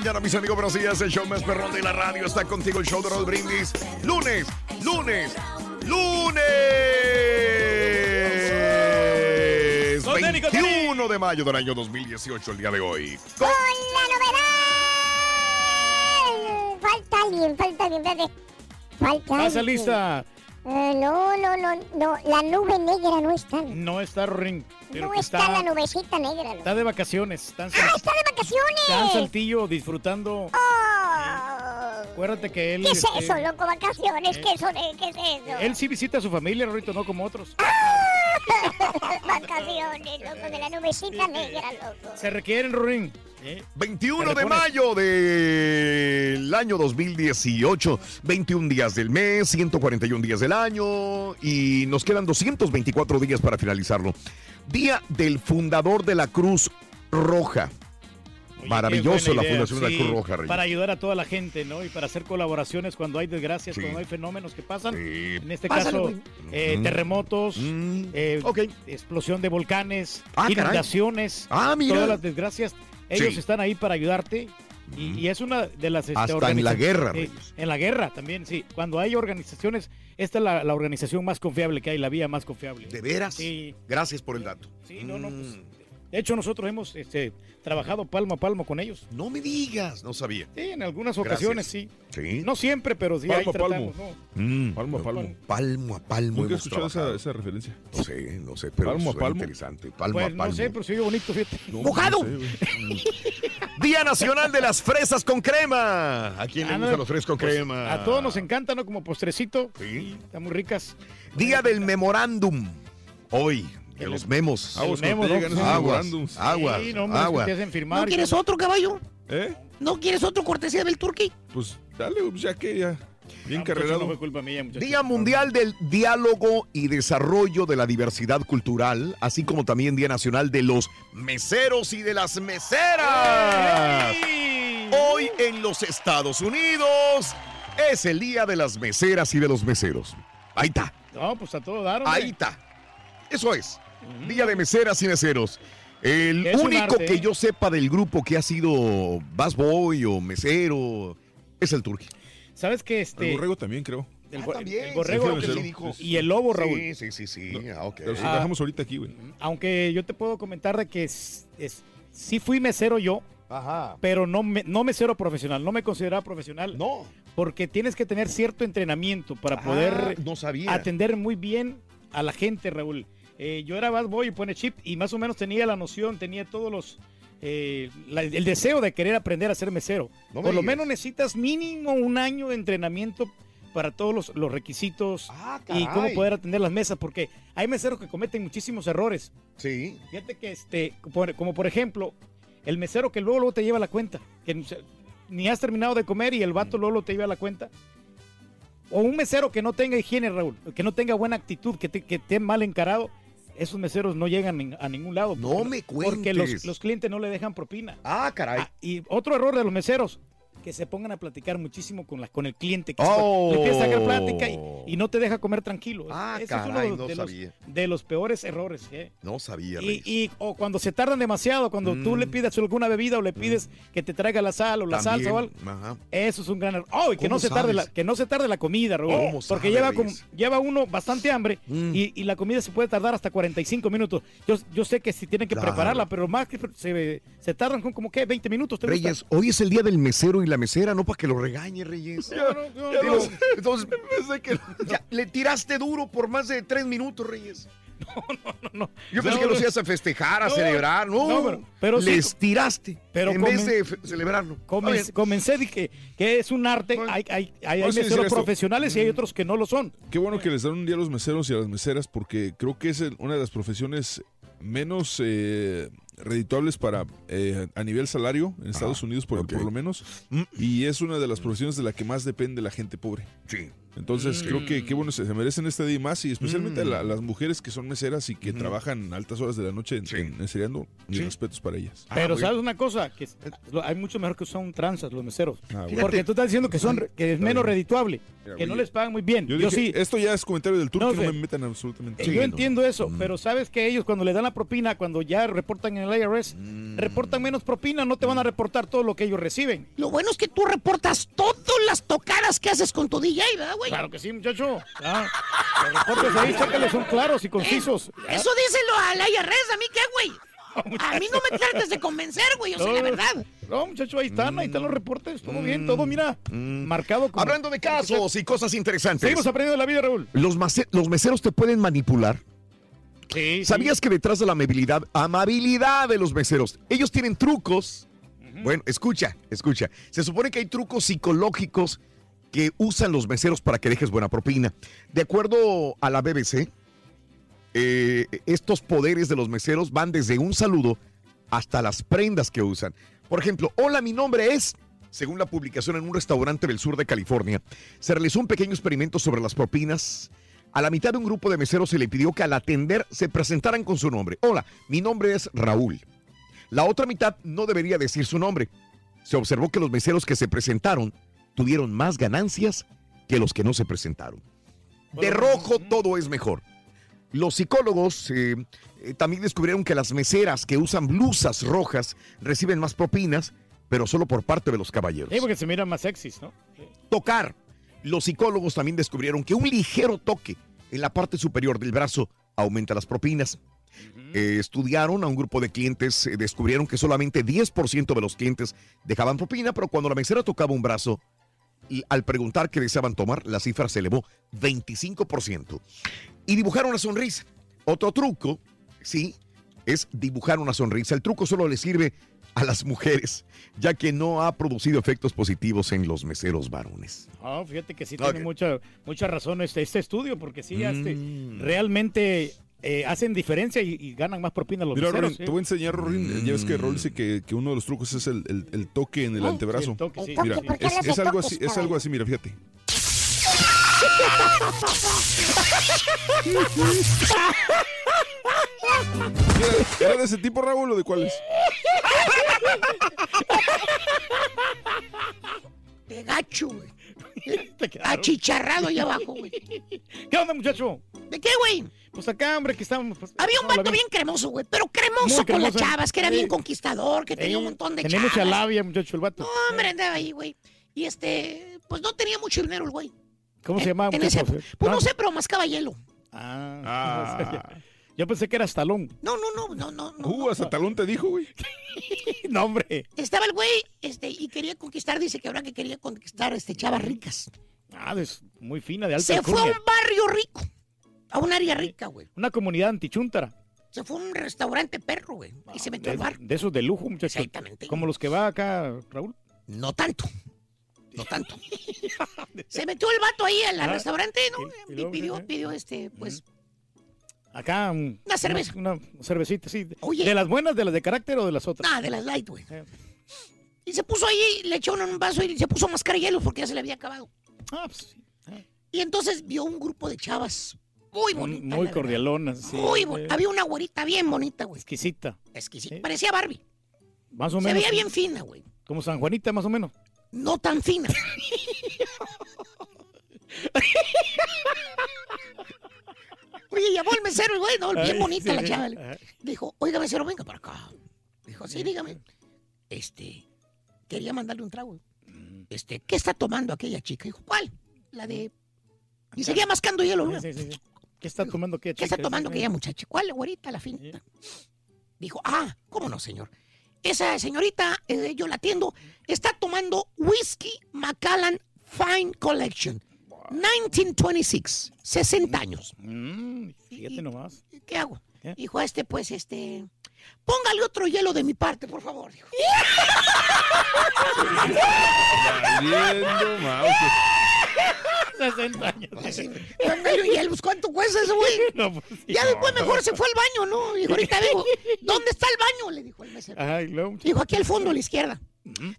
Mañana, mis amigos. Buenos días. El show más perrón de la radio está contigo. El show de Raúl Brindis. Lunes, lunes, lunes. 21 de mayo del año 2018, el día de hoy. ¡Con la novedad! Falta alguien, falta alguien. Falta ¿Estás alguien. lista? Eh, no, no, no, no. La nube negra no está. No está Ring. No está, la nubecita negra. Está de vacaciones. Está en, ¡Ah, está de vacaciones! está en Saltillo disfrutando. Oh, Acuérdate que él. ¿Qué es este, eso, loco? Vacaciones, ¿qué, eso de- ¿qué es eso? Él sí visita a su familia, Rorito, no como otros. vacaciones, loco, de la nubecita negra, loco. Se requieren, Ring. 21 de mayo del año 2018, 21 días del mes, 141 días del año y nos quedan 224 días para finalizarlo. Día del fundador de la Cruz Roja. Maravilloso la idea, Fundación de sí, la Cruz Roja, Rey. Para ayudar a toda la gente, ¿no? Y para hacer colaboraciones cuando hay desgracias, Sí. cuando hay fenómenos que pasan. En este caso, eh, Mm. terremotos, eh, explosión de volcanes, Ah, inundaciones, Ah, mira. todas las desgracias. Ellos Sí. están ahí para ayudarte. Y, y es una de las... este, Hasta en la guerra, eh, en la guerra también, sí. Cuando hay organizaciones, esta es la, la organización más confiable que hay, la vía más confiable. ¿De veras? Sí. Gracias por el dato. Sí, no, no, pues, de hecho, nosotros hemos este, trabajado palmo a palmo con ellos. No me digas, no sabía. Sí, en algunas ocasiones sí. Sí. No siempre, pero sí Palmo ahí a palmo. tratamos, ¿no? Mm, Palmo a palmo. Palmo a palmo. Nunca he escuchado esa, referencia. No sé, no sé, pero Palmo a palmo. interesante. Palmo Pues a palmo. no sé, pero se oye bonito, fíjate. ¡Mojado! Día Nacional de las Fresas con Crema. ¿A quién le Ah, gustan no, los fresas con pues, crema? A todos nos encanta, ¿no? Como postrecito. Sí. Están muy ricas. Día del Memorándum. Hoy, de los memos. Aguas llegan esos aguas, aguas, Sí, no, hombre, es que firmar ¿No quieres otro caballo? ¿Eh? ¿No quieres otro cortesía del turqui? Pues dale, pues, ya que ya. Bien Ah, muchacho, carrerado. No fue culpa mía, muchacho. Día Mundial del Diálogo y Desarrollo de la Diversidad Cultural, así como también Día Nacional de los Meseros y de las Meseras. Hoy en los Estados Unidos es el Día de las Meseras y de los Meseros. Ahí está, No, pues a todo dar, hombre. ahí está. Eso es. Día de Meseras y Meseros. El Es único arte, que ¿eh? yo sepa del grupo que ha sido Bass Boy o Mesero es el Turqui. ¿Sabes qué? Este, El borrego también, creo. el, Ah, también, el borrego sí, lo que sí, sí sí. dijo. y el lobo, Raúl. Sí, sí, sí, sí. Ah. Pero si Ah. trabajamos ahorita aquí, güey. Aunque yo te puedo comentar de que es, es- sí fui mesero yo, Ajá. pero no, me- no mesero profesional. No me consideraba profesional. No. Porque tienes que tener cierto entrenamiento para Ah, poder no sabía. atender muy bien a la gente, Raúl. Eh, yo era bad boy y pone chip y más o menos tenía la noción, tenía todos los... eh, la- el deseo de querer aprender a ser mesero. No me Por lo menos necesitas mínimo un año de entrenamiento para todos los, los requisitos y Ah, caray. cómo poder atender las mesas, porque hay meseros que cometen muchísimos errores. Sí. Fíjate que, este, por- como por ejemplo, el mesero que luego, luego te lleva la cuenta, que ni has terminado de comer y el vato luego, luego te lleva la cuenta. O un mesero que no tenga higiene, Raúl, que no tenga buena actitud, que te, que esté mal encarado. Esos meseros no llegan a ningún lado. No porque- me Porque los, cuentes. los clientes no le dejan propina. Ah, caray. y otro error de los meseros, que se pongan a platicar muchísimo con, la, con el cliente. Que Oh. le a sacar plática y, y no te deja comer tranquilo. Ah, Ese caray, es uno de, no de los, de los peores errores. ¿eh? No sabía, Y, y- o cuando se tardan demasiado, cuando tú le pides alguna bebida o le pides que te traiga la sal o la Mm. También, salsa o algo, ajá. eso es un gran error. Oh, y que ¿Cómo no se tarde la, que no se tarde la comida, Raúl. ¿Cómo porque lleva como, lleva uno bastante hambre Mm. y, y la comida se puede tardar hasta 45 minutos. Yo, yo sé que si tienen que Claro. prepararla, pero más que se, se tardan con como que 20 minutos. ¿te gusta? Reyes, hoy es el día del mesero y la mesera, no para que lo regañe, Reyes. no, Digo, no. entonces, ya, le tiraste duro por más de tres minutos, Reyes. Yo pensé No, que los no. ibas a festejar, a No, celebrar. No, no, pero- pero sí- les tiraste pero en vez de celebrarlo. Comencé, dije que es un arte. Hay, hay, hay, hay sí, meseros profesionales y hay otros que no lo son. Qué bueno que les dan un día a los meseros y a las meseras porque creo que es una de las profesiones menos eh, redituables para eh, a nivel salario en Estados Unidos por, por lo menos y es una de las profesiones de la que más depende la gente pobre. Sí. Entonces creo que qué bueno se, se merecen este día y más y especialmente a Mm. la- las mujeres que son meseras y que trabajan altas horas de la noche en, en, enseñando, mis respetos para ellas. Pero sabes una cosa, que es- lo- hay mucho mejor que son tranzas los meseros. Ah, bueno. Porque tú estás diciendo que son que es menos redituable, que no les pagan muy bien. Yo, Yo, dije, sí, esto ya es comentario del turco, No no, me metan absolutamente. Eh, yo entiendo eso, Mm. pero sabes que ellos cuando le dan la propina, cuando ya reportan en el IRS, Mm. reportan menos propina, no te van a reportar todo lo que ellos reciben. Lo bueno es que tú reportas todas las tocadas que haces con tu DJ, ¿verdad, güey? Claro que sí, muchacho. Ah, los reportes ahí, chécale, son claros y concisos. Ah, Eso díselo al IRS, ¿a mí qué, güey? A mí no me trates de convencer, güey, yo sé la No, verdad. No, muchacho, ahí están, ahí están los reportes, todo bien, todo, mira, marcado como... Hablando de casos y cosas interesantes. Seguimos aprendiendo de la vida, Raúl. Los meseros te pueden manipular. Sí, ¿Sabías que detrás de la amabilidad, amabilidad de los meseros, ellos tienen trucos? Bueno, escucha, escucha. Se supone que hay trucos psicológicos que usan los meseros para que dejes buena propina. De acuerdo a la BBC, eh, estos poderes de los meseros van desde un saludo hasta las prendas que usan. Por ejemplo, hola, mi nombre es... Según la publicación en un restaurante del sur de California, se realizó un pequeño experimento sobre las propinas. A la mitad de un grupo de meseros se le pidió que al atender se presentaran con su nombre. Hola, mi nombre es Raúl. La otra mitad no debería decir su nombre. Se observó que los meseros que se presentaron tuvieron más ganancias que los que no se presentaron. De rojo todo es mejor. Los psicólogos eh, eh, también descubrieron que las meseras que usan blusas rojas reciben más propinas, pero solo por parte de los caballeros. Sí, porque se miran más sexys, ¿no? Tocar. Los psicólogos también descubrieron que un ligero toque en la parte superior del brazo aumenta las propinas. Eh, estudiaron a un grupo de clientes, descubrieron que solamente 10% de los clientes dejaban propina, pero cuando la mesera tocaba un brazo, al preguntar qué deseaban tomar, la cifra se elevó 25%. Y dibujaron una sonrisa. Otro truco, sí, es dibujar una sonrisa. El truco solo le sirve a las mujeres, ya que no ha producido efectos positivos en los meseros varones. Ah, fíjate que sí tiene mucha, mucha razón este, este estudio, porque sí, este, Mm. realmente eh, hacen diferencia y, y ganan más propina los Mira, sí. te voy a enseñar, Rorín. Ya ves que Rol dice que, que uno de los trucos es el, el- el toque en el Ah, antebrazo. sí, el toque, sí, mira, sí, sí. ¿Por qué es, algo toques, así, es algo así, mira, fíjate. ¿Era de ese tipo, Raúl, o de cuáles? De gacho, güey. Achicharrado ahí abajo, güey. ¿Qué onda, muchacho? ¿De qué, güey? Pues acá, hombre, que estamos... pues, Había un vato bien cremoso, güey. Pero cremoso con las chavas, que era Sí. bien conquistador, que tenía un montón de Tenía chavas. mucha labia, muchacho, el vato. No, hombre, andaba ahí, güey. Y este, pues no tenía mucho dinero el güey. ¿Cómo se llamaba? En muchacho? ese- pues Ah, no sé, pero mascaba hielo. Ah, yo pensé que era Stallone. No, no, no, no, no. no. Uh, hasta talón te dijo, güey. no, hombre. Estaba el güey, este, y quería conquistar, dice que ahora que quería conquistar, este, chavas ricas. Ah, es muy fina, de alta Se fue a un barrio rico, a un área rica, güey. Una comunidad antichuntara. Se fue a un restaurante perro, güey, y se metió De, al bar. de esos de lujo, muchachos. Exactamente. Como los que va acá, Raúl. No tanto. no tanto. Se metió el vato ahí al, Ajá. restaurante, ¿no? Y- y Y, luego, pidió, ajá. pidió este, pues, Acá. un- Una cerveza. Una, una cervecita, sí. Oye. ¿De las buenas, de las de carácter o de las otras? nada, de las light, güey. Eh. Y se puso ahí, le echó un vaso y se puso mascar hielo porque ya se le había acabado. Ah, pues sí. Y entonces vio un grupo de chavas muy bonitas. muy cordialonas. sí. Muy Eh, Había una güerita bien bonita, güey. Exquisita. Exquisita. Parecía Barbie. Más o Se menos. veía bien fina, güey. Como San Juanita, más o menos. No tan fina. Oye, llamó el mesero, güey, no, bien Ay, bonita sí, la chava. Dijo, oiga, mesero, venga para acá. Dijo, sí, dígame. Este, quería mandarle un trago. Este, ¿qué está tomando aquella chica? Dijo, ¿cuál? La de... Y seguía mascando hielo, ¿no? Sí, sí. ¿Qué está tomando qué, ¿Qué está chica? tomando aquella muchacha? ¿Cuál, la güerita, la finita? Dijo, ah, ¿cómo no, señor? Esa señorita, eh, yo la atiendo, está tomando Whisky Macallan Fine Collection. 1926, 60 años. Mm, fíjate nomás. ¿Qué hago? ¿Qué? Dijo a este, pues, este... Póngale otro hielo de mi parte, por favor. Dijo. Valiendo mouse. 60 años. Póngale hielos, ¿cuánto cuesta eso, güey? No, pues, sí. Ya después mejor se fue al baño, ¿no? Dijo, ahorita vengo. ¿Dónde está el baño? Le dijo el mesero. Ay. Dijo, aquí al fondo, a la izquierda.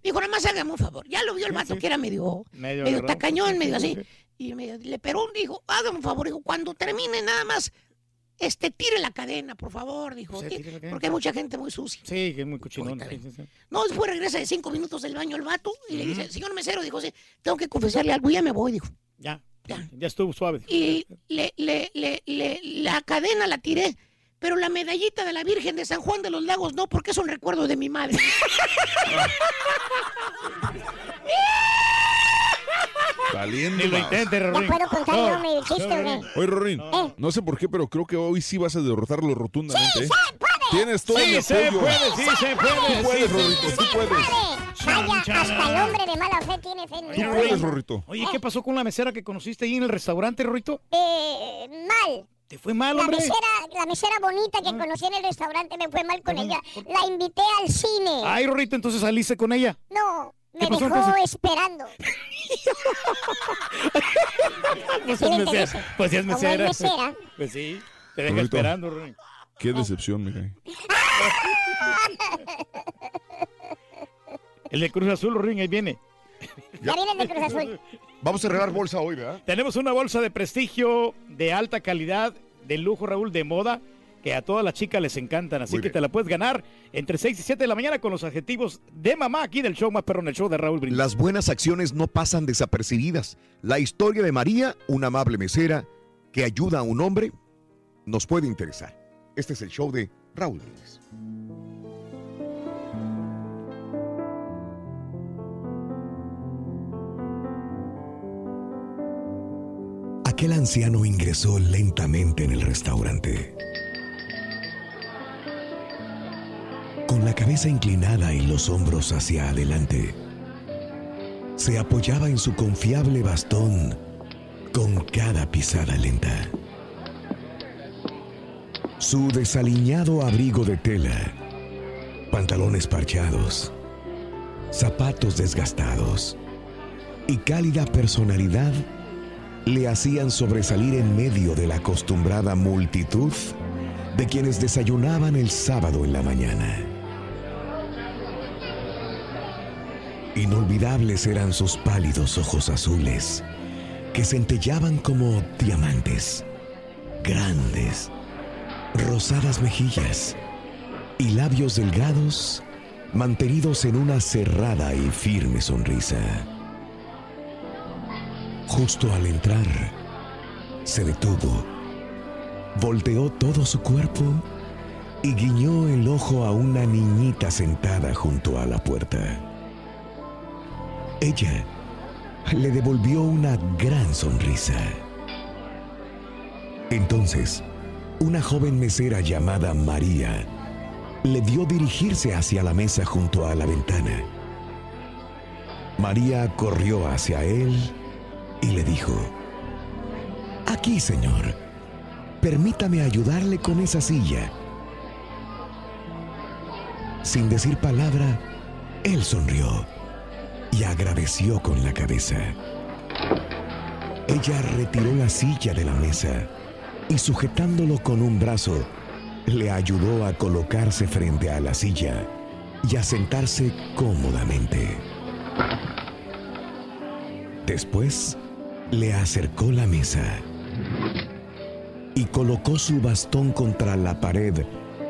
Dijo, nada más hágame un favor. Ya lo vio el vato, que era medio, Medio medio, tacañón, medio sí, así. Y medio- le peró, dijo, hágame un favor. Dijo, cuando termine, nada más, este, tire la cadena, por favor. Dijo, Sí, "Ti- tire la cadena. porque hay mucha gente muy sucia. Sí, que es muy cochinón. No, después regresa de cinco minutos del baño el vato y le dice, señor mesero, dijo, sí, tengo que confesarle algo, ya me voy, dijo. Ya, Ya. ya estuvo suave. Y le, le, le, le- la cadena la tiré, pero la medallita de la Virgen de San Juan de los Lagos no, porque es un recuerdo de mi madre. Valiendo Ni lo mouse. intente, Ya Rorín. puedo contar No, yo mi chiste, no, güey. Oye, Rorín, Eh. no sé por qué, pero creo que hoy sí vas a derrotarlo rotundamente. ¡Sí ¿eh? se puede! Tienes todo mi Sí se apoyo. puede, sí se puede. Tú sí puedes, se Rorrito, tú puedes. Vaya, hasta el hombre de mala fe tiene fe en mí. Tú puedes, Rorrito. Oye, ¿qué pasó con la mesera que conociste ahí en el restaurante, Rorrito? Eh, mal. ¿Te fue mal, La hombre? mesera, la mesera bonita que conocí en el restaurante me fue mal con ella. La invité al cine. Ay, Rorrito, entonces saliste con ella. No, ¿Qué me pasó, dejó esperando. Pues ¿Sí es mesera. Pues es Como es mesera. mesera. Pues sí. Te deja Rorrito. esperando, Rorín. Qué decepción, me. El de Cruz Azul, Rorín, ahí viene. Ya viene el de Cruz Azul. Vamos a regalar bolsa hoy, ¿verdad? Tenemos una bolsa de prestigio de alta calidad, de lujo, Raúl, de moda, que a todas las chicas les encantan. Así Muy que bien. te la puedes ganar entre 6 y 7 de la mañana con los adjetivos de mamá aquí del show más perrón, el show de Raúl Brindis. Las buenas acciones no pasan desapercibidas. La historia de María, una amable mesera que ayuda a un hombre, nos puede interesar. Este es el show de Raúl Brindis. Aquel anciano ingresó lentamente en el restaurante. Con la cabeza inclinada y los hombros hacia adelante, se apoyaba en su confiable bastón con cada pisada lenta. Su desaliñado abrigo de tela, pantalones parchados, zapatos desgastados y cálida personalidad le hacían sobresalir en medio de la acostumbrada multitud de quienes desayunaban el sábado en la mañana. Inolvidables eran sus pálidos ojos azules, que centellaban como diamantes, grandes, rosadas mejillas y labios delgados mantenidos en una cerrada y firme sonrisa. Justo al entrar, se detuvo, volteó todo su cuerpo y guiñó el ojo a una niñita sentada junto a la puerta. Ella le devolvió una gran sonrisa. Entonces, una joven mesera llamada María le dio dirigirse hacia la mesa junto a la ventana. María corrió hacia él y le dijo, Aquí, señor, permítame ayudarle con esa silla. Sin decir palabra, él sonrió y agradeció con la cabeza. Ella retiró la silla de la mesa y sujetándolo con un brazo, le ayudó a colocarse frente a la silla y a sentarse cómodamente. Después, le acercó la mesa y colocó su bastón contra la pared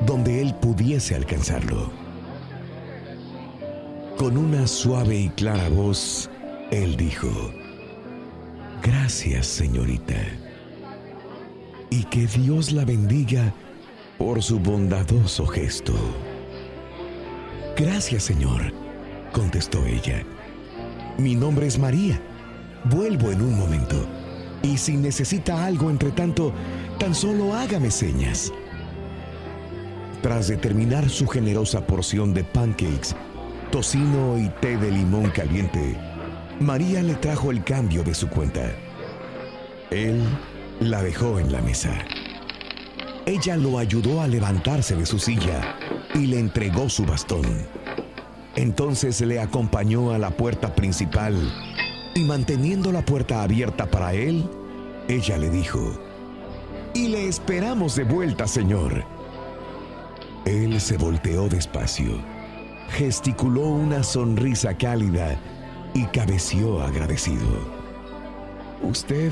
donde él pudiese alcanzarlo. Con una suave y clara voz, él dijo, Gracias, señorita. Y que Dios la bendiga por su bondadoso gesto. Gracias, señor, contestó ella. Mi nombre es María. Vuelvo en un momento. Y si necesita algo entre tanto, tan solo hágame señas. Tras de terminar su generosa porción de pancakes, tocino y té de limón caliente, María le trajo el cambio de su cuenta. Él la dejó en la mesa. Ella lo ayudó a levantarse de su silla y le entregó su bastón. Entonces le acompañó a la puerta principal y manteniendo la puerta abierta para él, ella le dijo, y le esperamos de vuelta, señor. Él se volteó despacio, gesticuló una sonrisa cálida y cabeció agradecido. Usted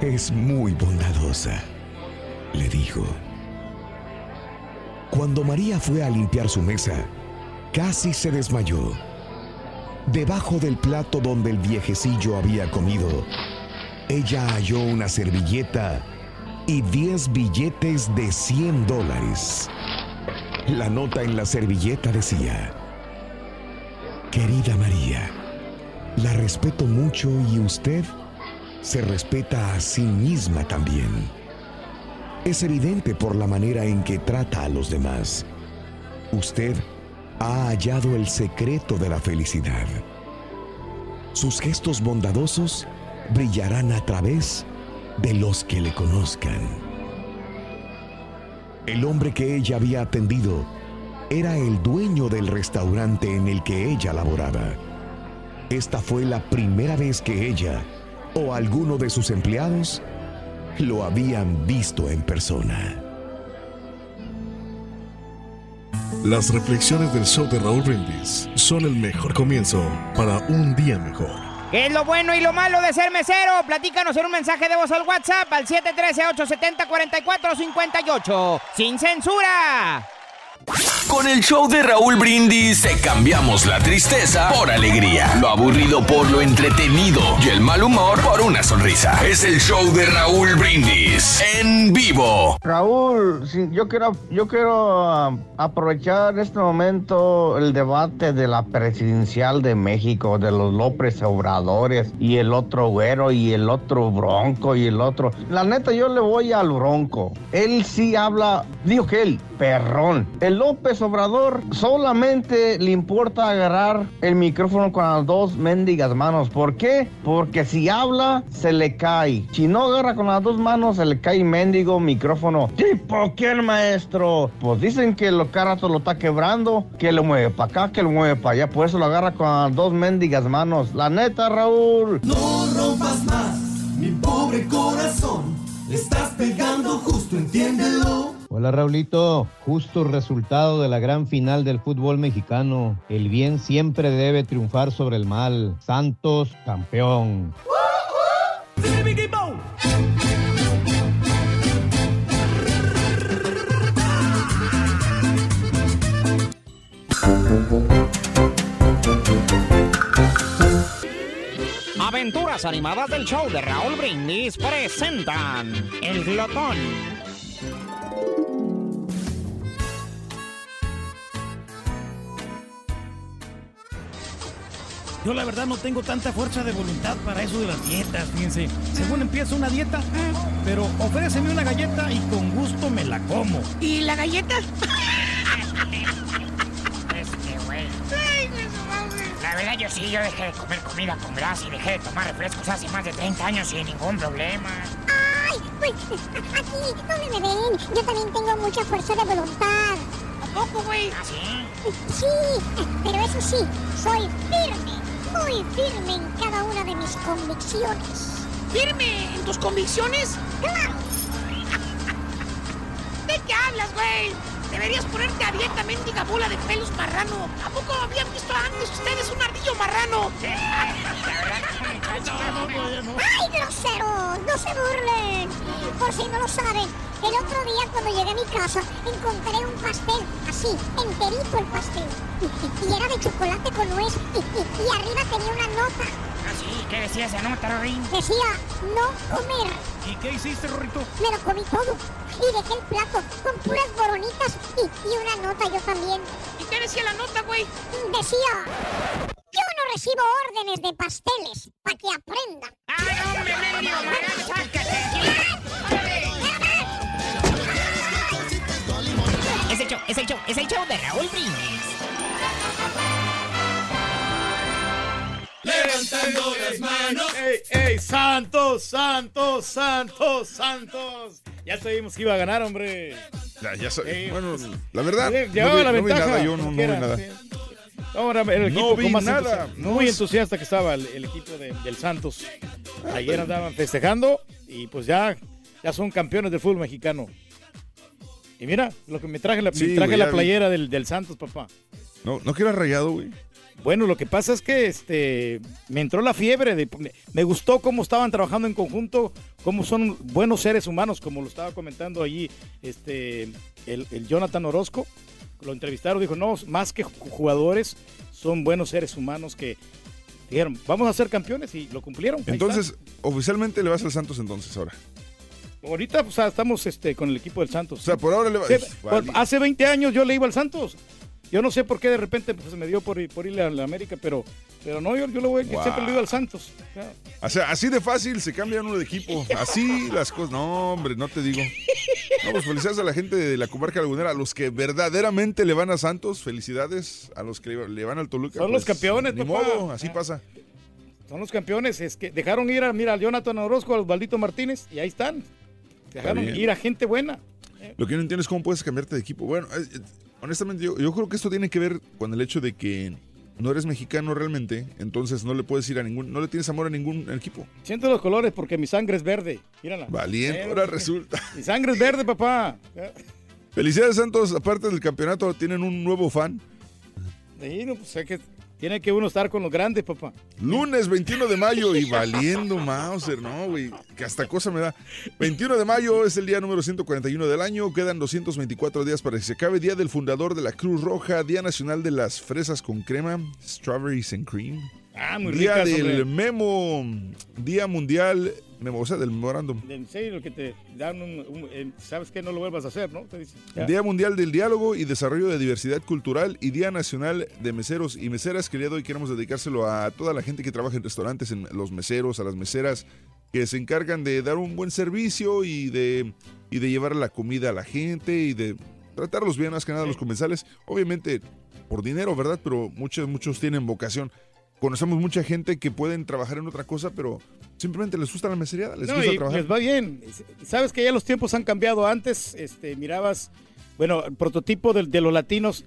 es muy bondadosa, le dijo. Cuando María fue a limpiar su mesa, casi se desmayó. Debajo del plato donde el viejecillo había comido, ella halló una servilleta y 10 billetes de 100 dólares. La nota en la servilleta decía, Querida María, la respeto mucho y usted se respeta a sí misma también. Es evidente por la manera en que trata a los demás. Usted ha hallado el secreto de la felicidad. Sus gestos bondadosos brillarán a través de los que le conozcan. El hombre que ella había atendido era el dueño del restaurante en el que ella laboraba. Esta fue la primera vez que ella o alguno de sus empleados lo habían visto en persona. Las reflexiones del show de Raúl Brindis son el mejor comienzo para un día mejor. ¿Qué es lo bueno y lo malo de ser mesero? Platícanos en un mensaje de voz al WhatsApp al 713-870-4458. ¡Sin censura! Con el show de Raúl Brindis cambiamos la tristeza por alegría, lo aburrido por lo entretenido y el mal humor por una sonrisa. Es el show de Raúl Brindis en vivo. Raúl, yo quiero, yo quiero um, aprovechar este momento el debate de la presidencial de México, de los López Obradores y el otro güero y el otro bronco y el otro. La neta, yo le voy al bronco. Él sí habla, dijo que él, perrón. El López Obrador solamente le importa agarrar el micrófono con las dos mendigas manos. ¿Por qué? Porque si habla, se le cae. Si no agarra con las dos manos, se le cae mendigo micrófono. ¿Tipo quién, maestro? Pues dicen que lo carato lo está quebrando, que lo mueve para acá, que lo mueve para allá. Por eso lo agarra con las dos mendigas manos. La neta, Raúl. No rompas más, mi pobre corazón. Le estás pegando justo, entiéndelo. Hola Raulito, justo resultado de la gran final del fútbol mexicano. El bien siempre debe triunfar sobre el mal. Santos campeón. Aventuras animadas del show de Raúl Brindis presentan El Glotón. Yo la verdad no tengo tanta fuerza de voluntad para eso de las dietas, fíjense. Según empiezo una dieta, pero ofréceme una galleta y con gusto me la como. ¿Y la galleta? Este, güey. La verdad, yo sí, yo dejé de comer comida con grasa y dejé de tomar refrescos hace más de 30 años sin ningún problema. Ay, pues aquí, ¿dónde me ven? Yo también tengo mucha fuerza de voluntad. ¿A poco, güey? ¿Ah, sí? Sí, pero eso sí, soy firme, Muy firme en cada una de mis convicciones. ¿Firme en tus convicciones? ¡Claro! ¿De qué hablas, güey? Deberías ponerte a dieta, mendiga bola de pelos marrano. ¿A poco habían visto antes ustedes un ardillo marrano? ¡Ay, groseros! ¡No se burlen! Por si no lo saben, el otro día cuando llegué a mi casa encontré un pastel, así, enterito el pastel. Y era de chocolate con nuez y, y- y arriba tenía una nota. Así, ¿qué decía esa nota, Rorín? Decía, no comer. ¿Y qué hiciste, Rorrito? Me lo comí todo y dejé el plato con puras boronitas y, y una nota yo también. ¿Y qué decía la nota, güey? Decía, yo no recibo órdenes de pasteles para que aprendan. ¡Ah, no, hombre, marrano, sácate! El show, es el show, es el show de Raúl Brindis. Levantando las manos. ¡Ey, ey! ¡Santos, santos, santos, santos! Ya sabíamos que iba a ganar, hombre. Ya, ya sa- Sí, bueno, la verdad, sí, no llevaba vi, la no vi ventaja, nada, yo no, no vi nada. sí. Ahora, el equipo No vi más nada. entusi- Muy entusiasta que estaba el, el equipo de- del Santos. Ayer andaban festejando y pues ya, ya son campeones del fútbol mexicano. Y mira, lo que me traje la, me traje güey, la playera del, del Santos, papá. No, no que era rayado, güey. Bueno, lo que pasa es que este me entró la fiebre de me, me gustó cómo estaban trabajando en conjunto, cómo son buenos seres humanos, como lo estaba comentando allí este el, el Jonathan Orozco. Lo entrevistaron, dijo, no, más que ju- jugadores, son buenos seres humanos que dijeron, vamos a ser campeones y lo cumplieron. Entonces, oficialmente le vas al Santos entonces ahora. Ahorita pues, estamos este, con el equipo del Santos. O sea, por ahora le va- Sí, Vale. por- hace 20 años yo le iba al Santos. Yo no sé por qué de repente pues, se me dio por, por irle a la América, pero, pero no, yo, yo le voy, Wow. siempre le iba al Santos. O sea, O así de fácil se cambia uno de equipo. Así las cosas. No, hombre, no te digo. No, pues felicidades a la gente de la comarca lagunera, a los que verdaderamente le van a Santos, felicidades a los que le- van al Toluca. Son los pues, campeones, Ni papá. modo, así pasa. Son los campeones, es que dejaron ir a, mira, al Jonathan Orozco, al Osvaldito Martínez, y ahí están. Dejaron bien. ir a gente buena. Lo que no entiendo es cómo puedes cambiarte de equipo. Bueno, eh, eh, honestamente, yo, yo creo que esto tiene que ver con el hecho de que no eres mexicano realmente, entonces no le puedes ir a ningún, no le tienes amor a ningún equipo. Siento los colores porque mi sangre es verde. Mírala. Valiente, Eh, ahora resulta. Mi sangre es verde, papá. Felicidades Santos, aparte del campeonato, tienen un nuevo fan. Sí, no, pues, es que tiene que uno estar con los grandes, papá. Lunes 21 de mayo y valiendo Mauser, no, güey, que hasta cosa me da. 21 de mayo es el día número 141 del año, quedan 224 días para que se acabe. Día del fundador de la Cruz Roja, Día Nacional de las Fresas con Crema, Strawberries and Cream. Ah, muy Día del hombre. Memo, Día Mundial, memo, o sea, del memorándum. En serio, que te dan un, un- eh, ¿Sabes que No lo vuelvas a hacer, ¿no? Te dicen, ya. Día Mundial del Diálogo y Desarrollo de Diversidad Cultural y Día Nacional de Meseros y Meseras, que el día de hoy queremos dedicárselo a toda la gente que trabaja en restaurantes, en los meseros, a las meseras, que se encargan de dar un buen servicio y de, y de llevar la comida a la gente y de tratarlos bien, más que nada los comensales. Obviamente por dinero, ¿verdad? Pero muchos, muchos tienen vocación. Conocemos mucha gente que pueden trabajar en otra cosa, pero simplemente les gusta la mesería, les No, gusta y trabajar. les va bien. Sabes que ya los tiempos han cambiado. Antes, este, mirabas, bueno, el prototipo de, de los latinos,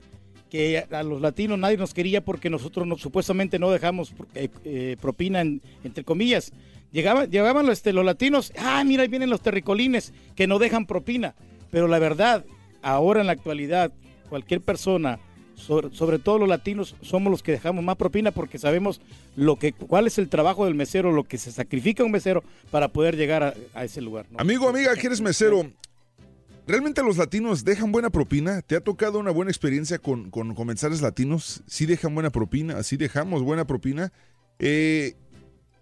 que a, los latinos nadie nos quería porque nosotros no- supuestamente no dejamos eh, eh, propina, en- entre comillas. Llegaban, llegaban los, este, los latinos, ah, mira, ahí vienen los terricolines que no dejan propina. Pero la verdad, ahora en la actualidad, cualquier persona, sobre, sobre todo los latinos, somos los que dejamos más propina porque sabemos lo que, cuál es el trabajo del mesero, lo que se sacrifica un mesero para poder llegar a, a ese lugar. ¿no? Amigo, amiga, que eres mesero, ¿realmente los latinos dejan buena propina? ¿Te ha tocado una buena experiencia con, con comensales latinos? ¿Sí dejan buena propina? ¿Sí dejamos buena propina? Eh,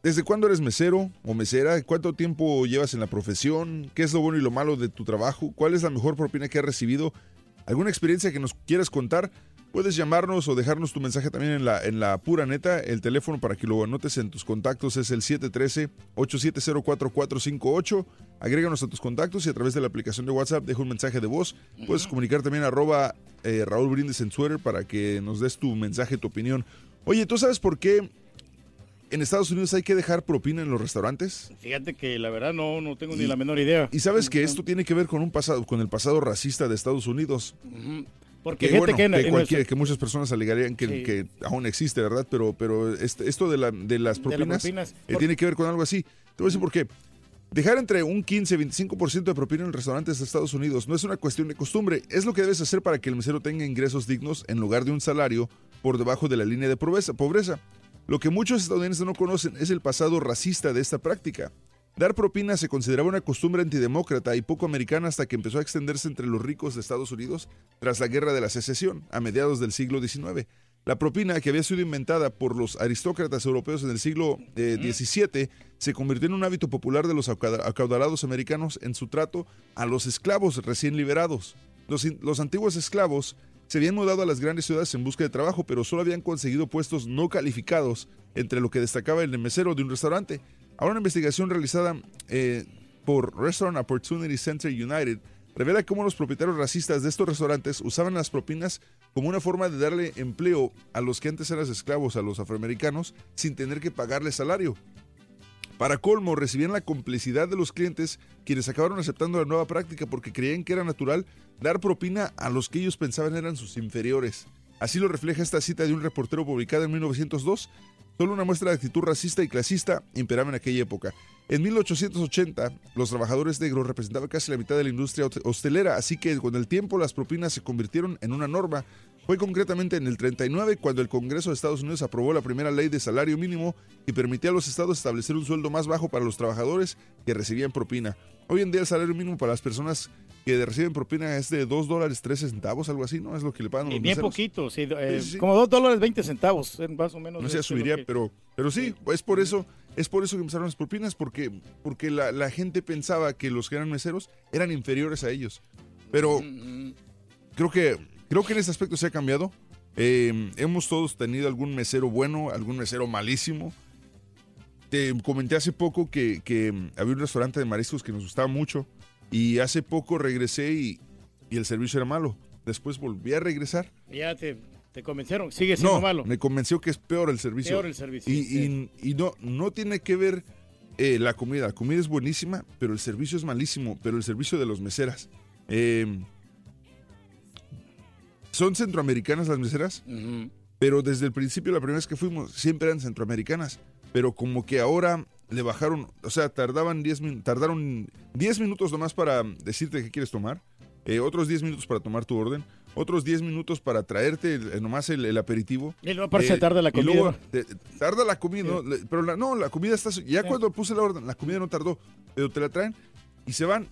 ¿Desde cuándo eres mesero o mesera? ¿Cuánto tiempo llevas en la profesión? ¿Qué es lo bueno y lo malo de tu trabajo? ¿Cuál es la mejor propina que has recibido? ¿Alguna experiencia que nos quieras contar? Puedes llamarnos o dejarnos tu mensaje también en la, en la pura neta. El teléfono para que lo anotes en tus contactos es el 713-8704458. Agréganos a tus contactos y a través de la aplicación de WhatsApp deja un mensaje de voz. Puedes comunicar también arroba eh, Raúl Brindis en Twitter para que nos des tu mensaje, tu opinión. Oye, ¿tú sabes por qué en Estados Unidos hay que dejar propina en los restaurantes? Fíjate que la verdad no, no tengo ni la menor idea. Y sabes que esto tiene que ver con un pasado, con el pasado racista de Estados Unidos. Ujú. Porque que, bueno, que en- que en cualquier- nuestro- que muchas personas alegarían que, Sí. que aún existe, ¿verdad? Pero, pero este- esto de, la, de las De las propinas, propinas. eh, Por- tiene que ver con algo así. Te voy a decir por qué. Dejar entre un 15 y 25% de propina en restaurantes de Estados Unidos no es una cuestión de costumbre, es lo que debes hacer para que el mesero tenga ingresos dignos en lugar de un salario por debajo de la línea de pobreza. pobreza. Lo que muchos estadounidenses no conocen es el pasado racista de esta práctica. Dar propina se consideraba una costumbre antidemócrata y poco americana hasta que empezó a extenderse entre los ricos de Estados Unidos tras la Guerra de la Secesión, a mediados del siglo XIX. La propina, que había sido inventada por los aristócratas europeos en el siglo eh, XVII, se convirtió en un hábito popular de los acauda- acaudalados americanos en su trato a los esclavos recién liberados. Los, los antiguos esclavos se habían mudado a las grandes ciudades en busca de trabajo, pero solo habían conseguido puestos no calificados, entre lo que destacaba el mesero de un restaurante. Ahora una investigación realizada eh, por Restaurant Opportunity Center United revela cómo los propietarios racistas de estos restaurantes usaban las propinas como una forma de darle empleo a los que antes eran esclavos, a los afroamericanos, sin tener que pagarles salario. Para colmo, recibían la complicidad de los clientes, quienes acabaron aceptando la nueva práctica porque creían que era natural dar propina a los que ellos pensaban eran sus inferiores. Así lo refleja esta cita de un reportero publicada en 1902. Solo una muestra de actitud racista y clasista imperaba en aquella época. En 1880, los trabajadores negros representaban casi la mitad de la industria hostelera, así que con el tiempo las propinas se convirtieron en una norma. Fue concretamente en el 39 cuando el Congreso de Estados Unidos aprobó la primera ley de salario mínimo y permitía a los estados establecer un sueldo más bajo para los trabajadores que recibían propina. Hoy en día el salario mínimo para las personas que reciben propina es de 2 dólares 13 centavos, algo así, ¿no? Es lo que le pagan los Y bien meseros. poquito, sí, eh, Sí, sí. como dos dólares 20 centavos, eh, más o menos. No sé, es lo subiría, que- pero, pero sí, es por eso, es por eso que empezaron las propinas, porque, porque la, la gente pensaba que los que eran meseros eran inferiores a ellos. Pero creo que, creo que en ese aspecto se ha cambiado. Eh, hemos todos tenido algún mesero bueno, algún mesero malísimo. Te comenté hace poco que, que había un restaurante de mariscos que nos gustaba mucho y hace poco regresé y, y el servicio era malo. Después volví a regresar Ya te, te convencieron, sigue siendo no, malo. me convenció que es peor el servicio. Peor el servicio, Y, sí. y- y no, no tiene que ver eh, la comida. La comida es buenísima, pero el servicio es malísimo. Pero el servicio de los meseras. eh, son centroamericanas las meseras, pero desde el principio, la primera vez que fuimos, siempre eran centroamericanas. Pero como que ahora le bajaron, o sea, tardaban 10 min- tardaron 10 minutos nomás para decirte qué quieres tomar, eh, otros 10 minutos para tomar tu orden, otros 10 minutos para traerte el- nomás el, el aperitivo. Y luego aparte se tarda la y luego comida, te- tarda la comida, ¿no? Le- pero la, no, la comida está, ya cuando puse la orden, la comida no tardó, pero te la traen y se van.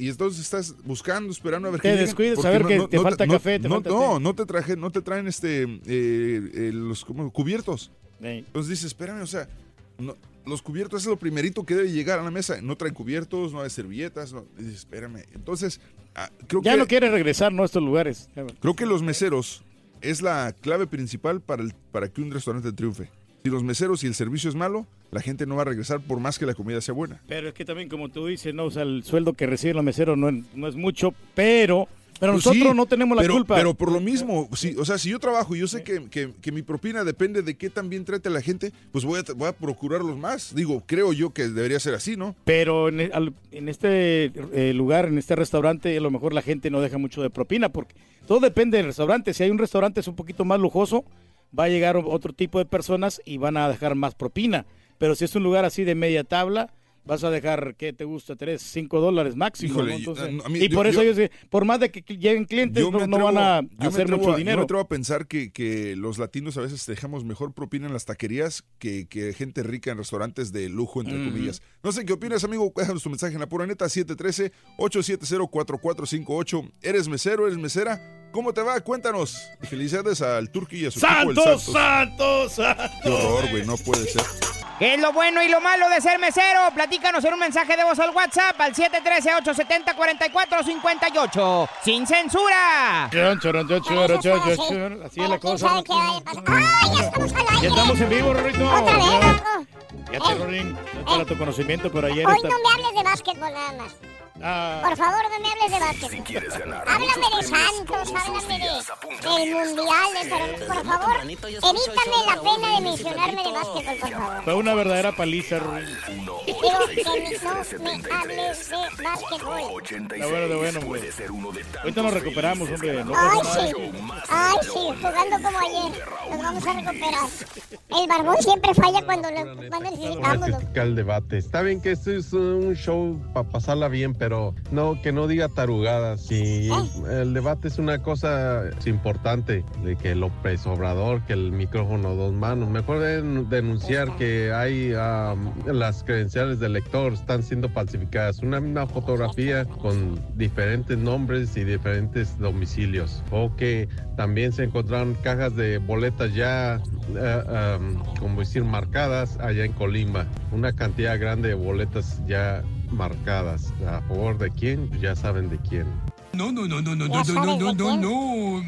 Y entonces estás buscando, esperando a ver Te que lleguen, descuidas, porque saber que te falta no- café, te no, falta no, té. no te traje, no te traen este eh, eh, los como cubiertos. Ey. Entonces dices, espérame, o sea, no- los cubiertos es lo primerito que debe llegar a la mesa. No traen cubiertos, no hay servilletas. No, espérame. Entonces, ah, creo Ya que no quieres regresar, ¿no? A estos lugares. creo que los meseros es la clave principal para, el- para que un restaurante triunfe. Si los meseros y el servicio es malo, la gente no va a regresar por más que la comida sea buena. Pero es que también, como tú dices, no, o sea, el sueldo que reciben los meseros no, no es mucho, pero, pero Pues nosotros sí, no tenemos la pero- culpa. Pero por lo mismo, sí, o sea, si yo trabajo y yo sé que, que- que mi propina depende de qué tan bien trate a la gente, pues voy a, voy a procurarlos más. Digo, creo yo que debería ser así, ¿no? Pero en, e- al- en este eh, lugar, en este restaurante, a lo mejor la gente no deja mucho de propina, porque todo depende del restaurante. Si hay un restaurante es un poquito más lujoso, va a llegar otro tipo de personas y van a dejar más propina. Pero si es un lugar así de media tabla, vas a dejar, ¿qué te gusta? ¿Tres, cinco dólares máximo? Híjole, ¿no? Entonces- a mí- y yo- por eso yo- ellos, por más de que lleguen clientes, no, me no van a hacer atrevo mucho a- Yo dinero. me atrevo a pensar que, que los latinos a veces dejamos mejor propina en las taquerías que, que gente rica en restaurantes de lujo, entre Ujú. comillas. No sé qué opinas, amigo. Déjanos tu mensaje en la pura neta 713-870-4458. ¿Eres mesero? ¿Eres mesera? ¿Cómo te va? Cuéntanos. Felicidades al Turqui y a su equipo, el ¡Santos, Santos. santos, santos! Qué horror, güey. No puede ser. ¿Qué es lo bueno y lo malo de ser mesero? Platícanos en un mensaje de voz al WhatsApp al 713-870-4458. ¡Sin censura! Chon, chon, chon, chon, chon, chon, chon. Así es la cosa. Ya estamos en vivo, Rorrito. Otra vez, Ya- loco. Ya te, Rorín, ya para tu conocimiento, pero ayer Hoy no me hables de básquetbol nada más. Ah. Por favor, no me hables de básquetbol. Si quieres ganar Háblame de Santos, háblame días, de, del 10 Mundial, de- pero por favor, evítame la pena de mencionarme de básquetbol, por favor. Fue una verdadera paliza, que no me hables de básquetbol. Está bueno, de bueno, hombre. Ahorita nos recuperamos, hombre. No Ay, sí, ay, sí, jugando como ayer. Nos vamos a recuperar. El barbón siempre falla cuando, le, cuando necesitamos. loco. criticar el debate. Está bien que esto es un show para pasarla bien, pero no que no diga tarugadas. Y el debate es una cosa importante, de que López Obrador, que el micrófono dos manos. Mejor den- denunciar que hay las credenciales del lector están siendo falsificadas. Una misma fotografía con diferentes nombres y diferentes domicilios. O que también se encontraron cajas de boletas ya, am, como decir, marcadas allá en Colima. Una cantidad grande de boletas ya marcadas. ¿A favor de quién? Ya saben de quién. No, no, no, no, no, no, no, no, no, no.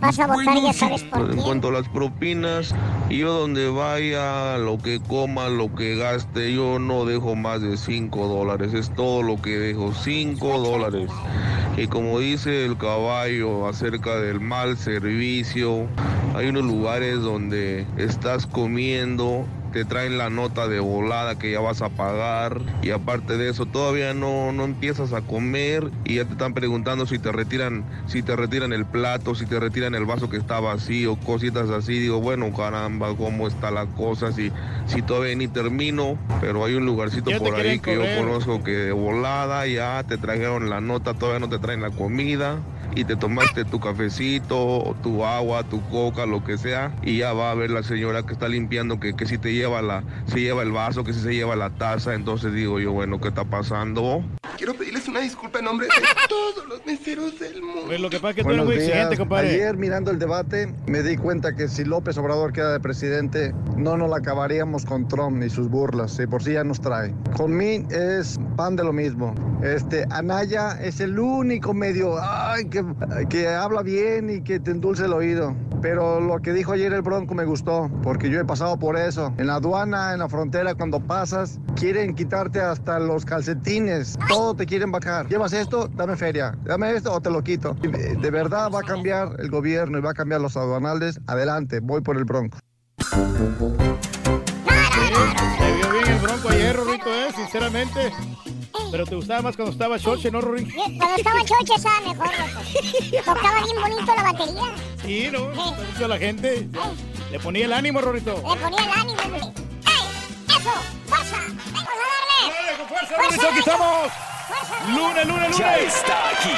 Vas a votar, Bueno, ya sabes por En quién. cuanto a las propinas, yo donde vaya, lo que coma, lo que gaste, yo no dejo más de 5 dólares. Es todo lo que dejo, 5 dólares. Y como dice el caballo acerca del mal servicio, hay unos lugares donde estás comiendo te traen la nota de volada que ya vas a pagar y aparte de eso todavía no, no empiezas a comer y ya te están preguntando si te retiran si te retiran el plato si te retiran el vaso que está vacío cositas así. Digo bueno caramba cómo está la cosa si si todavía ni termino pero hay un lugarcito Ya por ahí que correr. yo conozco que de volada ya te trajeron la nota todavía no te traen la comida y te tomaste tu cafecito, tu agua, tu coca, lo que sea, y ya va a ver la señora que está limpiando que, que si te lleva la, se lleva el vaso, que si se lleva la taza, entonces digo yo, bueno, ¿qué está pasando? Quiero pedirles una disculpa en nombre de todos los meseros del mundo. Pues lo que pasa es que tú eres muy exigente, compadre. Ayer mirando el debate me di cuenta que si López Obrador queda de presidente no nos la acabaríamos con Trump ni sus burlas, y por sí ya nos trae. Con mí es pan de lo mismo. Este Anaya es el único medio ay, que, que habla bien y que te endulce el oído. Pero lo que dijo ayer el Bronco me gustó, porque yo he pasado por eso. En la aduana, en la frontera, cuando pasas, quieren quitarte hasta los calcetines. Todo te quieren bajar. ¿Llevas esto? Dame feria. Dame esto o te lo quito. Y De verdad va a cambiar el gobierno y va a cambiar los aduanales. Adelante, voy por el Bronco. Se vio bien el bronco ayer, Rorrito, eh, sinceramente. Pero te gustaba más cuando estaba Choche, ¿no, Rorrito? Cuando estaba choche estaba mejor, loco. Tocaba bien bonito la batería. Sí, ¿no? Ha dicho la gente. Le ponía el ánimo, Rorrito. Le ponía el ánimo, hombre. ¡Ey! ¡Eso! ¡Fuerza! ¡Vamos a darle! con fuerza, Rorrito! ¡Aquí estamos! ¡Lunes, lunes, lunes! Ya está aquí.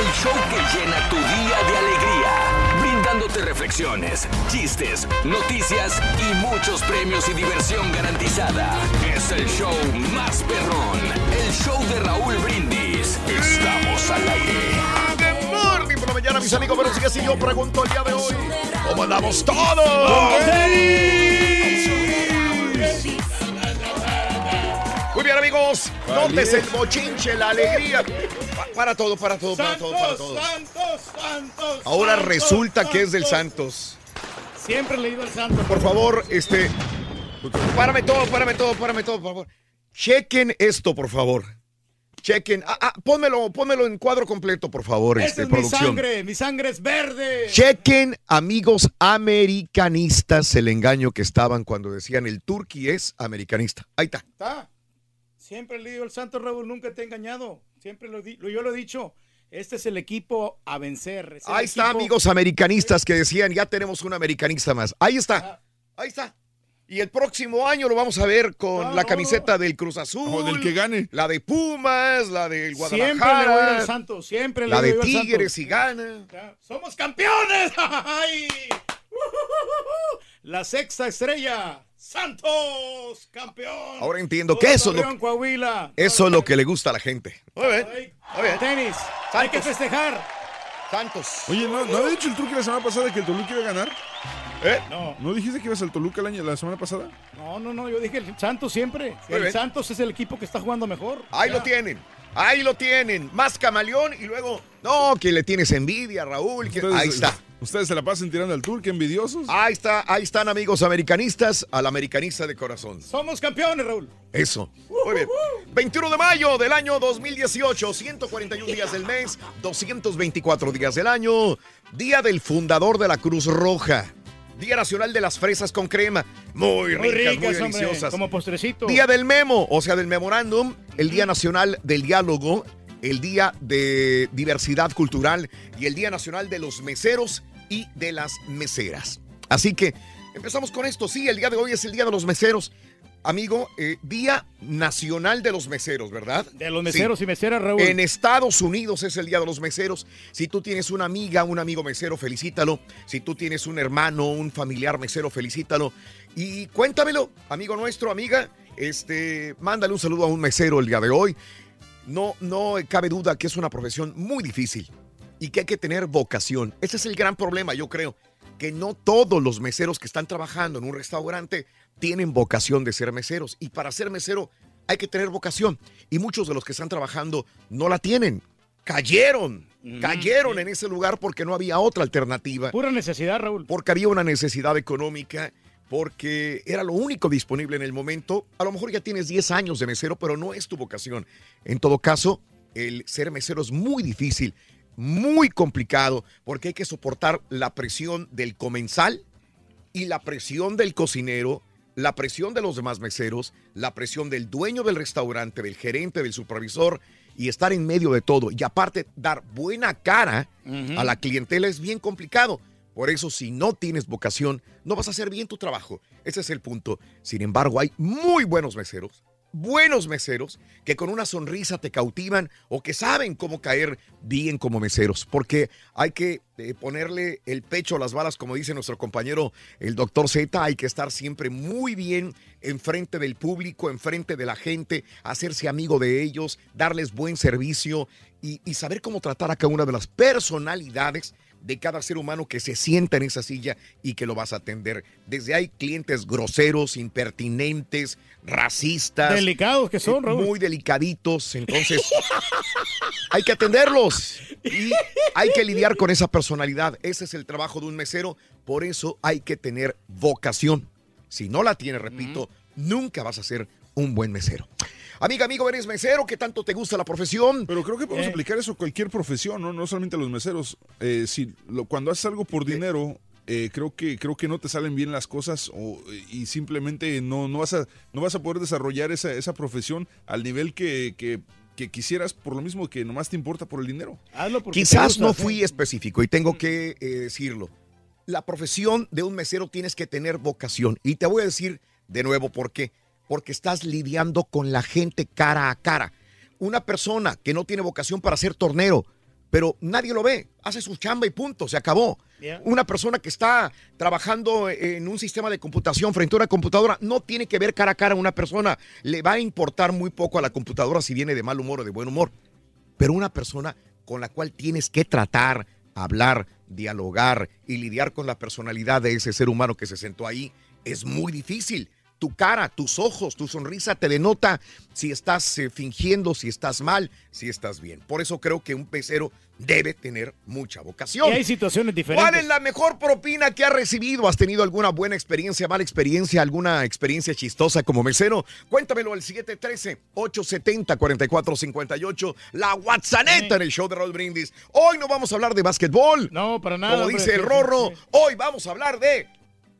El show que llena tu día de alegría. Brindándote reflexiones, chistes, noticias y muchos premios y diversión garantizada. Es el show más perrón. El show de Raúl Brindis. Estamos al aire. Good morning por la mañana, mis amigos. Pero sigue así, yo pregunto el día de hoy. ¿Cómo andamos todos? Bien, amigos. Nótese el bochinche, la alegría. Pa- Para todo, para todo, para todo, para todo. Santos, Santos. Ahora Santos, resulta que es del Santos. Siempre he leído el Santos. Por favor, este. Párame todo, párame todo, párame todo, por favor. Chequen esto, por favor. Chequen. Ah, ah, pónmelo, pónmelo en cuadro completo, por favor, este, es mi sangre, mi sangre es verde. Chequen, amigos americanistas, el engaño que estaban cuando decían el turqui es americanista. Ahí está. Está. Siempre he leído el Santos, Raúl, nunca te he engañado. Siempre lo, di- lo- yo lo he dicho. Este es el equipo a vencer. es Ahí está, equipo- amigos americanistas que decían, ya tenemos un americanista más. Ahí está. Ahí está. Y el próximo año lo vamos a ver con la camiseta del Cruz Azul. O del que gane. La de Pumas, la del Guadalajara. Siempre le voy al Santos, siempre le La de voy al Santos. Tigres si gana. Ya, ¡Somos campeones! ¡Ay! La sexta estrella. ¡Santos! ¡Campeón! Ahora entiendo que eso es lo Coahuila. Eso es lo que le gusta a la gente. Muy bien. Muy bien. Tenis. Hay que festejar. Santos. Oye, ¿no, ¿no había dicho el truque la semana pasada que el Toluca iba a ganar? ¿Eh? No. ¿No dijiste que ibas al Toluca el año, la semana pasada? No, no, no. Yo dije el Santos siempre. Muy el bien. Santos es el equipo que está jugando mejor. Ahí Ya. lo tienen. Ahí lo tienen. Más camaleón y luego. No, que le tienes envidia, Raúl. que- Ahí está. Ustedes se la pasan tirando al tour, qué envidiosos. Ahí está, ahí están amigos americanistas, al americanista de corazón. Somos campeones, Raúl. Eso. Muy bien. 21 de mayo del año 2018, 141 días del mes, 224 días del año, día del fundador de la Cruz Roja. Día Nacional de las Fresas con crema. Muy ricas, muy, ricas, hombre, deliciosas. como postrecito. Día del memo, o sea, del memorándum. El Día Nacional del Diálogo. El Día de Diversidad Cultural. Y el Día Nacional de los Meseros y de las Meseras. Así que empezamos con esto. Sí, el día de hoy es el Día de los Meseros. Amigo, eh, Día Nacional de los Meseros, ¿verdad? De los meseros y meseras, Raúl. En Estados Unidos es el Día de los Meseros. Si tú tienes una amiga, un amigo mesero, felicítalo. Si tú tienes un hermano, un familiar mesero, felicítalo. Y cuéntamelo, amigo nuestro, amiga. Este, mándale un saludo a un mesero el día de hoy. No, no cabe duda que es una profesión muy difícil y que hay que tener vocación. Ese es el gran problema, yo creo, que no todos los meseros que están trabajando en un restaurante tienen vocación de ser meseros. Y para ser mesero hay que tener vocación. Y muchos de los que están trabajando no la tienen. Cayeron, cayeron en ese lugar porque no había otra alternativa. Pura necesidad, Raúl. Porque había una necesidad económica, porque era lo único disponible en el momento. A lo mejor ya tienes 10 años de mesero, pero no es tu vocación. En todo caso, el ser mesero es muy difícil, muy complicado, porque hay que soportar la presión del comensal y la presión del cocinero, la presión de los demás meseros, la presión del dueño del restaurante, del gerente, del supervisor y estar en medio de todo. Y aparte, dar buena cara a la clientela es bien complicado. Por eso, si no tienes vocación, no vas a hacer bien tu trabajo. Ese es el punto. Sin embargo, hay muy buenos meseros, buenos meseros, que con una sonrisa te cautivan o que saben cómo caer bien como meseros. Porque hay que eh, ponerle el pecho a las balas, como dice nuestro compañero el doctor Z. Hay que estar siempre muy bien enfrente del público, enfrente de la gente, hacerse amigo de ellos, darles buen servicio y, y saber cómo tratar a cada una de las personalidades de cada ser humano que se sienta en esa silla y que lo vas a atender. Desde hay clientes groseros, impertinentes, racistas. Delicados que son, eh, Raúl. Muy delicaditos. Entonces, hay que atenderlos y hay que lidiar con esa personalidad. Ese es el trabajo de un mesero. Por eso hay que tener vocación. Si no la tienes, repito, nunca vas a ser un buen mesero. Amiga, amigo, eres mesero, ¿qué tanto te gusta la profesión? Pero creo que podemos Eh. aplicar eso a cualquier profesión, ¿no? No solamente a los meseros. Eh, si lo- cuando haces algo por dinero, eh, creo que creo que no te salen bien las cosas o- y simplemente no, no vas a no vas a poder desarrollar esa, esa profesión al nivel que, que- que quisieras por lo mismo que nomás te importa por el dinero. Hazlo Quizás gusta, no sí. fui específico y tengo que eh, decirlo. La profesión de un mesero tienes que tener vocación. Y te voy a decir de nuevo por qué. Porque estás lidiando con la gente cara a cara. Una persona que no tiene vocación para ser tornero, pero nadie lo ve, hace su chamba y punto, se acabó. Yeah. Una persona que está trabajando en un sistema de computación frente a una computadora no tiene que ver cara a cara a una persona. Le va a importar muy poco a la computadora si viene de mal humor o de buen humor pero una persona con la cual tienes que tratar, hablar, dialogar y lidiar con la personalidad de ese ser humano que se sentó ahí es muy difícil. Tu cara, tus ojos, tu sonrisa te denota si estás eh, fingiendo, si estás mal, si estás bien. Por eso creo que un pecero debe tener mucha vocación. Y hay situaciones diferentes. ¿Cuál es la mejor propina que has recibido? ¿Has tenido alguna buena experiencia, mala experiencia, alguna experiencia chistosa como mesero? Cuéntamelo al 713-870-4458, la WhatsApp en el show de Raúl Brindis. Hoy no vamos a hablar de básquetbol. No, para nada. Como dice el Rorro, hoy vamos a hablar de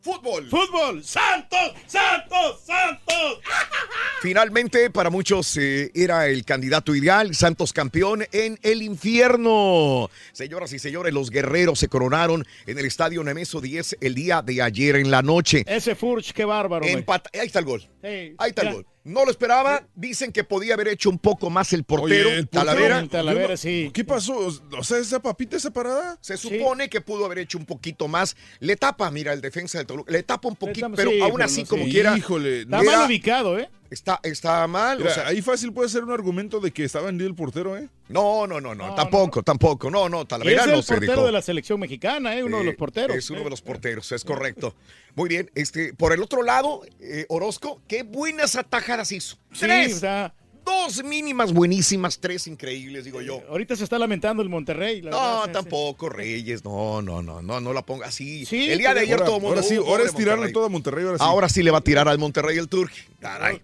fútbol. ¡Fútbol! ¡Santos! ¡Santos! ¡Santos! Finalmente, para muchos eh, era el candidato ideal, Santos campeón en el infierno. Señoras y señores, los guerreros se coronaron en el estadio Nemeso 10 el día de ayer en la noche. Ese Furch, qué bárbaro. Ahí está el gol. Sí, Ahí está el gol. No lo esperaba. Dicen que podía haber hecho un poco más el portero. Oye, el portero, Talavera. Talavera, no- sí. ¿Qué pasó? O sea, esa papita, esa parada. Se supone que pudo haber hecho un poquito más. Le tapa, mira, el defensa del Toluca. Le tapa un poquito, tapa, pero sí, aún pero así, no como quiera. Híjole, Está Era- mal ubicado, ¿eh? Está, está mal. Mira, o sea, ahí fácil puede ser un argumento de que estaba vendido el portero, ¿eh? no, no, no, no, No, tampoco, tampoco. No, no, Talavera es no el se portero de la selección mexicana, ¿eh? Uno de Eh, los porteros. Es uno ¿eh? de los porteros, es correcto. Muy bien, este, por el otro lado, eh, Orozco, qué buenas atajadas hizo. Sí, Tres. o sea, Dos mínimas buenísimas, tres increíbles, digo yo. Ahorita se está lamentando el Monterrey. la No, verdad, sí, sí. tampoco, Reyes. No, no, no, no, no la ponga así. Sí, el día de ayer Ahora- todo el mundo. ahora sí, "Uh, ahora es tirarle Monterrey". todo a Monterrey, ahora sí. Ahora sí le va a tirar al Monterrey el Turque. Caray. No,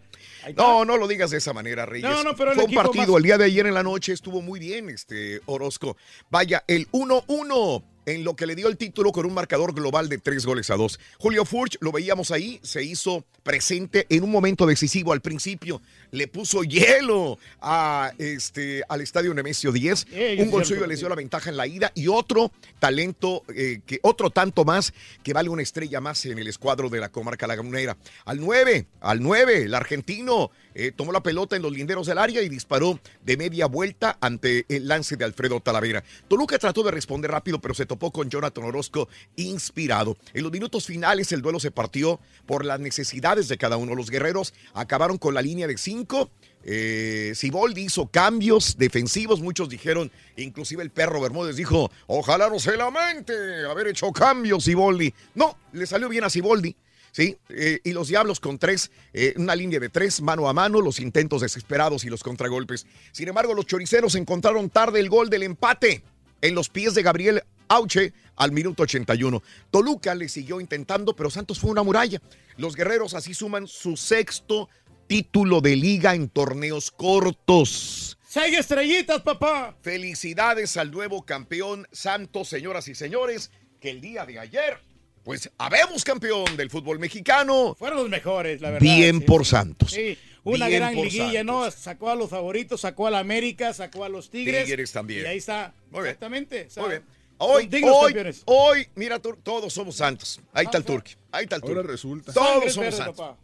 no lo digas de esa manera, Reyes. No, no, pero el Fue un equipo partido más- el día de ayer en la noche, estuvo muy bien, este Orozco. Vaya, el 1-1 en lo que le dio el título con un marcador global de tres goles a dos. Julio Furch, lo veíamos ahí, se hizo presente en un momento decisivo al principio. Le puso hielo a, este, al estadio Nemesio 10. Eh, un gol suyo les dio la ventaja en la ida y otro talento, eh, que, otro tanto más que vale una estrella más en el escuadro de la comarca lagunera. Al 9, al 9, el argentino eh, tomó la pelota en los linderos del área y disparó de media vuelta ante el lance de Alfredo Talavera. Toluca trató de responder rápido, pero se topó con Jonathan Orozco inspirado. En los minutos finales el duelo se partió por las necesidades de cada uno. Los guerreros acabaron con la línea de cinco. Eh, Siboldi hizo cambios defensivos, muchos dijeron, inclusive el perro Bermúdez dijo, ojalá no se lamente haber hecho cambios Siboldi. No, le salió bien a Siboldi. Sí, Eh, y los Diablos con tres, eh, una línea de tres, mano a mano, los intentos desesperados y los contragolpes. Sin embargo, los choriceros encontraron tarde el gol del empate en los pies de Gabriel Auche al minuto 81. Toluca le siguió intentando, pero Santos fue una muralla. Los guerreros así suman su sexto título de liga en torneos cortos. ¡Seis estrellitas, papá! Felicidades al nuevo campeón Santos, señoras y señores, que el día de ayer, pues habemos campeón del fútbol mexicano. Fueron los mejores, la verdad. Bien sí. por Santos. Sí, una Bien gran liguilla, ¿no? Sacó a los favoritos, sacó a la América, sacó a los Tigres. Tigres también. Y ahí está. Muy bien. Exactamente. o sea, Muy bien. Hoy, hoy, hoy, mira, todos somos santos. Ahí está el turque. Ahí está el turque. Ahora resulta. Todos Sangre somos verde, santos.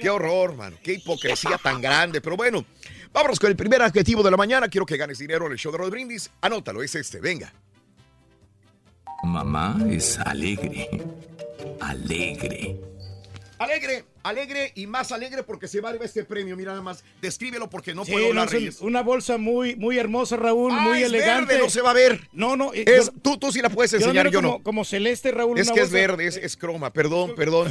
Qué horror, mano. Qué hipocresía tan grande. Pero bueno, vámonos con el primer adjetivo de la mañana. Quiero que ganes dinero en el show de Rod Brindis. Anótalo, es este. Venga. Mamá es alegre. Alegre. Alegre, alegre y más alegre porque se va a este premio. Mira nada más. Descríbelo porque no Sí, puedo no, hablar, Reyes. una bolsa muy, muy hermosa, Raúl, Ah, muy es elegante. verde, no se va a ver. No, no. eh, Es, yo- tú, tú sí la puedes enseñar, yo como, no. Como celeste, Raúl. Es una que es verde, es, eh, es croma. Perdón, perdón.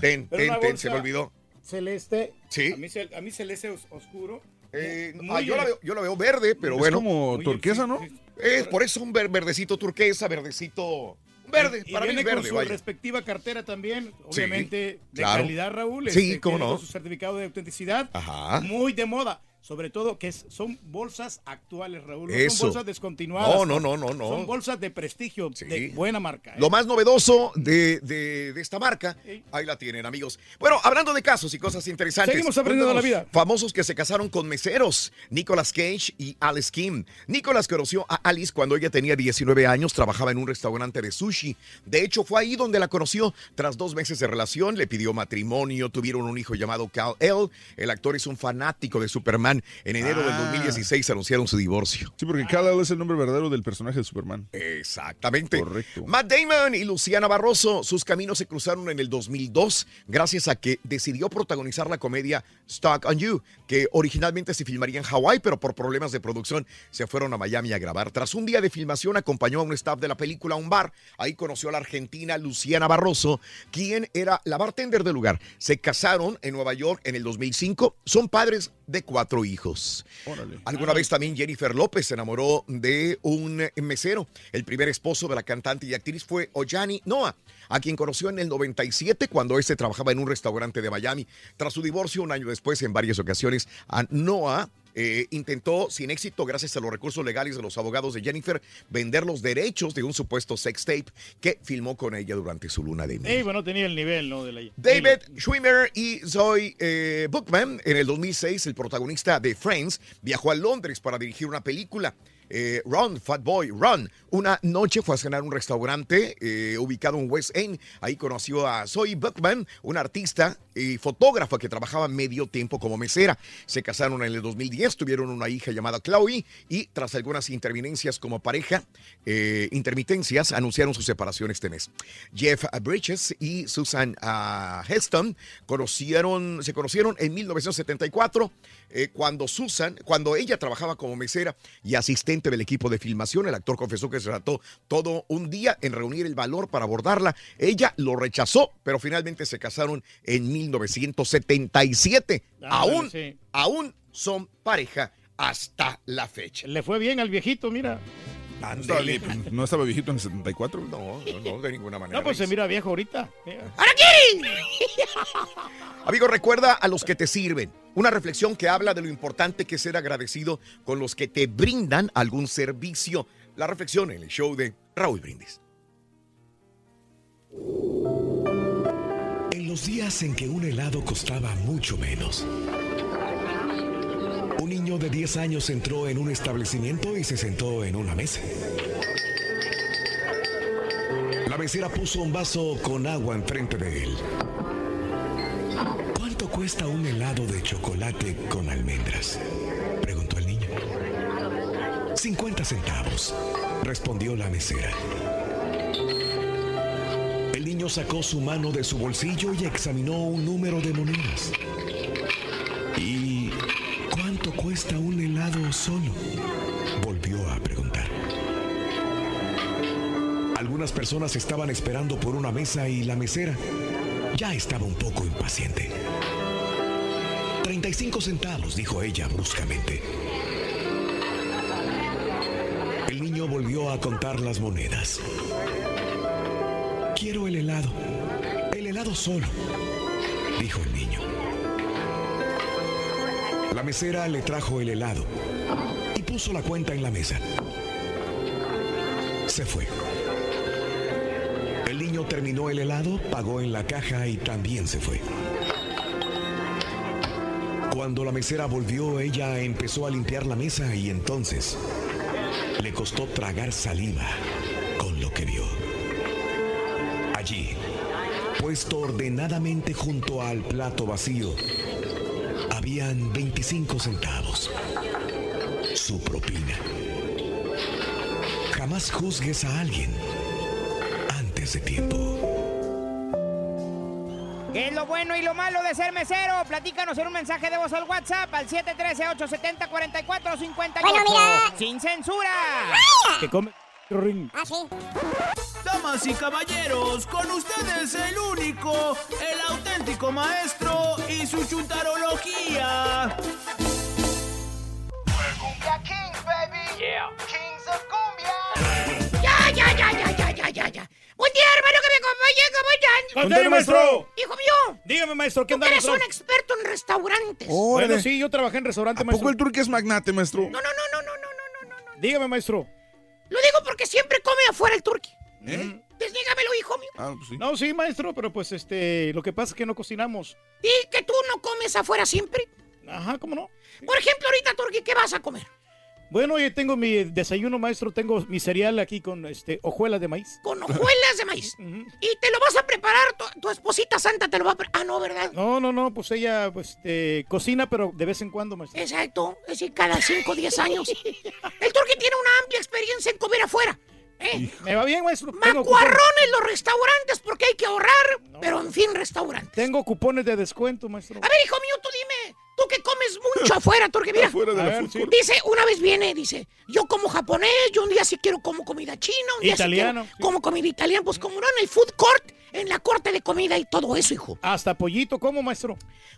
Ten, Pero ten, una ten, se me olvidó. Celeste. Sí. A mí, a mí celeste os- oscuro. Eh, ah, yo, la veo, yo la veo verde, pero Es bueno. como turquesa, ¿no? sí, sí. Es por eso un ver- verdecito turquesa, verdecito verde. Y para mí viene es verde, con su vaya. respectiva cartera también, obviamente de claro. calidad, Raúl. Sí, este, cómo no. con su certificado de autenticidad. Ajá. Muy de moda. Sobre todo que es- son bolsas actuales, Raúl. No Eso. son bolsas descontinuadas. No, no, no, no, no. Son bolsas de prestigio, de buena marca. ¿eh? Lo más novedoso de, de- de esta marca, ahí la tienen, amigos. Bueno, hablando de casos y cosas interesantes. Seguimos aprendiendo la vida. Famosos que se casaron con meseros, Nicolas Cage y Alice Kim. Nicolas conoció a Alice cuando ella tenía 19 años, trabajaba en un restaurante de sushi. De hecho, fue ahí donde la conoció. Tras dos meses de relación, le pidió matrimonio, tuvieron un hijo llamado Cal El. El actor es un fanático de Superman. En enero del Ah. 2016 anunciaron su divorcio. Sí, porque Kal-El es el nombre verdadero del personaje de Superman. Exactamente. Correcto. Matt Damon y Luciana Barroso, sus caminos se cruzaron en el 2002 gracias a que decidió protagonizar la comedia Stock on You, que originalmente se filmaría en Hawái, pero por problemas de producción se fueron a Miami a grabar. Tras un día de filmación acompañó a un staff de la película a un bar. Ahí conoció a la argentina Luciana Barroso, quien era la bartender del lugar. Se casaron en Nueva York en el 2005. Son padres de cuatro hijos. Órale. Alguna vez también Jennifer López se enamoró de un mesero. El primer esposo de la cantante y actriz fue Ojani Noah, a quien conoció en el 97 cuando este trabajaba en un restaurante de Miami. Tras su divorcio, un año después, en varias ocasiones, a Noah eh, intentó, sin éxito, gracias a los recursos legales de los abogados de Jennifer, vender los derechos de un supuesto sex tape que filmó con ella durante su luna de miel. Ey, bueno, tenía el nivel, ¿no? De la... David Schwimmer y Zoe eh, Bookman, en el 2006, el protagonista de Friends, viajó a Londres para dirigir una película. Eh, Run, Fat Boy, Run. Una noche fue a cenar un restaurante eh, ubicado en West End. Ahí conoció a Zoe Bookman, una artista y fotógrafa que trabajaba medio tiempo como mesera. Se casaron en el 2010, tuvieron una hija llamada Chloe y tras algunas interminencias como pareja, eh, intermitencias, anunciaron su separación este mes. Jeff Bridges y Susan ah, Heston conocieron, se conocieron en 1974 eh, cuando Susan, cuando ella trabajaba como mesera y asistente del equipo de filmación. El actor confesó que se trató todo un día en reunir el valor para abordarla. Ella lo rechazó, pero finalmente se casaron en 1977. Ándale, aún, sí. aún son pareja hasta la fecha. Le fue bien al viejito, mira. No estaba, pues, no estaba viejito en el 74. No, no, no, de ninguna manera. No, pues se mira viejo ahorita. Mira. Amigo, recuerda a los que te sirven. Una reflexión que habla de lo importante que es ser agradecido con los que te brindan algún servicio. La reflexión en el show de Raúl Brindis. En los días en que un helado costaba mucho menos. Un niño de 10 años entró en un establecimiento y se sentó en una mesa. La mesera puso un vaso con agua enfrente de él. ¿Cuánto cuesta un helado de chocolate con almendras? Preguntó el niño. 50 centavos, respondió la mesera. El niño sacó su mano de su bolsillo y examinó un número de monedas. ¿Y cuesta un helado solo? Volvió a preguntar. Algunas personas estaban esperando por una mesa y la mesera ya estaba un poco impaciente. 35 centavos, dijo ella bruscamente. El niño volvió a contar las monedas. Quiero el helado. El helado solo, dijo el niño. La mesera le trajo el helado y puso la cuenta en la mesa. Se fue. El niño terminó el helado, pagó en la caja y también se fue. Cuando la mesera volvió, ella empezó a limpiar la mesa y entonces le costó tragar saliva con lo que vio. Allí, puesto ordenadamente junto al plato vacío, habían 25 centavos. Su propina. Jamás juzgues a alguien antes de tiempo. ¿Qué es lo bueno y lo malo de ser mesero? Platícanos en un mensaje de voz al WhatsApp al 713-870-4458. Bueno, mira. ¡Sin censura! Que come ring. Ah, sí. Damas y caballeros, con ustedes el único, el auténtico maestro y su chuntarología. Cumbia Kings, baby. Yeah. Kings of Cumbia. Ya, ya, ya, ya, ya, ya, ya, ya. Buen día, hermano, que me acompañe, ¿cómo están? Maestro. Hijo mío, Dígame, maestro, ¿qué andamos? eres un experto en restaurantes. Bueno, sí, yo trabajé en restaurante, ¿A poco maestro. el turque es magnate, maestro? No, no, no, no, no, no, no, no. Dígame, maestro. Lo digo porque siempre come afuera el turqui. ¿Eh? Pues dígamelo, hijo mío. Ah, pues sí. No, sí, maestro, pero pues este, lo que pasa es que no cocinamos. ¿Y que tú no comes afuera siempre? Ajá, ¿cómo no? Por ejemplo, ahorita, turqui, ¿qué vas a comer? Bueno, hoy tengo mi desayuno, maestro, tengo mi cereal aquí con este hojuelas de maíz. Con hojuelas de maíz. Y te lo vas a preparar, tu, tu esposita santa te lo va a preparar. Ah, no, ¿verdad? No, no, no, pues ella pues, este, cocina, pero de vez en cuando, maestro. Exacto, es decir, cada 5 o 10 años. El turqui tiene una amplia experiencia en comer afuera. ¿Eh? Me va bien, maestro. Macuarrones los restaurantes porque hay que ahorrar, pero en fin, restaurantes. tengo cupones de descuento, maestro. A ver, hijo mío, tú dime, tú que comes mucho afuera, Turque, mira. Afuera de la ver, sí. Dice, una vez viene, dice, yo como japonés, yo un día sí quiero como comida china, un día Italiano, sí quiero sí. como comida italiana, pues como no en el food court, en la corte de comida y todo eso, hijo. Hasta pollito, ¿cómo, maestro?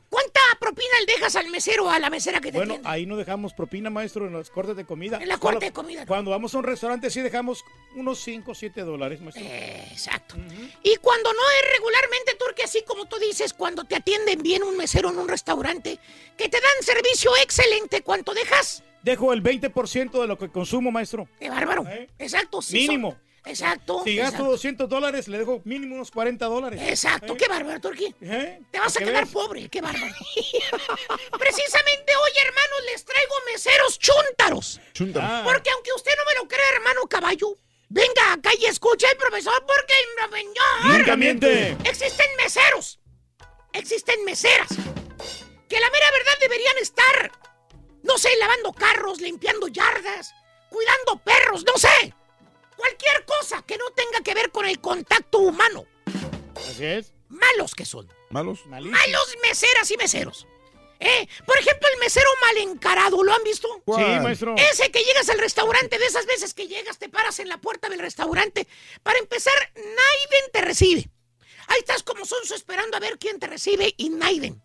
¿Cuánta propina le dejas al mesero o a la mesera que te Bueno, atiende? ahí no dejamos propina, maestro, en las cortes de comida. En la Solo corte de comida. Cuando vamos a un restaurante sí dejamos unos 5 o 7 dólares, maestro. Eh, Exacto. Y cuando no es regularmente, Turque, así como tú dices, cuando te atienden bien un mesero en un restaurante, que te dan servicio excelente, ¿cuánto dejas? Dejo el 20% de lo que consumo, maestro. ¡Qué bárbaro! ¿Eh? Exacto, sí. Mínimo. son- Exacto. Si gasto exacto. 200 dólares, le dejo mínimo unos 40 dólares. Exacto, ¿Eh? qué bárbaro, Turquí. ¿Eh? Te vas a ¿Qué quedar ves? pobre, qué bárbaro. Precisamente hoy, hermanos, les traigo meseros chúntaros. Chúntaro. Ah. Porque aunque usted no me lo crea, hermano caballo, venga acá y escuche al profesor, porque profesor... Nunca miente. Existen meseros, existen meseras, que la mera verdad deberían estar, no sé, lavando carros, limpiando yardas, cuidando perros, no sé. Cualquier cosa que no tenga que ver con el contacto humano. Así es. Malos que son. ¿Malos? Malísimo. Malos meseras y meseros. Eh, por ejemplo, el mesero mal encarado, ¿lo han visto? Sí, maestro. Ese que llegas al restaurante, de esas veces que llegas, te paras en la puerta del restaurante. Para empezar, Naiden te recibe. Ahí estás como sonso esperando a ver quién te recibe y Naiden.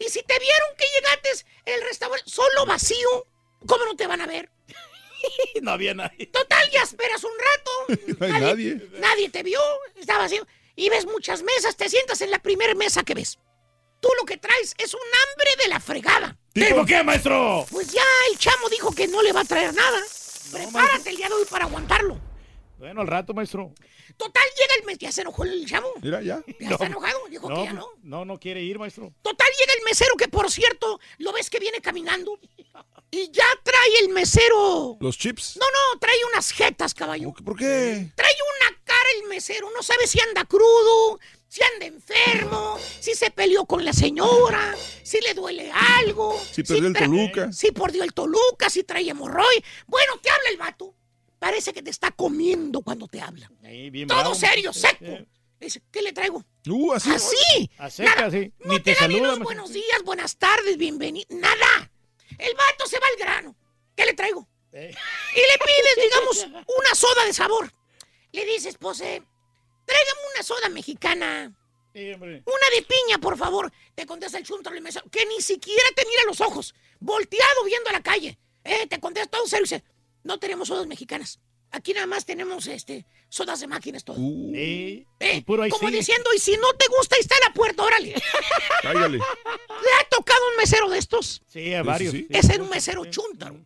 Y si te vieron que llegaste el restaurante solo vacío, ¿cómo no te van a ver? no había nadie. Total, ya esperas un rato. No hay nadie. Nadie te vio, está vacío. Y ves muchas mesas, te sientas en la primera mesa que ves. Tú lo que traes es un hambre de la fregada. ¿Tipo qué, maestro? Pues ya el chamo dijo que no le va a traer nada. Prepárate el día de hoy para aguantarlo. Bueno, al rato, maestro. Total, llega el mesero. Ya se enojó el chamo. Mira, ya. Ya está enojado. Dijo que ya no. No, no quiere ir, maestro. Total, llega el mesero que, por cierto, lo ves que viene caminando. Y ya trae el mesero. Los chips. No, no, trae unas jetas, caballo. ¿Por qué? Trae una cara el mesero. No sabe si anda crudo, si anda enfermo, si se peleó con la señora, si le duele algo. Si perdió el tra- Toluca. Si perdió el Toluca, si trae hemorroid. Bueno, te habla el vato. Parece que te está comiendo cuando te habla. Ahí, bien Todo bravo, serio, seco. Dice, ¿qué le traigo? Uh, así. Así. A seca, sí. Ni te da ni saluda, maestro. buenos días, buenas tardes, bienvenido. Nada. El vato se va al grano. ¿Qué le traigo? Eh. Y le pides, digamos, una soda de sabor. Le dices, pues, eh, tráigame una soda mexicana. Sí, hombre. Una de piña, por favor. Te contesta el chunto que ni siquiera te mira los ojos, volteado viendo a la calle. Eh, te contesta todo serio dice, no tenemos sodas mexicanas. Aquí nada más tenemos este sodas de máquinas todo. Sí. Eh, Y puro ahí como sí. diciendo, y si no te gusta, ahí está la puerta, órale. Cállale. ¿Le ha tocado un mesero de estos? Sí, a varios. sí. Ese era un mesero chúntaro.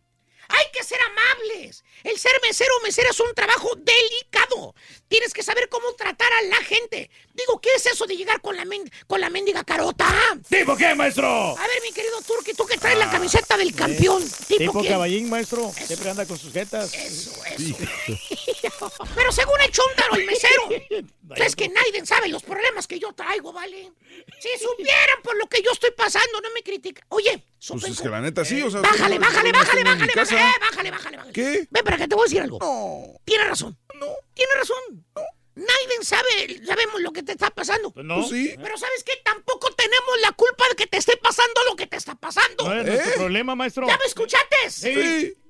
Hay que ser amables. El ser mesero o mesera es un trabajo delicado. Tienes que saber cómo tratar a la gente. Digo, ¿qué es eso de llegar con la, men- con la mendiga carota? ¿Tipo qué, maestro? A ver, mi querido Turki, tú que traes la camiseta del campeón. ¿Tipo, Tipo caballín, maestro. Siempre anda con sus jetas. Eso, eso. Pero según el chúntaro, el mesero, es que nadie sabe los problemas que yo traigo, ¿vale? Si supieran por lo que yo estoy pasando, no me critican. Oye, Pues es que la neta sí, o sea. Bájale, no- bájale, no bájale, bájale, eh, bájale, bájale, bájale. ¿Qué? Ven para que te voy a decir algo. Tiene razón. No. Tiene razón. No. Nadie sabe, sabemos lo que te está pasando. Pues no. Pues sí. Pero ¿sabes qué? Tampoco tenemos la culpa de que te esté pasando lo que te está pasando. No es nuestro problema, maestro. ¿Ya me escuchaste? Sí.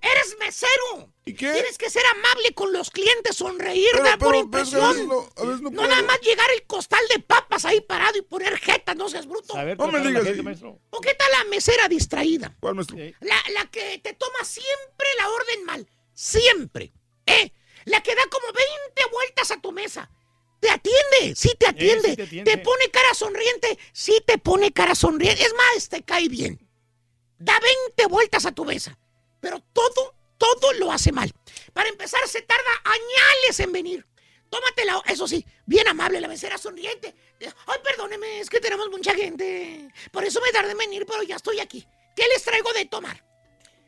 Eres mesero. ¿Y qué? Tienes que ser amable con los clientes, sonreír, Pero- dar por pero, pues, a impresión. veces no- a veces no no nada más llegar el costal de papas ahí parado y poner jetas, no seas bruto. A ver, No me digas gente. ¿O qué tal la mesera distraída? ¿Cuál maestro? La, la que te toma siempre la orden mal. Siempre. ¿Eh? La que da como 20 vueltas a tu mesa. Te atiende, sí te atiende. sí te atiende. pone cara sonriente, sí te pone cara sonriente. Es más, te cae bien. Da 20 vueltas a tu mesa. Pero todo, todo lo hace mal. Para empezar, se tarda añales en venir. Tómatela, eso sí, bien amable, la mesera sonriente. Ay, perdóneme, es que tenemos mucha gente. Por eso me tardé en venir, pero ya estoy aquí. ¿Qué les traigo de tomar?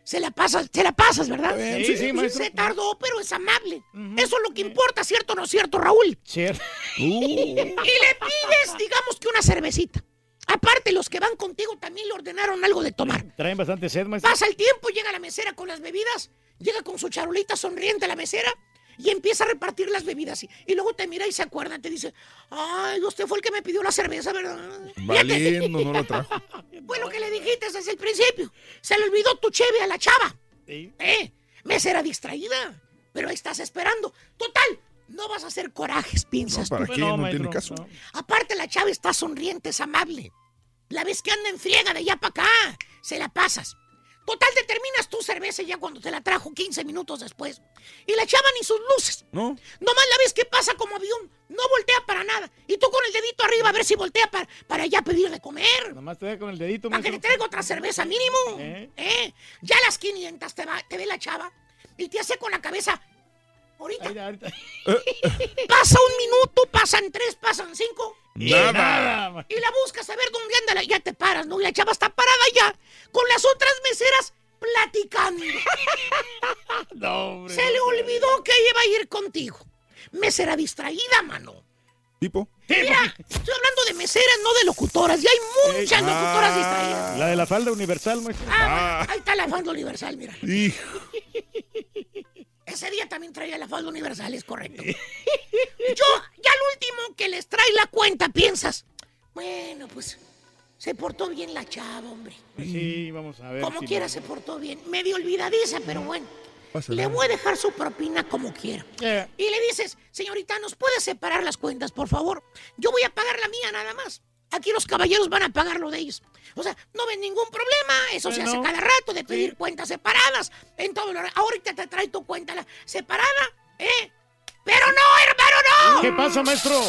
Se la pasas, se la pasas, ¿verdad? sí, sí, maestro. Se tardó, pero es amable. Eso es lo que importa, ¿cierto o no cierto, Raúl? Cierto. Y le pides, digamos que una cervecita. Aparte, los que van contigo también le ordenaron algo de tomar. Traen bastante sed, maestro. Pasa el tiempo, llega la mesera con las bebidas, llega con su charolita sonriente la mesera y empieza a repartir las bebidas. Y, y luego te mira y se acuerda, te dice, ay, usted fue el que me pidió la cerveza, ¿verdad? Valiendo, no lo trajo. Fue lo que le dijiste desde el principio. Se le olvidó tu cheve a la chava. ¿Eh? Mesera distraída. Pero ahí estás esperando. Total, no vas a hacer corajes, piensas ¿Para tú. qué? No tiene caso. Aparte, la chava está sonriente, es amable. La ves que anda en friega de allá para acá. Se la pasas. Total, te terminas tu cerveza ya cuando te la trajo 15 minutos después. Y la chava ni sus luces. No. Nomás la ves que pasa como avión. No voltea para nada. Y tú con el dedito arriba a ver si voltea para, para allá pedir de comer. Nomás te deja con el dedito, Para que le traiga otra cerveza mínimo. ¿Eh? ¿Eh? Ya a las 500 te, va, te ve la chava y te hace con la cabeza. Ahorita. Ahí, ahorita. Pasa un minuto, pasan tres, pasan cinco. Y nada, Y la buscas a ver dónde anda. la- Ya te paras, ¿no? Y la chava está parada ya con las otras meseras platicando. No, hombre. Se le olvidó que iba a ir contigo. Mesera distraída, mano. ¿Tipo? Mira, estoy hablando de meseras, no de locutoras. Y hay muchas Ey. locutoras distraídas. La de la falda universal, maestro. Ah, bueno, ahí está la falda universal, mira. Hijo. Ese día también traía la falda universal, es correcto. Yo, ya al último que les trae la cuenta, piensas, bueno, pues se portó bien la chava, hombre. Sí, vamos a ver. Como si quiera no- se portó bien. Medio olvidadiza, pero bueno. Pásale. Le voy a dejar su propina como quiera. Eh, Y le dices, señorita, ¿nos puede separar las cuentas, por favor? Yo voy a pagar la mía nada más. Aquí los caballeros van a pagar lo de ellos. O sea, no ven ningún problema, eso se hace cada rato de pedir cuentas separadas. En todo lo- ahorita te trae tu cuenta separada, ¿eh? Pero no, hermano, no. ¿Qué pasa, maestro?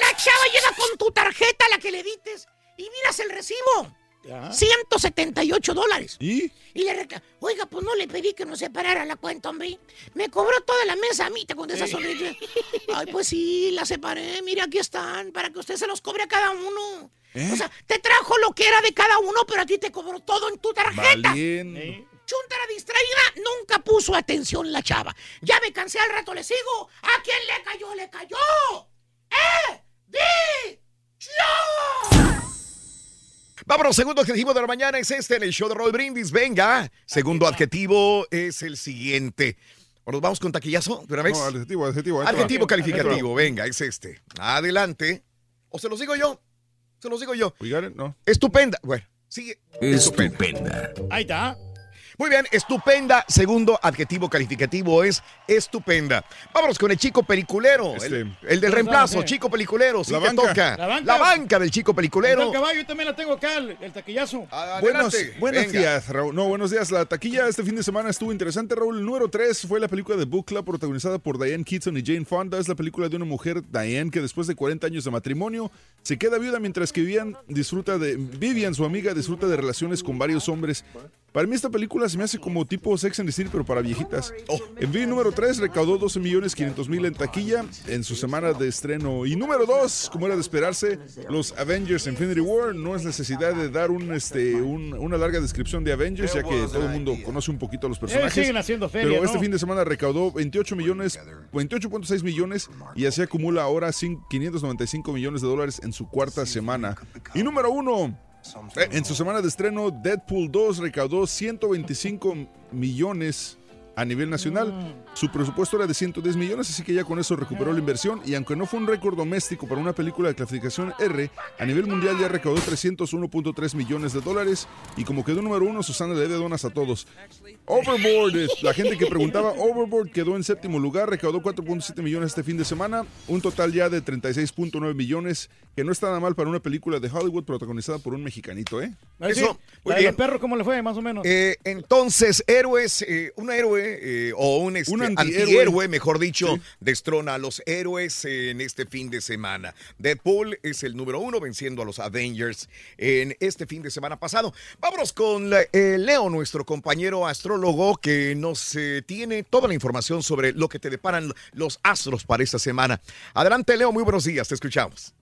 La chava llega con tu tarjeta, la que le dites, y miras el recibo. Ya. 178 dólares. ¿Y? Y le reclama, oiga, pues no le pedí que nos separara la cuenta, hombre. Me cobró toda la mesa a mí, te contesta sonriendo. Ay, pues sí, la separé. Mira, aquí están, para que usted se los cobre a cada uno. ¿Eh? O sea, te trajo lo que era de cada uno, pero a ti te cobró todo en tu tarjeta. Valiendo. Chuntara distraída, nunca puso atención la chava. Ya me cansé, al rato le sigo. ¿A quién le cayó? ¡Le cayó! ¡Eh! ¡Di! Vámonos, segundo adjetivo de la mañana es este en el show de Roll Brindis. Venga, segundo adjetivo es el siguiente. ¿O nos vamos con taquillazo de una vez? No, adjetivo, adjetivo. Adjetivo calificativo, venga, es este. Adelante. O se los digo yo. Se los digo yo. It? No. Estupenda. Bueno, sigue. Estupenda. Ahí está. Muy bien, estupenda. Segundo adjetivo calificativo es estupenda. Vámonos con el chico peliculero. Este, el, el del ¿qué reemplazo, chico peliculero. Sí La te banca. toca. La banca. del chico peliculero. El caballo, yo también la tengo acá, el, el taquillazo. Buenos, Adelante, buenos venga. días, Raúl. No, buenos días. La taquilla este fin de semana estuvo interesante, Raúl. El número 3 fue la película de Book Club protagonizada por Diane Keaton y Jane Fonda. Es la película de una mujer, Diane, que después de 40 años de matrimonio se queda viuda mientras que Vivian disfruta de Vivian, su amiga, disfruta de relaciones con varios hombres. Para mí esta película se me hace como tipo Sex and the City, pero para viejitas. En fin, número 3 recaudó 12 millones 500 mil en taquilla en su semana de estreno. Y número 2, como era de esperarse, los Avengers Infinity War. No es necesidad de dar un, este, un- una larga descripción de Avengers, ya que todo el mundo conoce un poquito a los personajes. siguen haciendo feria, pero ¿no? este fin de semana recaudó 28 millones, 28.6 millones y así acumula ahora cin- 595 millones de dólares en su cuarta semana. Y número 1. En su semana de estreno, Deadpool 2 recaudó 125 millones a nivel nacional. Su presupuesto era de 110 millones, así que ya con eso recuperó la inversión. Y aunque no fue un récord doméstico para una película de clasificación R, a nivel mundial ya recaudó 301.3 millones de dólares. Y como quedó número uno, Susana le debe donas a todos. Overboard, la gente que preguntaba, Overboard quedó en séptimo lugar, recaudó 4.7 millones este fin de semana, un total ya de 36.9 millones, que no está nada mal para una película de Hollywood protagonizada por un mexicanito, ¿eh? Sí, Eso, muy bien. los perros, ¿cómo le fue? Más o menos. Eh, entonces, héroes, eh, un héroe eh, o un, Un antihéroe, antihéroe. mejor dicho, Sí. destrona a los héroes en este fin de semana. Deadpool es el número uno, venciendo a los Avengers en este fin de semana pasado. Vámonos con eh, Leo, nuestro compañero astrólogo, que nos eh, tiene toda la información sobre lo que te deparan los astros para esta semana. Adelante, Leo, muy buenos días, te escuchamos.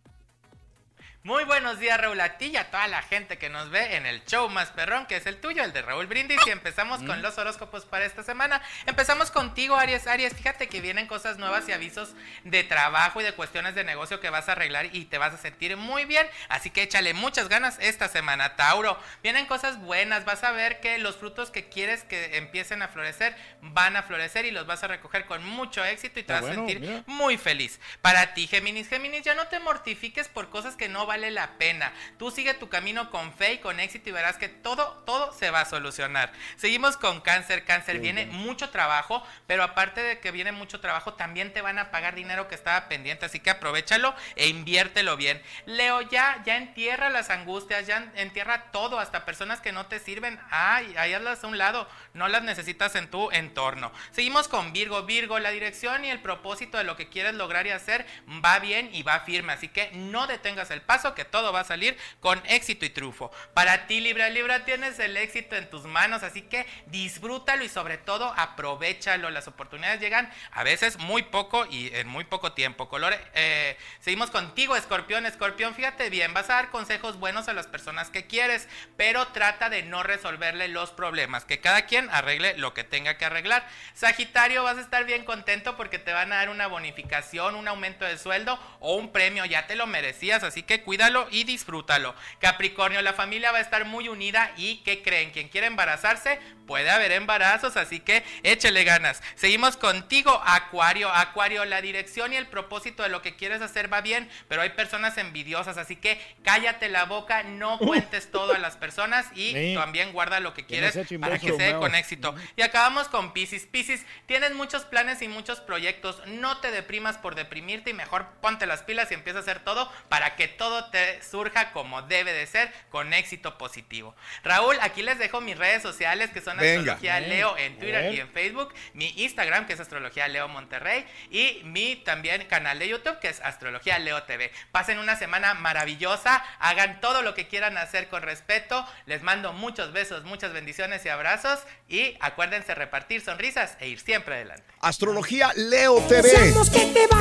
Muy buenos días, Raúl, a ti y a toda la gente que nos ve en el show más perrón, que es el tuyo, el de Raúl Brindis. Y empezamos con los horóscopos para esta semana. Empezamos contigo, Aries. Aries, fíjate que vienen cosas nuevas y avisos de trabajo y de cuestiones de negocio que vas a arreglar y te vas a sentir muy bien. Así que échale muchas ganas esta semana, Tauro. Vienen cosas buenas, vas a ver que los frutos que quieres que empiecen a florecer van a florecer y los vas a recoger con mucho éxito y te Está vas a bueno, sentir mira. muy feliz. Para ti, Géminis, Géminis, ya no te mortifiques por cosas que no vale la pena. Tú sigue tu camino con fe y con éxito y verás que todo, todo se va a solucionar. Seguimos con cáncer. Cáncer, viene mucho trabajo, pero aparte de que viene mucho trabajo, también te van a pagar dinero que estaba pendiente, así que aprovechalo e inviértelo bien. Leo, ya, ya entierra las angustias, ya entierra todo, hasta personas que no te sirven. Ay, ahí hazlas a un lado, no las necesitas en tu entorno. Seguimos con Virgo. Virgo, la dirección y el propósito de lo que quieres lograr y hacer va bien y va firme, así que no detengas el paso, que todo va a salir con éxito y triunfo. Para ti, Libra, Libra, tienes el éxito en tus manos, así que disfrútalo y sobre todo aprovechalo. Las oportunidades llegan a veces muy poco y en muy poco tiempo. Color, eh, seguimos contigo, Escorpión. Escorpión, fíjate bien, vas a dar consejos buenos a las personas que quieres, pero trata de no resolverle los problemas, que cada quien arregle lo que tenga que arreglar. Sagitario, vas a estar bien contento porque te van a dar una bonificación, un aumento de sueldo o un premio, ya te lo merecías, así que cuídalo y disfrútalo. Capricornio, la familia va a estar muy unida y ¿qué creen? Quien quiere embarazarse puede haber embarazos, así que échele ganas. Seguimos contigo, Acuario. Acuario, la dirección y el propósito de lo que quieres hacer va bien, pero hay personas envidiosas, así que cállate la boca, no cuentes todo a las personas y Sí. también guarda lo que quieres para que se dé con éxito. Y acabamos con Pisces. Pisces, tienes muchos planes y muchos proyectos. No te deprimas por deprimirte y mejor ponte las pilas y empieza a hacer todo para que todo te surja como debe de ser, con éxito positivo. Raúl, aquí les dejo mis redes sociales que son Venga. Astrología Bien. Leo en Twitter Bien. y en Facebook, mi Instagram que es Astrología Leo Monterrey y mi también canal de YouTube que es Astrología Leo TV. Pasen una semana maravillosa, hagan todo lo que quieran hacer con respeto. Les mando muchos besos, muchas bendiciones y abrazos y acuérdense repartir sonrisas e ir siempre adelante. Astrología Leo TV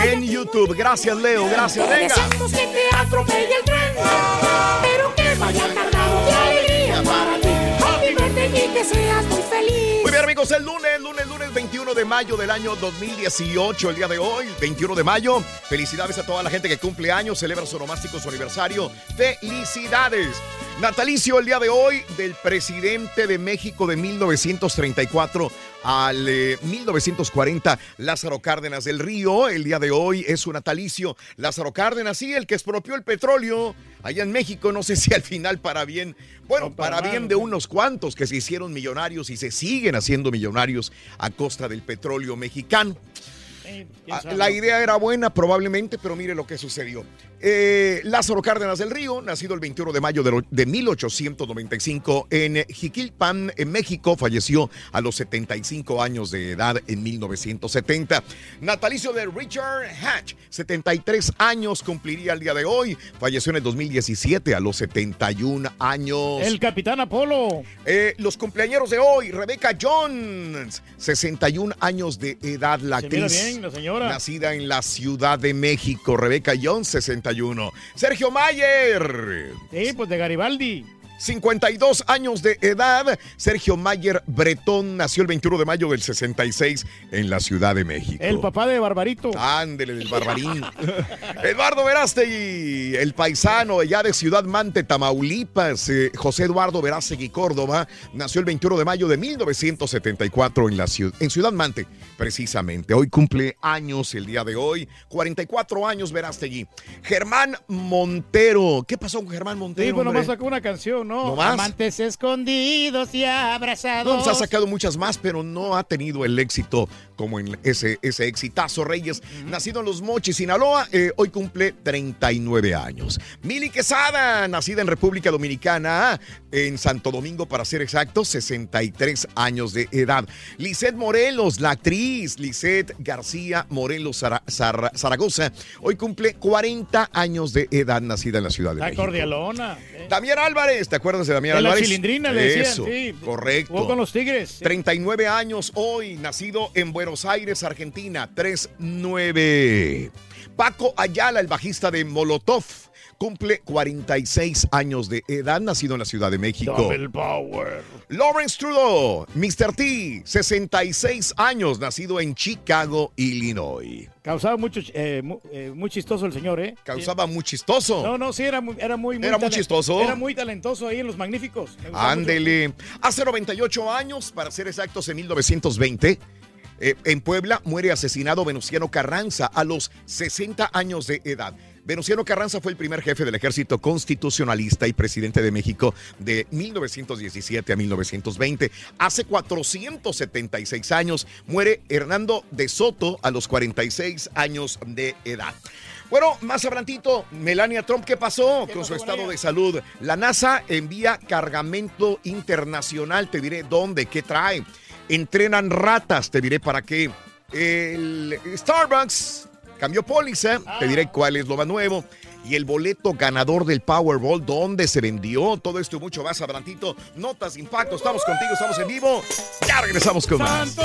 en YouTube. Gracias, Leo. Gracias, venga. Deseamos que te atropelle el tren, pero que vaya cargado de alegría para ti. Que seas muy feliz. Muy bien, amigos, el lunes, lunes, lunes 21 de mayo del año 2018, el día de hoy, 21 de mayo. Felicidades a toda la gente que cumple años, celebra su nomástico, su aniversario. Felicidades. Natalicio el día de hoy del presidente de México de 1934 al eh, 1940, Lázaro Cárdenas del Río. El día de hoy es su natalicio. Lázaro Cárdenas, sí, el que expropió el petróleo allá en México. No sé si al final para bien, bueno, para para bien mal, de ¿no? unos cuantos que se hicieron millonarios y se siguen haciendo millonarios a costa del petróleo mexicano. Ah, La idea era buena probablemente, pero mire lo que sucedió. Eh, Lázaro Cárdenas del Río, nacido el 21 de mayo de, de 1895 en Jiquilpan, en México, falleció a los 75 años de edad en 1970. Natalicio de Richard Hatch, 73 años cumpliría el día de hoy. Falleció en el 2017 a los 71 años. El capitán Apolo. Eh, los cumpleaños de hoy, Rebecca Jones, 61 años de edad, la Se mira actriz. bien, la señora. Nacida en la Ciudad de México, Rebecca Jones, 61. Sergio Mayer. Sí, pues de Garibaldi. 52 años de edad. Sergio Mayer Bretón nació el 21 de mayo del 66 en la Ciudad de México. El papá de Barbarito. Ándele, el barbarín. Eduardo Verástegui, el paisano ya de Ciudad Mante, Tamaulipas. Eh, José Eduardo Verástegui Córdoba nació el 21 de mayo de 1974 en, la ciudad, en Ciudad Mante, precisamente. Hoy cumple años el día de hoy. 44 años Verástegui. Germán Montero. ¿Qué pasó con Germán Montero? Sí, bueno, hombre? más sacó una canción, ¿no? ¿No más? Amantes escondidos y abrazados. No, nos ha sacado muchas más, pero no ha tenido el éxito como en ese, ese exitazo Reyes. Nacido en Los Mochis, Sinaloa, eh, hoy cumple 39 años. Mili Quesada, nacida en República Dominicana, en Santo Domingo para ser exacto, 63 años de edad. Lisette Morelos, la actriz Lisette García Morelos Zara- Zara- Zaragoza, hoy cumple 40 años de edad, nacida en la Ciudad de La México. cordialona. Damián Álvarez, ¿te acuerdas de Damián De la Álvarez? Chilindrina le decían, Eso, sí. correcto. Jugó con los Tigres. sí. 39 años hoy, nacido en Buenos Aires, Argentina, 39. Paco Ayala, el bajista de Molotov, cumple 46 años de edad, nacido en la Ciudad de México. Double power. Lawrence Trudeau, Mr. T, 66 años, nacido en Chicago, Illinois. Causaba mucho, eh, eh, muy chistoso el señor, ¿eh? Causaba muy chistoso. No, no, sí, era muy, era muy, ¿Era muy chistoso? Era muy talentoso ahí en Los Magníficos. Ándele. Hace 98 años, para ser exactos, en 1920, eh, en Puebla muere asesinado Venustiano Carranza a los 60 años de edad. Venustiano Carranza fue el primer jefe del ejército constitucionalista y presidente de México de 1917 a 1920. Hace 476 años muere Hernando de Soto a los 46 años de edad. Bueno, más adelantito, Melania Trump, ¿qué pasó con su estado de salud? La NASA envía cargamento internacional, te diré dónde, qué trae. Entrenan ratas, te diré para qué. El Starbucks cambió póliza, te diré cuál es lo más nuevo. Y el boleto ganador del Powerball, ¿dónde se vendió? Todo esto y mucho más adelantito. Notas, impacto, estamos contigo, estamos en vivo. Ya regresamos con más.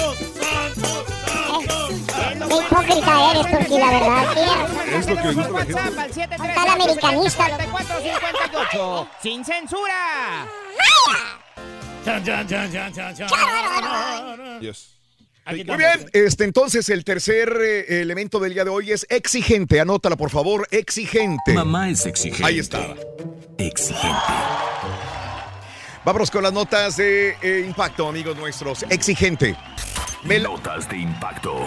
Qué hipócrita eres, Turquí, la verdad. Tienes- Es lo que le gusta a la gente. WhatsApp al Está el americanista. 7458 sin censura. Chan, Aquí Muy bien, este, entonces el tercer eh, elemento del día de hoy es exigente. Anótala, por favor, exigente. Mamá es exigente. Ahí está. Exigente. Vámonos con las notas de eh, impacto, amigos nuestros. Exigente. Notas de impacto.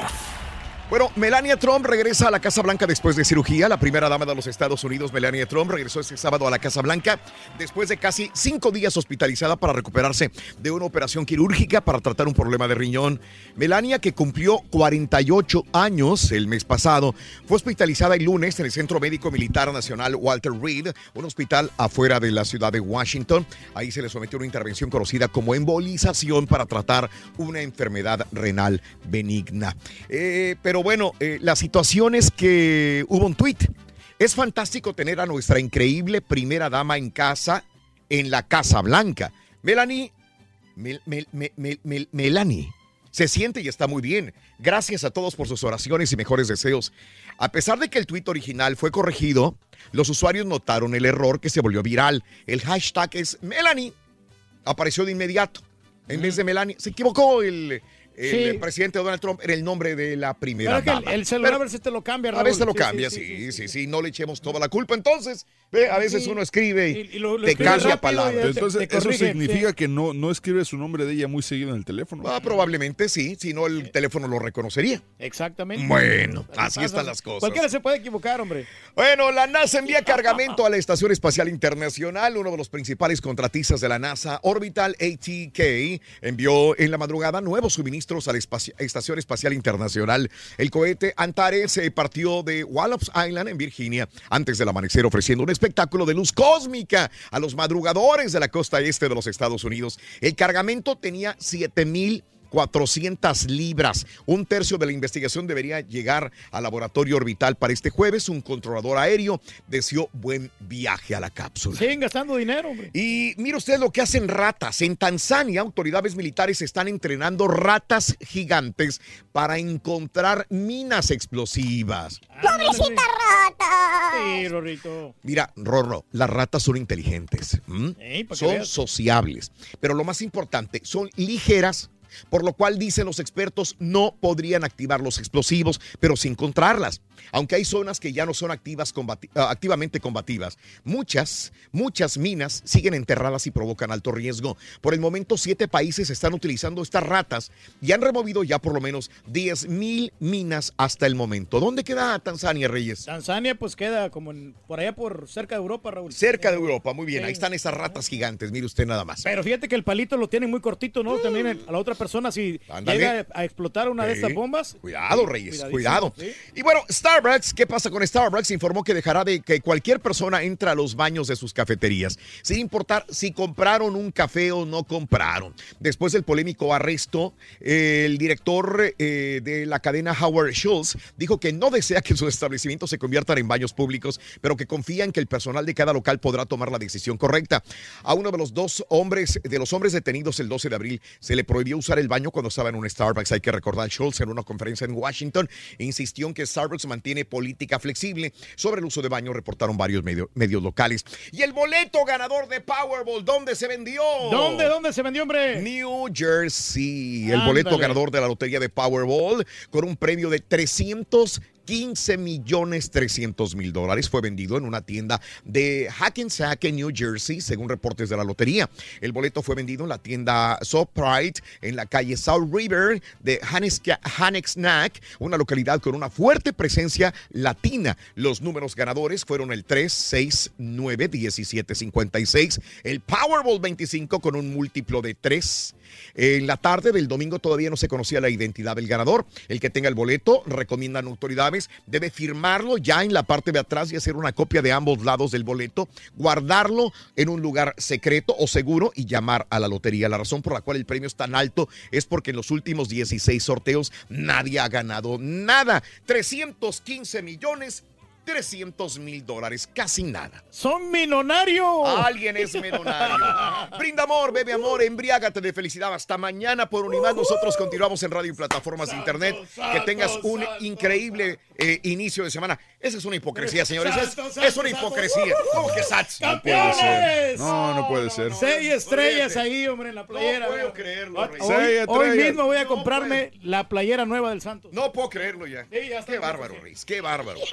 Bueno, Melania Trump regresa a la Casa Blanca después de cirugía. La primera dama de los Estados Unidos, Melania Trump, regresó este sábado a la Casa Blanca después de casi cinco días hospitalizada para recuperarse de una operación quirúrgica para tratar un problema de riñón. Melania, que cumplió 48 años el mes pasado, fue hospitalizada el lunes en el Centro Médico Militar Nacional Walter Reed, un hospital afuera de la ciudad de Washington. Ahí se le sometió una intervención conocida como embolización para tratar una enfermedad renal benigna. Eh, pero bueno, eh, la situación es que hubo un tuit. Es fantástico tener a nuestra increíble primera dama en casa, en la Casa Blanca. Melanie, Mel- Mel- Mel- Mel- Mel- Melanie, se siente y está muy bien. Gracias a todos por sus oraciones y mejores deseos. A pesar de que el tuit original fue corregido, los usuarios notaron el error que se volvió viral. El hashtag es Melanie. Apareció de inmediato. En vez de Melanie, se equivocó el, el Sí. presidente Donald Trump era el nombre de la primera Pero que el, dama. el celular Pero- a veces te lo cambia, a Raúl. veces lo Sí, cambia, sí sí, sí, no le echemos toda la culpa. Entonces, ve, a veces Sí. uno escribe y, Y- y lo- lo te escribe cambia palabras. Entonces, te eso corrige, significa que no, no escribe su nombre de ella muy seguido en el teléfono. Ah, probablemente sí, si no el teléfono lo reconocería. Exactamente. Bueno, así pasa. están las cosas. Cualquiera se puede equivocar, hombre. Bueno, la NASA envía cargamento a la Estación Espacial Internacional. Uno de los principales contratistas de la NASA, Orbital ATK, envió en la madrugada nuevos suministros a la Estación Espacial Internacional. El cohete Antares se partió de Wallops Island en Virginia antes del amanecer, ofreciendo un espectáculo de luz cósmica a los madrugadores de la costa este de los Estados Unidos. El cargamento tenía 7000 400 libras. Un tercio de la investigación debería llegar al laboratorio orbital para este jueves. Un controlador aéreo deseó buen viaje a la cápsula. Siguen gastando dinero, hombre. Y mire usted lo que hacen ratas. En Tanzania, autoridades militares están entrenando ratas gigantes para encontrar minas explosivas. ¡Pobrecita rata! Sí, Rorrito. Mira, Rorro, las ratas son inteligentes, que son veas. sociables, pero lo más importante, son ligeras, por lo cual dicen los expertos no podrían activar los explosivos, pero sin encontrarlas. Aunque hay zonas que ya no son activas combati- ah, activamente combativas, muchas, muchas minas siguen enterradas y provocan alto riesgo. Por el momento, siete países están utilizando estas ratas y han removido ya por lo menos 10 mil minas hasta el momento. ¿Dónde queda Tanzania, Reyes? Tanzania, pues queda como en- por allá por cerca de Europa, Raúl. Cerca de Europa, muy bien. Sí. Ahí están esas ratas gigantes, mire usted nada más. Pero fíjate que el palito lo tiene muy cortito, ¿no? También a la otra persona, si Ándale. llega a explotar una de estas bombas. Cuidado, Reyes, cuidado. sí. Y bueno, Starbucks, ¿qué pasa con Starbucks? Informó que dejará de que cualquier persona entre a los baños de sus cafeterías, sin importar si compraron un café o no compraron. Después del polémico arresto, el director eh, de la cadena Howard Schultz dijo que no desea que sus establecimientos se conviertan en baños públicos, pero que confía en que el personal de cada local podrá tomar la decisión correcta. A uno de los dos hombres, de los hombres detenidos el 12 de abril, se le prohibió usar el baño cuando estaba en un Starbucks. Hay que recordar, Schultz en una conferencia en Washington insistió en que Starbucks mantiene política flexible sobre el uso de baño, reportaron varios medio- medios locales. Y el boleto ganador de Powerball, ¿dónde se vendió? ¿Dónde, dónde se vendió, hombre? New Jersey, el boleto ganador de la lotería de Powerball con un premio de 315 millones 300 mil dólares fue vendido en una tienda de Hackensack en New Jersey, según reportes de la lotería. El boleto fue vendido en la tienda SoPride en la calle South River de Snack, una localidad con una fuerte presencia latina. Los números ganadores fueron el 3, 6, 9, 17, 56, el Powerball 25 con un múltiplo de 3. En la tarde del domingo todavía no se conocía la identidad del ganador. El que tenga el boleto, recomiendan autoridades, debe firmarlo ya en la parte de atrás y hacer una copia de ambos lados del boleto, guardarlo en un lugar secreto o seguro y llamar a la lotería. La razón por la cual el premio es tan alto es porque en los últimos 16 sorteos nadie ha ganado nada. 315 millones 300 mil dólares, casi nada. ¡Son millonarios! Alguien es millonario. Brinda amor, bebe amor, embriágate de felicidad. Hasta mañana por Unimás. Nosotros continuamos en radio y plataformas de internet. Que tengas un increíble eh, inicio de semana. Esa es una hipocresía, señores. Es, es una hipocresía. ¿Cómo que Sats? No puede ser. No, no puede ser. Seis estrellas ahí, hombre, en la playera. No puedo creerlo, Hoy- Rey. Hoy, mismo voy a comprarme la playera nueva del Santos. No puedo creerlo ya. Sí, ya está Qué bárbaro. Reyes. Qué bárbaro.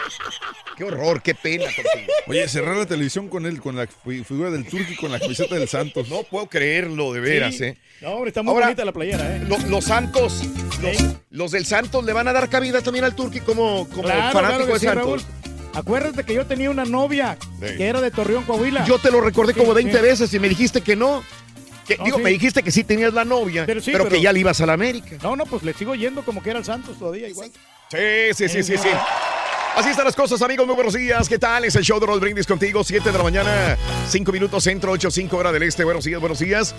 Qué horror, qué pena contigo. Oye, cerrar la televisión con él, con la fi- figura del Turqui, con la camiseta del Santos. No puedo creerlo, de veras, Sí. ¿eh? No, hombre, está muy Ahora, bonita la playera, ¿eh? Lo- los Santos, los, los del Santos le van a dar cabida también al Turqui como, como Claro, fanático claro que de sí, Santos. Raúl. Acuérdate que yo tenía una novia Sí. que era de Torreón, Coahuila. Yo te lo recordé como Sí, 20 sí. veces y me dijiste que no. Que, No, digo, sí. me dijiste que sí tenías la novia, pero, Pero que ya le ibas a la América. No, no, pues le sigo yendo como que era el Santos todavía igual. Sí, sí, sí, sí, sí. Así están las cosas, amigos. Muy buenos días. ¿Qué tal? Es el show de Roll Brindis contigo. 7 de la mañana, 5 minutos centro, 8, 5 hora del este. Buenos días, buenos días.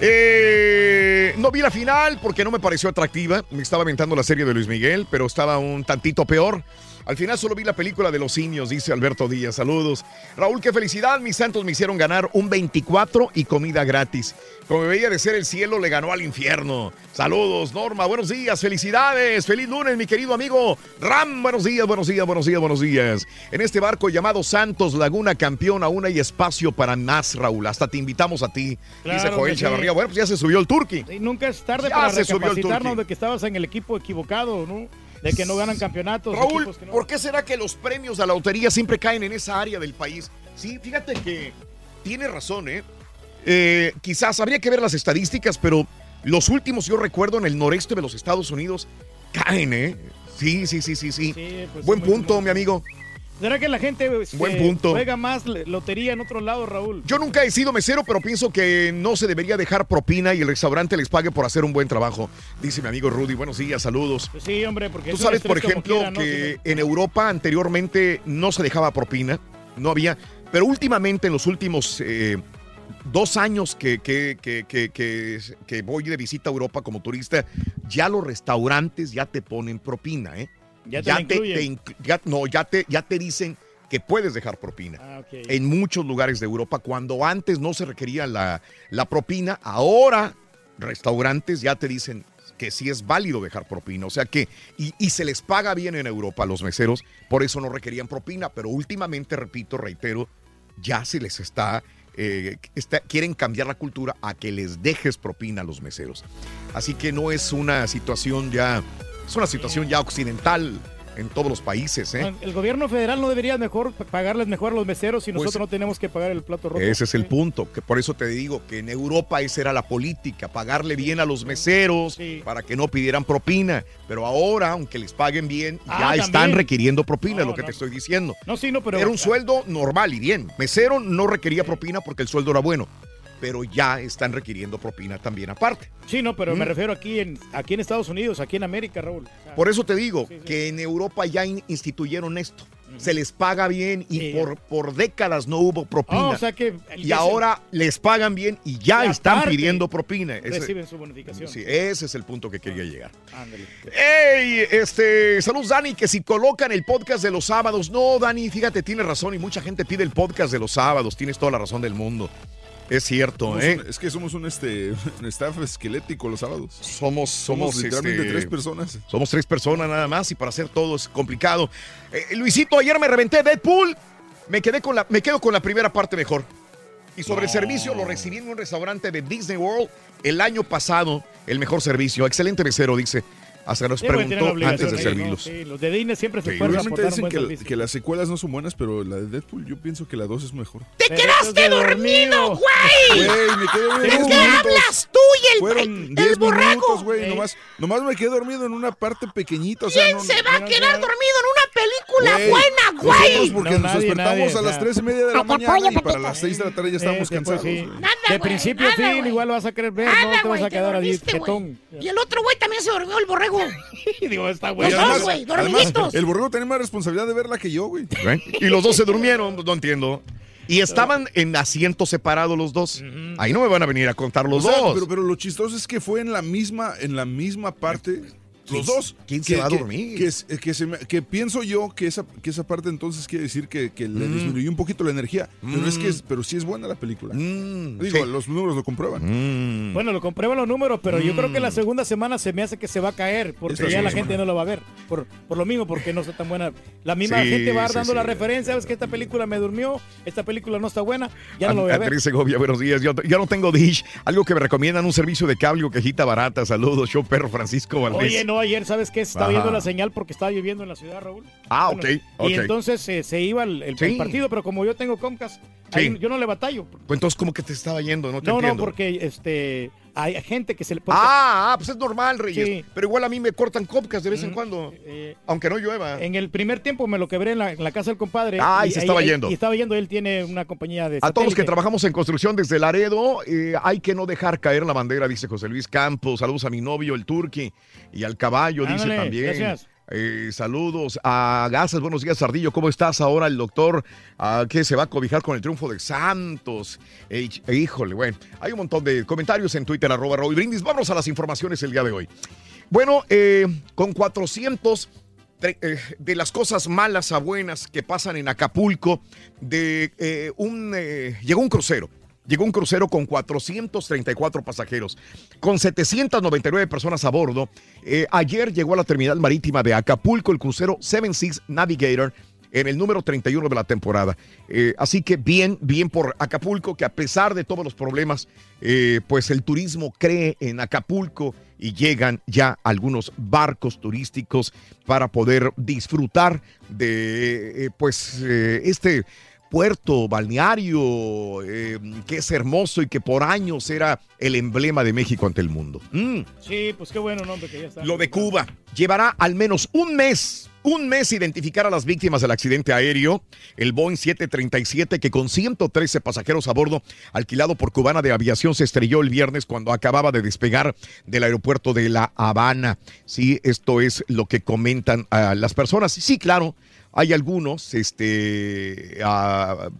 Eh, no vi la final porque no me pareció atractiva. Me estaba aventando la serie de Luis Miguel, pero estaba un tantito peor. Al final solo vi la película de los simios, dice Alberto Díaz. Saludos. Raúl, qué felicidad. Mis santos me hicieron ganar un 24 y comida gratis. Como veía de ser el cielo, le ganó al infierno. Saludos, Norma. Buenos días, felicidades. Feliz lunes, mi querido amigo Ram. Buenos días, buenos días, buenos días, buenos días. En este barco llamado Santos Laguna Campeón aún hay espacio para más, Raúl. Hasta te invitamos a ti, dice Joel sí. Chavarría. Bueno, pues ya se subió el turqui. Y nunca es tarde Ya para se subió el recapacitarnos de que estabas en el equipo equivocado, ¿no? De que no ganan campeonatos. Raúl, no- ¿por qué será que los premios a la lotería siempre caen en esa área del país? Sí, fíjate que tiene razón, ¿eh? Eh, quizás habría que ver las estadísticas, pero los últimos yo recuerdo en el noreste de los Estados Unidos caen, ¿eh? Sí, sí, sí, sí, sí. pues, Buen punto, mi amigo. ¿Será que la gente este, Buen punto. juega más lotería en otro lado, Raúl? Yo nunca he sido mesero, pero pienso que no se debería dejar propina y el restaurante les pague por hacer un buen trabajo. Dice mi amigo Rudy. Buenos días, saludos. Pues sí, hombre, porque Tú sabes, por ejemplo, quiera, ¿no? que en Europa anteriormente no se dejaba propina, no había, pero últimamente en los últimos eh, dos años que, que, que, que, que- que voy de visita a Europa como turista, ya los restaurantes ya te ponen propina, ¿eh? Ya te ya- no, ya te, ya te dicen que puedes dejar propina. Ah. En muchos lugares de Europa, cuando antes no se requería la, la propina, ahora restaurantes ya te dicen que sí es válido dejar propina. O sea que, y, y se les paga bien en Europa a los meseros, por eso no requerían propina, pero últimamente, repito, reitero, ya se les está, eh, está- quieren cambiar la cultura a que les dejes propina a los meseros. Así que no es una situación ya, es una situación ya occidental en todos los países, ¿eh? El gobierno federal no debería mejor pagarles mejor a los meseros y Pues- nosotros no tenemos que pagar el plato rojo. Ese es el punto, que por eso te digo que en Europa esa era la política, pagarle bien a los meseros para que no pidieran propina, pero ahora, aunque les paguen bien, Ah, ya están requiriendo propina, es lo que no. te estoy diciendo. No, sí, no, pero... Era un sueldo normal y bien. Mesero no requería propina porque el sueldo era bueno, pero ya están requiriendo propina también aparte. Sí, no, pero me refiero aquí en, aquí en Estados Unidos, aquí en América, Raúl. O sea, Por eso te digo Sí, sí. que en Europa ya in- instituyeron esto. Se les paga bien y Sí. por, por décadas no hubo propina. O sea que el y ahora les pagan bien y ya Y están pidiendo propina. Ese- reciben su bonificación. Sí, ese es el punto que quería llegar. Ándale. ¡Ey! Este, saludos Dani, que si colocan el podcast de los sábados. No, Dani, fíjate, tienes razón y mucha gente pide el podcast de los sábados. Tienes toda la razón del mundo. Es cierto, Somos ¿eh? un- es que somos un, este, un staff esquelético los sábados. Somos, somos, Somos literalmente este, tres personas. Somos tres personas nada más y para hacer todo es complicado. Eh, Luisito, ayer me reventé Deadpool. Me quedé con la, me quedo con la primera parte mejor. Y sobre el servicio, lo recibí en un restaurante de Disney World el año pasado. El mejor servicio. Excelente mesero, dice. Hasta nos preguntó antes de servirlos. Sí, los de Disney siempre se Sí, esfuerzan por dicen buen que, las secuelas no son buenas, pero la de Deadpool yo pienso que la 2 es mejor. ¡Te quedaste dormido, güey! Güey, me quedé dormido ¿De diez qué hablas tú y el, Fueron el 10 borrego? minutos, güey. Ey. Nomás, nomás me quedé dormido en una parte pequeñita. O sea, ¿Quién no, se va a quedar dormido en una película buena, güey? Nosotros porque No, nos nadie, despertamos nadie, a las o sea. 3 y media de la mañana y para las 6 de la tarde ya estábamos cansados. De principio a fin, igual vas a querer ver, no te vas a quedar allí. Y el otro güey también se durmió, el borrego. Digo, está Y bueno. Los dos, güey, dormiditos. el borrego tenía más responsabilidad de verla que yo, güey. Y los dos se durmieron, no entiendo. Y estaban en asientos separados los dos. Ahí no me van a venir a contar los O sea, dos. Pero, pero lo chistoso es que fue en la misma, en la misma parte. ¿Quién- Los dos. quién se va a que- dormir? Que, que se me- que pienso yo que esa, que esa parte entonces quiere decir que, que le Mm. disminuyó un poquito la energía. Pero, es que es, Mm. pero sí es buena la película. Mm, Digo, sí. los números lo comprueban. Mm. Bueno, lo comprueban los números, pero yo creo que la segunda semana se me hace que se va a caer, porque Esta ya la gente no lo va a ver. Por, por lo mismo, porque no está tan buena. La misma Sí, gente va sí, dando sí. la referencia, sabes que esta película me durmió, esta película no está buena, ya no lo voy a ver. Andrés Segovia, buenos días. Yo, yo no tengo Dish. Algo que me recomiendan, un servicio de cable o quejita barata. Saludos, show perro Francisco Valdés. Oye, no, ayer, ¿sabes qué? Estaba Ajá. viendo la señal porque estaba lloviendo en la ciudad, Raúl. Ah, Bueno, ok, ok. Y entonces eh, se iba el, el- Sí. el partido, pero como yo tengo Comcast, ahí yo no le batallo. Pues entonces, ¿cómo que te estaba yendo? No te No, no, porque este, hay gente que se le... porque- Ah, ah, pues es normal, Reyes. Sí. Pero igual a mí me cortan copcas de vez en Mm, cuando. eh, aunque no llueva. En el primer tiempo me lo quebré en la, en la casa del compadre. Ah, y se estaba ahí- yendo. Y estaba yendo, él tiene una compañía de A todos los que trabajamos en construcción desde Laredo, eh, hay que no dejar caer la bandera, dice José Luis Campos. Saludos a mi novio, el Turqui, y al caballo, dice también. gracias. Eh, saludos a Gazas, buenos días, Sardillo. ¿Cómo estás ahora? El doctor ah, que se va a cobijar con el triunfo de Santos. Híjole, bueno, hay un montón de comentarios en Twitter, arroba Raúl Brindis. Vámonos a las informaciones el día de hoy. Bueno, eh, con 400 tre- eh, de las cosas malas a buenas que pasan en Acapulco, de un llegó un crucero. Llegó un crucero con 434 pasajeros, con 799 personas a bordo. Eh, ayer llegó a la terminal marítima de Acapulco el crucero Seven Seas Navigator en el número 31 de la temporada. Eh, así que bien, bien por Acapulco, que a pesar de todos los problemas, eh, pues el turismo cree en Acapulco y llegan ya algunos barcos turísticos para poder disfrutar de pues este puerto balneario eh, que es hermoso y que por años era el emblema de México ante el mundo. Mm. Sí, pues qué bueno, no, hombre, que ya está. Lo de Cuba llevará al menos un mes, un mes identificar a las víctimas del accidente aéreo, el Boeing 737 que con 113 pasajeros a bordo, alquilado por Cubana de Aviación, se estrelló el viernes cuando acababa de despegar del aeropuerto de La Habana. Sí, esto es lo que comentan ah, las personas. Sí, claro. Hay algunos, este,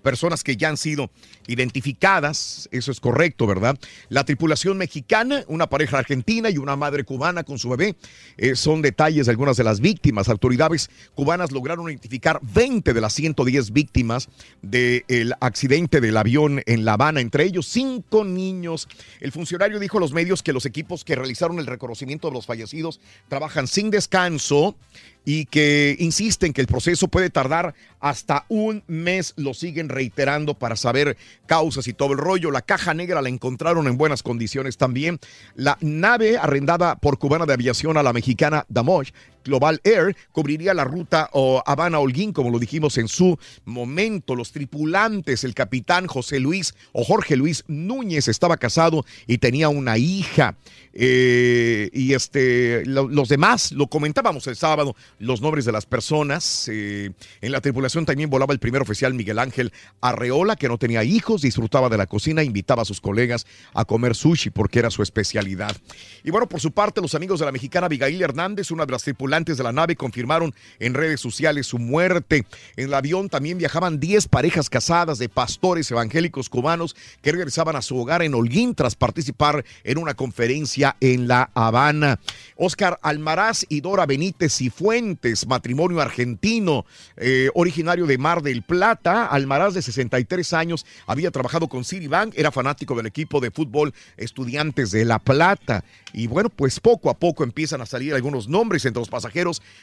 personas que ya han sido identificadas, eso es correcto, ¿verdad? La tripulación mexicana, una pareja argentina y una madre cubana con su bebé, eh, son detalles de algunas de las víctimas. Autoridades cubanas lograron identificar 20 de las 110 víctimas del accidente del avión en La Habana, entre ellos cinco niños. El funcionario dijo a los medios que los equipos que realizaron el reconocimiento de los fallecidos trabajan sin descanso y que insisten que el proceso puede tardar hasta un mes, lo siguen reiterando para saber causas y todo el rollo. La caja negra la encontraron en buenas condiciones también. La nave arrendada por Cubana de Aviación a la mexicana Damosh Global Air cubriría la ruta Habana-Holguín, como lo dijimos en su momento. Los tripulantes, el capitán José Luis o Jorge Luis Núñez estaba casado y tenía una hija. Eh, y este, lo- los demás, lo comentábamos el sábado, los nombres de las personas. eh, en la tripulación también volaba el primer oficial Miguel Ángel Arreola, que no tenía hijos, disfrutaba de la cocina, invitaba a sus colegas a comer sushi porque era su especialidad. Y bueno, por su parte, los amigos de la mexicana Abigail Hernández, una de las tripulantes de la nave, confirmaron en redes sociales su muerte. En el avión también viajaban 10 parejas casadas de pastores evangélicos cubanos que regresaban a su hogar en Holguín tras participar en una conferencia en La Habana. Oscar Almaraz y Dora Benítez y Fuentes, matrimonio argentino, eh, originario de Mar del Plata. Almaraz, de 63 años, había trabajado con Citibank, era fanático del equipo de fútbol Estudiantes de La Plata. Y bueno, pues poco a poco empiezan a salir algunos nombres entre los pasajeros.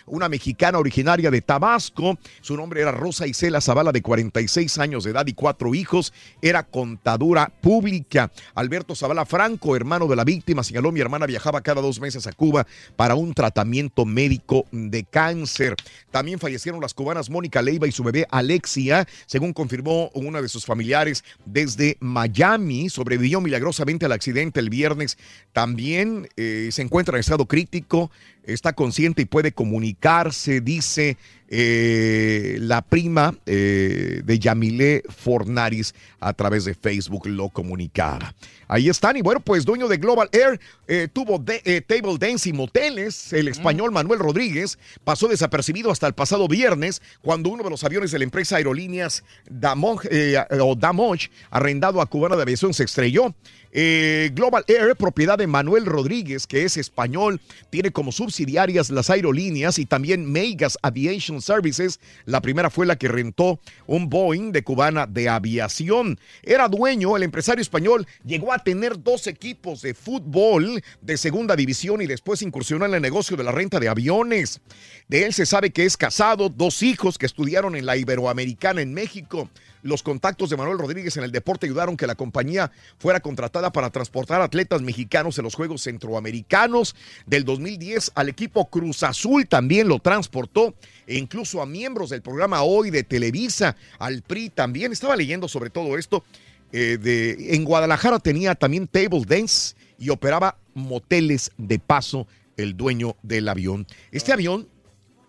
Una mexicana originaria de Tabasco, su nombre era Rosa Isela Zavala, de 46 años de edad y cuatro hijos, era contadora pública. Alberto Zavala Franco, hermano de la víctima, señaló mi hermana viajaba cada dos meses a Cuba para un tratamiento médico de cáncer. También fallecieron las cubanas Mónica Leiva y su bebé Alexia, según confirmó una de sus familiares desde Miami. Sobrevivió milagrosamente al accidente el viernes. También eh, se encuentra en estado crítico, está consciente y puede comunicarse, dice eh, la prima eh, de Yamile Fornaris a través de Facebook lo comunicaba. Ahí están, y bueno, pues dueño de Global Air eh, tuvo de- Table Dance y Moteles. El español Manuel Rodríguez pasó desapercibido hasta el pasado viernes cuando uno de los aviones de la empresa Aerolíneas Damoj, eh, o Damoch, arrendado a Cubana de Aviación, se estrelló. Eh, Global Air, propiedad de Manuel Rodríguez, que es español, tiene como subsidiarias las aerolíneas y también Megas Aviation Services. La primera fue la que rentó un Boeing de cubana de aviación. Era dueño, el empresario español llegó a tener dos equipos de fútbol de segunda división y después incursionó en el negocio de la renta de aviones. De él se sabe que es casado, dos hijos que estudiaron en la Iberoamericana en México. Los contactos de Manuel Rodríguez en el deporte ayudaron que la compañía fuera contratada para transportar atletas mexicanos en los Juegos Centroamericanos del 2010 al equipo Cruz Azul también lo transportó e incluso a miembros del programa Hoy de Televisa, al PRI también. Estaba leyendo sobre todo esto. eh, de, en Guadalajara tenía también table dance y operaba moteles de paso el dueño del avión. Este avión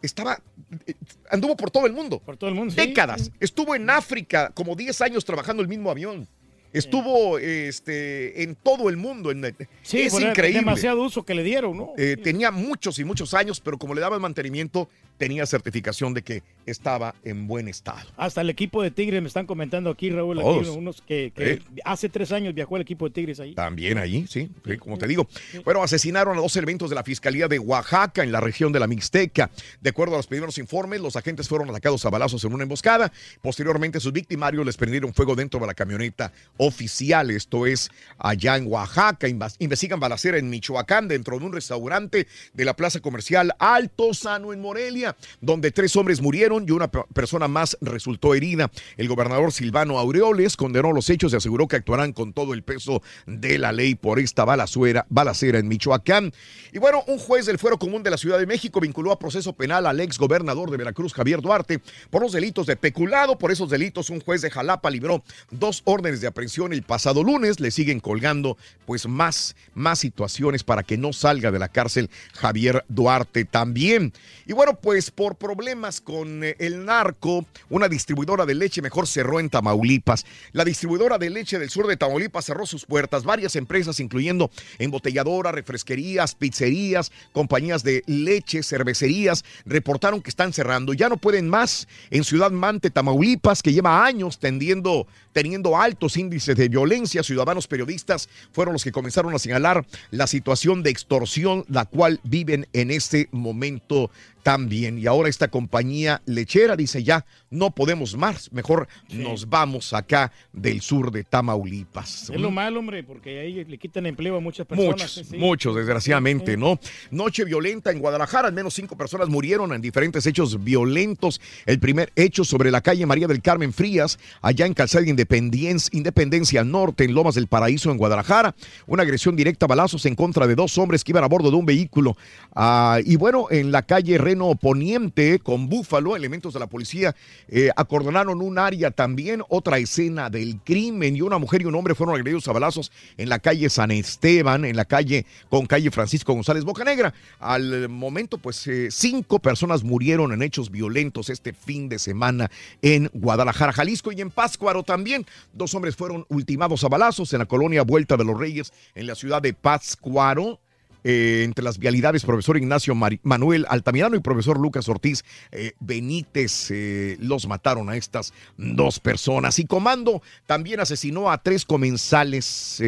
estaba eh, anduvo por todo el mundo. Por todo el mundo. sí. Décadas. Estuvo en África como 10 años trabajando el mismo avión. Estuvo este, en todo el mundo. En, Sí, es bueno, increíble. demasiado uso que le dieron, ¿no? Eh, tenía muchos y muchos años, pero como le daban mantenimiento, tenía certificación de que estaba en buen estado. Hasta el equipo de Tigres me están comentando aquí, Raúl, aquí unos que, que Eh. hace tres años viajó el equipo de Tigres ahí. También ahí, sí, sí, como te digo. Bueno, asesinaron a dos elementos de la Fiscalía de Oaxaca en la región de la Mixteca. De acuerdo a los primeros informes, los agentes fueron atacados a balazos en una emboscada. Posteriormente, sus victimarios les prendieron fuego dentro de la camioneta oficial. Esto es allá en Oaxaca. Investigan balacera en Michoacán dentro de un restaurante de la plaza comercial Alto Sano en Morelia, donde tres hombres murieron y una pe- persona más resultó herida. El gobernador Silvano Aureoles condenó los hechos y aseguró que actuarán con todo el peso de la ley por esta balacera, balacera en Michoacán. Y bueno, un juez del Fuero Común de la Ciudad de México vinculó a proceso penal al ex gobernador de Veracruz, Javier Duarte, por los delitos de peculado. Por esos delitos, un juez de Jalapa libró dos órdenes de aprehensión el pasado lunes. Le siguen colgando pues más, más situaciones para que no salga de la cárcel Javier Duarte también. Y bueno, pues por problemas con eh, el narco, una distribuidora de leche mejor cerró en Tamaulipas. La distribuidora de leche del sur de Tamaulipas cerró sus puertas. Varias empresas, incluyendo embotelladoras, refresquerías, pizzerías, compañías de leche, cervecerías, reportaron que están cerrando. Ya no pueden más en Ciudad Mante, Tamaulipas, que lleva años tendiendo, teniendo altos índices de violencia. Ciudadanos periodistas fueron los que comenzaron a señalar la situación de extorsión, la cual viven en este momento también. Y ahora esta compañía lechera dice ya, no podemos más, mejor nos vamos acá del sur de Tamaulipas. Es lo malo, hombre, porque ahí le quitan empleo a muchas personas. Muchos, sí, sí. muchos, desgraciadamente, ¿no? Noche violenta en Guadalajara, al menos cinco personas murieron en diferentes hechos violentos. El primer hecho sobre la calle María del Carmen Frías, allá en Calzada Independencia, Independencia Norte, en Lomas del Paraíso, en Guadalajara. Una agresión directa a balazos en contra de dos hombres que iban a bordo de un vehículo. Ah, y bueno, en la calle Reno Poniente, con Búfalo, elementos de la policía eh, acordonaron un área también, otra escena del crimen, y una mujer y un hombre fueron agredidos a balazos en la calle San Esteban, en la calle con calle Francisco González Bocanegra. Al momento, pues eh, cinco personas murieron en hechos violentos este fin de semana en Guadalajara, Jalisco y en Pátzcuaro también. Dos hombres fueron ultimados a balazos en la colonia Vuelta de los Reyes, en la ciudad de Pátzcuaro. Eh, entre las vialidades, profesor Ignacio Manuel Altamirano y profesor Lucas Ortiz eh, Benítez eh, los mataron a estas dos personas. Y Comando también asesinó a tres comensales.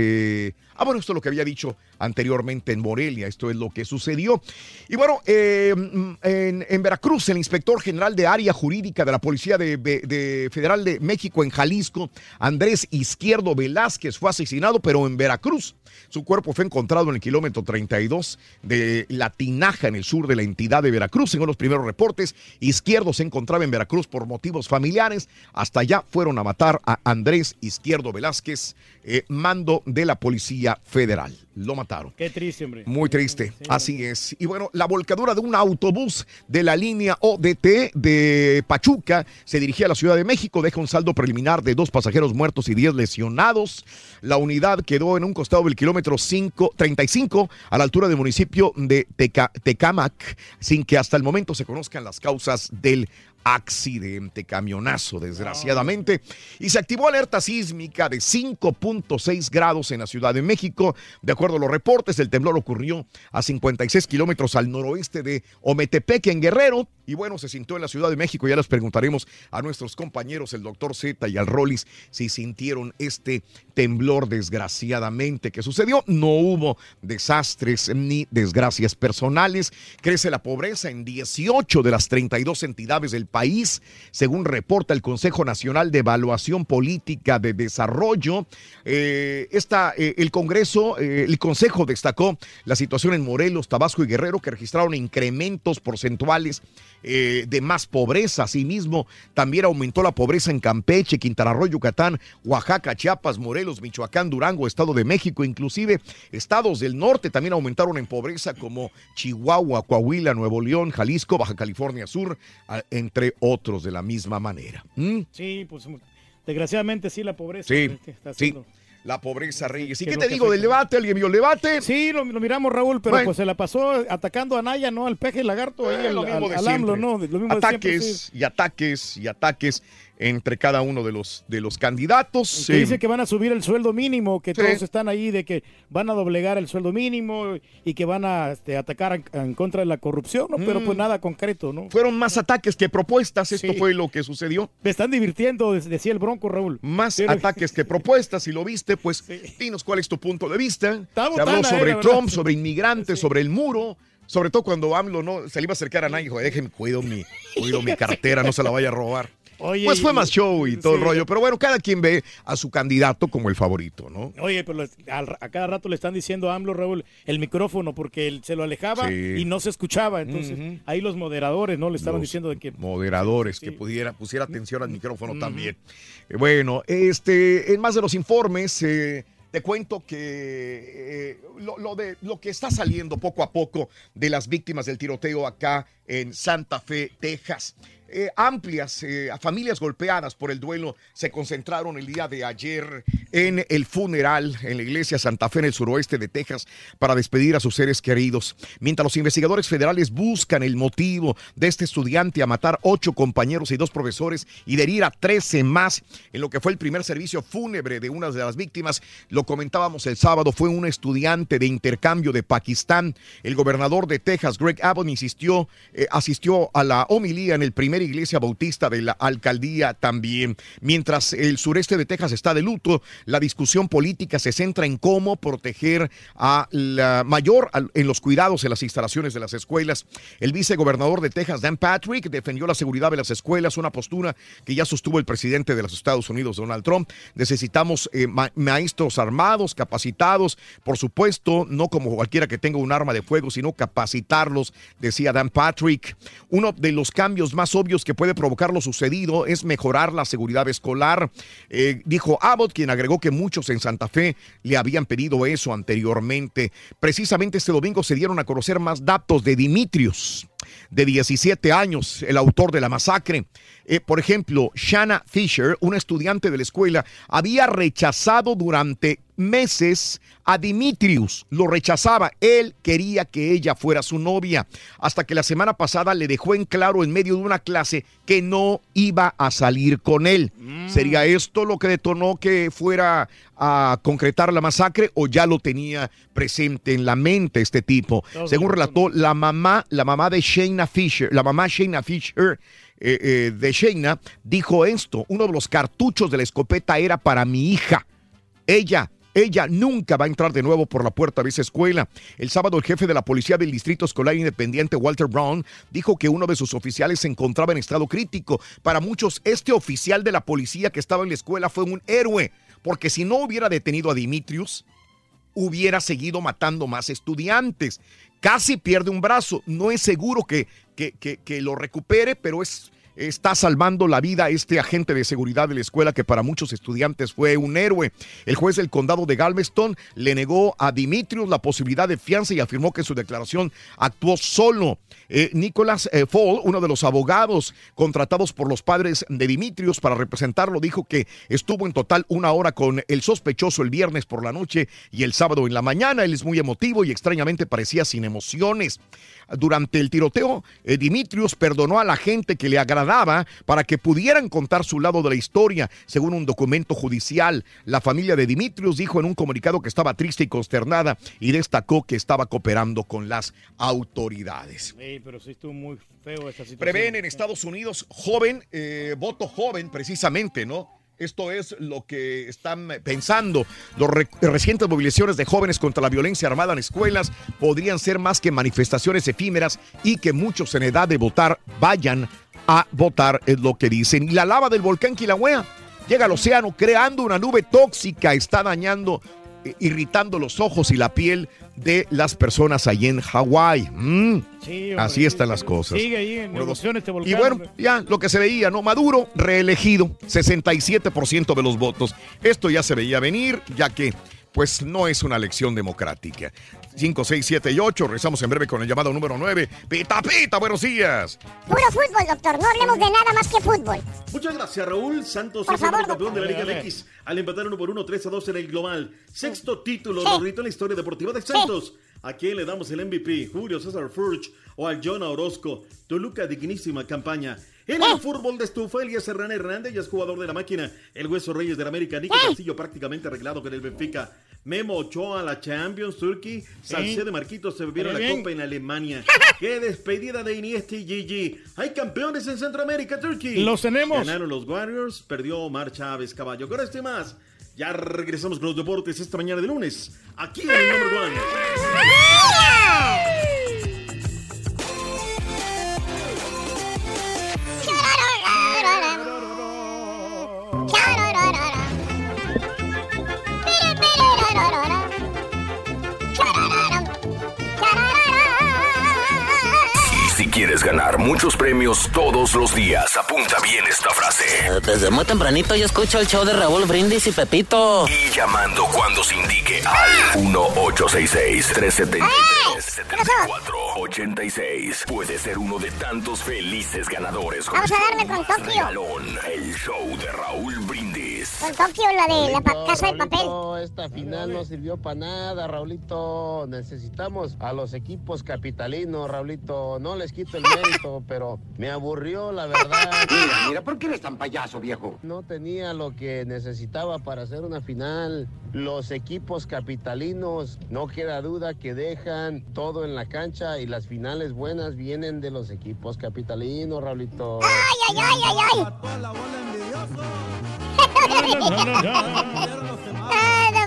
Ah, bueno, esto es lo que había dicho anteriormente en Morelia, esto es lo que sucedió. Y bueno, eh, mm, en, Veracruz, el inspector general de área jurídica de la Policía de, de- de Federal de México en Jalisco, Andrés Izquierdo Velázquez, fue asesinado, pero en Veracruz. Su cuerpo fue encontrado en el kilómetro 32 de La Tinaja, en el sur de la entidad de Veracruz. Según los primeros reportes, Izquierdo se encontraba en Veracruz por motivos familiares. Hasta allá fueron a matar a Andrés Izquierdo Velázquez, eh, mando de la Policía Federal. Lo mataron. Qué triste, hombre. Muy triste, así es. Y bueno, la volcadura de un autobús de la línea ODT de Pachuca se dirigía a la Ciudad de México, deja un saldo preliminar de dos pasajeros muertos y 10 lesionados. La unidad quedó en un costado del kilómetro 5, 35 a la altura del municipio de Teca- Tecámac, sin que hasta el momento se conozcan las causas del accidente, camionazo, desgraciadamente. Y se activó alerta sísmica de 5.6 grados en la Ciudad de México. De acuerdo a los reportes, el temblor ocurrió a 56 kilómetros al noroeste de Ometepec, en Guerrero. Y bueno, se sintió en la Ciudad de México. Ya les preguntaremos a nuestros compañeros, el doctor Z y al Rollis, si sintieron este temblor desgraciadamente que sucedió. No hubo desastres ni desgracias personales. Crece la pobreza en 18 de las 32 entidades del país, según reporta el Consejo Nacional de Evaluación Política de Desarrollo. Eh, esta, eh, el Congreso, eh, el Consejo destacó la situación en Morelos, Tabasco y Guerrero, que registraron incrementos porcentuales de más pobreza. Asimismo, también aumentó la pobreza en Campeche, Quintana Roo, Yucatán, Oaxaca, Chiapas, Morelos, Michoacán, Durango, Estado de México, inclusive estados del norte también aumentaron en pobreza como Chihuahua, Coahuila, Nuevo León, Jalisco, Baja California Sur, a- otros de la misma manera. ¿Mm? Sí, pues desgraciadamente sí, la pobreza. Sí, está sí. La pobreza, Reyes. ¿Y qué te digo del debate? ¿Alguien vio el debate? Sí, lo, lo miramos, Raúl, pero Bueno. pues se la pasó atacando a Naya, ¿no? Al peje lagarto ahí, Eh, al, lo mismo al- de al siempre. AMLO, ¿no? Lo mismo de siempre, ataques sí. y ataques y ataques entre cada uno de los, de los candidatos. Dice que van a subir el sueldo mínimo, que Sí. todos están ahí de que van a doblegar el sueldo mínimo y que van a este, atacar en, en contra de la corrupción, ¿no? Pero Mm. pues nada concreto, ¿no? Fueron más ataques que propuestas, esto Sí. fue lo que sucedió. Me están divirtiendo, decía el Bronco, Raúl. Más Pero- ataques que propuestas, si lo viste, pues dinos cuál es tu punto de vista. Se habló eh, sobre. Trump, sobre inmigrantes, sobre el muro. Sobre todo cuando AMLO no se le iba a acercar a nadie, dijo, déjenme, cuido mi, cuido mi cartera, no se la vaya a robar. Oye, pues fue más show y todo el rollo, pero bueno, cada quien ve a su candidato como el favorito, ¿no? Oye, pero a cada rato le están diciendo a AMLO, Raúl, el micrófono, porque él se lo alejaba Sí. y no se escuchaba. Entonces, ahí los moderadores, ¿no? Le estaban Los diciendo de que... moderadores que pudiera pusiera atención al micrófono también. Eh, Bueno, este, en más de los informes, eh, te cuento que eh, lo, lo de, lo que está saliendo poco a poco de las víctimas del tiroteo acá en Santa Fe, Texas. Eh, amplias eh, familias golpeadas por el duelo se concentraron el día de ayer en el funeral en la iglesia Santa Fe en el suroeste de Texas para despedir a sus seres queridos. Mientras los investigadores federales buscan el motivo de este estudiante a matar ocho compañeros y dos profesores y de herir a 13 más en lo que fue el primer servicio fúnebre de una de las víctimas, lo comentábamos el sábado, fue un estudiante de intercambio de Pakistán. El gobernador de Texas, Greg Abbott, insistió, eh, asistió a la homilía en el primer iglesia bautista de la alcaldía también. Mientras el sureste de Texas está de luto, la discusión política se centra en cómo proteger a la mayor en los cuidados en las instalaciones de las escuelas. El vicegobernador de Texas, Dan Patrick, defendió la seguridad de las escuelas, una postura que ya sostuvo el presidente de los Estados Unidos, Donald Trump. Necesitamos eh, ma- maestros armados, capacitados, por supuesto, no como cualquiera que tenga un arma de fuego, sino capacitarlos, decía Dan Patrick. Uno de los cambios más obvios que puede provocar lo sucedido es mejorar la seguridad escolar, eh, dijo Abbott, quien agregó que muchos en Santa Fe le habían pedido eso anteriormente. Precisamente este domingo se dieron a conocer más datos de Dimitrios, de 17 años, el autor de la masacre. Eh, por ejemplo, Shanna Fisher, una estudiante de la escuela, había rechazado durante meses a Dimitrius. Lo rechazaba. Él quería que ella fuera su novia. Hasta que la semana pasada le dejó en claro en medio de una clase que no iba a salir con él. ¿Sería esto lo que detonó que fuera a concretar la masacre o ya lo tenía presente en la mente este tipo? Según relató la mamá, la mamá de Shayna Fisher, la mamá Shayna Fisher eh, eh, de Shayna dijo esto, uno de los cartuchos de la escopeta era para mi hija. Ella, ella nunca va a entrar de nuevo por la puerta de esa escuela. El sábado el jefe de la policía del Distrito Escolar Independiente, Walter Brown, dijo que uno de sus oficiales se encontraba en estado crítico. Para muchos, este oficial de la policía que estaba en la escuela fue un héroe, porque si no hubiera detenido a Dimitrius, hubiera seguido matando más estudiantes. Casi pierde un brazo. No es seguro que, que, que- lo recupere, pero es, está salvando la vida este agente de seguridad de la escuela que para muchos estudiantes fue un héroe. El juez del condado de Galveston le negó a Dimitrios la posibilidad de fianza y afirmó que su declaración actuó solo. Eh, Nicholas eh, Fall, uno de los abogados contratados por los padres de Dimitrios para representarlo, dijo que estuvo en total una hora con el sospechoso el viernes por la noche y el sábado en la mañana. Él es muy emotivo y extrañamente parecía sin emociones. Durante el tiroteo, eh, Dimitrios perdonó a la gente que le agradó la daba para que pudieran contar su lado de la historia, según un documento judicial. La familia de Dimitrios dijo en un comunicado que estaba triste y consternada y destacó que estaba cooperando con las autoridades. Sí, pero sí estuvo muy feo esa situación. Prevén en Estados Unidos joven, eh, voto joven precisamente, ¿no? Esto es lo que están pensando. Las re recientes movilizaciones de jóvenes contra la violencia armada en escuelas podrían ser más que manifestaciones efímeras y que muchos en edad de votar vayan a votar, es lo que dicen. Y la lava del volcán Kilauea llega al océano creando una nube tóxica, está dañando, eh, irritando los ojos y la piel de las personas allí en Hawái. Mm, Sí, así sí, están las cosas. Sigue ahí en Uno, este volcán. Y bueno, hombre. ya lo que se veía, ¿no? Maduro reelegido, 67% de los votos. Esto ya se veía venir, ya que pues no es una elección democrática. 5, 6, 7 y 8. Regresamos en breve con el llamado número 9. Pita, pita, buenos días. Puro fútbol, doctor. No hablemos de nada más que fútbol. Muchas gracias, Raúl. Santos Por es el favor, campeón de la. Liga MX al empatar uno por uno, 3 a 2 en el global. Sexto título, Sí. Rorrito, en la historia deportiva de Santos. ¿A quién le damos el MVP? ¿Julio César Furch o al John Orozco? Toluca, dignísima campaña. En el fútbol de estufa, Elías Serrano Hernández ya es jugador de la máquina. El Hueso Reyes de la América, Nico Castillo prácticamente arreglado con el Benfica. Memo Ochoa la Champions, Turkey. Salcedo y Marquitos se bebieron la bien. copa en Alemania. ¡Qué despedida de Iniesta y Gigi! ¡Hay campeones en Centroamérica, Turkey! Los tenemos. Ganaron los Warriors, perdió Omar Chávez Caballo. Con este más, ya regresamos con los deportes esta mañana de lunes. Aquí en el Number One. Quieres ganar muchos premios todos los días, apunta bien esta frase. Desde muy tempranito yo escucho el show de Raúl Brindis y Pepito. Y llamando cuando se indique al 1-866-373-7486. Puede ser uno de tantos felices ganadores. Vamos a darle con Tokio. regalón, el show de Raúl Brindis. Con Tokio, la de la casa de papel. Raulito, esta final no sirvió para nada, Raulito. Necesitamos a los equipos capitalinos, Raulito. No les quito el mérito, pero me aburrió, la verdad. Mira, mira, ¿por qué eres tan payaso, viejo? No tenía lo que necesitaba para hacer una final. Los equipos capitalinos, no queda duda que dejan todo en la cancha y las finales buenas vienen de los equipos capitalinos, Raulito. ¡Ay, ay, ay, ay, ay! no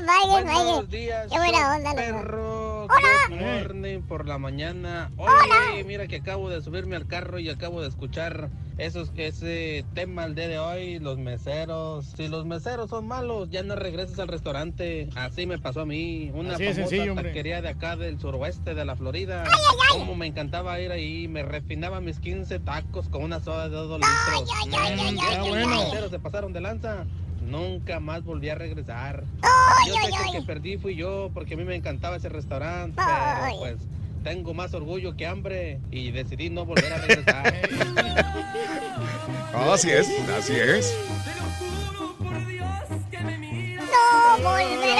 vayas. Buenos días, Qué buena onda, perro. Hola. Morning por la mañana. Oye, Hola. mira que acabo de subirme al carro y acabo de escuchar esos, ese tema el día de hoy, los meseros. Si los meseros son malos, ya no regresas al restaurante. Así me pasó a mí. Una Así de famosa sencillo, taquería de acá del suroeste de la Florida. Como me encantaba ir ahí, me refinaba mis 15 tacos con una soda de 2 litros. ay, ay, ay, Mm, ay, los ay, ay. meseros se pasaron de lanza. Nunca más volví a regresar. Yo sé que el que perdí fui yo porque a mí me encantaba ese restaurante, pero pues tengo más orgullo que hambre y decidí no volver a regresar. Así es, así es. No volveré.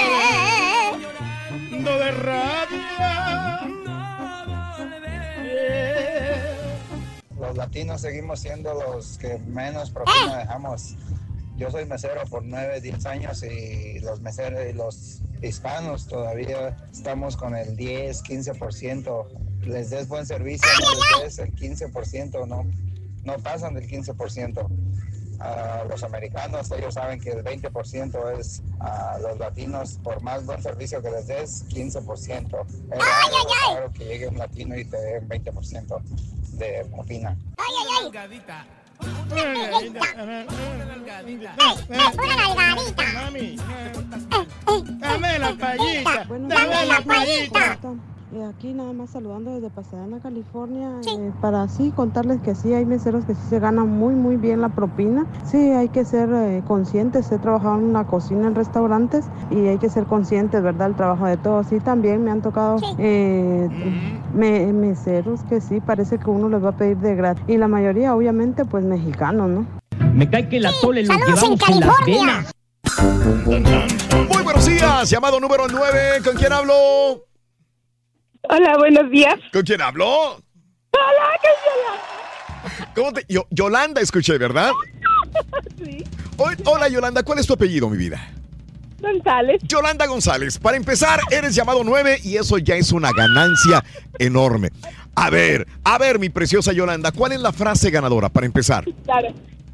No de rabia. Los latinos seguimos siendo los que menos propina Eh. dejamos. Yo soy mesero por 9, 10 años y los meseros y los hispanos todavía estamos con el 10, 15%. Les des buen servicio, no les des el 15%, no, no pasan del 15%. a los americanos, ellos saben que el 20% es a los latinos, por más buen servicio que les des, 15%. Es raro que llegue un latino y te dé un 20% de propina. Ay, ay, ay. Dame la payita. Dame la payita. Eh, aquí nada más saludando desde Pasadena, California, eh, para así contarles que sí hay meseros que sí se ganan muy muy bien la propina. Sí, hay que ser eh, conscientes. He trabajado en una cocina en restaurantes y hay que ser conscientes, ¿verdad? El trabajo de todos. Sí, también me han tocado eh, me- meseros que sí parece que uno les va a pedir de gratis y la mayoría, obviamente, pues mexicanos, ¿no? Me cae que la tole lo saludos en llevamos en las venas. Muy buenos días, llamado número 9. ¿Con quién hablo? Hola, buenos días. ¿Con quién hablo? Hola, ¿Cómo te- Yo- Yolanda escuché, ¿verdad? Sí. Hoy- Hola Yolanda, ¿cuál es tu apellido, mi vida? González. Yolanda González. Para empezar, eres llamado 9 y eso ya es una ganancia enorme. A ver, a ver, mi preciosa Yolanda, ¿cuál es la frase ganadora para empezar? Claro.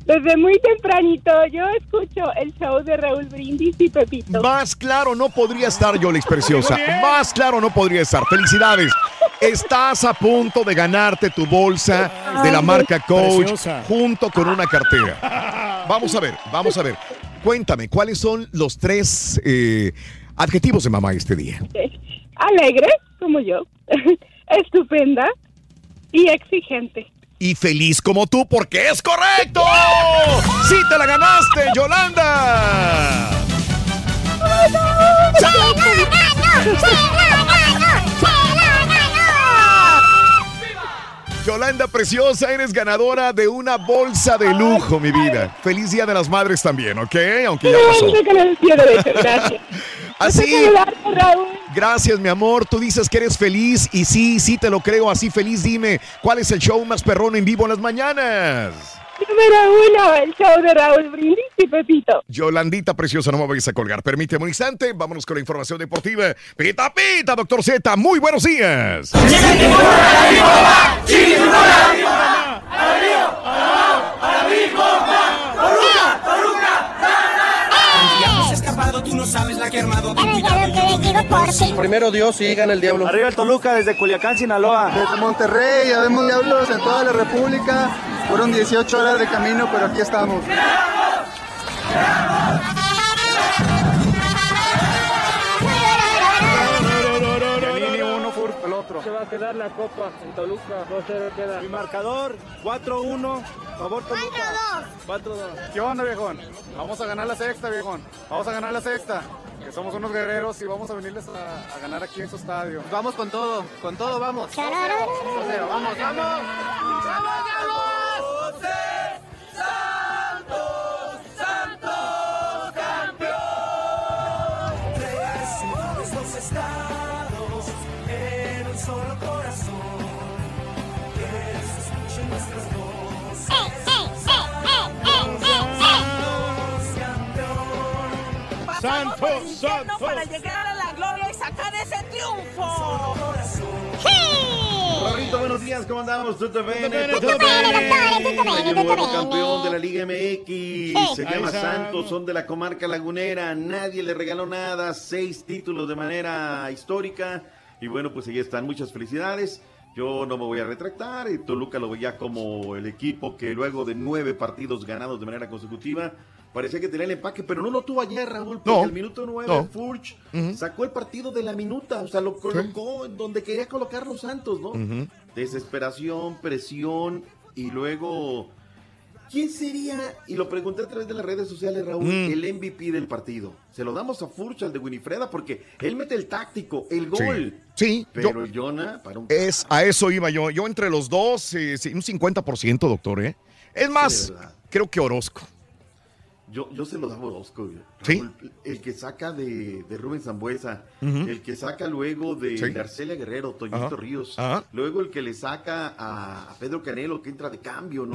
Desde muy tempranito yo escucho el show de Raúl Brindis y Pepito. Más claro no podría estar, Yolix Preciosa. Más claro no podría estar. Felicidades. Estás a punto de ganarte tu bolsa de la marca Coach Preciosa. junto con una cartera. Vamos a ver, vamos a ver. Cuéntame, ¿cuáles son los tres eh, adjetivos de mamá este día? Alegre, como yo. Estupenda y exigente. Y feliz como tú porque es correcto. ¡Sí te la ganaste, Yolanda! Yolanda Preciosa, eres ganadora de una bolsa de lujo, mi vida. Feliz Día de las Madres también, ¿ok? Aunque ya pasó. Gracias. Así. Gracias, mi amor. Tú dices que eres feliz y sí, sí te lo creo. Así feliz, dime, ¿cuál es el show más perrón en vivo en las mañanas? Número uno, el show de Raúl Brindis y Pepito. Yolandita preciosa, no me vayas a colgar. Permíteme un instante, vámonos con la información deportiva. Pita, pita, doctor Z, muy buenos días. tú no sabes Primero Dios y gana el diablo. Arriba el Toluca desde Culiacán, Sinaloa. Desde Monterrey, ya vemos diablos en toda la República. Fueron 18 horas de camino, pero aquí estamos. El otro. Se va a quedar la copa en Toluca. 2-0 queda. Mi marcador, 4-1. Favor Toluca. 4-2. ¿Qué onda, viejón? Vamos a ganar la sexta, viejón. Vamos a ganar la sexta. Que somos unos guerreros y vamos a venirles a, a ganar aquí en su estadio. Vamos con todo, con todo vamos. 2-0, vamos, vamos. Los Santos, Santos. Para llegar a la gloria y sacar ese triunfo. Rorrito, buenos días, ¿cómo andamos? ¿Todo bien? bene, ¿Todo tutto bien? bene, nuevo bene. campeón de la Liga MX. Se Ahí llama. Santos, son de la comarca lagunera. Nadie le regaló nada. Seis títulos de manera histórica. Y bueno, pues ahí están. Muchas felicidades. Yo no me voy a retractar. Y Toluca lo veía como el equipo que luego de nueve partidos ganados de manera consecutiva. Parecía que tenía el empaque, pero no lo tuvo ayer, Raúl, porque No, al minuto nueve no. Furch sacó el partido de la minuta, o sea, lo colocó donde quería colocar los Santos, ¿no? Desesperación, presión y luego... ¿Quién sería? Y lo pregunté a través de las redes sociales, Raúl, Mm. el MVP del partido. Se lo damos a Furch, al de Winifreda, porque él mete el táctico, el gol. Sí, Pero yo- el Jonah, para un... Es, a eso iba yo. Yo entre los dos, eh, un 50%, doctor, ¿eh? Es más, creo que Orozco. Yo, yo se lo daba Orozco, güey. ¿Sí? Raúl, El que saca de, de Rubén Zambuesa, el que saca luego de, Sí. de Arcelia Guerrero, Toñito. Ríos, luego el que le saca a, Pedro Canelo, que entra de cambio, ¿no?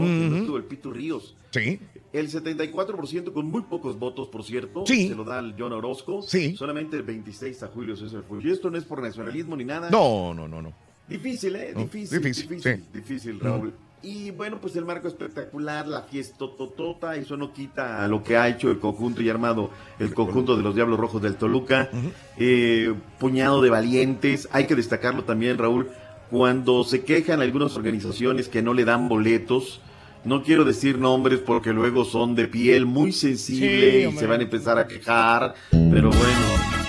El Pito Ríos. Sí. El 74% con muy pocos votos, por cierto, Sí. se lo da al John Orozco. Sí. Solamente el 26 a Julio César Fuchs. Y esto no es por nacionalismo ni nada. No, no, no, no. Difícil, ¿eh? No, Difícil, difícil, difícil, sí. difícil, Raúl. Y bueno, pues el marco espectacular, la fiesta totota, eso no quita a lo que ha hecho el conjunto y armado el conjunto de los Diablos Rojos del Toluca. Eh, puñado de valientes, hay que destacarlo también, Raúl, cuando se quejan algunas organizaciones que no le dan boletos. No quiero decir nombres porque luego son de piel muy sensible Sí, y se van a empezar a quejar, pero bueno.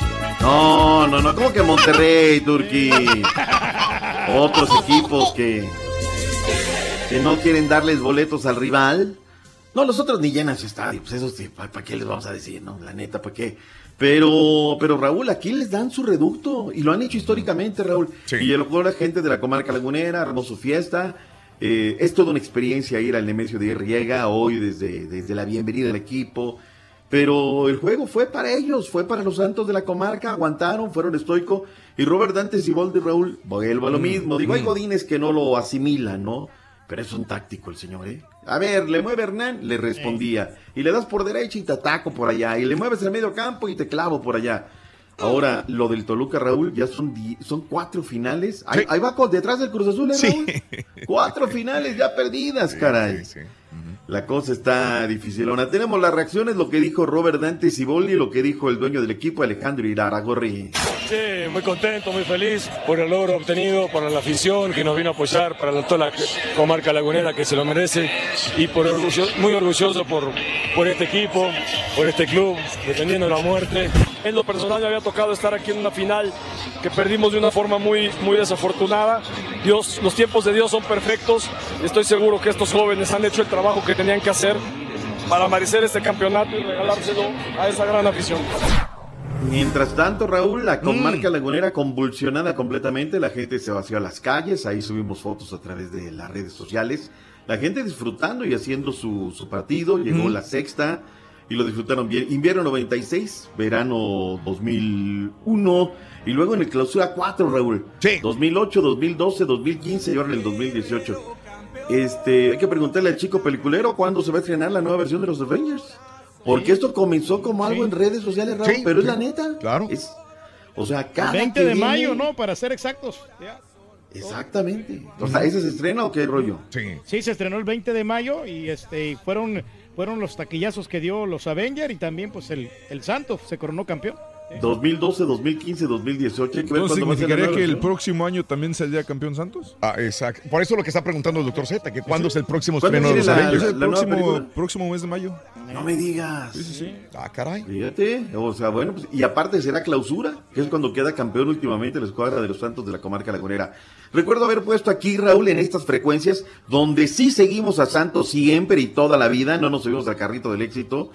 No, no, no, como que Monterrey, Turquí. Otros equipos que, que no quieren darles boletos al rival. No, los otros ni llenan su estadio, pues eso sí, ¿para qué les vamos a decir, no? La neta, ¿para qué? Pero, pero Raúl, aquí les dan su reducto y lo han hecho históricamente, Raúl. Y el la gente de la comarca lagunera, armó su fiesta. Eh, es toda una experiencia ir al Nemesio de Riega hoy desde, desde la bienvenida del equipo. Pero el juego fue para ellos, fue para los santos de la comarca, aguantaron, fueron estoicos. Y Robert Dantes y Bolde Raúl, vuelvo a lo Mm, mismo. Digo, hay mm. godines que no lo asimilan, ¿no? Pero es un táctico el señor, ¿eh? A ver, le mueve Hernán, le respondía. Y le das por derecha y te ataco por allá. Y le mueves al medio campo y te clavo por allá. Ahora, lo del Toluca, Raúl, ya son, son cuatro finales. Ahí, ahí va con, detrás del Cruz Azul, ¿eh, Raúl? Cuatro finales ya perdidas, caray. La cosa está dificilona. Tenemos las reacciones, lo que dijo Robert Dante Ciboldi y lo que dijo el dueño del equipo, Alejandro Iraragorri. Sí, muy contento, muy feliz por el logro obtenido, por la afición que nos vino a apoyar, para la- toda la comarca lagunera que se lo merece y por orgullo, muy orgulloso por, por este equipo, por este club, defendiendo la muerte. En lo personal me había tocado estar aquí en una final que perdimos de una forma muy, muy desafortunada. Dios, los tiempos de Dios son perfectos estoy seguro que estos jóvenes han hecho el trabajo que tenían que hacer para merecer este campeonato y regalárselo a esa gran afición. Mientras tanto, Raúl, la comarca lagunera convulsionada completamente, la gente se vació a las calles, ahí subimos fotos a través de las redes sociales, la gente disfrutando y haciendo su, su partido, llegó Mm. la sexta y lo disfrutaron bien. Invierno 96, verano 2001 y luego en el clausura 4, Raúl. 2008, 2012, 2015 y ahora en el 2018. Este, hay que preguntarle al chico peliculero cuándo se va a estrenar la nueva versión de los Avengers. Porque esto comenzó como algo en redes sociales, Sí, pero es la neta. Claro. o sea, cada 20 que de viene- mayo, ¿no? Para ser exactos. Ya. Exactamente. O sea, ¿ese se estrena o qué rollo? Sí. Sí, se estrenó el 20 de mayo y este fueron fueron los taquillazos que dio los Avengers y también pues el, el Santos se coronó campeón. 2012, 2015, 2018. Hay que ver ¿Entonces significaría que el próximo año también saldría campeón Santos? Ah, exacto. Por eso lo que está preguntando el doctor Z, que cuándo es el próximo ¿Cuándo estreno de los la- Avengers. Es el próximo, próximo mes de mayo. No me digas. Sí, sí, sí. Ah, caray. Fíjate, o sea, bueno, pues, y aparte será clausura, que es cuando queda campeón últimamente la escuadra de los Santos de la comarca lagunera. Recuerdo haber puesto aquí, Raúl, en estas frecuencias, donde sí seguimos a Santos siempre y toda la vida, no nos subimos al carrito del éxito.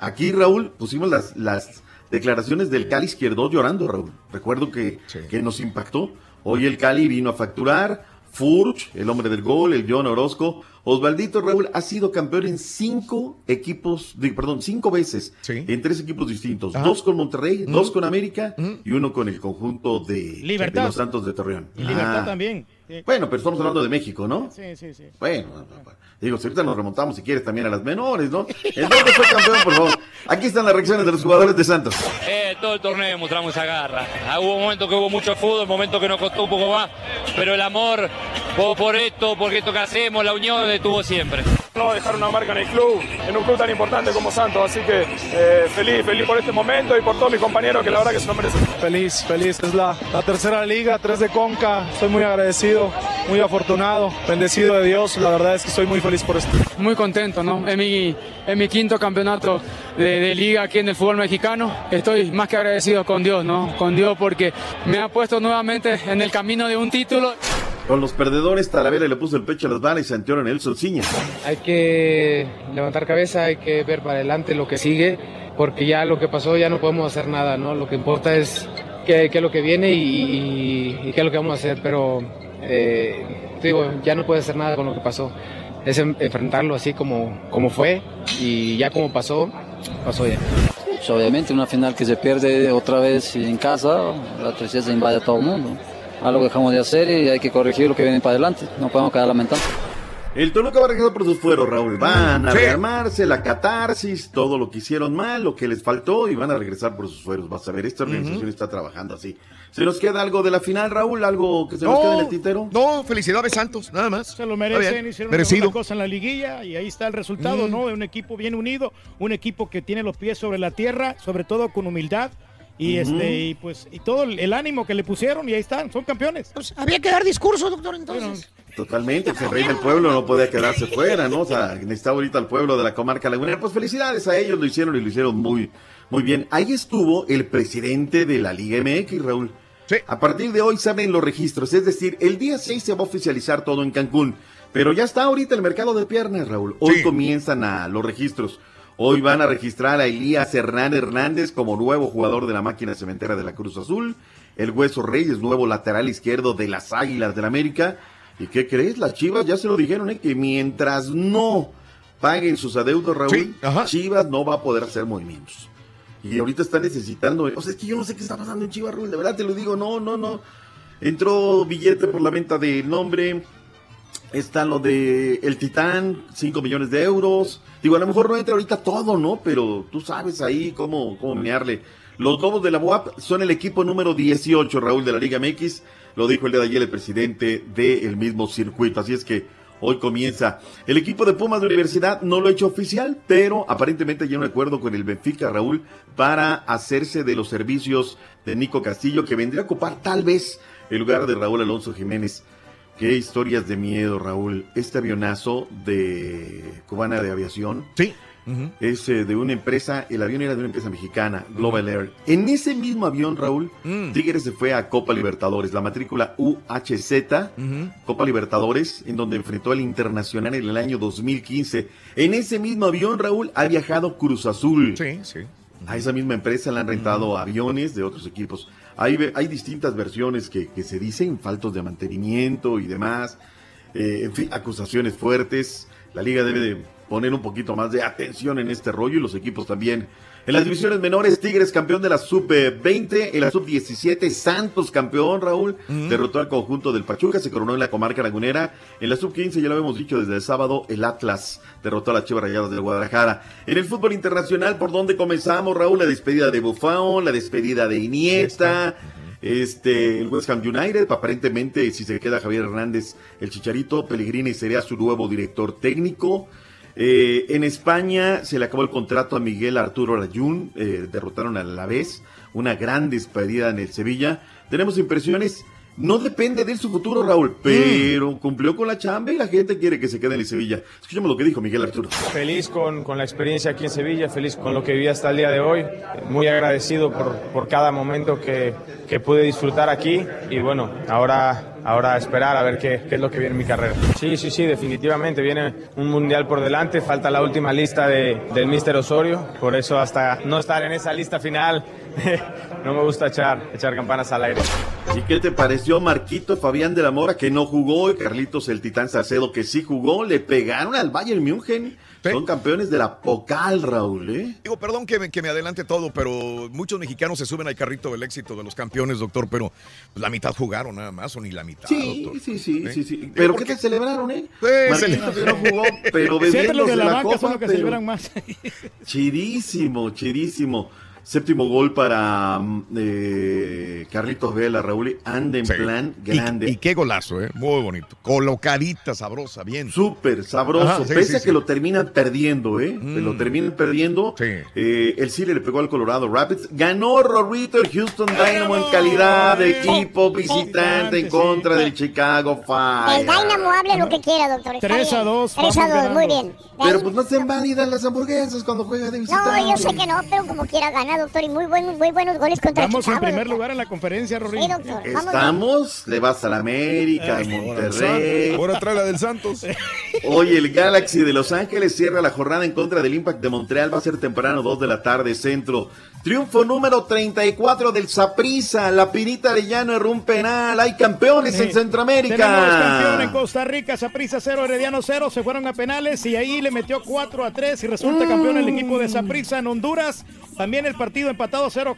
Aquí, Raúl, pusimos las, las declaraciones del Cali izquierdo llorando, Raúl. Recuerdo que, que nos impactó. Hoy el Cali vino a facturar, Furch, el hombre del gol, el John Orozco. Osvaldito Raúl ha sido campeón en cinco equipos, de- perdón, cinco veces, en tres equipos distintos. Ajá. Dos con Monterrey, Mm. dos con América y uno con el conjunto de los Santos de Torreón. Y Libertad Ah. también. Sí. Bueno, pero estamos hablando de México, ¿no? Sí, sí, sí. Bueno, digo, si ahorita nos remontamos si quieres también a las menores, ¿no? ¿En dónde fue campeón, por favor? Aquí están las reacciones de los jugadores de Santos. Eh, todo el torneo mostramos esa garra. Ah, hubo momentos que hubo mucho fútbol, momentos que nos costó un poco más, pero el amor por, por esto, por esto que hacemos, la unión estuvo siempre. No dejar una marca en el club, en un club tan importante como Santos, así que eh, feliz, feliz por este momento y por todos mis compañeros que la verdad que se lo merecen. Feliz, feliz. Es la, la tercera liga, tres de Conca. Estoy muy agradecido, muy afortunado, bendecido de Dios. La verdad es que estoy muy feliz por esto. Muy contento, ¿no? Es mi, es mi quinto campeonato de, de liga aquí en el fútbol mexicano. Estoy más que agradecido con Dios, ¿no? Con Dios porque me ha puesto nuevamente en el camino de un título. Con los perdedores, Talavera le puso el pecho a las balas y Santiago en el Ciña. Hay que levantar cabeza, hay que ver para adelante lo que sigue, porque ya lo que pasó ya no podemos hacer nada, ¿no? Lo que importa es qué, qué es lo que viene y, y- y qué es lo que vamos a hacer, pero eh, digo, ya no puedes hacer nada con lo que pasó. Es en- enfrentarlo así como, como fue y ya como pasó, pasó ya. Pues, obviamente una final que se pierde otra vez en casa, la tristeza invade a todo el mundo. Algo que dejamos de hacer y hay que corregir lo que viene para adelante. No podemos quedar lamentando. El Toluca va a regresar por sus fueros, Raúl. Van a Sí. rearmarse, la catarsis, todo lo que hicieron mal, lo que les faltó y van a regresar por sus fueros. Vas a ver, esta organización está trabajando así. ¿Se nos queda algo de la final, Raúl? ¿Algo que se nos No, queda en el tintero? No, felicidades Santos, nada más. Se lo merecen, bien, hicieron merecido. una cosa en la liguilla y ahí está el resultado, Mm. ¿no? De un equipo bien unido, un equipo que tiene los pies sobre la tierra, sobre todo con humildad y este y pues y todo el, el ánimo que le pusieron y ahí están, son campeones. Pues, Había que dar discurso, doctor, entonces. Totalmente, pues el rey del pueblo no podía quedarse fuera, ¿no? O sea, necesitaba ahorita el pueblo de la comarca lagunera. Pues felicidades a ellos, lo hicieron y lo hicieron muy, muy bien. Ahí estuvo el presidente de la Liga MX, Raúl. A partir de hoy saben los registros, es decir, el día 6 se va a oficializar todo en Cancún, pero ya está ahorita el mercado de piernas, Raúl. Hoy comienzan a los registros. Hoy van a registrar a Elías Hernán Hernández como nuevo jugador de la máquina cementera de la Cruz Azul. El Hueso Reyes, nuevo lateral izquierdo de las Águilas del América. ¿Y qué crees? Las Chivas ya se lo dijeron, ¿eh? que mientras no paguen sus adeudos, Raúl, Chivas no va a poder hacer movimientos. Y ahorita está necesitando. O sea, es que yo no sé qué está pasando en Chivas, Raúl. De verdad te lo digo, no, no, no. Entró billete por la venta del nombre. Está lo de El Titán, 5 millones de euros. Digo, a lo mejor no entra ahorita todo, ¿no? Pero tú sabes ahí cómo, cómo mearle. Los Lobos de la UAP son el equipo número 18, Raúl, de la Liga MX. Lo dijo el de ayer el presidente del mismo circuito. Así es que hoy comienza. El equipo de Pumas de Universidad no lo ha hecho oficial, pero aparentemente hay un acuerdo con el Benfica, Raúl, para hacerse de los servicios de Nico Castillo, que vendría a ocupar tal vez el lugar de Raúl Alonso Jiménez. Qué historias de miedo, Raúl. Este avionazo de cubana de aviación. Sí. Es eh, de una empresa, el avión era de una empresa mexicana, Global Air. En ese mismo avión, Raúl, Tigres se fue a Copa Libertadores, la matrícula UHZ, Copa Libertadores, en donde enfrentó al Internacional en el año 2015. En ese mismo avión, Raúl, ha viajado Cruz Azul. Sí, sí. A esa misma empresa le han rentado aviones de otros equipos. Hay, distintas versiones que, que se dicen, faltos de mantenimiento y demás. Eh, en fin, acusaciones fuertes. La liga debe de poner un poquito más de atención en este rollo y los equipos también. En las divisiones menores, Tigres campeón de la sub-20, en la sub-17, Santos campeón, Raúl, derrotó al conjunto del Pachuca, se coronó en la comarca lagunera. En la sub-15, ya lo habíamos dicho desde el sábado, el Atlas derrotó a las Chivas Rayadas del Guadalajara. En el fútbol internacional, ¿por dónde comenzamos, Raúl? La despedida de Buffon, la despedida de Iniesta. Este, el West Ham United, aparentemente, si se queda Javier Hernández, el Chicharito, Pellegrini sería su nuevo director técnico. Eh, en España se le acabó el contrato a Miguel Arturo Rayún, eh, derrotaron a la vez, una gran despedida en el Sevilla. Tenemos impresiones, no depende de él su futuro, Raúl, pero cumplió con la chamba y la gente quiere que se quede en el Sevilla. Escuchemos lo que dijo Miguel Arturo. Feliz con, con la experiencia aquí en Sevilla, feliz con lo que viví hasta el día de hoy, muy agradecido por, por cada momento que, que pude disfrutar aquí y bueno, ahora, ahora esperar a ver qué, qué es lo que viene en mi carrera. Sí, sí, sí, definitivamente viene un mundial por delante, falta la última lista de, del Mister Osorio, por eso hasta no estar en esa lista final no me gusta echar, echar campanas al aire. ¿Y qué te pareció Marquito Fabián de la Mora que no jugó y Carlitos el Titán Salcedo que sí jugó? Le pegaron al Bayern München. Son campeones de la Pocal, Raúl, ¿eh? Digo, perdón que me, que me adelante todo, pero muchos mexicanos se suben al carrito del éxito de los campeones, doctor, pero la mitad jugaron nada más, o ni la mitad, Sí, doctor. sí, sí, ¿Eh? sí, sí. Pero ¿qué te celebraron, eh? Pues, Marquito no jugó, pero bebiéndose de la, la, banca copa, son los que pero- celebran más. Chidísimo, chidísimo. Séptimo gol para mm, eh, Carlitos Vela, Raúl. Anda en Sí. plan Y- grande. Y, qué golazo, ¿eh? Muy bonito. Colocadita, sabrosa, bien. Súper sabroso. Ajá, sí, Pese sí, a que lo terminan perdiendo, ¿eh? Que Lo terminan perdiendo. Eh, el Cile le pegó al Colorado Rapids. Ganó Rorrito el Houston Dynamo en calidad de equipo visitante en contra del Chicago El Fire. Dynamo hable lo que quiera, doctor. está 3 a bien. 2, 3 a vamos 2, muy bien. Pero pues no se válidas las hamburguesas cuando juega de visitante. No, yo sé que no, pero como quiera doctor. Y muy, buen, muy buenos goles contra Vamos en Chicago, primer doctor. lugar en la conferencia, Rorín. Sí, doctor. Vamos Estamos, le vas a la América, al Monterrey. Ahora trae la del Santos. Hoy el Galaxy de Los Ángeles cierra la jornada en contra del Impact de Montreal. Va a ser temprano, 2 de la tarde, centro. Triunfo número 34 del Saprissa. La Pirita de Llano erró un penal. Hay campeones en Centroamérica. Tenemos campeón en Costa Rica, Saprissa 0, Herediano 0, se fueron a penales y ahí le metió 4 a 3 y resulta campeón el equipo de Saprissa en Honduras. También el partido empatado a 0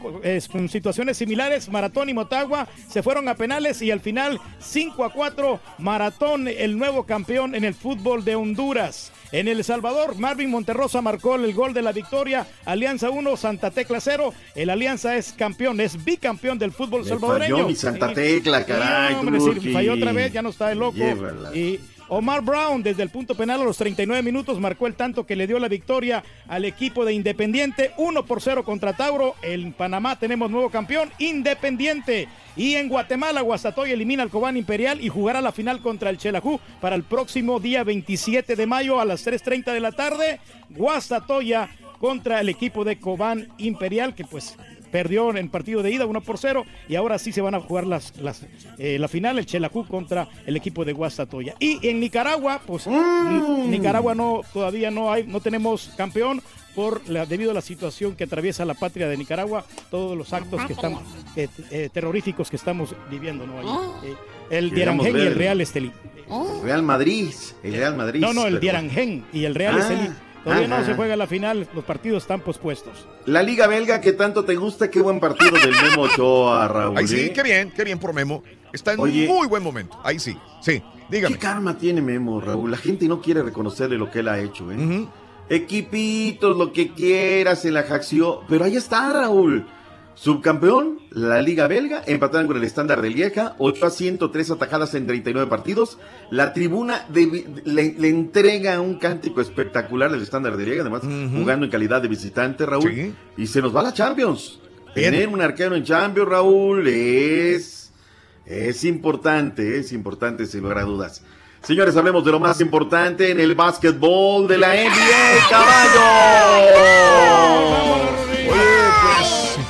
con situaciones similares, Maratón y Motagua se fueron a penales y al final 5 a 4, Maratón el nuevo campeón en el fútbol de Honduras. En El Salvador, Marvin Monterrosa marcó el gol de la victoria. Alianza 1, Santa Tecla 0. El Alianza es campeón, es bicampeón del fútbol Le salvadoreño. falló mi Santa Tecla, caray, hombre, sí, falló otra vez, ya no está de loco. Llévala. Y Omar Brown, desde el punto penal a los 39 minutos, marcó el tanto que le dio la victoria al equipo de Independiente. 1 por 0 contra Tauro. En Panamá tenemos nuevo campeón, Independiente. Y en Guatemala, Guastatoya elimina al Cobán Imperial y jugará la final contra el Chelajú para el próximo día 27 de mayo a las 3.30 de la tarde. Guastatoya contra el equipo de Cobán Imperial, que pues perdió en el partido de ida 1 por 0 y ahora sí se van a jugar las, las, eh, la final, el Chelacú contra el equipo de Guastatoya. Y en Nicaragua, pues Ni- Nicaragua no todavía no hay, no tenemos campeón por la, debido a la situación que atraviesa la patria de Nicaragua, todos los actos que están eh, eh, terroríficos que estamos viviendo, ¿no? Ahí, eh, el y el. Real Estelí. Real Madrid. El Real Madrid. No, no, el pero- Dierangen y el Real Ah. Estelí. Todavía no Ajá. se juega la final, los partidos están pospuestos. La Liga Belga que tanto te gusta, qué buen partido del Memo Ochoa, Raúl. Ahí sí, ¿eh? qué bien, qué bien por Memo. Está en Oye. muy buen momento. Ahí sí, sí. Dígame. ¿Qué karma tiene Memo, Raúl? La gente no quiere reconocerle lo que él ha hecho, ¿eh? Equipitos, lo que quieras, se la jacció. Pero ahí está, Raúl. Subcampeón, la Liga Belga, empataron con el estándar de Lieja, 8 a 103 atajadas en 39 partidos. La tribuna de- le, le entrega un cántico espectacular al estándar de Lieja, además jugando en calidad de visitante, Raúl. Y se nos va la Champions. Tener un arquero en Champions, Raúl, es, es importante, es importante, sin lugar a dudas. Señores, hablemos de lo más importante en el básquetbol de la NBA, caballo.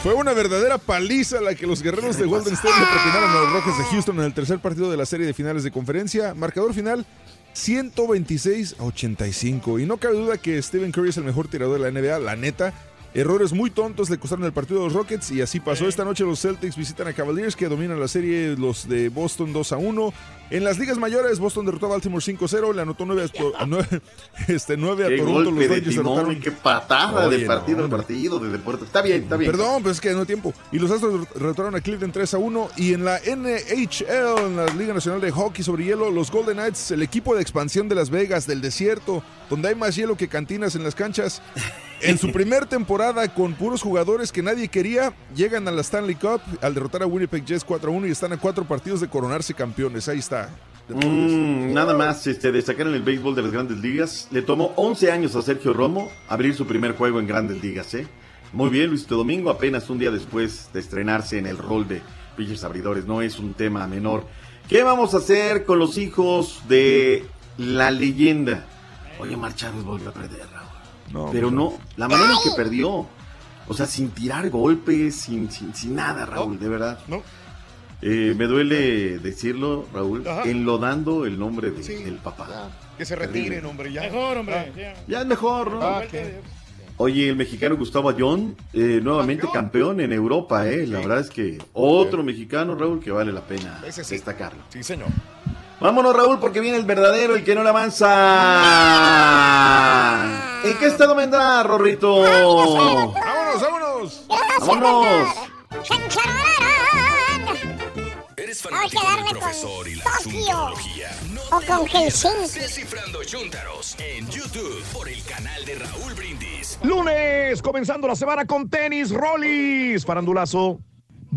Fue una verdadera paliza la que los guerreros de Golden State le propinaron a los Rockets de Houston en el tercer partido de la serie de finales de conferencia. Marcador final 126 a 85. Y no cabe duda que Stephen Curry es el mejor tirador de la NBA, la neta. Errores muy tontos le costaron el partido a los Rockets y así pasó. Esta noche los Celtics visitan a Cavaliers que dominan la serie los de Boston 2 a 1. En las ligas mayores, Boston derrotó a Baltimore 5-0, le anotó 9 a, to- a 9, este, 9 a Qué Toronto. golpe Los de timón, derrotaron qué patada Oye, de no, partido hombre. partido, de deporte. Está bien, está bien. Perdón, pero es que no hay tiempo. Y los Astros derrotaron a Cleveland 3 a 1. Y en la NHL, en la Liga Nacional de Hockey sobre Hielo, los Golden Knights, el equipo de expansión de Las Vegas, del desierto, donde hay más hielo que cantinas en las canchas, en su primer temporada con puros jugadores que nadie quería, llegan a la Stanley Cup al derrotar a Winnipeg Jets 4 a 1 y están a cuatro partidos de coronarse campeones. Ahí está. Mm, nada más este, destacar en el béisbol de las grandes ligas. Le tomó 11 años a Sergio Romo abrir su primer juego en grandes ligas. ¿eh? Muy bien, Luis Domingo, apenas un día después de estrenarse en el rol de pitchers abridores. No es un tema menor. ¿Qué vamos a hacer con los hijos de la leyenda? Oye, Mar Chávez volvió a perder, Raúl. No, Pero no, la manera en que perdió. O sea, sin tirar golpes, sin, sin, sin nada, Raúl, de verdad. No. Eh, me duele decirlo, Raúl, Ajá. enlodando el nombre de- del papá. Que se retiren, hombre, ya. Mejor, hombre. Ah. ya. Ya es mejor, ¿no? Ah. Oye, el mexicano Gustavo Ayón, eh, nuevamente campeón en Europa, ¿eh? La verdad es que otro mexicano, Raúl, que vale la pena sí. destacarlo. Sí, señor. Vámonos, Raúl, porque viene el verdadero, el que no le avanza. ¿En qué estado vendrá, Rorrito? ¡Vámonos, vámonos! ¡Vámonos! ¿Eres a fanático darle del con profesor y la? O con Helsinki. Descifrando Chuntaros en YouTube por el canal de Raúl Brindis. Lunes, comenzando la semana con tenis, Rollis, farandulazo.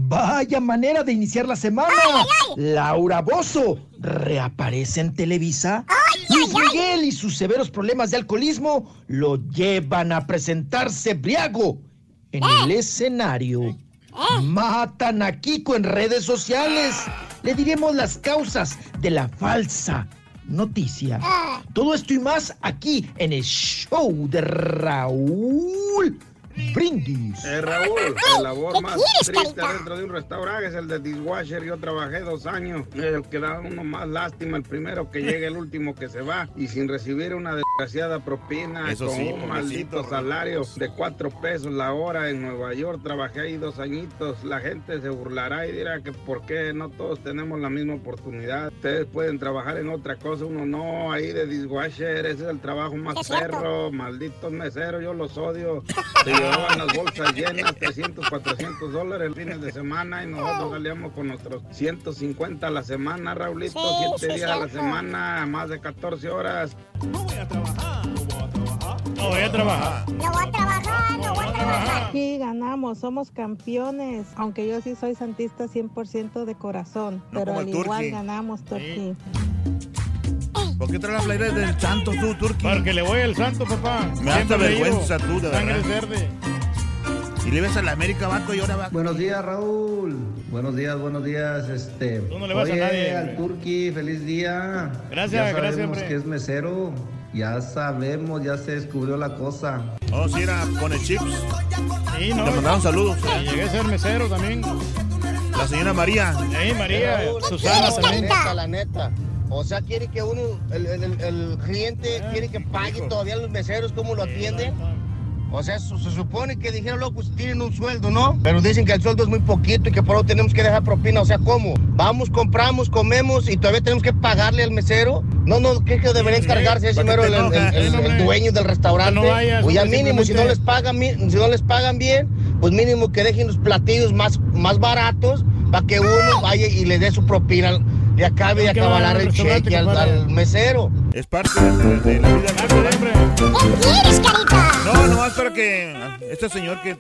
Vaya manera de iniciar la semana. Laura Bozo reaparece en Televisa. Luis Miguel y sus severos problemas de alcoholismo lo llevan a presentarse briago en el escenario. Matan a Kiko en redes sociales. Le diremos las causas de la falsa noticia. Todo esto y más aquí en el show de Raúl Brindis. Eh, Raúl, el labor ¿Qué más quieres, triste carita? dentro de un restaurante es el de dishwasher. Yo trabajé dos años. El que da uno más lástima, el primero que llega, el último que se va. Y sin recibir una desgraciada propina, Eso con sí, un maldito salario de cuatro pesos la hora en Nueva York. Trabajé ahí dos añitos. La gente se burlará y dirá que por qué no todos tenemos la misma oportunidad. Ustedes pueden trabajar en otra cosa, uno no. Ahí de dishwasher, ese es el trabajo más perro. Malditos meseros, yo los odio. Llevaban las bolsas llenas, 300, 400 dólares el fines de semana y nosotros salíamos con nuestros 150 a la semana, Raulito, Sí, 7 sí, días a la semana, más de 14 horas. No voy a trabajar. No voy a trabajar, no voy a trabajar. Sí, ganamos, somos campeones. Aunque yo sí soy santista 100% de corazón. No pero al igual Turqui. ganamos, Turquí. ¿Por qué traes la playera del santo tú, Turki? Porque le voy al santo, papá. Me da vergüenza tú, de Sangre verdad. verde. Y le ves a la América, vato, y ahora va. Buenos días, Raúl. Buenos días, buenos días. Este, Tú no le vas a nadie, al. Turqui, feliz día. Gracias, ya gracias, sabemos hombre. que es mesero. Ya sabemos, ya se descubrió la cosa. Oh, sí, era con el chips. Sí, no. Te mandaron saludos. Y llegué a ser mesero también. La señora María. Sí, María, Susana la también. neta, la neta. O sea, quiere que uno, el, el- el- cliente quiere que pague todavía los meseros como lo atienden. O sea, se, se supone que dijeron, loco, tienen un sueldo, ¿no? Pero dicen que el sueldo es muy poquito y que por eso tenemos que dejar propina. O sea, ¿cómo? Vamos, compramos, comemos y todavía tenemos que pagarle al mesero. No, no, ¿qué que debería encargarse ese ¿Para qué mero el, el- el- el dueño del restaurante? No vayas, pues ya mínimo, si no les pagan si no les pagan bien, pues mínimo que dejen los platillos más, más baratos para que uno vaya y le dé su propina y acabe de al el cheque al, mesero. Es parte de, de la vida. ¿Qué quieres, carita? No, nomás para que este señor que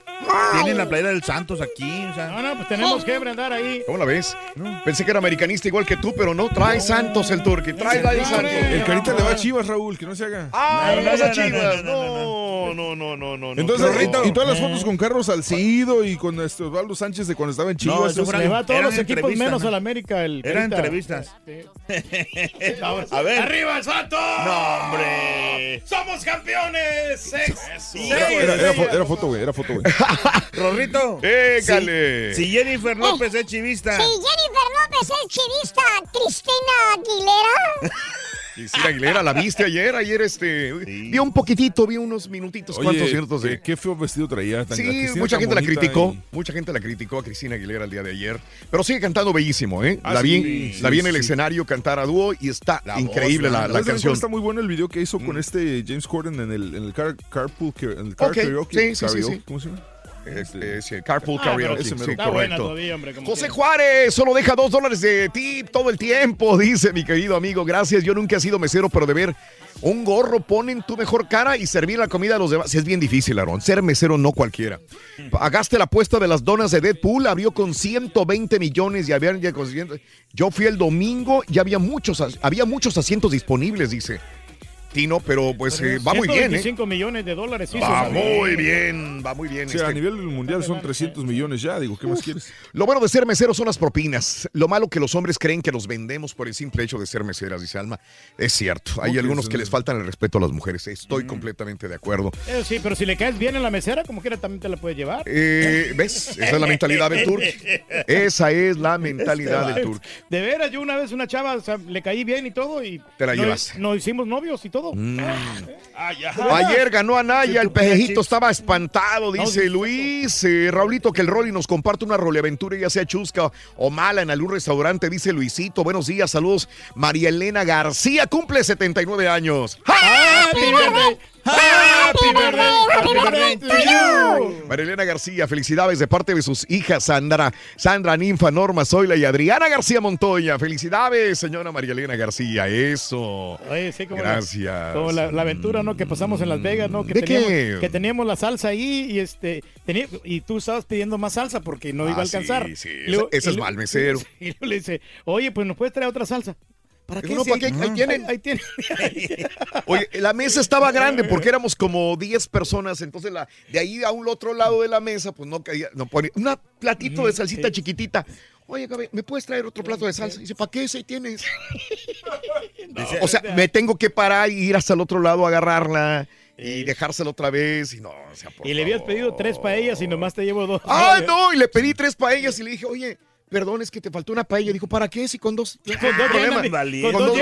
tiene la playera del Santos aquí, o sea. No, no, pues tenemos que brindar ahí. ¿Cómo la ves? Pensé que era americanista igual que tú, pero no. Trae Santos el Turqui. Trae el Santos. El carita le va a Chivas, Raúl, que no se haga. Ah, No, no, no, no, no, Chivas. no, No, no, no, no, no. Entonces, no. y, todas las fotos con Carlos Salcido y con este Osvaldo Sánchez de cuando estaba en Chivas. No, Le va a todos los equipos menos ¿no? al América. El Eran A ver. ¡Arriba el Santos! No, hombre. ¡Somos campeones! ¡Sex! Era, era- era fo- era foto, güey, era foto, güey. Rorrito. Écale. Si, si Jennifer López es chivista. Si Jennifer López es chivista, Cristina Aguilera. Cristina Aguilera, ¿la viste ayer? Ayer este. Vi un poquitito, vi unos minutitos, Oye, cuantos ciertos de. qué feo vestido traía. tan- Sí, mucha gente la criticó. y- Mucha gente la criticó a Cristina Aguilera el día de ayer. Pero sigue cantando bellísimo, ¿eh? Ah, la sí, vi, sí, la vi en el sí. escenario cantar a dúo y está increíble la, la ¿Sabes de canción. Mm. Está muy bueno el video que hizo con este James Corden en el, en el car, carpool, en el car Ok, karaoke. sí, sí, sí, karaoke, sí. ¿Cómo se llama? Es, es el Carpool Ah, Karaoke, sí, correcto. todavía, hombre. como José quiera. Juárez solo deja dos dólares de tip todo el tiempo, dice mi querido amigo. Gracias, yo nunca he sido mesero, pero de ver un gorro ponen tu mejor cara y servir la comida a los demás. Es bien difícil, Aaron. Ser mesero no cualquiera. Pagaste la apuesta de las donas de Deadpool, abrió con 120 millones y había ya con 100. Yo fui el domingo y había muchos, había muchos asientos disponibles, dice Tino, pero pues eh, va muy bien, ¿eh? 125 millones de dólares. Va muy bien, va muy bien. O sea, a este. nivel mundial son 300 millones ya. Digo, ¿qué más quieres? Lo bueno de ser mesero son las propinas. Lo malo que los hombres creen que los vendemos por el simple hecho de ser meseras, dice Alma. Es cierto. Hay algunos sí. que les faltan el respeto a las mujeres. Estoy completamente de acuerdo. Eh, sí, pero si le caes bien en la mesera, como quiera también te la puedes llevar. Eh, ¿Ves? Esa es la mentalidad del turco. Esa es la mentalidad del turco. De veras, yo una vez una chava, o sea, le caí bien y todo y... Te la nos- llevaste. Nos hicimos novios y todo. Mm. Ah. Ayer ganó Anaya, el pejejito estaba espantado, dice Luis. Eh, Raulito, que el Rolly nos comparte una roleaventura, ya sea chusca o mala en algún restaurante, dice Luisito. Buenos días, saludos. María Elena García cumple 79 años. ¡Happy birthday! ¡Happy birthday! ¡Happy birthday to you! María Elena García, felicidades de parte de sus hijas Sandra, Sandra Ninfa, Norma Zoila y Adriana García Montoya. Felicidades, señora María Elena García. Eso. Oye, sí, como la- Gracias. Como la, la aventura, ¿no? Que pasamos en Las Vegas, ¿no? Que ¿De teníamos, qué? Que teníamos la salsa ahí y este tenía- y tú estabas pidiendo más salsa porque no iba a Ah, alcanzar. sí, sí, Y luego- ese- ese y es mal mesero. Y luego le dice, oye, pues nos puedes traer otra salsa. ¿Para qué? ¿para qué? Ahí tienen. Ahí, ahí tienen. Oye, la mesa estaba grande porque éramos como 10 personas, entonces la, de ahí a un otro lado de la mesa, pues no caía, no ponía, un platito de salsita chiquitita. Oye, Gaby, ¿me puedes traer otro plato de salsa? dice, ¿para qué ese tienes? O sea, me tengo que parar y ir hasta el otro lado a agarrarla y dejársela otra vez y no, o sea, por Y le habías pedido tres paellas y nomás te llevo dos. ¡Ah, no! Y le pedí tres paellas y le dije, oye, perdón, es que te faltó una paella. Dijo, ¿para qué? Si con dos. Con dos problema. llenan, Valiente. Con dos.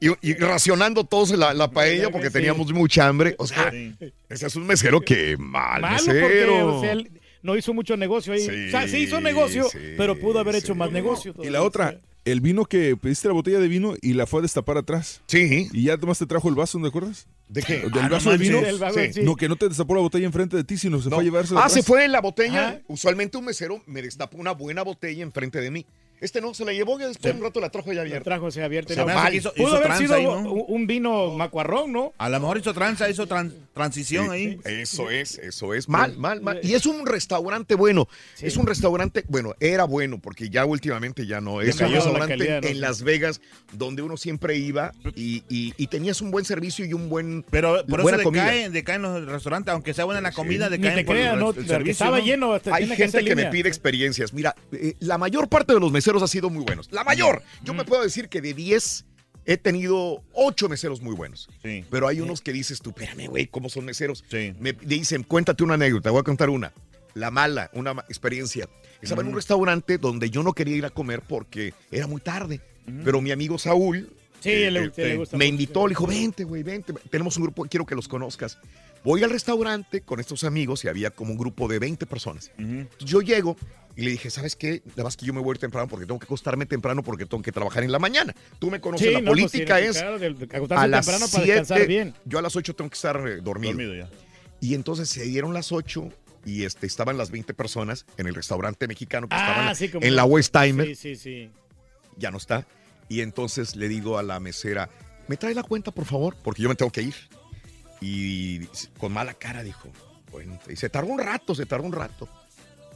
Y, y racionando todos la, la paella porque Sí. teníamos mucha hambre. O sea, Sí. ese es un mesero que mal Malo porque mesero. o sea, él no hizo mucho negocio ahí. Sí, o sea, sí hizo negocio, sí, pero pudo haber hecho más negocio. Y la otra, el vino que pediste la botella de vino y la fue a destapar atrás. Sí. Y ya nomás te trajo el vaso, ¿no te acuerdas? ¿De qué? Del Ah, no vaso de vino. vaso, Sí. sí. No, que no te destapó la botella enfrente de ti, sino se No. fue a llevarse Ah, se fue la botella. Usualmente un mesero me destapó una buena botella enfrente de mí. Este no, se la llevó y después un rato la trajo ya La abierta. trajo ese abierto. y Se no- hizo, Pudo hizo haber sido ahí, ¿no? un, vino macuarrón, ¿no? A lo mejor hizo tranza, hizo tran- transición ahí. Eso es, eso es. Mal, mal, mal. Y es un restaurante bueno. Es un restaurante, bueno, era bueno, porque ya últimamente ya no. Es Ya un la restaurante calidad, ¿no? en Las Vegas donde uno siempre iba y, y- y tenías un buen servicio y un buen. Pero por eso buena decaen, decaen los restaurantes, aunque sea buena la comida, Ni decaen te por el creas, el Porque servicio, estaba ¿no? lleno. hasta Hay gente que me pide experiencias. Mira, eh, la mayor parte de los meseros ha sido muy buenos. La mayor. Yo me puedo decir que de 10 he tenido 8 meseros muy buenos. Sí. Pero hay unos que dices tú, espérame, güey, ¿cómo son meseros? Sí. Me dicen, cuéntate una anécdota, voy a contar una. La mala, una experiencia. Estaba en un restaurante donde yo no quería ir a comer porque era muy tarde. Pero mi amigo Saúl Sí, le- sí, le gusta me mucho. invitó, le dijo, vente, güey, vente. Tenemos un grupo, quiero que los conozcas. Voy al restaurante con estos amigos y había como un grupo de 20 personas. Entonces, yo llego y le dije, ¿sabes qué? Nada más que yo me voy a ir temprano porque tengo que acostarme temprano porque tengo que trabajar en la mañana. Tú me conoces, Sí, la no, pues, política sí, es claro, a las temprano para descansar 7, bien. yo a las 8 tengo que estar eh, dormido. Dormido ya. Y entonces se dieron las 8 y este, estaban las 20 personas en el restaurante mexicano que estaban Ah, sí, como en la West Timer. Sí, sí, sí. Ya no está. Y entonces le digo a la mesera, ¿me trae la cuenta, por favor? Porque yo me tengo que ir. Y con mala cara dijo, y se tardó un rato, se tardó un rato.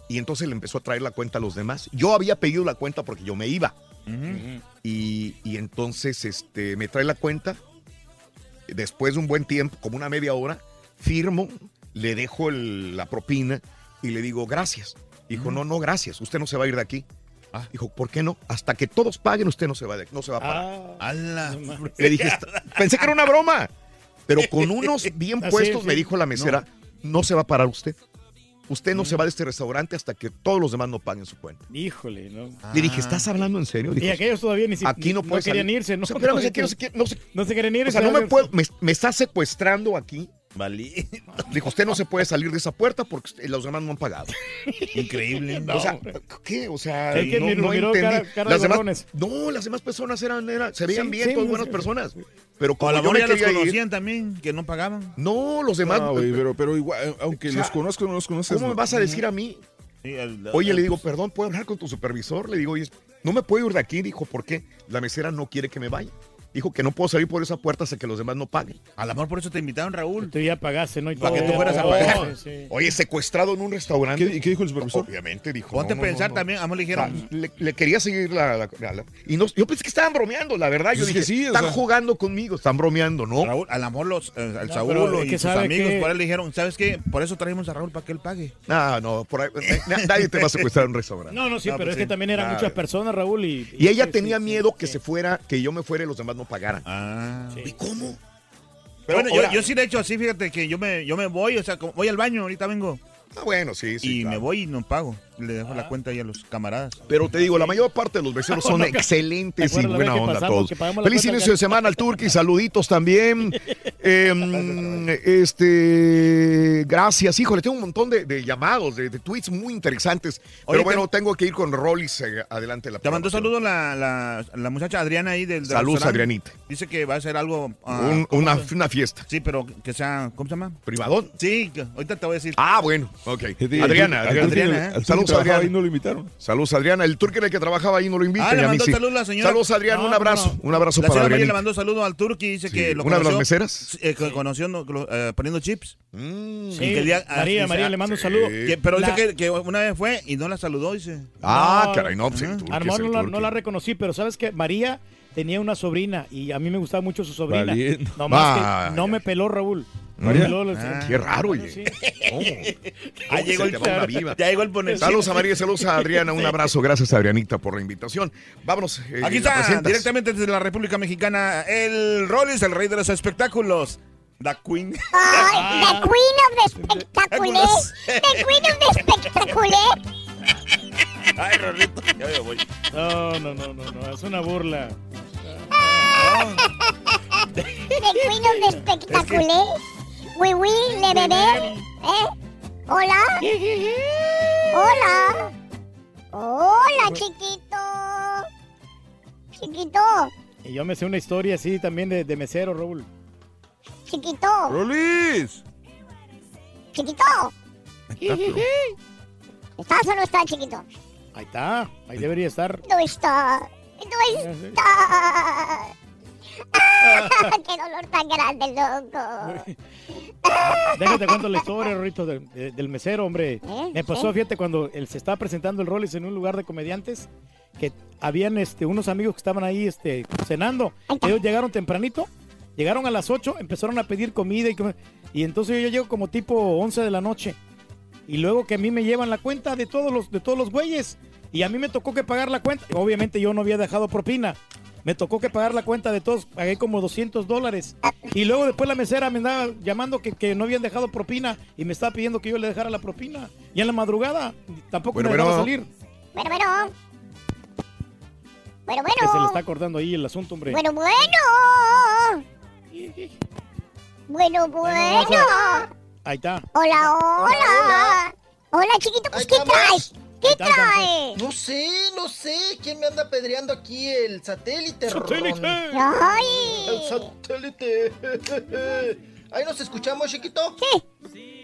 Y entonces le empezó a traer la cuenta a los demás. Yo había pedido la cuenta porque yo me iba. y, y entonces este, me trae la cuenta. Después de un buen tiempo, como una media hora, firmo, le dejo el- la propina y le digo, gracias. Dijo, no, no, gracias. Usted no se va a ir de aquí. Dijo, ¿por qué no? Hasta que todos paguen, usted no se va, de, no se va a parar. ¡Hala! Le dije, "Está- pensé que era una broma, pero con unos bien puestos me dijo la mesera, no. se va a parar usted. Usted no se va de este restaurante hasta que todos los demás no paguen su cuenta. Híjole, ¿no? Le dije, ¿estás hablando en serio? Y aquellos todavía ni si- aquí no no puedes querían salir. irse, ¿no? O sea, no se quiere- no se quiere- no se- No se quieren ir. o sea, no me puedo, me, me está secuestrando aquí. Dijo, usted no se puede salir de esa puerta porque los demás no han pagado. Increíble. O sea, ¿qué? O sea, Es que no, miró- no miró entendí. cara- cara de las demás, no, las demás personas eran, eran se veían Sí, bien, sí, todas no buenas sé. personas. Pero O como lo yo me los quería ir, conocían también, que no pagaban. no, los demás. No, güey, pero, pero igual, eh, aunque O sea, los conozco o no los conozcas. ¿Cómo me no. vas a decir a mí? Sí, el- Oye, el- le digo, perdón, ¿puedo hablar con tu supervisor? Le digo, oye, no me puedo ir de aquí. Dijo, ¿por qué? La mesera no quiere que me vaya. Dijo que no puedo salir por esa puerta hasta que los demás no paguen. A lo mejor por eso te invitaron, Raúl. Tú ya pagaste, ¿no? Y Para que tú fueras a pagar. sí, sí. Oye, secuestrado en un restaurante. ¿Qué, ¿Y qué dijo el supervisor? Obviamente dijo. Ponte no, a no, pensar no, no. también. A mí le dijeron. Le, le quería seguir la. la- la- la- y no, yo pensé que estaban bromeando, la verdad. Yo Pues es dije, que sí, o están sea. jugando conmigo, están bromeando, ¿no? Raúl, a lo mejor los, eh, al No, Saúl y sus amigos que- por ahí le dijeron, ¿sabes qué? Por eso trajimos a Raúl para que él pague. No, no, por ahí, na- nadie te va a secuestrar en un restaurante. No, no, sí, No, pero pues es que también eran muchas personas, Raúl. Y, Y ella tenía miedo que se fuera, que yo me fuera y los demás no pagaran. Ah. ¿Y cómo? Pero bueno, yo- ahora- yo, sí le he hecho así, fíjate que yo me, yo me voy, o sea, voy al baño, ahorita vengo. Ah, bueno, sí, sí. y claro. me voy y no pago. Le dejo Ah. la cuenta ahí a los camaradas. Pero te digo, la mayor parte de los becerros son excelentes ¿te y buena onda pasamos, todos. Feliz inicio de semana al Turqui, saluditos también. Em, este, gracias. Híjole, tengo un montón de, de llamados, de, de tweets muy interesantes. Pero bueno, te- tengo que ir con Rollis eh, adelante de la Te mandó saludos la, la, la muchacha Adriana ahí del, del Saludos. Adrianita. Dice que va a hacer algo. ah, Un- ¿cómo una, una fiesta. Sí, pero que sea, ¿cómo se llama? ¿Privadón? Sí, ahorita te voy a decir. Ah, bueno, ok. Adriana, Adriana. ¿eh? al Turqui Saludos, Adriana. ahí, no lo invitaron. Saludos, Adriana. El turque en el que trabajaba ahí no lo invita. Ah, le mandó sí. saludos la señora. Saludos, Adriana. No, un abrazo. no. Un abrazo La para María le Adriana. mandó saludos al Turqui y dice Sí, que lo ¿una de las meseras? eh, que conoció eh, poniendo chips. Mm. Sí, Y que el día- ah, María, María, le mando un sí. saludo. Que- pero La- dice que, que una vez fue y no la saludó, dice. Ah, No, caray, no, pues el ajá. turque A lo es mejor el no la, turque. no la reconocí, pero ¿sabes qué? María tenía una sobrina y a mí me gustaba mucho su sobrina. Valiente. Nomás Vaya. que no me peló Raúl. No me peló, Ah. Qué raro, oye. sí. ¿Cómo? Ah, ¿Cómo llegó el va viva? Ya llegó el poner. Saludos a María, saludos a Adriana, un abrazo. Gracias, Adrianita, por la invitación. Vámonos. eh, Aquí ¿la está, presentas? directamente desde la República Mexicana, el Rollins, el rey de los espectáculos. The Queen. Ay, the queen of the spectacular. The queen of the spectacular. Ay, Rorrito, ya me voy. No, no, no, no, no, es una burla. The queen of the spectacular. Oui, oui, le bebé. ¿Eh? Hola. Hola. Hola, chiquito. Chiquito. Y yo me sé una historia así también de, de mesero, Raúl. Chiquito. ¡Rolis! Chiquito. ¿Estás o no estás, chiquito? Ahí está, ahí debería estar. No está. No está. ¡Qué dolor tan grande, loco! Déjate cuento la historia, Rorrito, del, de- del mesero, hombre. ¿Eh? Me pasó, ¿Eh? fíjate, cuando él se estaba presentando el Rollis en un lugar de comediantes, que habían este, unos amigos que estaban ahí este, cenando. Ellos llegaron tempranito, llegaron a las 8, empezaron a pedir comida y, com- y entonces yo llego como tipo 11 de la noche. Y luego que a mí me llevan la cuenta de todos los, de todos los güeyes. Y a mí me tocó que pagar la cuenta. Obviamente yo no había dejado propina. Me tocó que pagar la cuenta de todos. Pagué como 200 dólares. Y luego después la mesera me andaba llamando que, que no habían dejado propina. Y me estaba pidiendo que yo le dejara la propina. Y en la madrugada tampoco Bueno, me dejaba bueno. salir. Bueno, bueno. Bueno, Que se le bueno. está cortando ahí el asunto, hombre. Bueno, bueno. Bueno, vamos bueno. Ahí está. Hola, hola. Hola, chiquito, pues, ¿qué traes? ¿Qué Ahí está, traes? No sé, no sé. ¿Quién me anda pedreando aquí el satélite? ¡Satélite! Ron? ¡Ay! El satélite. Ahí nos escuchamos, chiquito. Sí.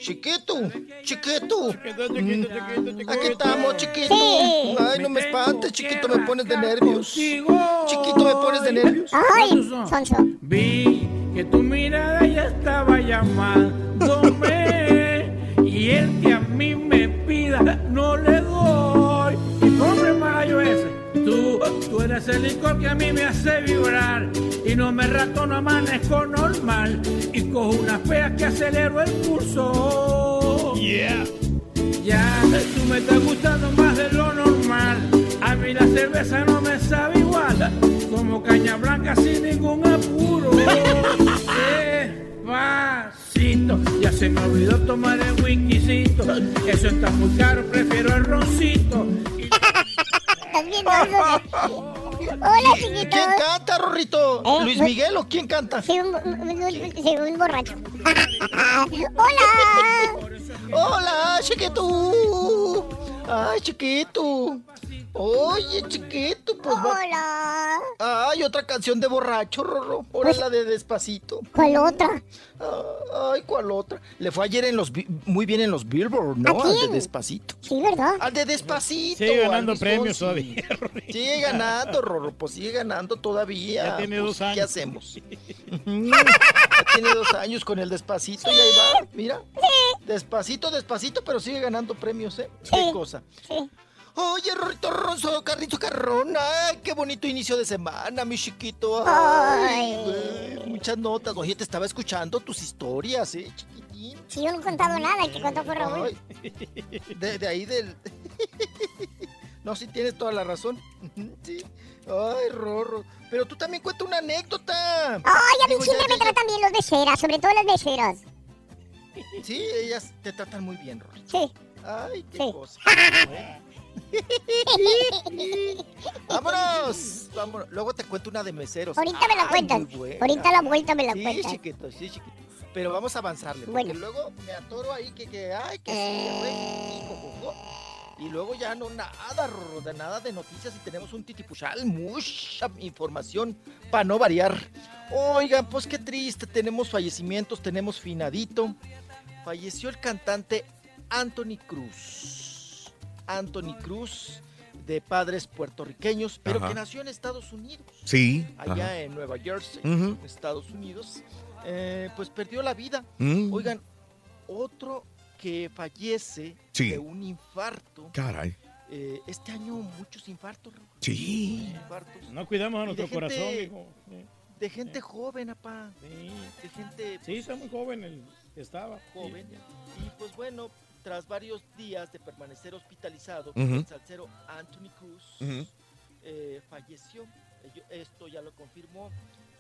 Chiquito, chiquito. chiquito, Aquí estamos, chiquito. Sí. Ay, no me espantes, chiquito, me pones de nervios. Chiquito, me pones de nervios. Ay, Sonso. Vi que tu mirada ya estaba llamándome y el que a mí me eres el licor que a mí me hace vibrar y no me rato, no amanezco normal y cojo unas peas que acelero el pulso. Yeah. Ya, tú me estás gustando más de lo normal. A mí la cerveza no me sabe igual. Como caña blanca sin ningún apuro. Despacito, ya se me olvidó tomar el whiskycito. Eso está muy caro, prefiero el roncito. ¿Estás viendo eso? Hola, chiquito. ¿Quién canta, Rorrito? Eh, ¿Luis Miguel o quién canta? Sí, un, un- un- sí, un borracho. Hola. Hola, chiquito. Ay, chiquito. Oye, chiquito, pues va. Hola. Ay, otra canción de borracho, Rorro. Ahora la de Despacito. ¿Cuál otra? Ay, ¿cuál otra? Le fue ayer en los muy bien en los Billboard, ¿no? ¿A Al de? Despacito. Sí, ¿verdad? Al de Despacito. Sigue ganando premios todavía. Sigue ganando, Rorro, pues sigue ganando todavía. Ya tiene Pues, dos años. ¿Qué hacemos? Ya tiene dos años con el Despacito y ahí va, mira. Despacito, despacito, pero sigue ganando premios, ¿eh? Qué cosa. Oye, Rorrito Ronzo, Carrito Carrón, ay, qué bonito inicio de semana, mi chiquito. Ay, güey, muchas notas. Oye, te estaba escuchando tus historias, ¿eh, chiquitín? Sí, yo no he contado nada, el que contó fue Raúl. De, de ahí del... No, sí tienes toda la razón. Sí. Ay, Rorro. Pero tú también cuenta una anécdota. Ay, a mí Digo, siempre ya- me tratan bien los becerras, sobre todo las becerras. Sí, ellas te tratan muy bien, Rorro. Sí. Ay, qué Sí. cosa. Vámonos, vámonos. Luego te cuento una de meseros. Ahorita me la cuentas. Ahorita la vuelta me la sí, cuentas. chiquito, sí, chiquito. Pero vamos a avanzarle, porque luego me atoro ahí que, que ay, que sí, güey, y luego ya no nada, de nada de noticias y tenemos un titipuchal, mucha información para no variar. Oigan, pues qué triste, tenemos fallecimientos, tenemos finadito. Falleció el cantante Anthony Cruz. Anthony Cruz, de padres puertorriqueños, pero Ajá. que nació en Estados Unidos. Sí, Allá ajá. en Nueva Jersey. Estados Unidos. Eh, pues perdió la vida. Mm. Oigan, otro que fallece Sí. de un infarto. Caray. Eh, este año muchos infartos. Sí. Muchos infartos. No cuidamos a nuestro corazón, hijo. Sí. De gente joven, apá. De gente Sí, está muy joven el que estaba. joven. Y pues bueno, tras varios días de permanecer hospitalizado, el salsero Anthony Cruz eh, falleció. Esto ya lo confirmó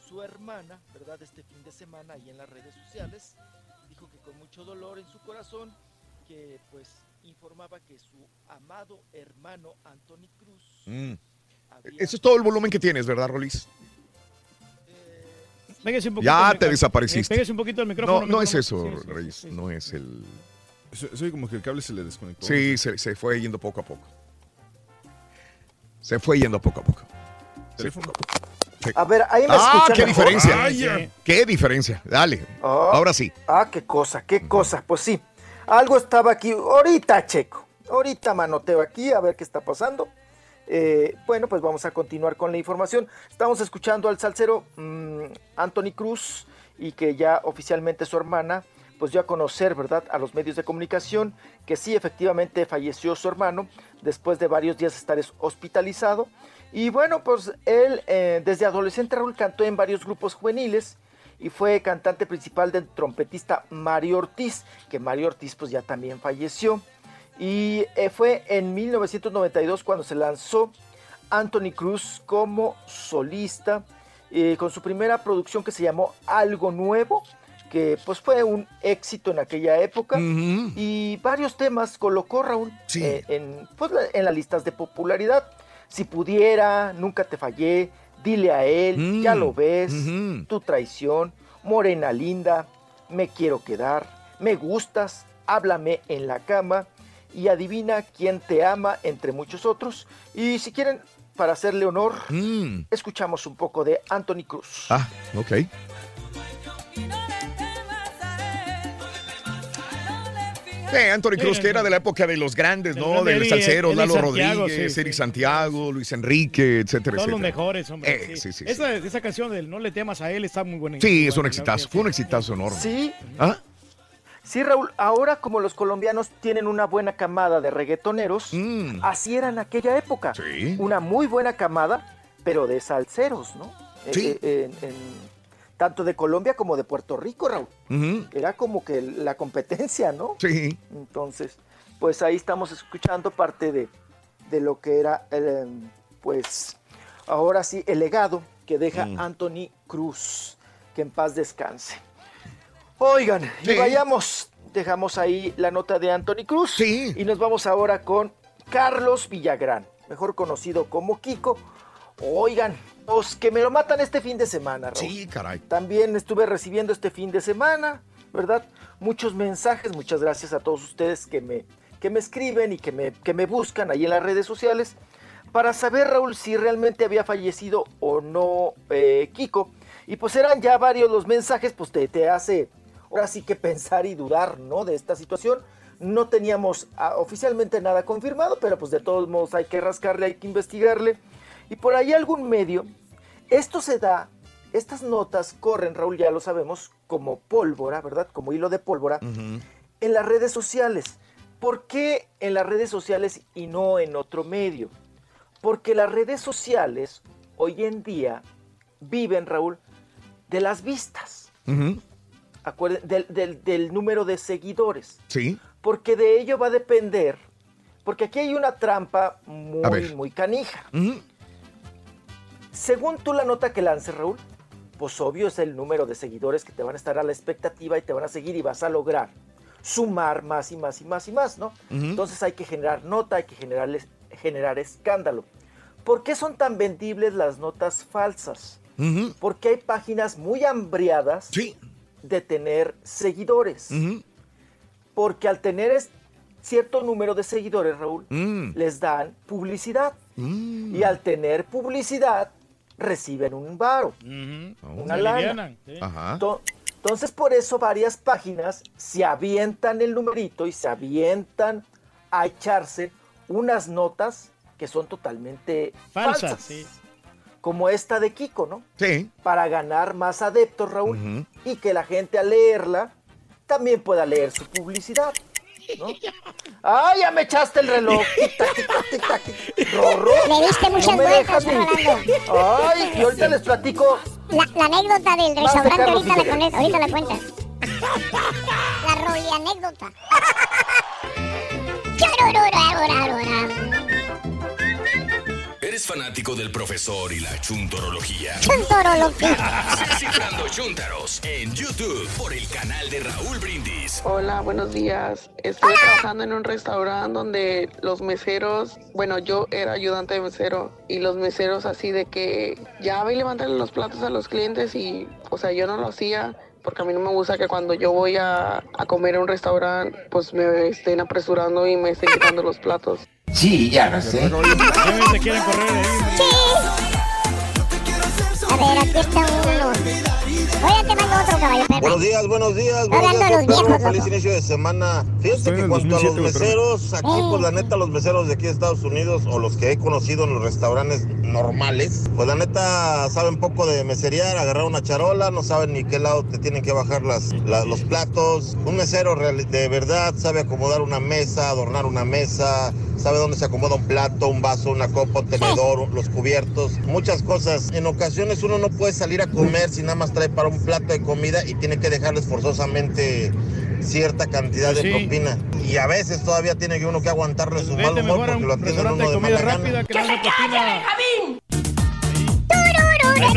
su hermana, ¿verdad? Este fin de semana ahí en las redes sociales. Dijo que con mucho dolor en su corazón, que pues informaba que su amado hermano Anthony Cruz Mm. había... Ese es todo el volumen que tienes, ¿verdad, Rolis? Pégase un poquito Ya te desapareciste. eh, Pégase un poquito al micrófono. No, no es eso, Sí, sí, Reyes. No es el. Soy como que el cable se le desconectó. Sí, se, se fue yendo poco a poco. Se fue yendo poco a poco. Se fue. Sí. A ver, ahí me Ah, escuchan qué mejor. diferencia. Ay, Qué diferencia. Dale. Ahora sí. Ah, qué cosa, qué cosa. Pues sí, algo estaba aquí. Ahorita checo. Ahorita manoteo aquí a ver qué está pasando. Eh, bueno, pues vamos a continuar con la información. Estamos escuchando al salsero mm, Anthony Cruz y que ya oficialmente su hermana pues dio a conocer, ¿verdad?, a los medios de comunicación que sí, efectivamente falleció su hermano después de varios días estar es- hospitalizado. Y bueno, pues él eh, desde adolescente Raúl cantó en varios grupos juveniles y fue cantante principal del trompetista Mario Ortiz, que Mario Ortiz pues ya también falleció. Y eh, fue en 1992 cuando se lanzó Anthony Cruz como solista eh, con su primera producción que se llamó Algo Nuevo, que pues fue un éxito en aquella época y varios temas colocó Raúl eh, en, pues, la- en las listas de popularidad. Si pudiera, nunca te fallé, dile a él, Mm. ya lo ves, tu traición, morena linda, me quiero quedar, me gustas, háblame en la cama y adivina quién te ama entre muchos otros. Y si quieren, para hacerle honor, escuchamos un poco de Anthony Cruz. Ah, ok. Eh, Anthony Cruz, que era de la época de los grandes, ¿no? Del Eddie- salsero, Lalo Santiago, Rodríguez, sí, Eric sí. Santiago, Luis Enrique, etcétera, Todos los etcétera. mejores, hombre. Eh, sí. sí, sí, esa, esa canción del No le temas a él está muy buena. Sí, es un exitazo, fue un exitazo enorme. Sí. ¿Ah? Sí, Raúl, ahora como los colombianos tienen una buena camada de reggaetoneros, así era en aquella época. Sí. Una muy buena camada, pero de salseros, ¿no? Eh, Sí. eh, en- en- tanto de Colombia como de Puerto Rico, Raúl. Era como que la competencia, ¿no? Sí. Entonces, pues ahí estamos escuchando parte de, de lo que era, el, em, pues, ahora sí, el legado que deja Mm. Anthony Cruz. Que en paz descanse. Oigan, y Sí. vayamos, dejamos ahí la nota de Anthony Cruz. Y nos vamos ahora con Carlos Villagrán, mejor conocido como Kiko. Oigan, los que me lo matan este fin de semana, Raúl. Sí, caray. También estuve recibiendo este fin de semana, ¿verdad? Muchos mensajes, muchas gracias a todos ustedes que me, que me escriben y que me, que me buscan ahí en las redes sociales para saber, Raúl, si realmente había fallecido o no eh, Kiko. Y pues eran ya varios los mensajes, pues te, te hace ahora sí que pensar y dudar, ¿no? De esta situación. No teníamos ah, oficialmente nada confirmado, pero pues de todos modos hay que rascarle, hay que investigarle. Y por ahí algún medio, esto se da, estas notas corren, Raúl, ya lo sabemos, como pólvora, ¿verdad? Como hilo de pólvora, en las redes sociales. ¿Por qué en las redes sociales y no en otro medio? Porque las redes sociales hoy en día viven, Raúl, de las vistas, acuérden- del, del- del número de seguidores. Sí. Porque de ello va a depender, porque aquí hay una trampa muy, muy canija. Según tú la nota que lances, Raúl, pues obvio es el número de seguidores que te van a estar a la expectativa y te van a seguir y vas a lograr sumar más y más y más y más, ¿no? Entonces hay que generar nota, hay que generarles- generar escándalo. ¿Por qué son tan vendibles las notas falsas? Porque hay páginas muy hambriadas de tener seguidores. Porque al tener cierto número de seguidores, Raúl, Mm. les dan publicidad. Mm. Y al tener publicidad, reciben un varo, una Se lana. alivianan, sí. Ajá. To- Entonces, por eso varias páginas se avientan el numerito y se avientan a echarse unas notas que son totalmente Falsas, falsas. sí. Como esta de Kiko, ¿no? Sí. Para ganar más adeptos, Raúl, y que la gente al leerla también pueda leer su publicidad. ¿No? ¡Ah, ya me echaste el reloj! Tic. ¡Rorro! Le diste muchas no me vueltas, ni-. ¡Ay! Y ahorita les platico La, la anécdota del restaurante ahorita la, pones- ahorita la cuentas. La roli anécdota. ¿Eres fanático del profesor y la chuntorología? Chuntorología. Descifrando Chuntaros en YouTube por el canal de Raúl Brindis. Hola, buenos días. Estoy trabajando en un restaurante donde los meseros, bueno, yo era ayudante de mesero y los meseros así de que ya ve y levantarle los platos a los clientes y, o sea, yo no lo hacía porque a mí no me gusta que cuando yo voy a, a comer en un restaurante, pues me estén apresurando y me estén quitando los platos. Sí, ya lo sé. te quieren correr ahí. A ver, aquí está uno. Oye, te mando otro caballo, perro. Buenos días, buenos días, buenos días, los perro. viejos, Feliz loco. inicio de semana. Fíjense Estoy que en cuanto a los 2007, meseros, aquí, pues la neta, los meseros de aquí de Estados Unidos o los que he conocido en los restaurantes normales, pues la neta saben poco de meserear, agarrar una charola, no saben ni qué lado te tienen que bajar las, la- los platos. Un mesero real- de verdad sabe acomodar una mesa, adornar una mesa, sabe dónde se acomoda un plato, un vaso, una copa, un tenedor, los cubiertos, muchas cosas. En ocasiones uno no puede salir a comer si nada más trae para un plato de comida y tiene que dejarles forzosamente cierta cantidad de Sí. propina. Y a veces todavía tiene que uno que aguantarle su mal humor porque lo atienden restaurante uno de de comida mala gana. que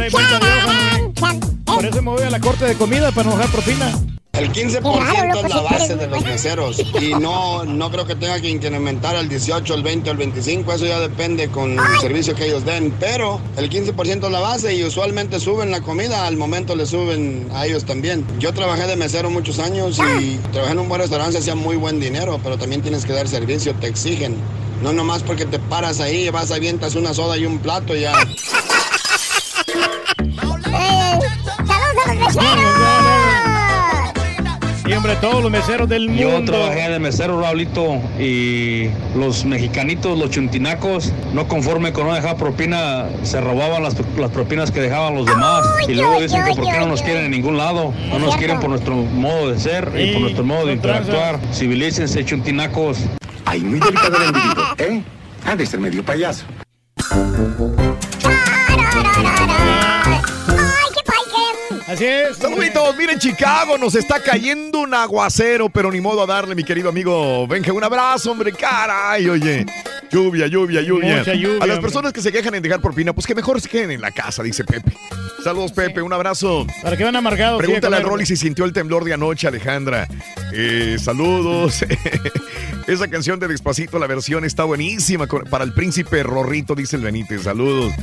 de hoja, hombre. Por eso me voy a la corte de comida para no dejar propina. El 15% es la base de los meseros y no, no creo que tenga que incrementar al 18, al 20, al 25, eso ya depende con el servicio que ellos den, pero el 15% es la base y usualmente suben la comida, al momento le suben a ellos también. Yo trabajé de mesero muchos años y trabajé en un buen restaurante, hacía muy buen dinero, pero también tienes que dar servicio, te exigen. No nomás porque te paras ahí, vas, avientas una soda y un plato y ya. ¡Saludos a los meseros! Hombre, todos los meseros del mundo. Yo trabajé de mesero, Raulito, y los mexicanitos, los chuntinacos, no conforme con no dejar propina, se robaban las, las propinas que dejaban los demás. y luego dicen que por qué no nos quieren en ningún lado. No nos quieren por nuestro modo de ser y por nuestro modo de interactuar. Civilícense, chuntinacos. Ay, muy delicado el individuo, ¿eh? Ha de ser medio payaso. Así es. Saluditos, miren Chicago, nos está cayendo un aguacero, pero ni modo a darle, mi querido amigo Benja, un abrazo, hombre, caray, oye. Lluvia, lluvia, lluvia. Mucha lluvia, a las hombre. personas que se quejan en dejar propina, pues que mejor se queden en la casa, dice Pepe. Saludos, Pepe, un abrazo. ¿Para qué van amargados? Pregúntale a. Rolly si sintió el temblor de anoche, Alejandra. Eh, saludos. Esa canción de Despacito, la versión está buenísima para el príncipe Rorrito, dice el Benítez. Saludos.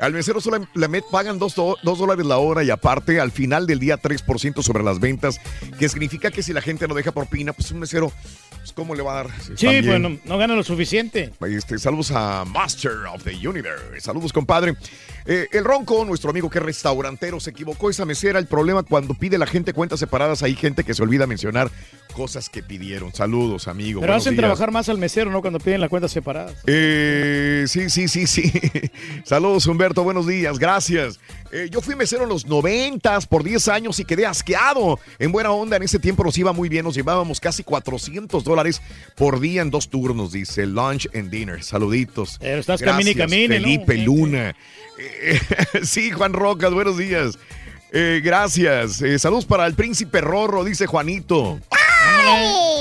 Al mesero solo le met- pagan dos, do- dos dólares la hora y aparte al final del día 3% sobre las ventas, que significa que si la gente no deja propina, pues un mesero, pues ¿cómo le va a dar? Sí, También. pues no, no gana lo suficiente. Este, saludos a Master of the Universe. Saludos, compadre. Eh, el Ronco, nuestro amigo que es restaurantero, se equivocó esa mesera. El problema cuando pide la gente cuentas separadas, hay gente que se olvida mencionar cosas que pidieron. Saludos, amigo. Pero hacen días. trabajar más al mesero, ¿no? Cuando piden las cuentas separadas. Eh, sí, sí, sí, sí. Saludos, Humberto. Buenos días. Gracias. Eh, yo fui mesero en los noventas por 10 años y quedé asqueado. En buena onda, en ese tiempo nos iba muy bien. Nos llevábamos casi 400 dólares por día en dos turnos, dice Lunch and Dinner. Saluditos. Pero estás camine y Gracias, camine, ¿no? Felipe Luna. Eh, sí, Juan Rocas, buenos días. Eh, gracias. Eh, saludos para el príncipe Rorro, dice Juanito.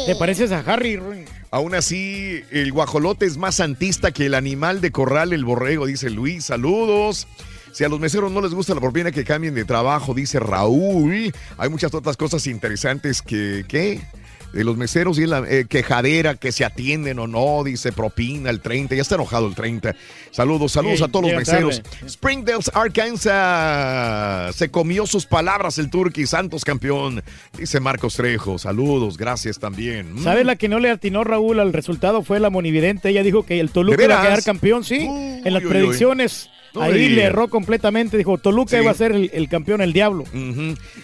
¿Te pareces a Harry? Ruin? Aún así, el guajolote es más santista que el animal de corral, el borrego, dice Luis. Saludos. Si a los meseros no les gusta la propina, que cambien de trabajo, dice Raúl. Hay muchas otras cosas interesantes que, ¿qué? De los meseros y la eh, quejadera, que se atienden o no, dice propina el 30. Ya está enojado el 30. Saludos, saludos Sí, a todos los meseros. tarde. Springdale, Arkansas. Se comió sus palabras el Turqui, Santos campeón. Dice Marcos Trejo. Saludos, gracias también. Mm. ¿Sabes la que no le atinó Raúl al resultado? Fue la monividente. Ella dijo que el Toluca ¿De iba a quedar campeón, sí. en las uy, predicciones. Ahí le erró completamente. Dijo, Toluca Sí. iba a ser el, el campeón, el diablo.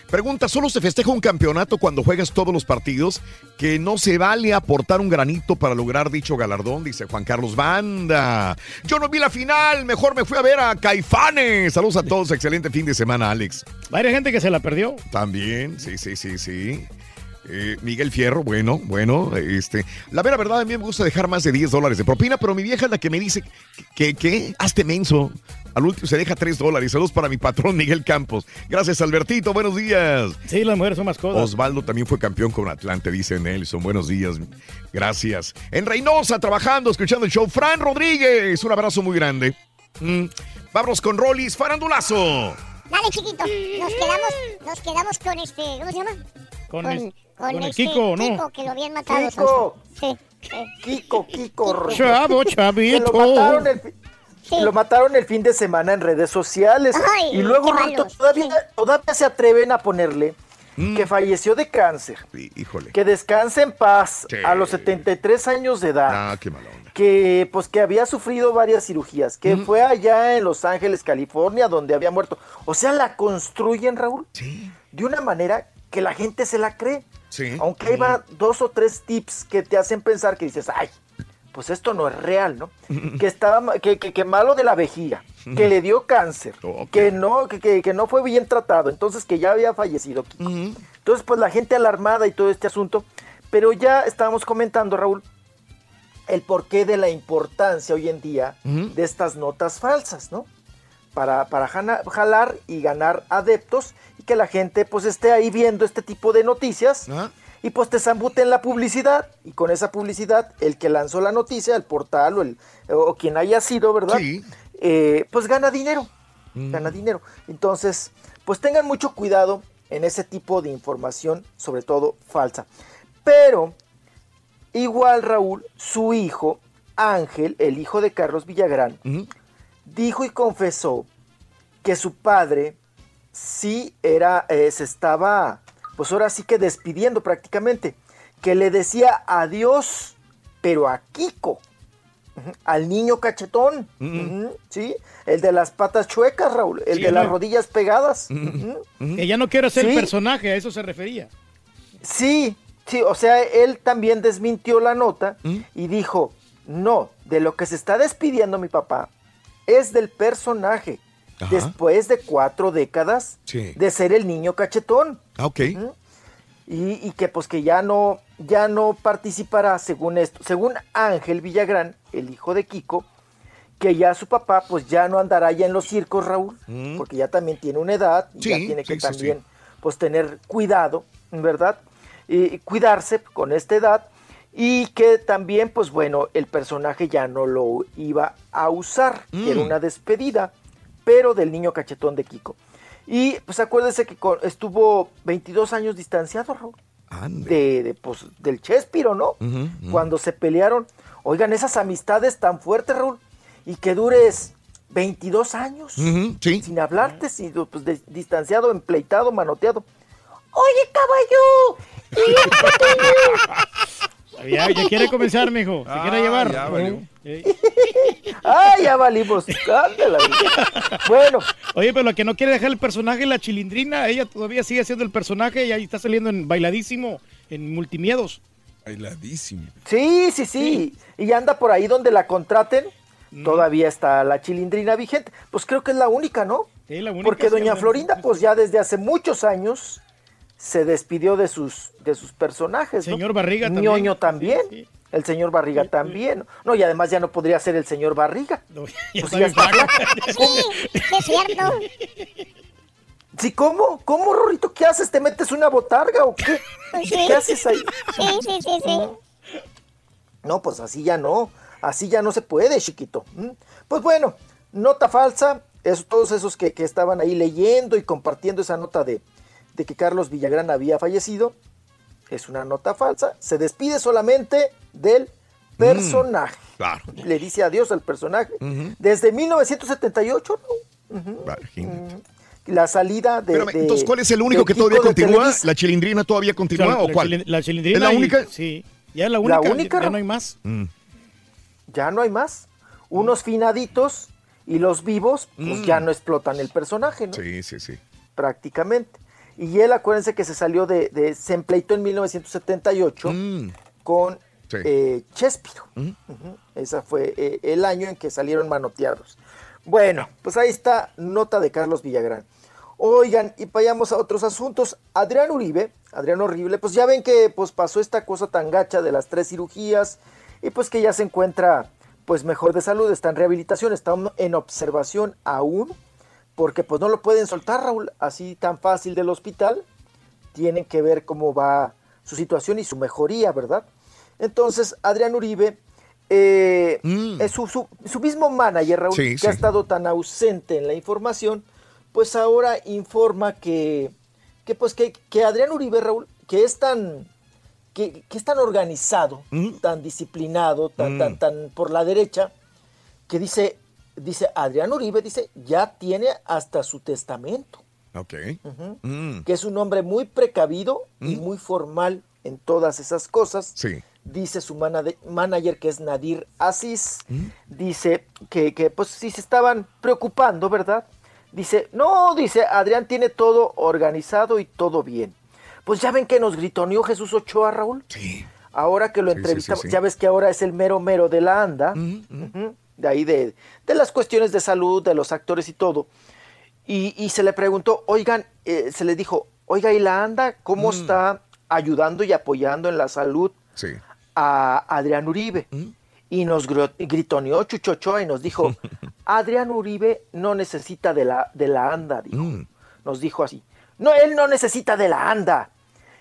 Pregunta, ¿solo se festeja un campeonato cuando juegas todos los partidos? Que no se vale aportar un granito para lograr dicho galardón, dice Juan Carlos Banda. Yo no vi la final, mejor me fui a ver a Caifanes. Saludos a todos, excelente fin de semana, Alex. Varias gente que se la perdió. También, sí, sí, sí, sí. Eh, Miguel Fierro, bueno, bueno, este. La vera verdad, a mí me gusta dejar más de 10 dólares de propina, pero mi vieja es la que me dice que, que, hazte menso. Al último se deja 3 dólares. Saludos para mi patrón Miguel Campos. Gracias, Albertito. Buenos días. Sí, las mujeres son más cosas. Osvaldo también fue campeón con Atlante, dice Nelson. Buenos días. Gracias. En Reynosa, trabajando, escuchando el show. Fran Rodríguez, un abrazo muy grande. Mm, Vámonos con Rollis, farandulazo. Dale, chiquito. Nos quedamos, nos quedamos con este, ¿cómo se llama? Con, con, es- con con el este Kiko, ¿no? Kiko, que lo habían matado. Kiko. Sí. Kiko, Kiko. Chavo, chavito. lo mataron el, fi- lo mataron el fin de semana en redes sociales. Ay, y luego malos. todavía, todavía se atreven a ponerle que falleció de cáncer. Híjole. Que descanse en paz Sí. a los 73 años de edad. Ah, qué mala onda. Que pues que había sufrido varias cirugías, que fue allá en Los Ángeles, California, donde había muerto. O sea, la construyen, Raúl, de una manera que la gente se la cree. Sí. Aunque hay va- dos o tres tips que te hacen pensar que dices, ay, pues esto no es real, ¿no? que estaba que, que- que malo de la vejiga, que le dio cáncer, que no, que, que- que no fue bien tratado, entonces que ya había fallecido. Kiko. Entonces, pues la gente alarmada y todo este asunto, pero ya estábamos comentando, Raúl, el porqué de la importancia hoy en día de estas notas falsas, ¿no? Para, para jana- jalar y ganar adeptos que la gente pues esté ahí viendo este tipo de noticias y pues te zambuten la publicidad y con esa publicidad el que lanzó la noticia, el portal o, el, o quien haya sido, ¿verdad? Eh, pues gana dinero, gana dinero. Entonces, pues tengan mucho cuidado en ese tipo de información, sobre todo falsa. Pero, igual Raúl, su hijo, Ángel, el hijo de Carlos Villagrán, dijo y confesó que su padre sí era, eh, se estaba, pues ahora sí que despidiendo prácticamente, que le decía adiós, pero a Kiko, al niño cachetón, ujú, ¿sí? El de las patas chuecas, Raúl, el Sí, de las no. rodillas pegadas. ujú. Que ya no quiero ser Sí. el personaje, a eso se refería. Sí, sí, o sea, él también desmintió la nota y dijo, no, de lo que se está despidiendo mi papá es del personaje, Ajá. después de cuatro décadas Sí. de ser el niño cachetón. Ah, ok. Y, y que pues que ya no, ya no participará según esto, según Ángel Villagrán, el hijo de Kiko, que ya su papá pues ya no andará ya en los circos, Raúl, Mm. porque ya también tiene una edad, y ya tiene que sí, también pues tener cuidado, ¿verdad? Y cuidarse con esta edad y que también pues bueno, el personaje ya no lo iba a usar, que era Mm. una despedida, pero del niño cachetón de Kiko. Y pues acuérdese que con- estuvo 22 años distanciado, Raúl, de, de, pues, del Chespiro, ¿no? Cuando se pelearon, oigan, esas amistades tan fuertes, Raúl, y que dures 22 años Ujú, sí. sin hablarte, sin, pues, de- distanciado, empleitado, manoteado. Oye, caballo, Ya, ya quiere comenzar, mijo. Se quiere Ah, llevar. ya valió. Eh. Ah, ya valimos. Ándale. Bueno. Oye, pero la que no quiere dejar el personaje, la chilindrina, ella todavía sigue siendo el personaje y ahí está saliendo en bailadísimo, en multimiedos. Bailadísimo. Sí, sí, sí. Y anda por ahí donde la contraten. Todavía está la chilindrina vigente. Pues creo que es la única, ¿no? Sí, la única, Porque sí, doña Florinda, pues ya desde hace muchos años se despidió de sus, de sus personajes. ¿no? Señor Barriga también. Ñoño también. El señor Barriga también. No, y además ya no podría ser el señor Barriga. Pues está ya bien está flaco. Sí, es cierto. Sí, ¿cómo? ¿Cómo, Rorrito? ¿Qué haces? ¿Te metes una botarga o qué? Sí. ¿Qué haces ahí? Sí, sí, sí, sí. No, pues así ya no. Así ya no se puede, chiquito. ¿Mm? Pues bueno, nota falsa. Es, todos esos que, que estaban ahí leyendo y compartiendo esa nota de, de que Carlos Villagrán había fallecido. Es una nota falsa. Se despide solamente del personaje. Claro. Le dice adiós al personaje. Desde 1978, ¿no? La salida de. Espérame, de- entonces, ¿cuál es el único que todavía continúa? Televisa. ¿La chilindrina todavía continúa o la cuál? La chilindrina. ¿Es la y- única? sí. Ya es la única. La única, ya- no hay más. Mm. ya no hay más. Unos finaditos y los vivos, pues Mm. ya no explotan el personaje, ¿no? Sí, sí, sí. Prácticamente. Y él, acuérdense que se salió de, de se empleitó en 1978 con Mm. Sí. eh, Chespiro. Ujú. Ese fue eh, el año en que salieron manoteados. Bueno, pues ahí está nota de Carlos Villagrán. Oigan, y vayamos a otros asuntos. Adrián Uribe, Adrián Horrible, pues ya ven que pues pasó esta cosa tan gacha de las tres cirugías y pues que ya se encuentra pues mejor de salud, está en rehabilitación, está en observación aún, porque pues no lo pueden soltar, Raúl, así tan fácil del hospital. Tienen que ver cómo va su situación y su mejoría, ¿verdad? Entonces, Adrián Uribe eh, es su, su- su mismo manager, Raúl, Mm. Sí, que sí. ha estado tan ausente en la información, pues ahora informa que, que pues que, que Adrián Uribe, Raúl, que es tan, que, que es tan organizado, tan disciplinado, tan, tan, Mm. tan por la derecha, que dice, dice Adrián Uribe, dice, ya tiene hasta su testamento. Ok. Mm. que es un hombre muy precavido y muy formal en todas esas cosas. Sí. Dice su manager, que es Nadir Aziz, Mm. dice que, que, pues sí se estaban preocupando, ¿verdad? Dice, no, dice, Adrián tiene todo organizado y todo bien. Pues ya ven que nos gritoneó Jesús Ochoa, Raúl. Sí. Ahora que lo Sí, entrevistamos, sí, sí. ya ves que ahora es el mero mero de la ANDA, ujú, de ahí de, de las cuestiones de salud, de los actores y todo. Y, y se le preguntó, oigan, eh, se le dijo, oiga, ¿y la ANDA cómo Mm. está ayudando y apoyando en la salud Sí. a Adrián Uribe? Y nos gritoneó Chuchochoa y nos dijo, Adrián Uribe no necesita de la, de la ANDA, dijo. Mm. Nos dijo así. No, él no necesita de la ANDA.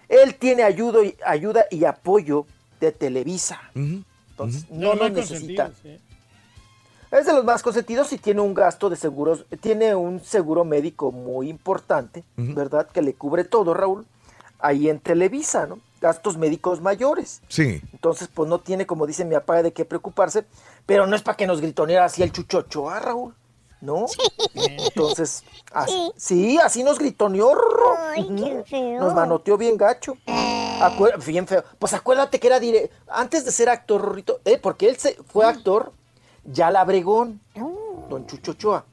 Él tiene ayuda y, ayuda y apoyo de Televisa. Entonces, no, No, necesita. sí. Es de los más consentidos y tiene un gasto de seguros, tiene un seguro médico muy importante, ¿verdad? Que le cubre todo, Raúl, ahí en Televisa, ¿no? Gastos médicos mayores. Sí. Entonces, pues no tiene, como dice mi papá, de qué preocuparse, pero no es para que nos gritoneara así el chuchocho, ¿ah, Raúl? ¿No? Entonces, así, sí, así nos gritoneó. Rorro. Ujú. Nos manoteó bien gacho. Acuer- bien feo. Pues acuérdate que era dire antes de ser actor, Rorrito, eh, porque él se fue actor ya labregón, don Chucho Ochoa.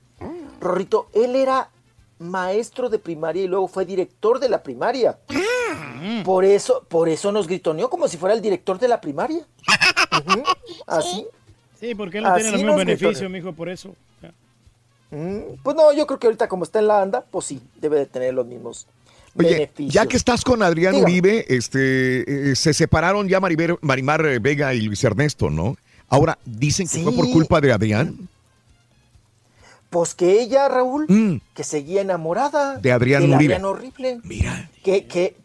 Rorrito, él era maestro de primaria y luego fue director de la primaria. Por eso, por eso nos gritoneó como si fuera el director de la primaria. Así. Sí, porque él no tiene Así el mismo nos beneficio, gritoneó. mijo, por eso. Mm, Pues no, yo creo que ahorita como está en la anda, pues sí, debe de tener los mismos Oye, beneficios. ya que estás con Adrián Dígame. Uribe, este, eh, se separaron ya Marimar eh, Vega y Luis Ernesto, ¿no? Ahora dicen que fue por culpa de Adrián. Pues que ella, Raúl, Mm. que seguía enamorada De Adrián del Uribe. Adrián horrible. Mira. Que, que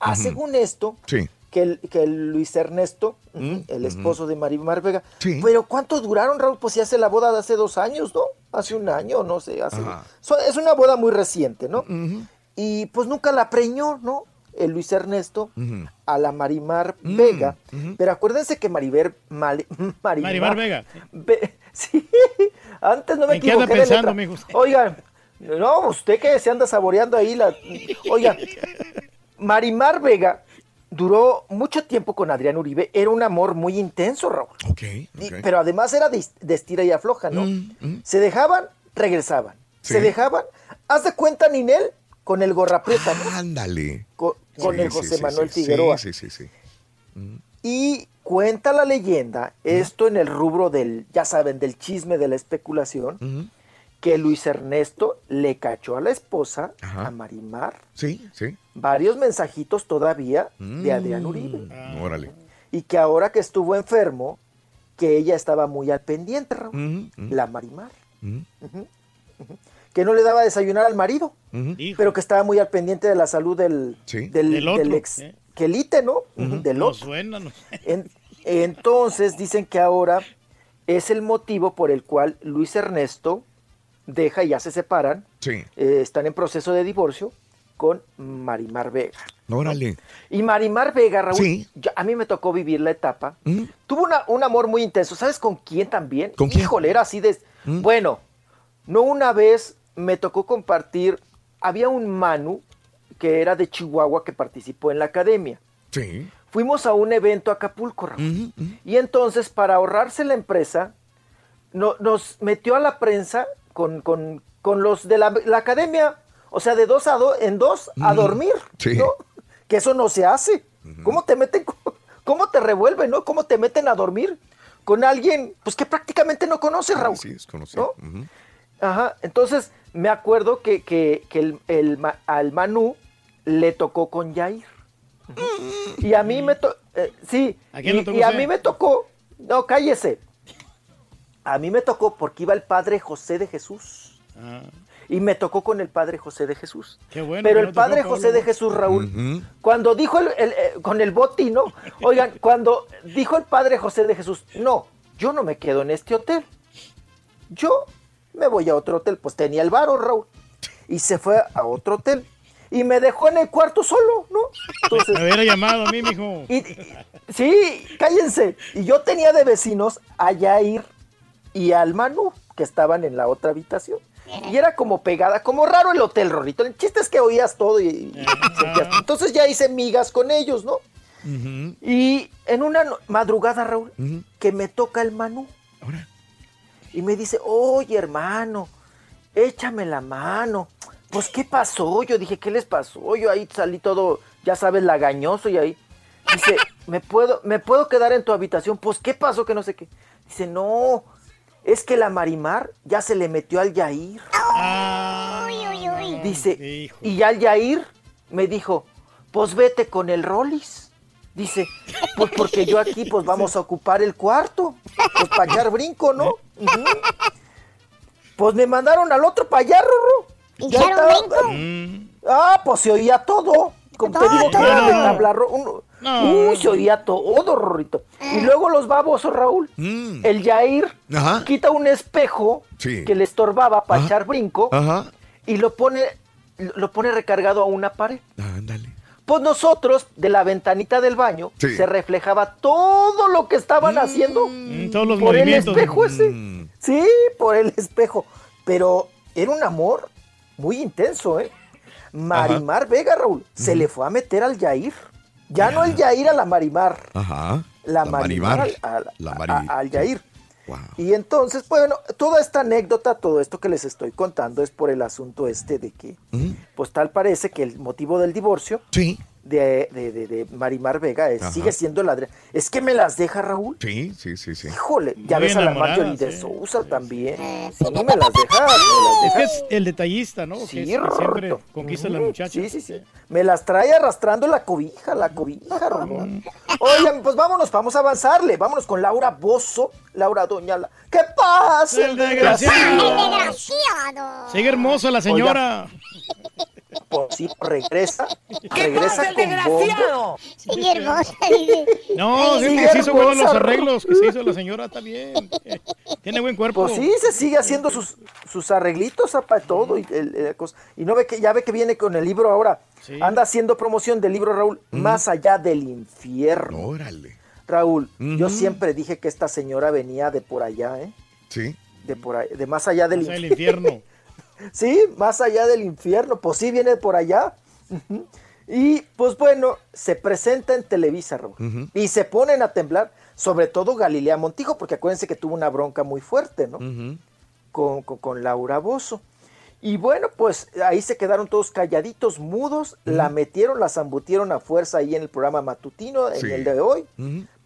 ah, según esto, Sí. que, el, que el Luis Ernesto, Mm, el esposo de Marimar Vega, Sí. pero ¿cuánto duraron, Raúl? Pues si hace la boda de hace dos años, ¿no? Hace un año, no sé, hace... So- es una boda muy reciente, ¿no? Y pues nunca la preñó, ¿no? El Luis Ernesto a la Marimar Mm, Vega. Pero acuérdense que Mariver, Mali- Marimar, Marimar Vega. Ve- sí, antes no me ¿En qué anda equivoqué de pensando, letra. mijo? Oigan, no, usted que se anda saboreando ahí la... Oigan, Marimar Vega duró mucho tiempo con Adrián Uribe. Era un amor muy intenso, Raúl. Ok. Y- Pero además era de, de estira y afloja, ¿no? Mm, Se dejaban, regresaban. Sí. Se dejaban. Haz de cuenta, Ninel, con el gorraprieta, ¿no? Ándale. Con, con Sí, el José sí, Manuel sí, Figueroa. Sí, sí, sí. Y cuenta la leyenda, esto en el rubro del, ya saben, del chisme, de la especulación, que Luis Ernesto le cachó a la esposa, Ajá. a Marimar, Sí, sí. varios mensajitos todavía Mm. de Adrián Uribe. Órale. Y que ahora que estuvo enfermo, que ella estaba muy al pendiente, Raúl, la Marimar. ujú. Que no le daba a desayunar al marido, pero que estaba muy al pendiente de la salud del, Sí. del, Del otro, del ex ¿eh? quelite, ¿no? Ujú, Del No otro. suena, no. En- entonces dicen que ahora es el motivo por el cual Luis Ernesto deja y ya se separan, Sí. eh, están en proceso de divorcio con Marimar Vega. Órale. Y Marimar Vega, Raúl, Sí. yo- a mí me tocó vivir la etapa. Mm. Tuvo una- un amor muy intenso. ¿Sabes con quién también? ¿Con quién? Híjole, era así de... Mm. Bueno, no una vez me tocó compartir... Había un Manu que era de Chihuahua que participó en la academia. Sí. Fuimos a un evento a Acapulco, Raúl. Y entonces, para ahorrarse la empresa, no- nos metió a la prensa con, con- con los de la, la academia. O sea, de dos a dos, en dos a dormir. Sí. ¿no? Que eso no se hace. ¿Cómo te meten, cómo te revuelven, no? ¿Cómo te meten a dormir con alguien, pues que prácticamente no conoces, Raúl? Sí, es. Ajá, entonces me acuerdo que, que- que el, el al Manu le tocó con Jair. Y a mí me tocó, sí, ¿A quién y, le tocó y a mí me tocó, no, cállese. A mí me tocó porque iba el padre José de Jesús. Ah, Y me tocó con el padre José de Jesús. qué bueno. Pero el no tocó padre. José de Jesús, Raúl, cuando dijo el, el- eh, con el botino, oigan, cuando dijo el padre José de Jesús, no, yo no me quedo en este hotel. Yo me voy a otro hotel, pues tenía el varo, Raúl. Y se fue a otro hotel. Y me dejó en el cuarto solo, ¿no? Entonces, Me hubiera llamado a mí, mijo. y, y- sí, cállense. Y yo tenía de vecinos a Yair y al Manu, que estaban en la otra habitación. Y era como pegada, como raro el hotel, Rorrito. El chiste es que oías todo y, y sentías- Entonces ya hice migas con ellos, ¿no? Y en una madrugada, Raúl, que me toca el Manu. Y me dice, oye, hermano, échame la mano. Pues, ¿qué pasó? Yo dije, ¿qué les pasó? Yo ahí salí todo, ya sabes, lagañoso y ahí. Dice, ¿me puedo, ¿me puedo quedar en tu habitación? Pues, ¿qué pasó? Que no sé qué. Dice, no, es que la Marimar ya se le metió al Yair. Dice, Hijo. y ya el Yair me dijo, pues vete con el Rollis. Dice, pues porque yo aquí pues vamos a ocupar el cuarto. Pues para echar brinco, ¿no? Pues me mandaron al otro para allá, Rorro. Ya ¿Echaron estaba- Mm. Ah, pues se oía todo. como te digo, que era de tabla Uy, se oía todo, Rorrito. Y luego los babosos, Raúl. El Jair Ajá. quita un espejo Sí. que le estorbaba para echar brinco Ajá. y lo pone, lo pone recargado a una pared. Ándale. Pues nosotros, de la ventanita del baño, Sí. se reflejaba todo lo que estaban haciendo Mm, todos los por el espejo ese. Sí, por el espejo. Pero era un amor muy intenso, ¿eh? Marimar Vega, Raúl, se le fue a meter al Yair. Ya no el Yair a la Marimar, Ajá. la, Marimar, Marimar. al- al- La a- Mari- al Yair. Y entonces, bueno, toda esta anécdota, todo esto que les estoy contando es por el asunto este de que, pues tal parece que el motivo del divorcio Sí. De, de, de- de Marimar Vega es- Ajá. sigue siendo la... Es que me las deja Raúl. Sí, sí, sí, sí. Híjole, ya Muy ves a la Marjorie de sí. Sousa también. Sí, me las deja, me las Es que deja. es el detallista, ¿no? Sí, que, es- que siempre conquista a la muchacha. Sí, sí, sí. Me las trae arrastrando la cobija, la cobija, Rolón. Oigan, pues vámonos, vamos a avanzarle. Vámonos con Laura Bozo, Laura Doñala. ¿Qué pasa, el desgraciado? Desgraciado. Sigue hermosa la señora. Pues sí, regresa. regresa con bombo. Sigue hermosa, dice. No, sí, que se hizo buenos los arreglos que se hizo la señora, está bien. Tiene buen cuerpo. Pues sí, se sigue haciendo sus, sus arreglitos, apa, todo. Y, el- el- y no ve que ya ve que viene con el libro ahora. Sí. Anda haciendo promoción del libro, Raúl, Más allá del infierno. Órale. Raúl, yo siempre dije que esta señora venía de por allá, ¿eh? Sí. De por ahí, de más allá del Más allá del infierno. infierno. Sí, más allá del infierno. Pues sí, viene por allá. Y pues bueno, se presenta en Televisa, Raúl. Y se ponen a temblar, sobre todo Galilea Montijo, porque acuérdense que tuvo una bronca muy fuerte, ¿no? Con, con- con Laura Bozo. Y bueno, pues ahí se quedaron todos calladitos, mudos, la metieron, la zambutieron a fuerza ahí en el programa matutino, en el de hoy,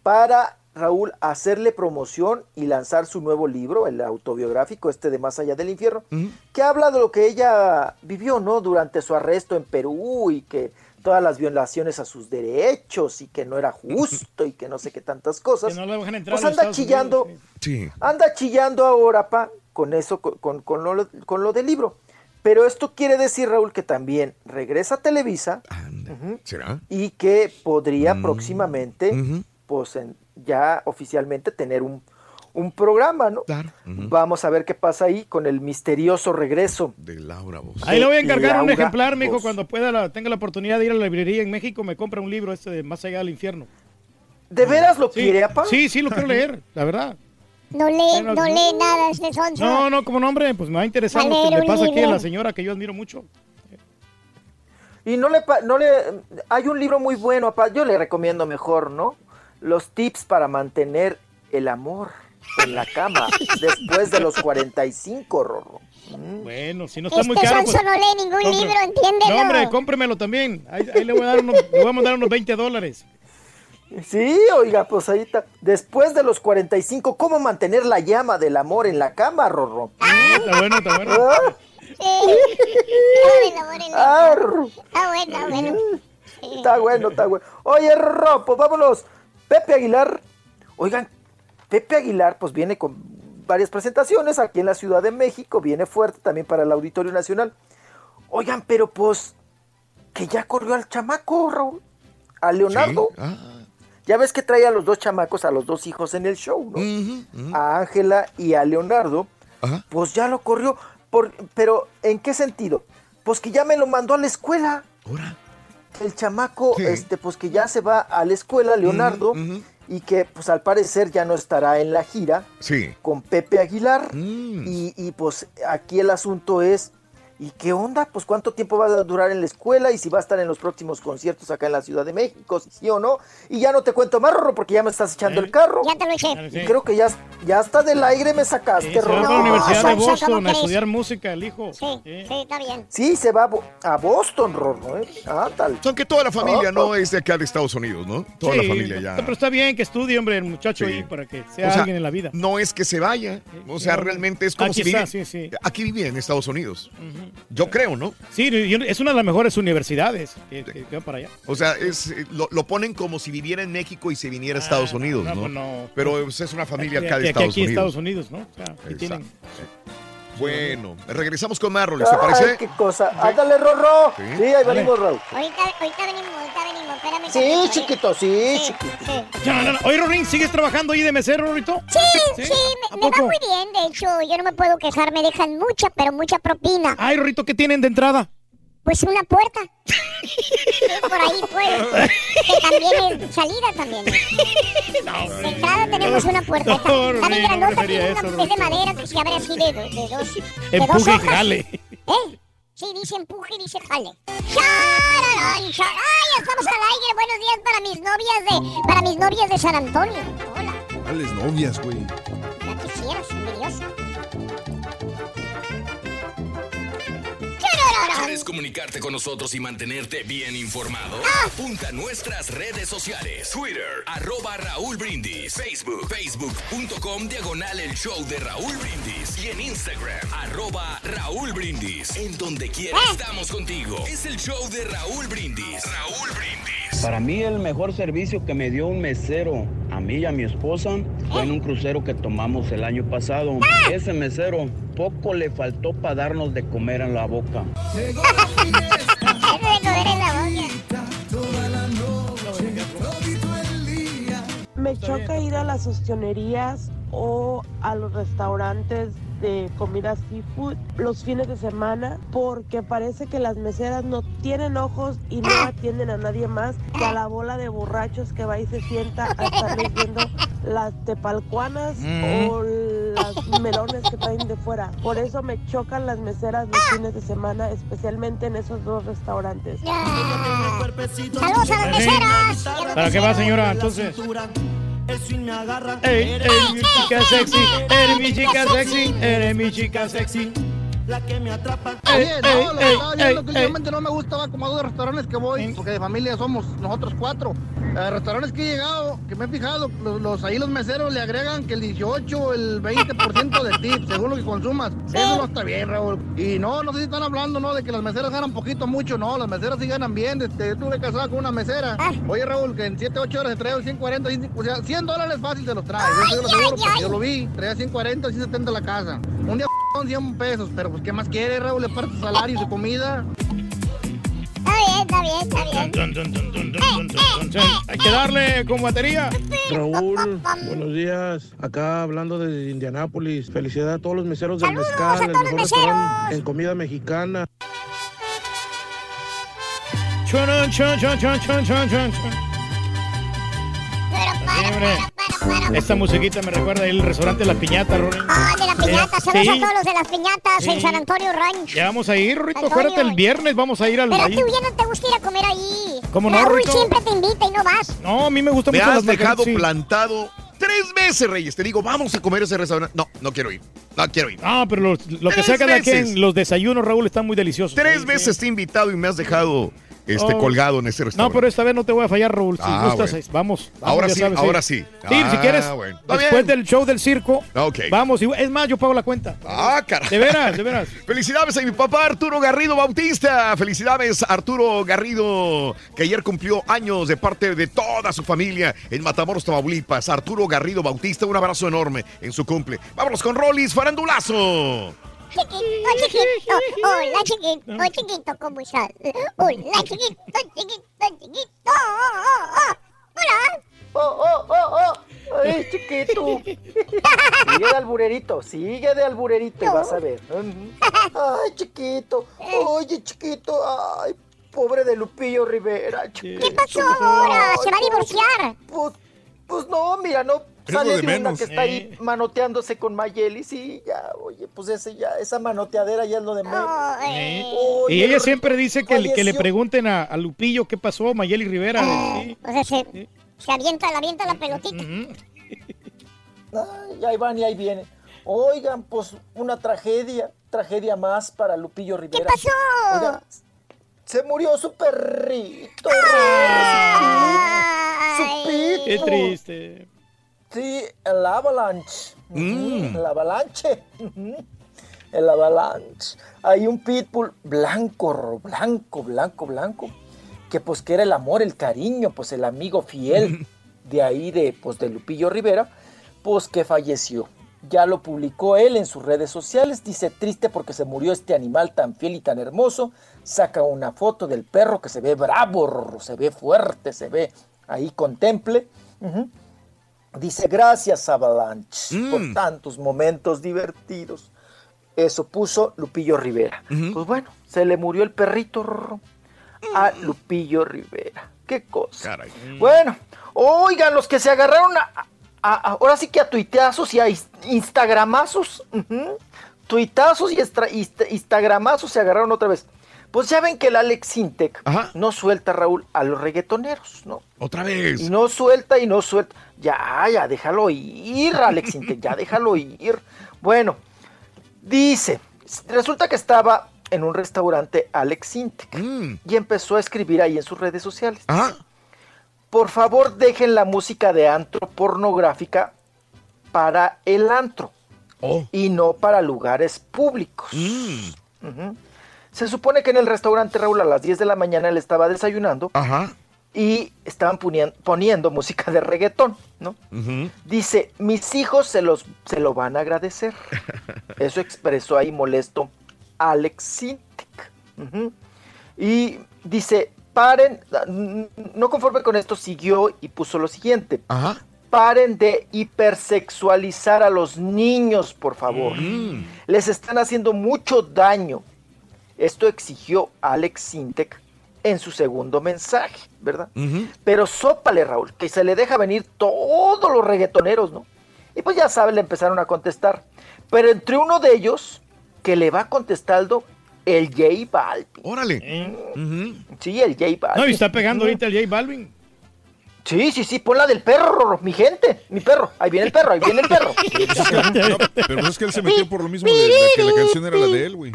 para Raúl hacerle promoción y lanzar su nuevo libro, el autobiográfico este de Más allá del infierno, que habla de lo que ella vivió, ¿no? Durante su arresto en Perú y que todas las violaciones a sus derechos y que no era justo y que no sé qué tantas cosas. Que no la dejan entrar Pues anda chillando, Unidos, Sí. anda chillando ahora, pa, con eso, con, con- con lo, con lo del libro. Pero esto quiere decir, Raúl, que también regresa a Televisa y que podría Mm. próximamente, pues en- ya oficialmente tener un, un programa, ¿no? Ujú. Vamos a ver qué pasa ahí con el misterioso regreso. De Laura Bozo. Ahí le voy a encargar un Laura ejemplar, mijo, Bozo. cuando pueda, la- tenga la oportunidad de ir a la librería en México, me compra un libro este de Más allá del infierno. ¿De veras lo Sí, quiere, apa? Sí, sí, lo quiero leer, la verdad. No lee, no lee nada este sonso. No, no, como nombre, pues me va a interesar lo que le pasa aquí a libro. la señora que yo admiro mucho. Y no le, no le, hay un libro muy bueno, apa, yo le recomiendo mejor, ¿no? Los tips para mantener el amor en la cama después de los 45, Rorro. Bueno, si no está Este muy caro, pues... no lee ningún compre- libro, entiéndelo. No, hombre, cómpremelo también. Ahí, ahí le, voy a dar unos, le voy a mandar unos 20 dólares. Sí, oiga, pues ahí está. Después de los 45, ¿cómo mantener la llama del amor en la cama, Rorro? Está bueno, está bueno. ¿Ah? Ah. Está bueno, está bueno. Está bueno, está bueno. Oye, Rorro, pues vámonos. Pepe Aguilar. Oigan, Pepe Aguilar, pues viene con varias presentaciones aquí en la Ciudad de México. Viene fuerte también para el Auditorio Nacional. Oigan, pero pues, que ya corrió al chamaco, Raúl. A Leonardo. Sí. Ah. Ya ves que trae a los dos chamacos, a los dos hijos en el show, ¿no? A Ángela y a Leonardo. Ajá. Pues ya lo corrió. Por, pero, ¿en qué sentido? Pues que ya me lo mandó a la escuela. El chamaco, Sí. este, pues que ya se va a la escuela, Leonardo, y que pues al parecer ya no estará en la gira Sí. con Pepe Aguilar. Mm. Y, y, pues aquí el asunto es, ¿y qué onda? Pues cuánto tiempo va a durar en la escuela y si va a estar en los próximos conciertos acá en la Ciudad de México, si sí o no. Y ya no te cuento más, Rorro, porque ya me estás echando el carro. Ya te lo eché. Y creo que ya, ya hasta del aire me sacaste, Sí, se va Rorro. para la Universidad de Sonso, ¿cómo Boston a estudiar música, el hijo. Sí, sí, está bien. Sí, se va a, Bo- a Boston, Rorro, ¿eh? Ah, tal. Son que toda la familia Oh, no es de acá de Estados Unidos, ¿no? Toda la familia ya. Pero está bien que estudie, hombre, el muchacho Sí. ahí para que sea O sea, alguien en la vida. No es que se vaya. O sea, no, realmente es como aquí si está, vive- sí, sí. Aquí vive en Estados Unidos. Yo creo, ¿no? Sí, es una de las mejores universidades que, que, que va para allá. O sea, es, eh, lo, lo ponen como si viviera en México y se viniera a Estados Unidos, no, ¿no? pues no. Pero pues, es una familia Aquí- acá de aquí- Estados aquí Unidos. Estados Unidos, ¿no? O sea, aquí tienen- Bueno, regresamos con más, Rolis, ¿te parece? Ay, qué cosa. Ándale, Rorro. Sí. Sí, ahí venimos, Raúl. Ahorita, ahorita venimos, ahorita venimos. Espérame. Sí, chiquito, sí, chiquito. Sí, Ya, no, no. Oye, Rorín, ¿sigues trabajando ahí de mesero, Rorito? sí, sí, me, me va muy bien. De hecho, yo no me puedo quejar. Me dejan mucha, pero mucha propina. Ay, Rorito, ¿qué tienen de entrada? Pues una puerta. Por ahí, pues. Que también es salida también. De entrada tenemos una puerta. No, Está, está bien no grandota, tiene a eso, una, es de madera, que se abre así de, de, de dos, de dos Empuje y jale. ¿Eh? Sí, dice empuje y dice jale. ¡Chararán, char- ¡Ay, estamos al aire! Buenos días para mis novias de, para mis novias de San Antonio. Hola, Dales novias, güey. ¿Quieres comunicarte con nosotros y mantenerte bien informado? Apunta a nuestras redes sociales. Twitter, arroba Raúl Brindis. Facebook, facebook.com, diagonal el show de Raúl Brindis. Y en Instagram, arroba Raúl Brindis. En donde quiera estamos contigo. Es el show de Raúl Brindis. Raúl Brindis. Para mí el mejor servicio que me dio un mesero a mí y a mi esposa fue en un crucero que tomamos el año pasado. Ese mesero poco le faltó para darnos de comer en la boca. Me choca ir a las ostionerías o a los restaurantes de comida seafood los fines de semana porque parece que las meseras no tienen ojos y no atienden a nadie más que a la bola de borrachos que va y se sienta a estarles viendo las tepalcuanas Mm. o las melones que traen de fuera. Por eso me chocan las meseras los fines de semana, especialmente en esos dos restaurantes. ¡Saludos a las meseras! ¿Para qué va, señora? Entonces. El swing me agarra. Ey, ey, mi chica sexy, eres mi chica sexy, eres mi chica sexy. La que me atrapa. Ey, Oye, ey, no, lo que ey, estaba viendo ey, que últimamente no me gusta, va como a dos restaurantes que voy, porque de familia somos nosotros cuatro. Eh, restaurantes que he llegado, que me he fijado, los, los- ahí los meseros le agregan que el 18, el 20% de tip, según lo que consumas. Eso no está bien, Raúl. Y no, no sé si están hablando, ¿no? De que las meseras ganan poquito, mucho. No, las meseras sí ganan bien. Este, yo estuve casado con una mesera. Oye, Raúl, que en 7, 8 horas se trae 140, 100, o sea, 100 dólares fácil se los trae. Yo te lo aseguro porque yo lo vi. Traía 140, 170 la casa. Un día 100 pesos, pero pues, ¿qué más quiere, Raúl? Le parte salario y su comida. Está bien, está bien, está bien. Hay que darle con batería. Raúl, buenos días. Acá hablando de Indianápolis. Felicidad a todos los meseros del Mezcal, el mejor restaurante en comida mexicana. Chon, chon, chon, chon, chon, chon, chon. Esta musiquita me recuerda el restaurante La Piñata, Rory. Ah, de la piñata. Saludos Sí. a todos los de las piñatas en. San Antonio Ranch. Ya vamos a ir, Rito. Antonio. Acuérdate, el viernes vamos a ir al. Pero a ahí. ti ya no te gusta ir a comer ahí. ¿Cómo no, Raúl siempre te invita y no vas. No, a mí me gusta Me mucho has las dejado sí. plantado tres veces, Reyes. Te digo, vamos a comer ese restaurante. No, no quiero ir. No quiero ir. No, pero lo, lo que Tres cada veces. quien, los desayunos, Raúl, están muy deliciosos. Tres Sí, veces te he invitado y me has dejado este, Oh. colgado en ese No, restaurante. pero esta vez no te voy a fallar, Raúl. Si Ah, gustas, bueno. vamos, vamos, Ahora sí, sabes, ahora sí. Sí, si Ah, quieres, bueno. Después del show del circo, vamos. y- Es más, yo pago la cuenta. Ah, caray. De veras, de veras. Felicidades a mi papá Arturo Garrido Bautista. Felicidades Arturo Garrido, que ayer cumplió años de parte de toda su familia en Matamoros, Tamaulipas. Arturo Garrido Bautista, un abrazo enorme en su cumple. Vámonos con Rollis Farandulazo. Chiquito, chiquito, hola chiquito, chiquito, ¿cómo estás? Hola chiquito, chiquito, chiquito, oh, oh, oh. hola. Oh, oh, oh, oh. Ay, chiquito. Sigue de alburerito, sigue de alburerito y vas a ver. Ay, chiquito. Oye, chiquito. Ay, pobre de Lupillo Rivera. ¿Qué pasó ahora? ¿Se va a divorciar? Pues, pues no, mira, no. Sale de de, una menos. que está Eh. ahí manoteándose con Mayeli, sí, ya, oye, pues ese ya, esa manoteadera ya es lo de menos. eh. Y ella siempre dice que, le- que le falleció. pregunten a, a Lupillo qué pasó, Mayeli Rivera. sí. O sea, se, se avienta, la avienta la pelotita. Ay, ahí van y ahí vienen. Oigan, pues una tragedia, tragedia más para Lupillo Rivera. ¿Qué pasó? Oigan, se murió su perrito. Su pitbull. Qué triste. Sí, el Avalanche. Mm. El Avalanche. El Avalanche. Hay un pitbull blanco, blanco, blanco, blanco. Que pues que era el amor, el cariño, pues el amigo fiel de ahí de, pues, de Lupillo Rivera. Pues que falleció. ya lo publicó él en sus redes sociales. Dice, triste porque se murió este animal tan fiel y tan hermoso. Saca una foto del perro que se ve bravo, se ve fuerte, se ve ahí contemple. Dice, gracias Avalanche por tantos momentos divertidos. Eso puso Lupillo Rivera. Pues bueno, se le murió el perrito a Lupillo Rivera. Qué cosa. Bueno, oigan, los que se agarraron a, a- a- ahora sí que a tuiteazos y a instagramazos. ujú, Tuitazos y instagramazos se agarraron otra vez. Pues ya ven que el Alex Sintec no suelta, Raúl, a los reggaetoneros, ¿no? Otra vez. Y no suelta y no suelta. Ya, ya, déjalo ir, Alex Intec, ya déjalo ir. Bueno, dice, resulta que estaba en un restaurante Alex Intec y empezó a escribir ahí en sus redes sociales. Por favor, dejen la música de antro pornográfica para el antro y no para lugares públicos. Ujú. Se supone que en el restaurante Raúl a las 10 de la mañana él estaba desayunando y estaban ponien- poniendo música de reggaetón, ¿no? Dice, mis hijos se, los, se lo van a agradecer. Eso expresó ahí molesto Alex Sintek. Ujú. Y dice, paren, no conforme con esto, siguió y puso lo siguiente. Paren de hipersexualizar a los niños, por favor. Les están haciendo mucho daño. Esto exigió Alex Sintek en su segundo mensaje, ¿verdad? Pero sópale, Raúl, que se le deja venir todos los reggaetoneros, ¿no? Y pues ya saben, le empezaron a contestar. Pero entre uno de ellos, que le va contestando el J Balvin. Órale. Sí, el J Balvin. No, y está pegando ahorita el J Balvin. Sí, sí, sí, pon la del perro, mi gente, mi perro. Ahí viene el perro, ahí viene el perro. No, pero pues es que él se metió por lo mismo de, de que la canción era la de él, güey.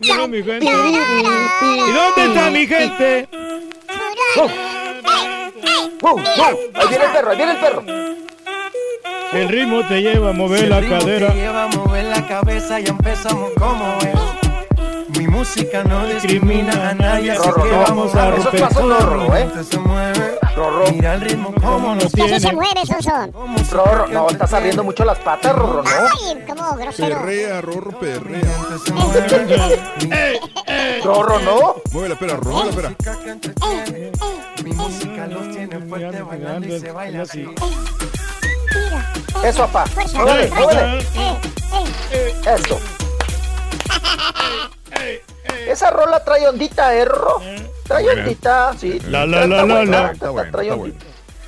Mira, mi gente. ¿Y dónde está mi gente? ¡Wow, wow! Ahí viene el perro, ahí viene el perro. El ritmo te lleva a mover la cadera. Te lleva a mover la cabeza y empezamos como es. Música no discrimina a nadie, así Rorro, que no. vamos a romper todo. Rorro, ¿eh? Se mueve. Mira el ritmo como nos tiene. sí se mueve, Sonson. Rorro, no, estás abriendo mucho las patas, Rorro, ¿no? Ay, como grosero. Perrea, Rorro, perrea. Rorro, ¿no? Mueve la pera, Rorro, la pera. Mi música los tiene fuerte bailando y se baila así. Eso, papá. Muévele, muévele. Eh, eh. Eso. Esa rola trae ondita, ¿eh, Rorro? Trae ondita, sí. La, la, la, la, la. trae ondita.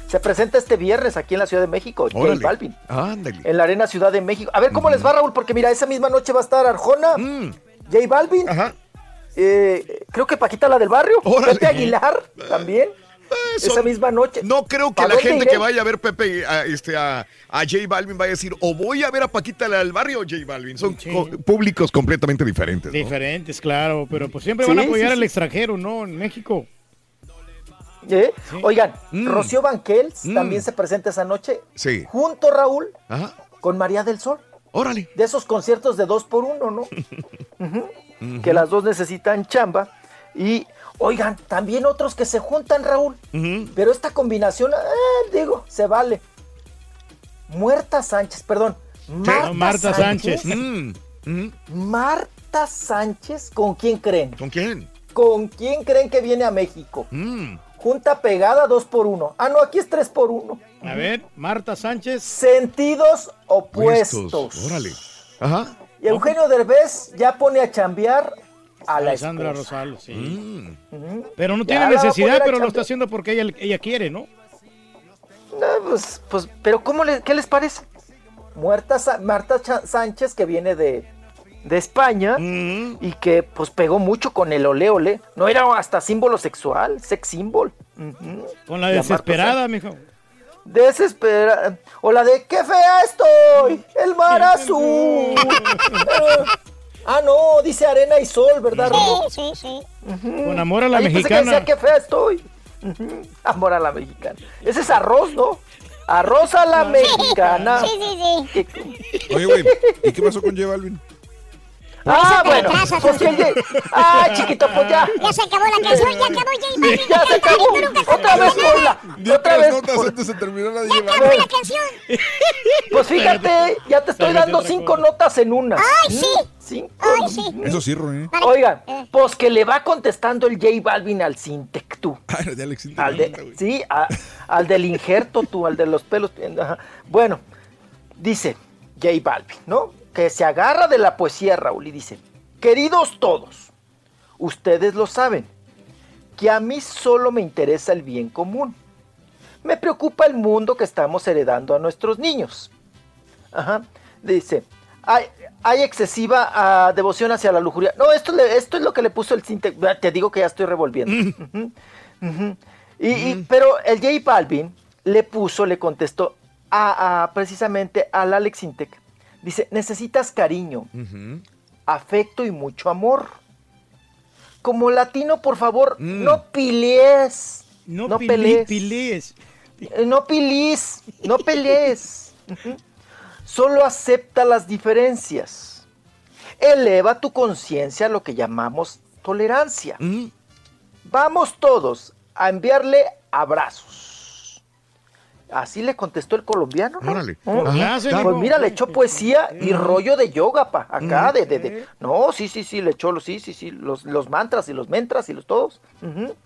Se presenta este viernes aquí en la Ciudad de México, J. Balvin. Ándale. En la Arena Ciudad de México. A ver cómo les va, Raúl, porque mira, esa misma noche va a estar Arjona, Mm. J Balvin, eh, creo que Paquita la del barrio, Pepe Aguilar también. Esa misma noche. No creo que ¿Pa' la gente iré? que vaya a ver Pepe, a, este, a, a J Balvin vaya a decir, o voy a ver a Paquita del barrio o J Balvin. Son co- públicos completamente diferentes. ¿no? Diferentes, claro, pero pues siempre Sí, van a apoyar sí, al sí. extranjero, ¿no? En México. ¿Eh? Oigan, Mm. Rocío Banquels Mm. también se presenta esa noche Sí. junto, Raúl, Ajá. con María del Sol. Órale. De esos conciertos de dos por uno, ¿no? Que las dos necesitan chamba. Y, oigan, también otros que se juntan, Raúl. Pero esta combinación, eh, digo, se vale. Muerta Sánchez, perdón. Marta, No, Marta Sánchez. Mm, Marta Sánchez, ¿con quién creen? ¿Con quién? ¿Con quién creen que viene a México? Mm. Junta pegada dos por uno. Ah, no, aquí es tres por uno. A ver, Marta Sánchez. Sentidos opuestos. Órale. Ajá. Y Eugenio Derbez ya pone a chambear a la Alessandra esposa. Rosalo, sí. Mm. Pero no tiene necesidad, pero lo está haciendo porque ella, ella quiere, ¿no? No, pues, pues, pero ¿cómo le, ¿qué les parece? Muerta Sa- Marta Sánchez, que viene de, de España y que pues pegó mucho con el ole ole. No era hasta símbolo sexual, sex symbol. Con la desesperada, mijo. Desesperada. O la de qué fea estoy, el mar azul. ah, no, dice arena y sol, ¿verdad? Sí, sí, sí. Con amor a la Ahí pensé que mexicana. decía qué fea estoy. Amor a la mexicana. Ese es arroz, ¿no? Arroz a la mexicana. Sí, sí, sí. Oye, güey, ¿y qué pasó con J Balvin? Ah, te bueno, pues que ye- Ah, chiquito, pues ya. Ya se acabó la canción, ya acabó J Balvin. Ya se acabó. Otra vez ponla. Dio Otra vez. notas pon- antes de terminar la Ya acabó la canción. Pues fíjate, ya te estoy dando cinco notas en una. Ay, sí. Cinco. Ay, sí. Eso sí, Ron. Oigan, pues que le va contestando el J Balvin al Sintec, tú. Ah, era de Alex Intec. Al de, sí, a- al del injerto, tú, al de los pelos. ajá. Bueno, dice J Balvin, ¿no? Que se agarra de la poesía, Raúl, y dice, queridos todos, ustedes lo saben, que a mí solo me interesa el bien común. Me preocupa el mundo que estamos heredando a nuestros niños. Ajá. Dice, hay, hay excesiva ah, devoción hacia la lujuria. No, esto, le- esto es lo que le puso el Sintec. Te digo que ya estoy revolviendo. Ujú. Y, y- pero el J Balvin le puso, le contestó a, a- precisamente al Alex Intec. Dice, necesitas cariño, afecto y mucho amor. Como latino, por favor, no pilees. No, No pelees. No pelees, no pelees. Solo acepta las diferencias. Eleva tu conciencia a lo que llamamos tolerancia. Vamos todos a enviarle abrazos. Así le contestó el colombiano. ¿no? Órale. Ajá, Pues mijo. mira, le echó poesía y rollo de yoga, pa, acá, de, de, de- No, sí, sí, sí, le echó los, sí, sí, sí, los, los mantras y los mentras y los todos,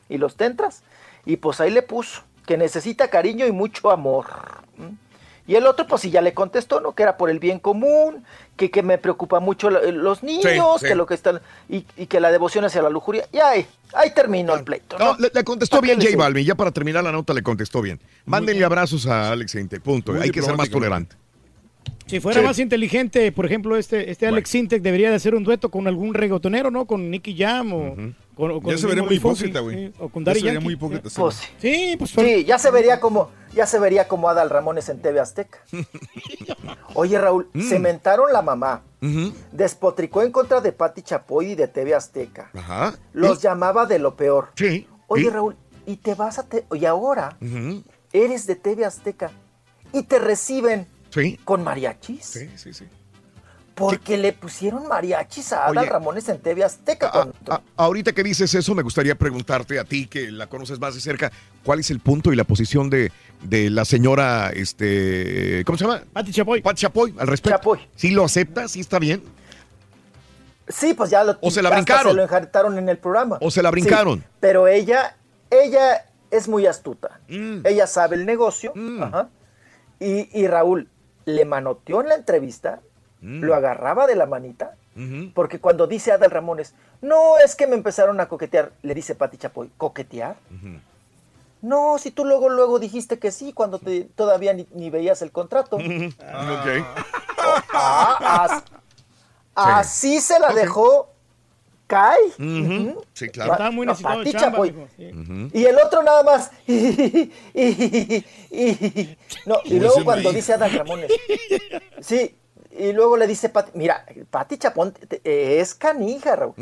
y los tentras. Y pues ahí le puso, que necesita cariño y mucho amor. Y el otro, pues sí, ya le contestó, ¿no? Que era por el bien común, que, que me preocupa mucho lo- los niños, sí. que lo que están, y, y que la devoción hacia la lujuria. Y ahí, ahí terminó el pleito, ¿no? No, le, le contestó ¿Para bien J? Balvin. Ya para terminar la nota le contestó bien. Mándenle abrazos a Alex Intec. Punto. Muy Hay que ser más tolerante. Si fuera Sí. más inteligente, por ejemplo, este, este Alex Sintek debería de hacer un dueto con algún reggaetonero, ¿no? Con Nicky Jam o con Ya se vería muy hipócrita, güey. O con Ya Daddy se vería muy hipócrita. Pues sí. Sí, pues Sí, ya se vería como, ya se vería como Adal Ramones en TV Azteca. Oye, Raúl, Mm. se mentaron la mamá. Despotricó en contra de Patti Chapoy y de TV Azteca. Ajá. Los llamaba de lo peor. Sí. Oye, ¿Y? Raúl, y te vas a te- y ahora eres de TV Azteca y te reciben Sí. con mariachis. Sí, sí, sí. Porque le pusieron mariachis a Adal Oye, Ramones en TV Azteca. A- con- a- ahorita que dices eso, me gustaría preguntarte a ti, que la conoces más de cerca, ¿cuál es el punto y la posición de, de la señora, este, ¿cómo se llama? Pati Chapoy. Pati Chapoy, al respecto. Chapoy. ¿Sí lo acepta? ¿Sí está bien? Sí, pues ya lo O se la brincaron. Se lo enjartaron en el programa. O se la brincaron. Sí, pero ella, ella es muy astuta. Mm. Ella sabe el negocio. ajá, y, y Raúl le manoteó en la entrevista, Mm. lo agarraba de la manita, porque cuando dice Adal Ramones, no es que me empezaron a coquetear, le dice Pati Chapoy, ¿coquetear? No, si tú luego, luego dijiste que sí, cuando te- todavía ni, ni veías el contrato. Ok. Ah, as- así se la Ok. dejó Kai. Sí, claro. Estaba muy No, necesitado de Pati chamba. Y el otro nada más. no, y luego cuando dice Adal Ramones. Sí, y luego le dice Pati, mira, Pati Chapón es canija, Raúl.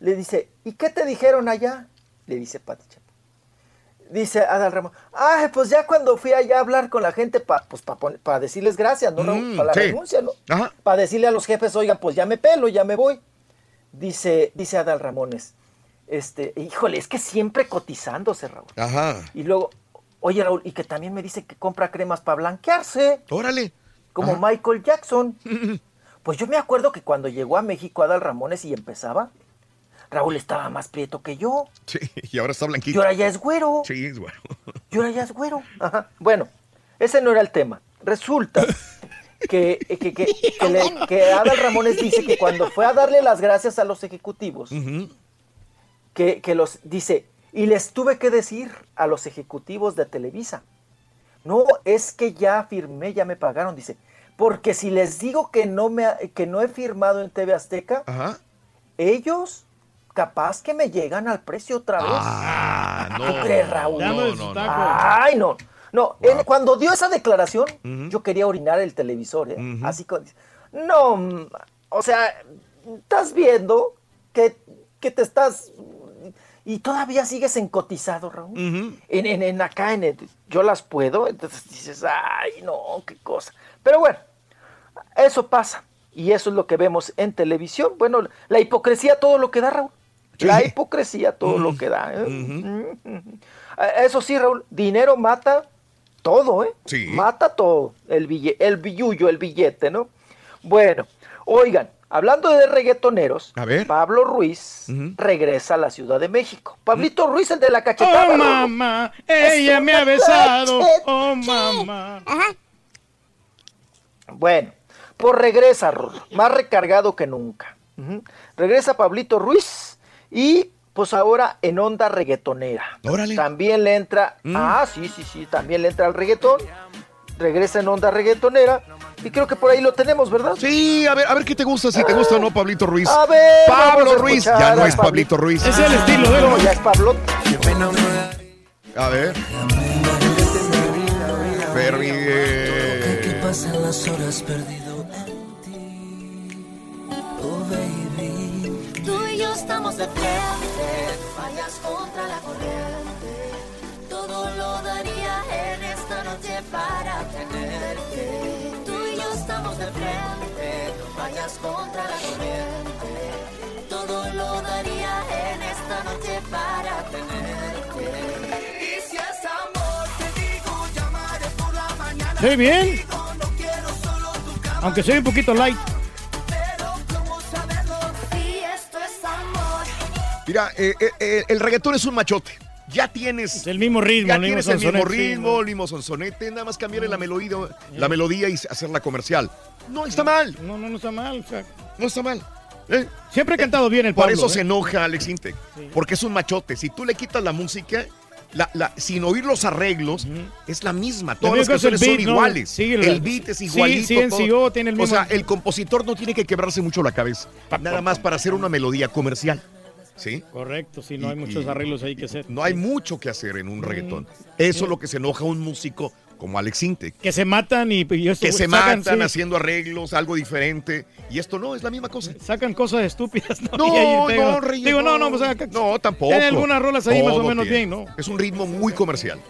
Le dice, ¿y qué te dijeron allá? Le dice Pati Chapón. Dice Adal Ramón, ay, pues ya cuando fui allá a hablar con la gente, para pues para decirles gracias, ¿no? Mm, para la sí. renuncia, ¿no? Para decirle a los jefes, oigan, pues ya me pelo, ya me voy. Dice, dice Adal Ramones, este, híjole, es que siempre cotizándose, Raúl. Ajá. Y luego, oye, Raúl, y que también me dice que compra cremas para blanquearse, Órale. Como Ajá. Michael Jackson. Pues yo me acuerdo que cuando llegó a México Adal Ramones y empezaba, Raúl estaba más prieto que yo. Sí, y ahora está Y blanquito. ahora ya es güero. Sí, es bueno. Y ahora ya es güero. Ajá. Bueno, ese no era el tema. Resulta que, que, que, que, le- que Adal Ramones dice que cuando fue a darle las gracias a los ejecutivos, que, que los dice, y les tuve que decir a los ejecutivos de Televisa, no, es que ya firmé, ya me pagaron, dice, porque si les digo que no, me, ha- que no he firmado en TV Azteca, Ajá. ellos capaz que me llegan al precio otra vez. Ah, no. ¿Tú crees, Raúl? No, no. Ay, no. No, cuando dio esa declaración, yo quería orinar el televisor, ¿eh? Así con... No, o sea, estás viendo que, que te estás... Y todavía sigues encotizado, Raúl. En, en, en acá, en el- yo las puedo, entonces dices, ay, no, qué cosa. Pero bueno, eso pasa. Y eso es lo que vemos en televisión. Bueno, la hipocresía todo lo que da, Raúl. La hipocresía todo lo que da. ¿eh? Eso sí, Raúl, dinero mata todo, ¿eh? Sí. Mata todo. El, bille, el billullo, el billete, ¿no? Bueno, oigan, hablando de reggaetoneros, A ver. Pablo Ruiz regresa a la Ciudad de México. Pablito Ruiz, el de la cachetada. Oh, mamá, ella me ha besado. Oh, mamá. Bueno, pues regresa, más recargado que nunca. Regresa Pablito Ruiz y pues ahora en onda reggaetonera. Órale. También le entra, ah, sí, sí, sí, también le entra al reggaetón. Regresa en onda reggaetonera y creo que por ahí lo tenemos, ¿verdad? Sí, a ver, a ver qué te gusta, si te gusta o no, Pablito Ruiz. A ver, Pablo a Ruiz, ya no es Pablito Ruiz. Es el estilo de. No, ya es Pablo. A ver. Fermi. eh, pasan las horas perdido en ti. Oh, baby. Tú y yo estamos de frente, vayas contra la corriente. Para tenerte. Tú y yo estamos de frente, vayas contra la corriente. Todo lo daría en esta noche para tenerte. Y si es amor, te digo, llamaré por la mañana. Sí, bien. Aunque soy un poquito light. Si esto es amor. Mira, eh, eh, eh, el reggaetón es un machote. Ya tienes el mismo ritmo, ya el mismo tienes el mismo sí, ritmo, el mismo sonsonete, nada más cambiarle la melodía, la melodía y hacerla comercial. No está mal. No, no, no está mal. o sea, No está mal. ¿eh? Siempre he cantado bien el Por Pablo. eso ¿eh? se enoja Alex Intec, porque es un machote. Si tú le quitas la música, la- la- sin oír los arreglos, es la misma. Todas las canciones son iguales. Sí, el- beat es sí, igualito. sí, todo. Tiene el O sea, el compositor no tiene que quebrarse mucho la cabeza. Nada más para hacer una melodía comercial. ¿Sí? Correcto, sí, no hay Y- muchos y- arreglos ahí que hacer. No hay mucho que hacer en un reggaetón. Eso es lo que se enoja a un músico como Alex Intec. Que se matan y, y esto- Que se sacan, matan sí, haciendo arreglos, algo diferente. Y esto no, es la misma cosa. sacan cosas estúpidas. No, No, no, Reyes, Digo, no, no. no, pues, No, tampoco. Tiene algunas rolas ahí más o Todo menos tiene. bien, ¿no? Es un ritmo muy comercial.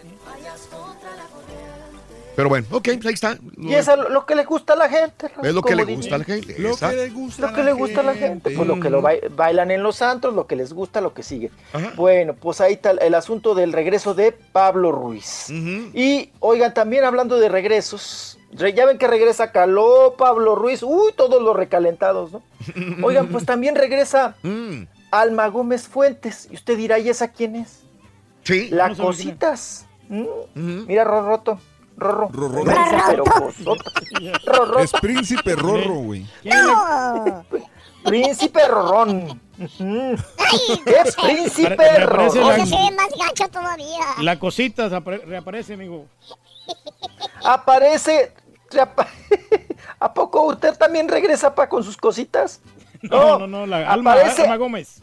Pero bueno, ok, pues ahí está. Y eso es lo que le gusta a la gente. Raúl, Es lo que le gusta a la gente. Lo que le gusta, Lo que le gusta a la gente, pues lo que lo bai- bailan en los santos, lo que les gusta, lo que sigue. Bueno, pues ahí está el asunto del regreso de Pablo Ruiz. Y oigan, también hablando de regresos, re- ya ven que regresa Caló, Pablo Ruiz, uy, todos los recalentados, ¿no? Oigan, pues también regresa Mm. Alma Gómez Fuentes. Y usted dirá, ¿y esa quién es? Sí. La No. Cositas. Mm. Mira, Rorroto. Rorro. Es príncipe Rorro, güey. No. Príncipe Rorrón. Es príncipe Me parece Rorrón. la- Ese se ve más gacho todavía. La cosita apare- reaparece, amigo. Aparece. reapa- ¿A poco usted también regresa pa con sus cositas? No, no, no, la Alma, aparece Alma Gómez.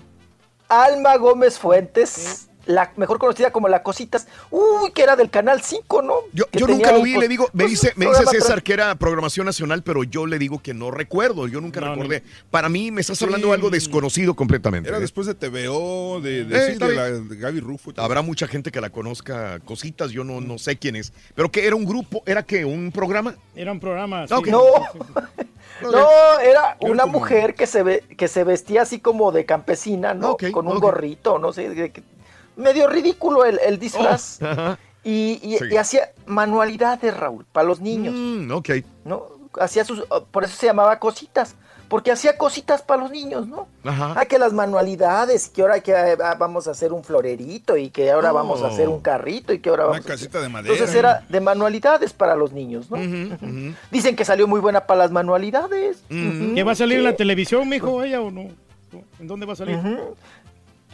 Alma Gómez Fuentes, la mejor conocida como La Cositas. Uy, que era del Canal 5, ¿no? Yo, yo nunca lo vi, pues, le digo, me pues, dice, me dice César que era programación nacional, pero yo le digo que no recuerdo, yo nunca No, recordé. Para mí me estás hablando de algo desconocido completamente. Era ¿eh? después de TVO, de, de, Eh, sí, de bien. la, de Gaby Rufo. Habrá mucha gente que la conozca, cositas, yo no, no sé quién es. Pero que era un grupo, era que un programa. Era un programa. Ok. sí. No, no, era Era una como- mujer que se ve, que se vestía así como de campesina, ¿no? Ok, Con un gorrito, no sé, de que- medio ridículo el, el disfraz. Oh. Y, y- Sí. y hacía manualidades, Raúl, para los niños, Mm, ok. ¿no? Hacía sus, oh, por eso se llamaba cositas, porque hacía cositas para los niños, ¿no? Ajá. Ah, que las manualidades, que ahora que eh, ah, vamos a hacer un florerito y que ahora Oh. vamos a hacer un carrito y que ahora Una vamos a hacer- casita de madera. Entonces era de manualidades para los niños, ¿no? Dicen que salió muy buena para las manualidades. Ujú. ¿Que va a salir en la televisión, mijo, ella o no? ¿En dónde va a salir?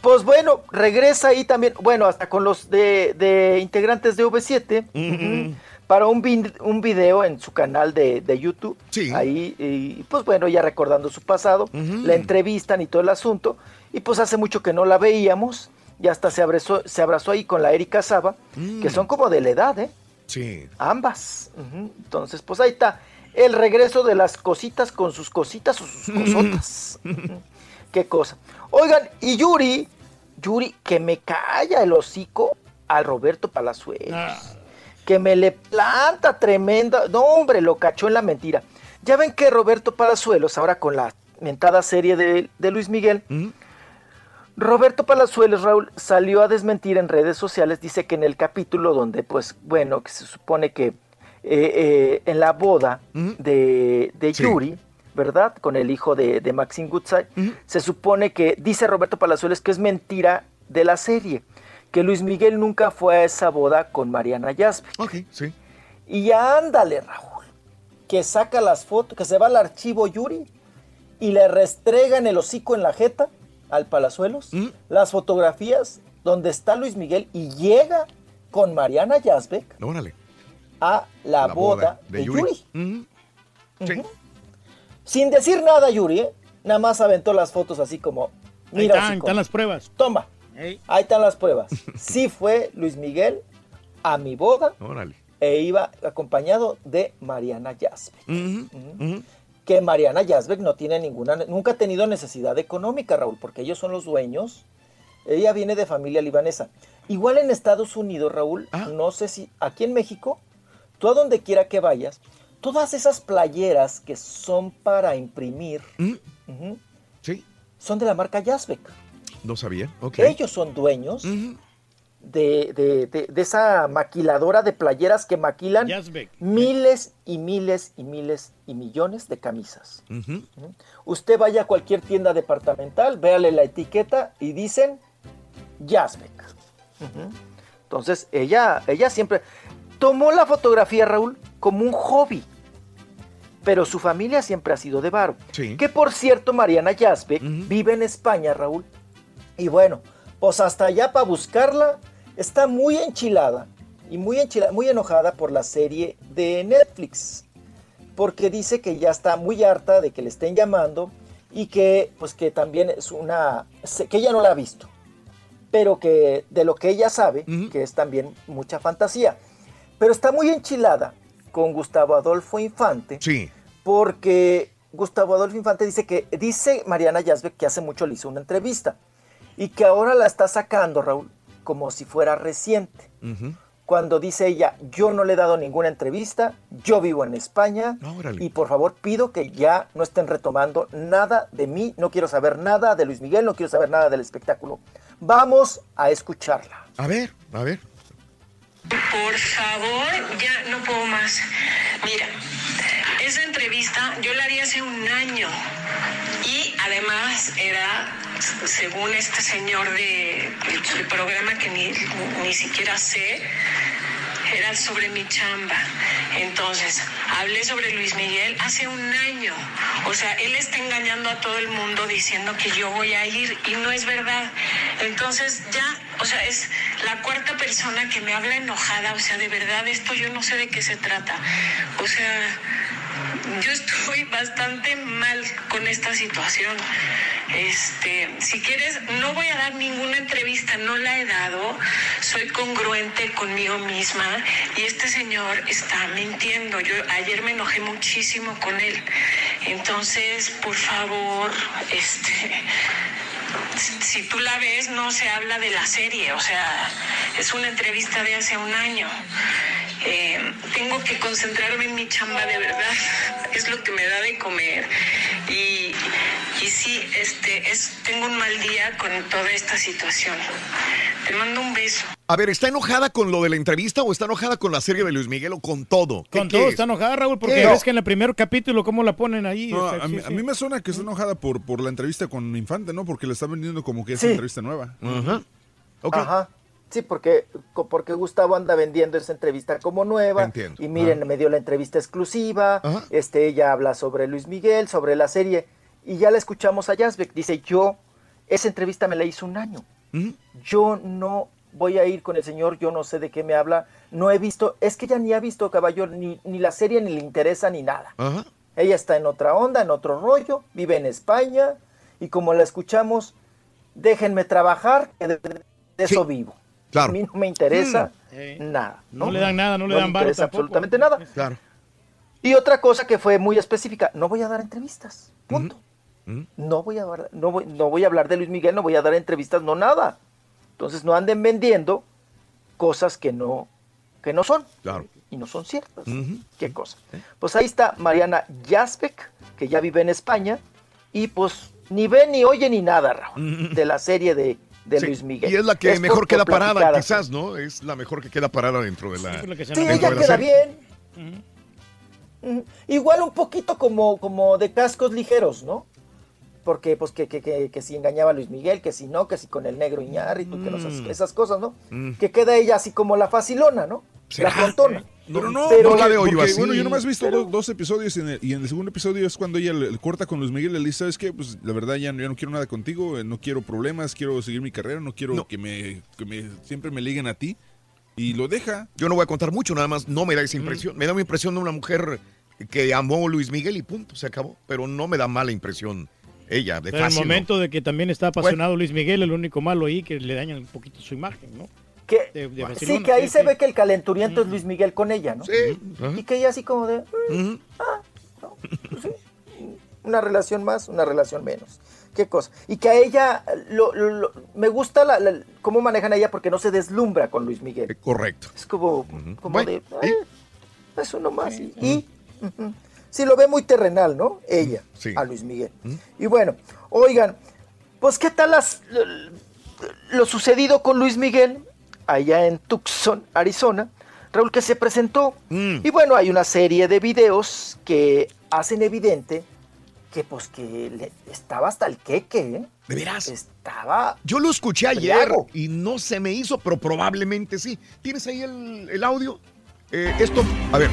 Pues bueno, regresa ahí también, bueno, hasta con los de, de integrantes de V7, ujú, para un, un video en su canal de, de YouTube. Sí. Ahí, y pues bueno, ya recordando su pasado, la entrevistan y todo el asunto. Y pues hace mucho que no la veíamos, y hasta se abrazó, se abrazó ahí con la Erika Saba, Mm. que son como de la edad, ¿eh? Sí. Ambas. Entonces, pues ahí está. El regreso de las cositas con sus cositas o sus cosotas. Qué cosa. Oigan, y Yuri, Yuri, que me calla el hocico al Roberto Palazuelos. Ah. Que me le planta tremenda. No, hombre, lo cachó en la mentira. Ya ven que Roberto Palazuelos, ahora con la mentada serie de, de Luis Miguel, Roberto Palazuelos, Raúl, salió a desmentir en redes sociales, dice que en el capítulo donde, pues, bueno, que se supone que eh, eh, en la boda de, de Sí. Yuri, ¿verdad? Con el hijo de, de Maxine Goodside, se supone que, dice Roberto Palazuelos, que es mentira de la serie, que Luis Miguel nunca fue a esa boda con Mariana Yazbe. Ok, sí. Y ya ándale, Raúl, que saca las fotos, que se va al archivo Yuri y le restrega en el hocico en la jeta al Palazuelos las fotografías donde está Luis Miguel y llega con Mariana Yazbek Órale. a la, La boda, boda de, de Yuri. Yuri. Ujú. Sin decir nada, Yuri, ¿eh? nada más aventó las fotos así como, Ahí mira, están, hocico, están las pruebas. toma, ahí están las pruebas. Sí fue Luis Miguel a mi boda Órale. e iba acompañado de Mariana Yazbek. Que Mariana Yazbek no tiene ninguna, nunca ha tenido necesidad económica, Raúl, porque ellos son los dueños. Ella viene de familia libanesa. Igual en Estados Unidos, Raúl, Ah. no sé si aquí en México, tú a donde quiera que vayas, todas esas playeras que son para imprimir, ujú, Sí. son de la marca Yazbek. No sabía. Ok. Ellos son dueños de, de- de- de esa maquiladora de playeras que maquilan Yazbek. miles y miles y miles y millones de camisas. Usted vaya a cualquier tienda departamental, véale la etiqueta y dicen Yazbek. Entonces, ella, ella siempre tomó la fotografía, Raúl, como un hobby. Pero su familia siempre ha sido de varo. Sí. Que por cierto, Mariana Yazbek vive en España, Raúl. Y bueno, pues hasta allá para buscarla, está muy enchilada y muy, enchila- muy enojada por la serie de Netflix porque dice que ya está muy harta de que le estén llamando y que pues que también es una que ella no la ha visto pero que de lo que ella sabe que es también mucha fantasía pero está muy enchilada con Gustavo Adolfo Infante Sí. porque Gustavo Adolfo Infante dice que dice Mariana Yazbek que hace mucho le hizo una entrevista y que ahora la está sacando Raúl como si fuera reciente cuando dice ella, yo no le he dado ninguna entrevista, yo vivo en España Órale. y por favor pido que ya no estén retomando nada de mí, no quiero saber nada de Luis Miguel, no quiero saber nada del espectáculo. Vamos a escucharla. A ver, a ver. Por favor, ya no puedo más. Mira, esa entrevista yo la di hace un año y además era, según este señor de, del programa que ni, ni siquiera sé, era sobre mi chamba. Entonces, hablé sobre Luis Miguel hace un año. O sea, él está engañando a todo el mundo diciendo que yo voy a ir y no es verdad. Entonces, ya, o sea, es la cuarta persona que me habla enojada. O sea, de verdad, esto yo no sé de qué se trata. O sea, yo estoy bastante mal con esta situación. Este, si quieres, no voy a dar ninguna entrevista, no la he dado. Soy congruente conmigo misma y este señor está mintiendo. Yo ayer me enojé muchísimo con él. Entonces, por favor, este si tú la ves, no se habla de la serie, o sea, es una entrevista de hace un año. Eh, tengo que concentrarme en mi chamba de verdad, es lo que me da de comer. Y, y sí, este, es, tengo un mal día con toda esta situación. Te mando un beso. A ver, ¿está enojada con lo de la entrevista o está enojada con la serie de Luis Miguel o con todo? ¿Qué Con todo está enojada, Raúl, porque ves que en el primer capítulo, ¿cómo la ponen ahí? No, O sea, a, mí, sí. a mí me suena que está enojada por, por la entrevista con Infante, ¿no? Porque le está vendiendo como que es Sí. una entrevista nueva. Ajá. Sí, porque, porque Gustavo anda vendiendo esa entrevista como nueva. Entiendo. Y miren, me dio la entrevista exclusiva. Este, ella habla sobre Luis Miguel, sobre la serie. Y ya la escuchamos a Yazbek. Dice, yo, esa entrevista me la hizo un año. Yo no voy a ir con el señor, yo no sé de qué me habla. No he visto, es que ella ni ha visto Caballo, ni, ni la serie ni le interesa ni nada. Ajá. Ella está en otra onda, en otro rollo, vive en España. Y como la escuchamos, déjenme trabajar, que de, de eso vivo. Claro. A mí no me interesa Mm. nada. No le dan nada, no le dan me interesa tampoco. absolutamente nada. Claro. Y otra cosa que fue muy específica, no voy a dar entrevistas. Punto. No voy a dar- no voy, no voy a hablar de Luis Miguel, no voy a dar entrevistas, no nada. Entonces no anden vendiendo cosas que no que no son. Claro. Y no son ciertas. Qué cosa. Pues ahí está Mariana Jaspek, que ya vive en España, y pues ni ve, ni oye, ni nada, Raúl, de la serie de, de Sí, Luis Miguel. Y es la que mejor queda parada, platicar. quizás, ¿no? Es la mejor que queda parada dentro de la. Sí, ella de la queda serie. bien. Igual un poquito como, como de cascos ligeros, ¿no? Porque, pues, que, que, que, que si engañaba a Luis Miguel, que si no, que si con el negro Iñárritu, que no, esas, Mm. esas cosas, ¿no? Mm. Que queda ella así como la facilona, ¿no? La tontona. Pero no, Pero porque- la veo yo así. Bueno, yo nomás he visto Pero- dos, dos episodios en el- y en el segundo episodio es cuando ella le, le corta con Luis Miguel y le dice, ¿sabes qué? Pues la verdad ya, no- ya no quiero nada contigo, eh, no quiero problemas, quiero seguir mi carrera, no quiero Que, me, que me siempre me liguen a ti. Y lo deja. Yo no voy a contar mucho, nada más no me da esa impresión. Me da una impresión de una mujer que amó a Luis Miguel y punto, se acabó. Pero no me da mala impresión ella, de Pero en el momento de que también está apasionado Luis Miguel, el único malo ahí que le daña un poquito su imagen, ¿no? Que, De- de sí, que ahí sí, se sí. ve que el calenturiento es Luis Miguel con ella, ¿no? Sí. Y que ella así como de... mm, ah, no, pues sí, una relación más, una relación menos. Qué cosa. Y que a ella, lo, lo- lo- me gusta la, la- cómo manejan a ella porque no se deslumbra con Luis Miguel. Correcto. Es como, como Bueno, de... "Ah, es uno más. Y, ujú. Sí, lo ve muy terrenal, ¿no? Ella, Sí. a Luis Miguel. Y bueno, oigan, pues ¿qué tal las, lo, sucedido con Luis Miguel allá en Tucson, Arizona? Raúl, que se presentó. Y bueno, hay una serie de videos que hacen evidente que pues que le- estaba hasta el queque, ¿eh? ¿De veras? Estaba... Yo lo escuché ayer Briago. y no se me hizo, pero probablemente sí. ¿Tienes ahí el, el audio? Eh, esto, a ver.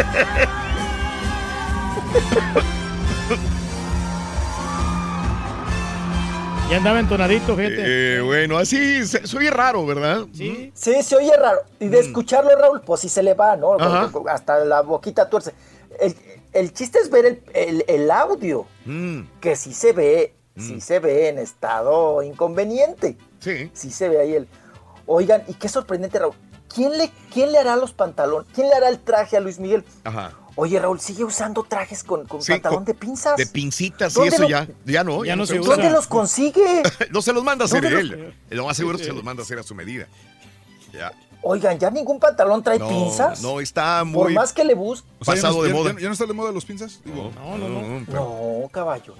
Ya andaba entonadito, gente. Eh, bueno, así se, se oye raro, ¿verdad? Sí. Sí, se oye raro. Y de escucharlo, Raúl, pues sí se le va, ¿no? Mm. Ajá. Hasta la boquita tuerce. El, el chiste es ver el, el- el audio, Mm. que sí se ve, sí se ve en estado inconveniente. Sí. Sí se ve ahí el... Oigan, y qué sorprendente, Raúl. ¿Quién le, ¿Quién le hará los pantalones? ¿Quién le hará el traje a Luis Miguel? Ajá. Oye, Raúl, sigue usando trajes con, con Sí, pantalón con- de pinzas. De pincitas y ¿Dónde eso lo- ya, ya no. Ya no se usa. ¿Dónde los consigue? no se los manda a hacer ¿Dónde él. Lo más seguro es que se los manda a hacer a su medida. Ya. Oigan, ya ningún pantalón trae No, pinzas. no, está Por muy más que le busque. O sea, ya pasado no- de ya- moda. Ya, ya no está de moda los pinzas? Digo, No, no, no. No, caballo.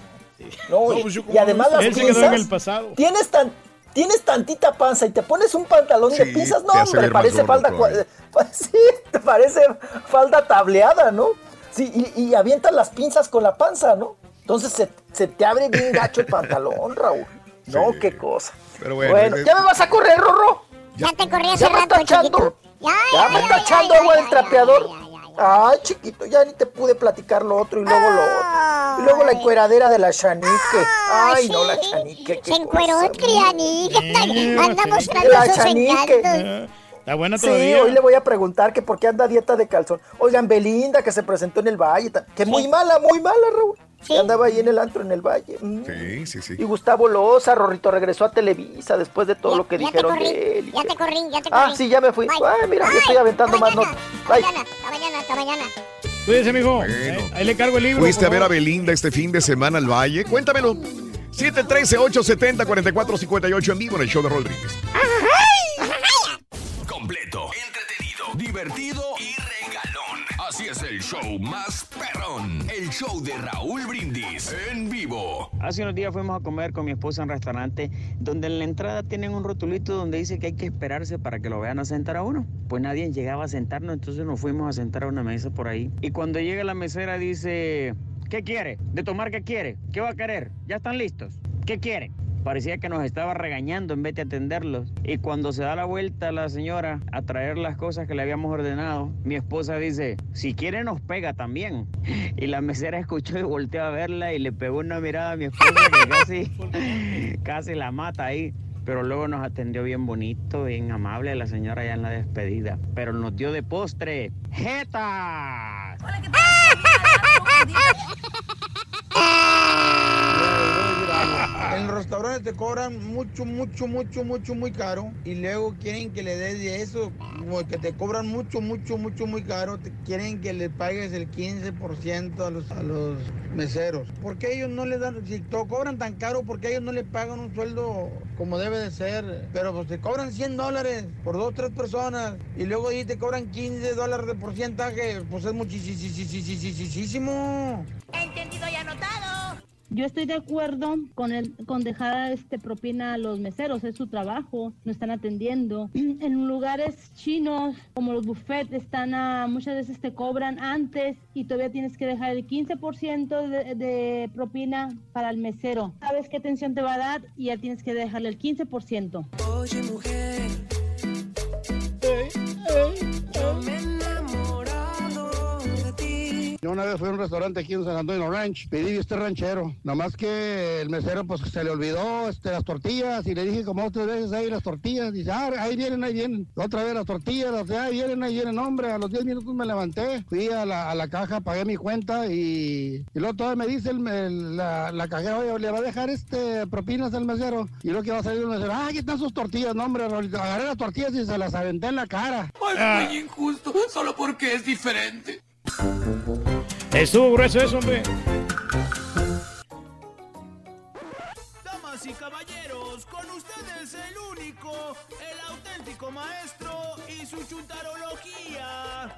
No, No, y- pues yo y como además no- las Él se quedó en el pinzas. pasado. Tienes tan tienes tantita panza y te pones un pantalón de pinzas, no, hombre, parece falda cua- sí, te parece falda tableada, ¿no? Sí, y, y avientas las pinzas con la panza, ¿no? Entonces se, se te abre bien gacho el pantalón, Raúl. No, Sí. qué cosa. Pero Bueno, bueno, eh, ¿ya me vas a correr, Rorro? Ya te corrí ¿Ya hace me rato, está echando? chiquito. Ya, ¿Ya me está echando agua del trapeador? Ay, chiquito, ya ni te pude platicar lo otro y luego lo otro. Y luego la encueradera de la Chanique. Ay, no, la Chanique. Se encueró el crianí. ¿Qué tal? Anda mostrando La sus Chanique. encantos. Está buena Sí, todavía. hoy le voy a preguntar que por qué anda a dieta de calzón. Oigan, Belinda, que se presentó en el valle, que muy mala, muy mala, Raúl. Que andaba ahí en el antro en el valle. Mm. Sí, sí, sí. Y Gustavo Loza, Rorrito, regresó a Televisa después de todo lo que dijeron corrí, de él. ya te corrí, ya te corrí. Ah, sí, ya me fui. Bye. Ay, mira, ya Bye. estoy aventando más notas. hasta mañana, hasta mañana, hasta mañana. Cuídese, mijo. Bueno. Ahí, ahí le cargo el libro. ¿Fuiste a ver a. Belinda este fin de semana al Valle? Cuéntamelo. 713-870-4458 en vivo en el show de Rodríguez. Completo, entretenido, divertido y. Así es el show más perrón. El show de Raúl Brindis en vivo. Hace unos días fuimos a comer con mi esposa en un restaurante donde en la entrada tienen un rotulito donde dice que hay que esperarse para que lo vean a sentar a uno. Pues nadie llegaba a sentarnos, entonces nos fuimos a sentar a una mesa por ahí. Y cuando llega la mesera dice, ¿qué quiere? ¿De tomar qué quiere? ¿Qué va a querer? ¿Ya están listos? ¿Qué quiere? Parecía que nos estaba regañando en vez de atenderlos. Y cuando se da la vuelta la señora a traer las cosas que le habíamos ordenado, mi esposa dice, si quiere nos pega también. Y la mesera escuchó y volteó a verla y le pegó una mirada a mi esposa que casi, casi la mata ahí. Pero luego nos atendió bien bonito, bien amable la señora ya en la despedida. Pero nos dio de postre ¡Jetas! En los restaurantes te cobran mucho, mucho, mucho, mucho, muy caro. Y luego quieren que le des de eso, como que te cobran mucho, mucho, mucho, muy caro. Te quieren que le pagues el 15% a los, a los meseros. ¿Por qué ellos no le dan, si te cobran tan caro, por qué ellos no le pagan un sueldo como debe de ser? Pero pues te cobran 100 dólares por dos, tres personas. Y luego ahí te cobran 15 dólares de porcentaje. Pues es muchísimo. Entendido y anotado. Yo estoy de acuerdo con el, con dejar este propina a los meseros, es su trabajo, no están atendiendo. En lugares chinos, como los buffets, están a, muchas veces te cobran antes y todavía tienes que dejar el 15% de, de propina para el mesero. Sabes qué atención te va a dar y ya tienes que dejarle el 15%. Oye, mujer. me he Una vez fui a un restaurante aquí en San Antonio Ranch, pedí este ranchero, nada más que el mesero pues se le olvidó este, las tortillas y le dije como otras veces ahí las tortillas, dice, ah, ahí vienen, ahí vienen, otra vez las tortillas, las de, ahí vienen, ahí vienen, hombre, a los 10 minutos me levanté, fui a la, a la caja, pagué mi cuenta y, y luego todavía me dice el, el- la, la cajera, oye, le va a dejar este propinas al mesero y luego que va a salir el mesero, ah, aquí están sus tortillas, no hombre, agarré las tortillas y se las aventé en la cara. Ay, muy injusto, solo porque es diferente. Estuvo grueso eso, hombre. Damas y caballeros, con ustedes el único, el auténtico maestro y su chuntarología.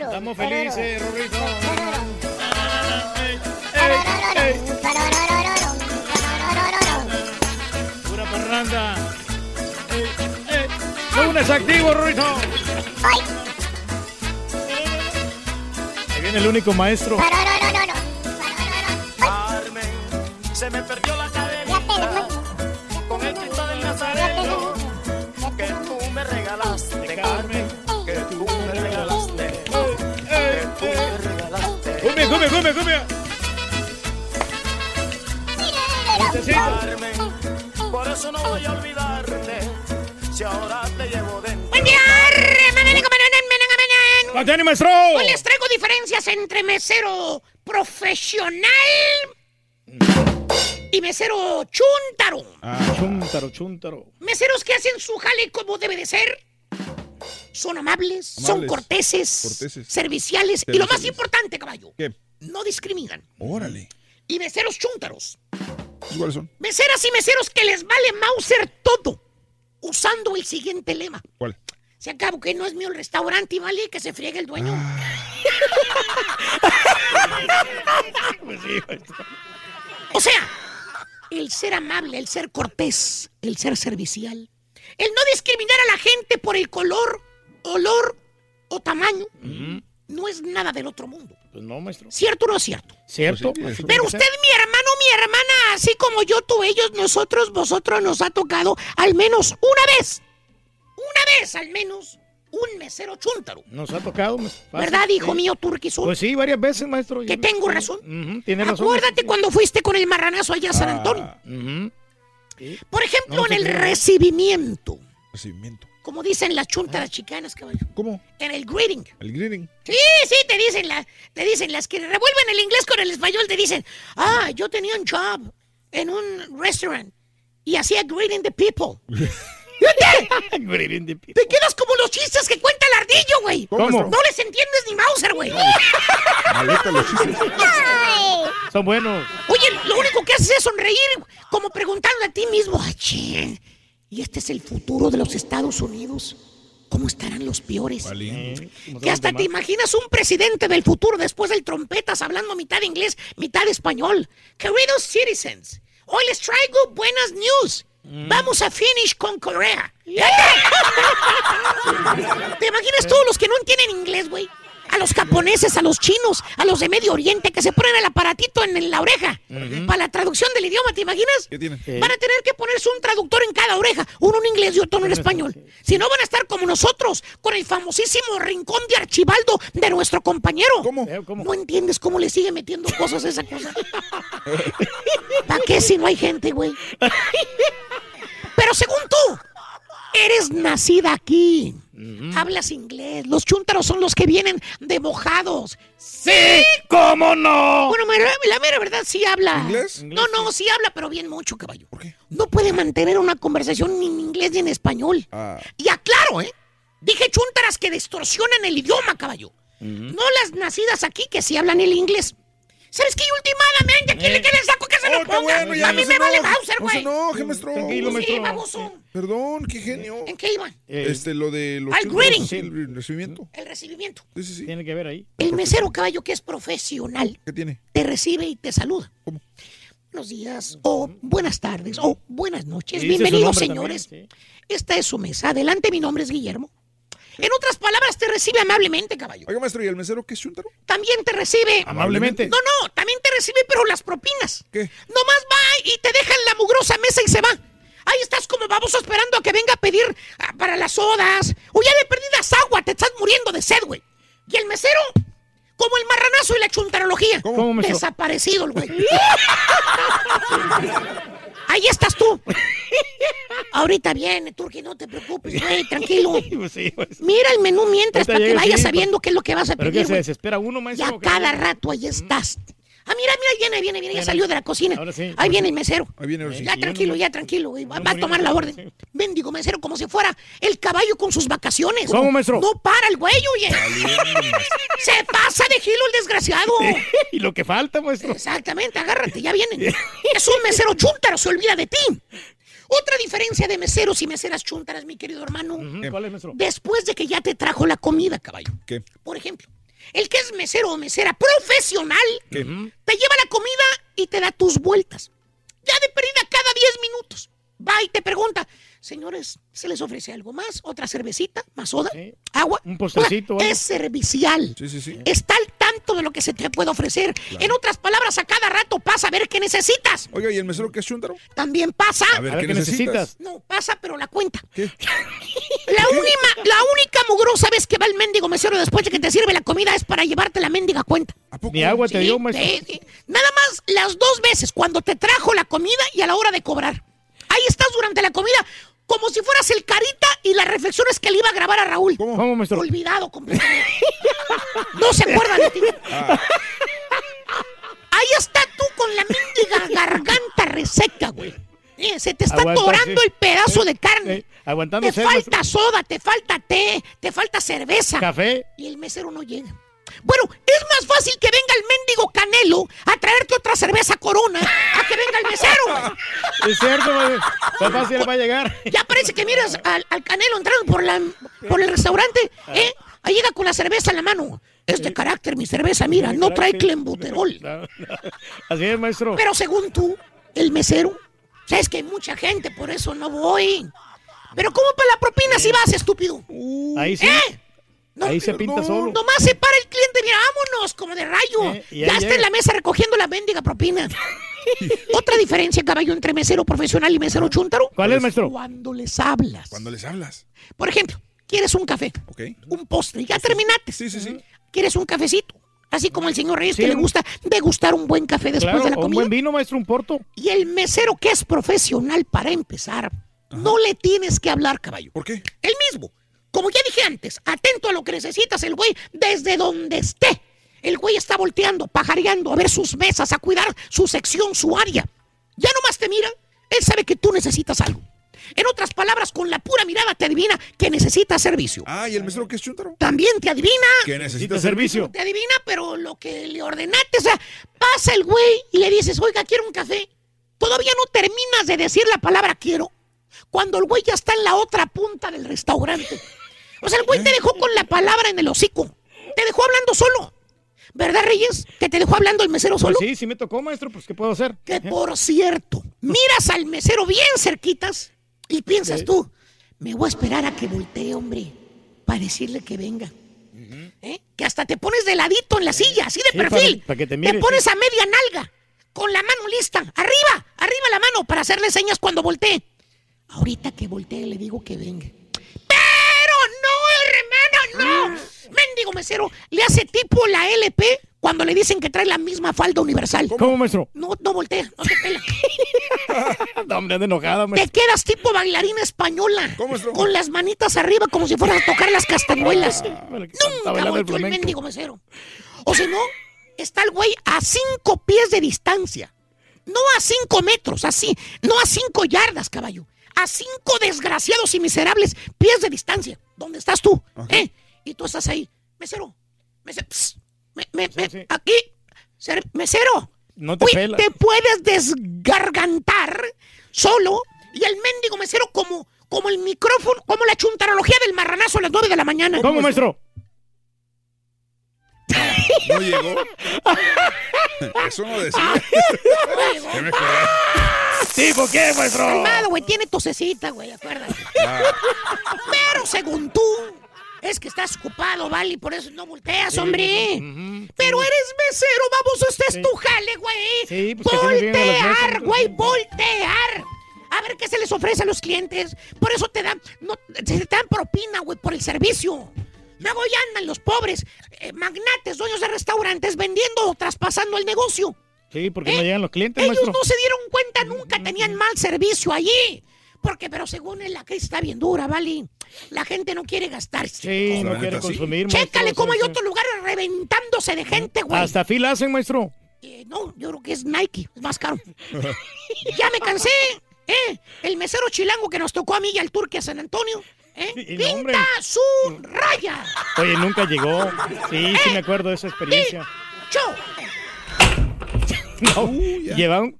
Estamos felices, Rorrito. Pura parranda. Lunes activo, Rorrito. Ahí viene el único maestro. Carmen, se me perdió la cadenita. con el Cristo del Nazareno que tú me regalaste, Carmen, que tú me regalaste, que tú me regalaste. Cumbia, cumbia, cumbia, cumbia. Carmen, por eso no voy a olvidarte si ahora te llevo dentro. Buen día. Hoy les traigo diferencias entre mesero profesional y mesero chúntaro. Ah, chúntaro, chúntaro. Meseros que hacen su jale como debe de ser. Son amables, son corteses, corteses. serviciales, y lo más importante, caballo, ¿Qué? no discriminan. Órale. Y meseros chúntaros. ¿Cuáles son? Meseras y meseros que les vale Mauser todo, usando el siguiente lema. ¿Cuál? Se acabó que no es mío el restaurante y vale que se friegue el dueño. O sea, el ser amable, el ser cortés, el ser servicial, el no discriminar a la gente por el color, olor o tamaño, no es nada del otro mundo. Pues no, maestro. ¿Cierto o no es cierto? ¿Cierto? Pues Pero usted, mi hermano, mi hermana, así como yo, tú, ellos, nosotros, vosotros, nos ha tocado al menos una vez, una vez al menos, un mesero chúntaro. Nos ha tocado. maestro. Fácil, ¿Verdad, hijo sí. mío Turquisur? Pues sí, varias veces, maestro. Que tengo razón. Tiene razón. Acuérdate cuando fuiste con el marranazo allá a San Ah. Antonio. Por ejemplo, No, en el recibimiento, Recibimiento. Como dicen las chuntas chicanas, caballo. ¿Cómo? En el greeting. El greeting. Sí, sí, te dicen, la, te dicen las que revuelven el inglés con el español, te dicen, ah, yo tenía un job en un restaurant y hacía greeting the people. Greeting the people. te quedas como los chistes que cuenta el ardillo, güey. ¿Cómo? No les entiendes ni Mauser, güey. Maleta los chistes. Son buenos. Oye, lo único que haces es sonreír, como preguntando a ti mismo, "Ay, ¿y este es el futuro de los Estados Unidos? ¿Cómo estarán los peores? Valiente. Que hasta te imaginas un presidente del futuro después del trompetas hablando mitad inglés, mitad español. Queridos citizens, hoy les traigo buenas news. Vamos a finish con Corea. ¿Te imaginas todos los que no entienden inglés, güey? A los japoneses, a los chinos, a los de Medio Oriente que se ponen el aparatito en la oreja para la traducción del idioma, ¿te imaginas? Van a tener que ponerse un traductor en cada oreja, uno en inglés y otro en español. Si no, van a estar como nosotros, con el famosísimo rincón de Archibaldo de nuestro compañero. ¿Cómo? ¿No entiendes cómo le sigue metiendo cosas a esa cosa? ¿Para qué si no hay gente, güey? Pero según tú, eres nacida aquí. Hablas inglés. Los chúntaros son los que vienen de mojados. ¡Sí! ¿Cómo no? Bueno, mira, la mera verdad sí habla. ¿Inglés? No, no, sí habla, pero bien mucho, caballo. ¿Por qué? No puede mantener una conversación ni en inglés ni en español. Ah. Y aclaro, ¿eh? Dije chúntaras que distorsionan el idioma, caballo. No las nacidas aquí que sí hablan el inglés. ¿Sabes qué? Últimamente, ¿a quién le queda el saco que se lo Oh, ponga? bueno, ya a mí me vale Bowser, no se güey. maestro. Tranquilo, Sí, maestro. baboso. Perdón, qué genio. ¿En qué iban? Este, lo de los Al greeting. sí, el recibimiento. El recibimiento. Sí, sí, sí. Tiene que ver ahí. El mesero, caballo, que es profesional, ¿Qué tiene? te recibe y te saluda. Buenos días, o buenas tardes, o buenas noches. Bienvenidos, señores. también, Esta es su mesa. Adelante, mi nombre es Guillermo. En otras palabras, te recibe amablemente, caballo. Oiga, maestro, ¿y el mesero qué es chúntaro? También te recibe. Amablemente. No, no, también te recibe, pero las propinas. ¿Qué? Nomás va y te deja en la mugrosa mesa y se va. Ahí estás como baboso esperando a que venga a pedir ah, para las sodas. O ya de perdidas agua, te estás muriendo de sed, güey. Y el mesero, como el marranazo y la chuntarología. ¿Cómo, maestro? Desaparecido el güey. Ahí estás tú. Ahorita viene, Turki, no te preocupes, güey, tranquilo. Pues sí, pues. Mira el menú mientras Ahorita para que vayas sí, sabiendo qué es lo que vas a Pero pedir, que se desespera uno, Y maestro. a cada rato ahí estás. Ah, mira, mira, viene, viene, viene, ya Viene. salió de la cocina. Ahora sí. Ahí viene el mesero. Ahí viene, ahora sí. Ya tranquilo, ya tranquilo, güey. Va, a tomar la orden. Bendigo mesero, como si fuera el caballo con sus vacaciones. ¿Cómo, maestro? No para el güey, oye. Se pasa de gilo el desgraciado. y lo que falta, maestro. Exactamente, agárrate, ya vienen. Es un mesero chúntaro, se olvida de ti. Otra diferencia de meseros y meseras chúntaras, mi querido hermano. ¿Cuál es, maestro? Después de que ya te trajo la comida, caballo. ¿Qué? Por ejemplo, el que es mesero o mesera profesional te lleva la comida y te da tus vueltas. Ya de perdida cada 10 minutos. Va y te pregunta, señores, ¿se les ofrece algo más? ¿Otra cervecita? ¿Más soda? ¿Agua? Un postrecito. Es servicial. Sí, sí, sí. Está al tanto de lo que se te puede ofrecer. En otras palabras, a cada rato pasa a ver qué necesitas. Oiga, ¿y el mesero qué es chúntaro? También pasa. A ver, A ver, ¿qué, ¿qué necesitas? necesitas? No, pasa, pero la cuenta. ¿Qué? La, única, la única mugrosa vez que va el mendigo mesero después de que te sirve la comida es para llevarte la mendiga cuenta. ¿A poco? Ni agua te dio, maestro. sí, sí. Nada más las dos veces, cuando te trajo la comida y a la hora de cobrar. Ahí estás durante la comida, como si fueras el carita y las reflexiones que le iba a grabar a Raúl. ¿Cómo? ¿Cómo, maestro? Olvidado completamente. no se acuerdan de ti. Ah, Ahí está tú con la mendiga garganta reseca, güey. Eh, se te está atorando sí. el pedazo de carne. Eh, aguantando te falta maestro. soda, te falta té, te falta cerveza. Café. Y el mesero no llega. Bueno, es más fácil que venga el mendigo Canelo a traerte otra cerveza corona a que venga el mesero. güey. Es cierto, maestro. Más fácil va a llegar. Ya parece que miras al, al Canelo entrando por, la, por el restaurante, ¿eh? Ahí llega con la cerveza en la mano. Es de carácter mi cerveza, mira, no trae clenbuterol. No, no. Así es, maestro. Pero según tú, el mesero, sabes que hay mucha gente, por eso no voy. Pero ¿cómo para la propina si vas, estúpido? Ahí sí. ¿Eh? No, Ahí se pinta no, solo. Nomás se para el cliente, mira, vámonos, como de rayo. Eh, ya está en la mesa recogiendo la mendiga propina. Otra diferencia, caballo, entre mesero profesional y mesero chúntaro. ¿Cuál es, maestro? Cuando les hablas. Cuando les hablas. Por ejemplo, quieres un café, ¿Ok? un postre, ya terminaste. Sí, sí, sí. ¿Quieres un cafecito? Así como el señor Reyes Sí, que le un- gusta degustar un buen café después Claro, de la un comida. buen vino, maestro, un porto. Y el mesero que es profesional para empezar, no le tienes que hablar, caballo. ¿Por qué? Él mismo. Como ya dije antes, atento a lo que necesitas el güey desde donde esté. El güey está volteando, pajareando, a ver sus mesas, a cuidar su sección, su área. Ya nomás te mira, él sabe que tú necesitas algo. En otras palabras, con la pura mirada te adivina que necesitas servicio. Ah, ¿y el mesero qué es chúntaro? También te adivina. Que necesita Necesita servicio. servicio. Te adivina, pero lo que le ordenaste, o sea, pasa el güey y le dices, oiga, quiero un café. Todavía no terminas de decir la palabra quiero. Cuando el güey ya está en la otra punta del restaurante. O sea, el güey te dejó con la palabra en el hocico. Te dejó hablando solo. ¿Verdad, Reyes? Que te dejó hablando el mesero solo. Pues sí, sí me tocó, maestro, pues ¿qué puedo hacer? Que por cierto, miras al mesero bien cerquitas y piensas tú, me voy a esperar a que voltee, hombre, para decirle que venga. ¿Eh? Que hasta te pones de ladito en la silla, así de Sí, perfil. para que te mire, pones sí. a media nalga, con la mano lista, arriba, arriba la mano, para hacerle señas cuando voltee. Ahorita que voltee le digo que venga. No. Mendigo mesero, le hace tipo la LP cuando le dicen que trae la misma falda universal. ¿Cómo, maestro? No, no voltea, no te pela. No, hombre, anda enojada, Te maestro. quedas tipo bailarina española. Con las manitas arriba como si fueras a tocar las castañuelas. Está Nunca el volteó el mendigo mesero. O si no, está el güey a cinco pies de distancia. No a cinco metros, así. No a cinco yardas, caballo. A cinco desgraciados y miserables pies de distancia. ¿Dónde estás tú? ¿Eh? Y tú estás ahí. Mesero. Mesero. pss, me- me- me- Aquí. ser- mesero. No te pela. te puedes desgargantar solo y el mendigo mesero como, como el micrófono, como la chuntarología del marranazo a las 9 de la mañana. ¿Cómo, maestro? No llegó. Eso no decía. Ya me acordé. ¿Tipo qué, maestro? Calmado, güey, tiene tosecita, güey, acuérdate. Ah. Pero según tú, es que estás ocupado, ¿vale? Y por eso no volteas, hombre. Pero eres mesero, vamos, este es tu jale, güey. Sí, pues voltear, güey, voltear. A ver qué se les ofrece a los clientes. Por eso te dan, no, se te dan propina, güey, por el servicio. Luego ya andan los pobres eh, magnates, dueños de restaurantes, vendiendo o traspasando el negocio. Sí, porque no llegan los clientes, Ellos maestro. no se dieron cuenta, nunca tenían mal servicio allí. Porque, pero según él, la crisis está bien dura, ¿vale? La gente no quiere gastar. Sí, no quiere consumir. Chécale cómo hay otros lugares reventándose de gente, güey. Hasta fila hacen, maestro. Eh, no, yo creo que es Nike, es más caro. ya me cansé, ¿eh? El mesero chilango que nos tocó a mí y al turque a San Antonio, ¿eh? Pinta su raya. Oye, nunca llegó. Sí, sí me acuerdo de esa experiencia. Yo. No, llevaron...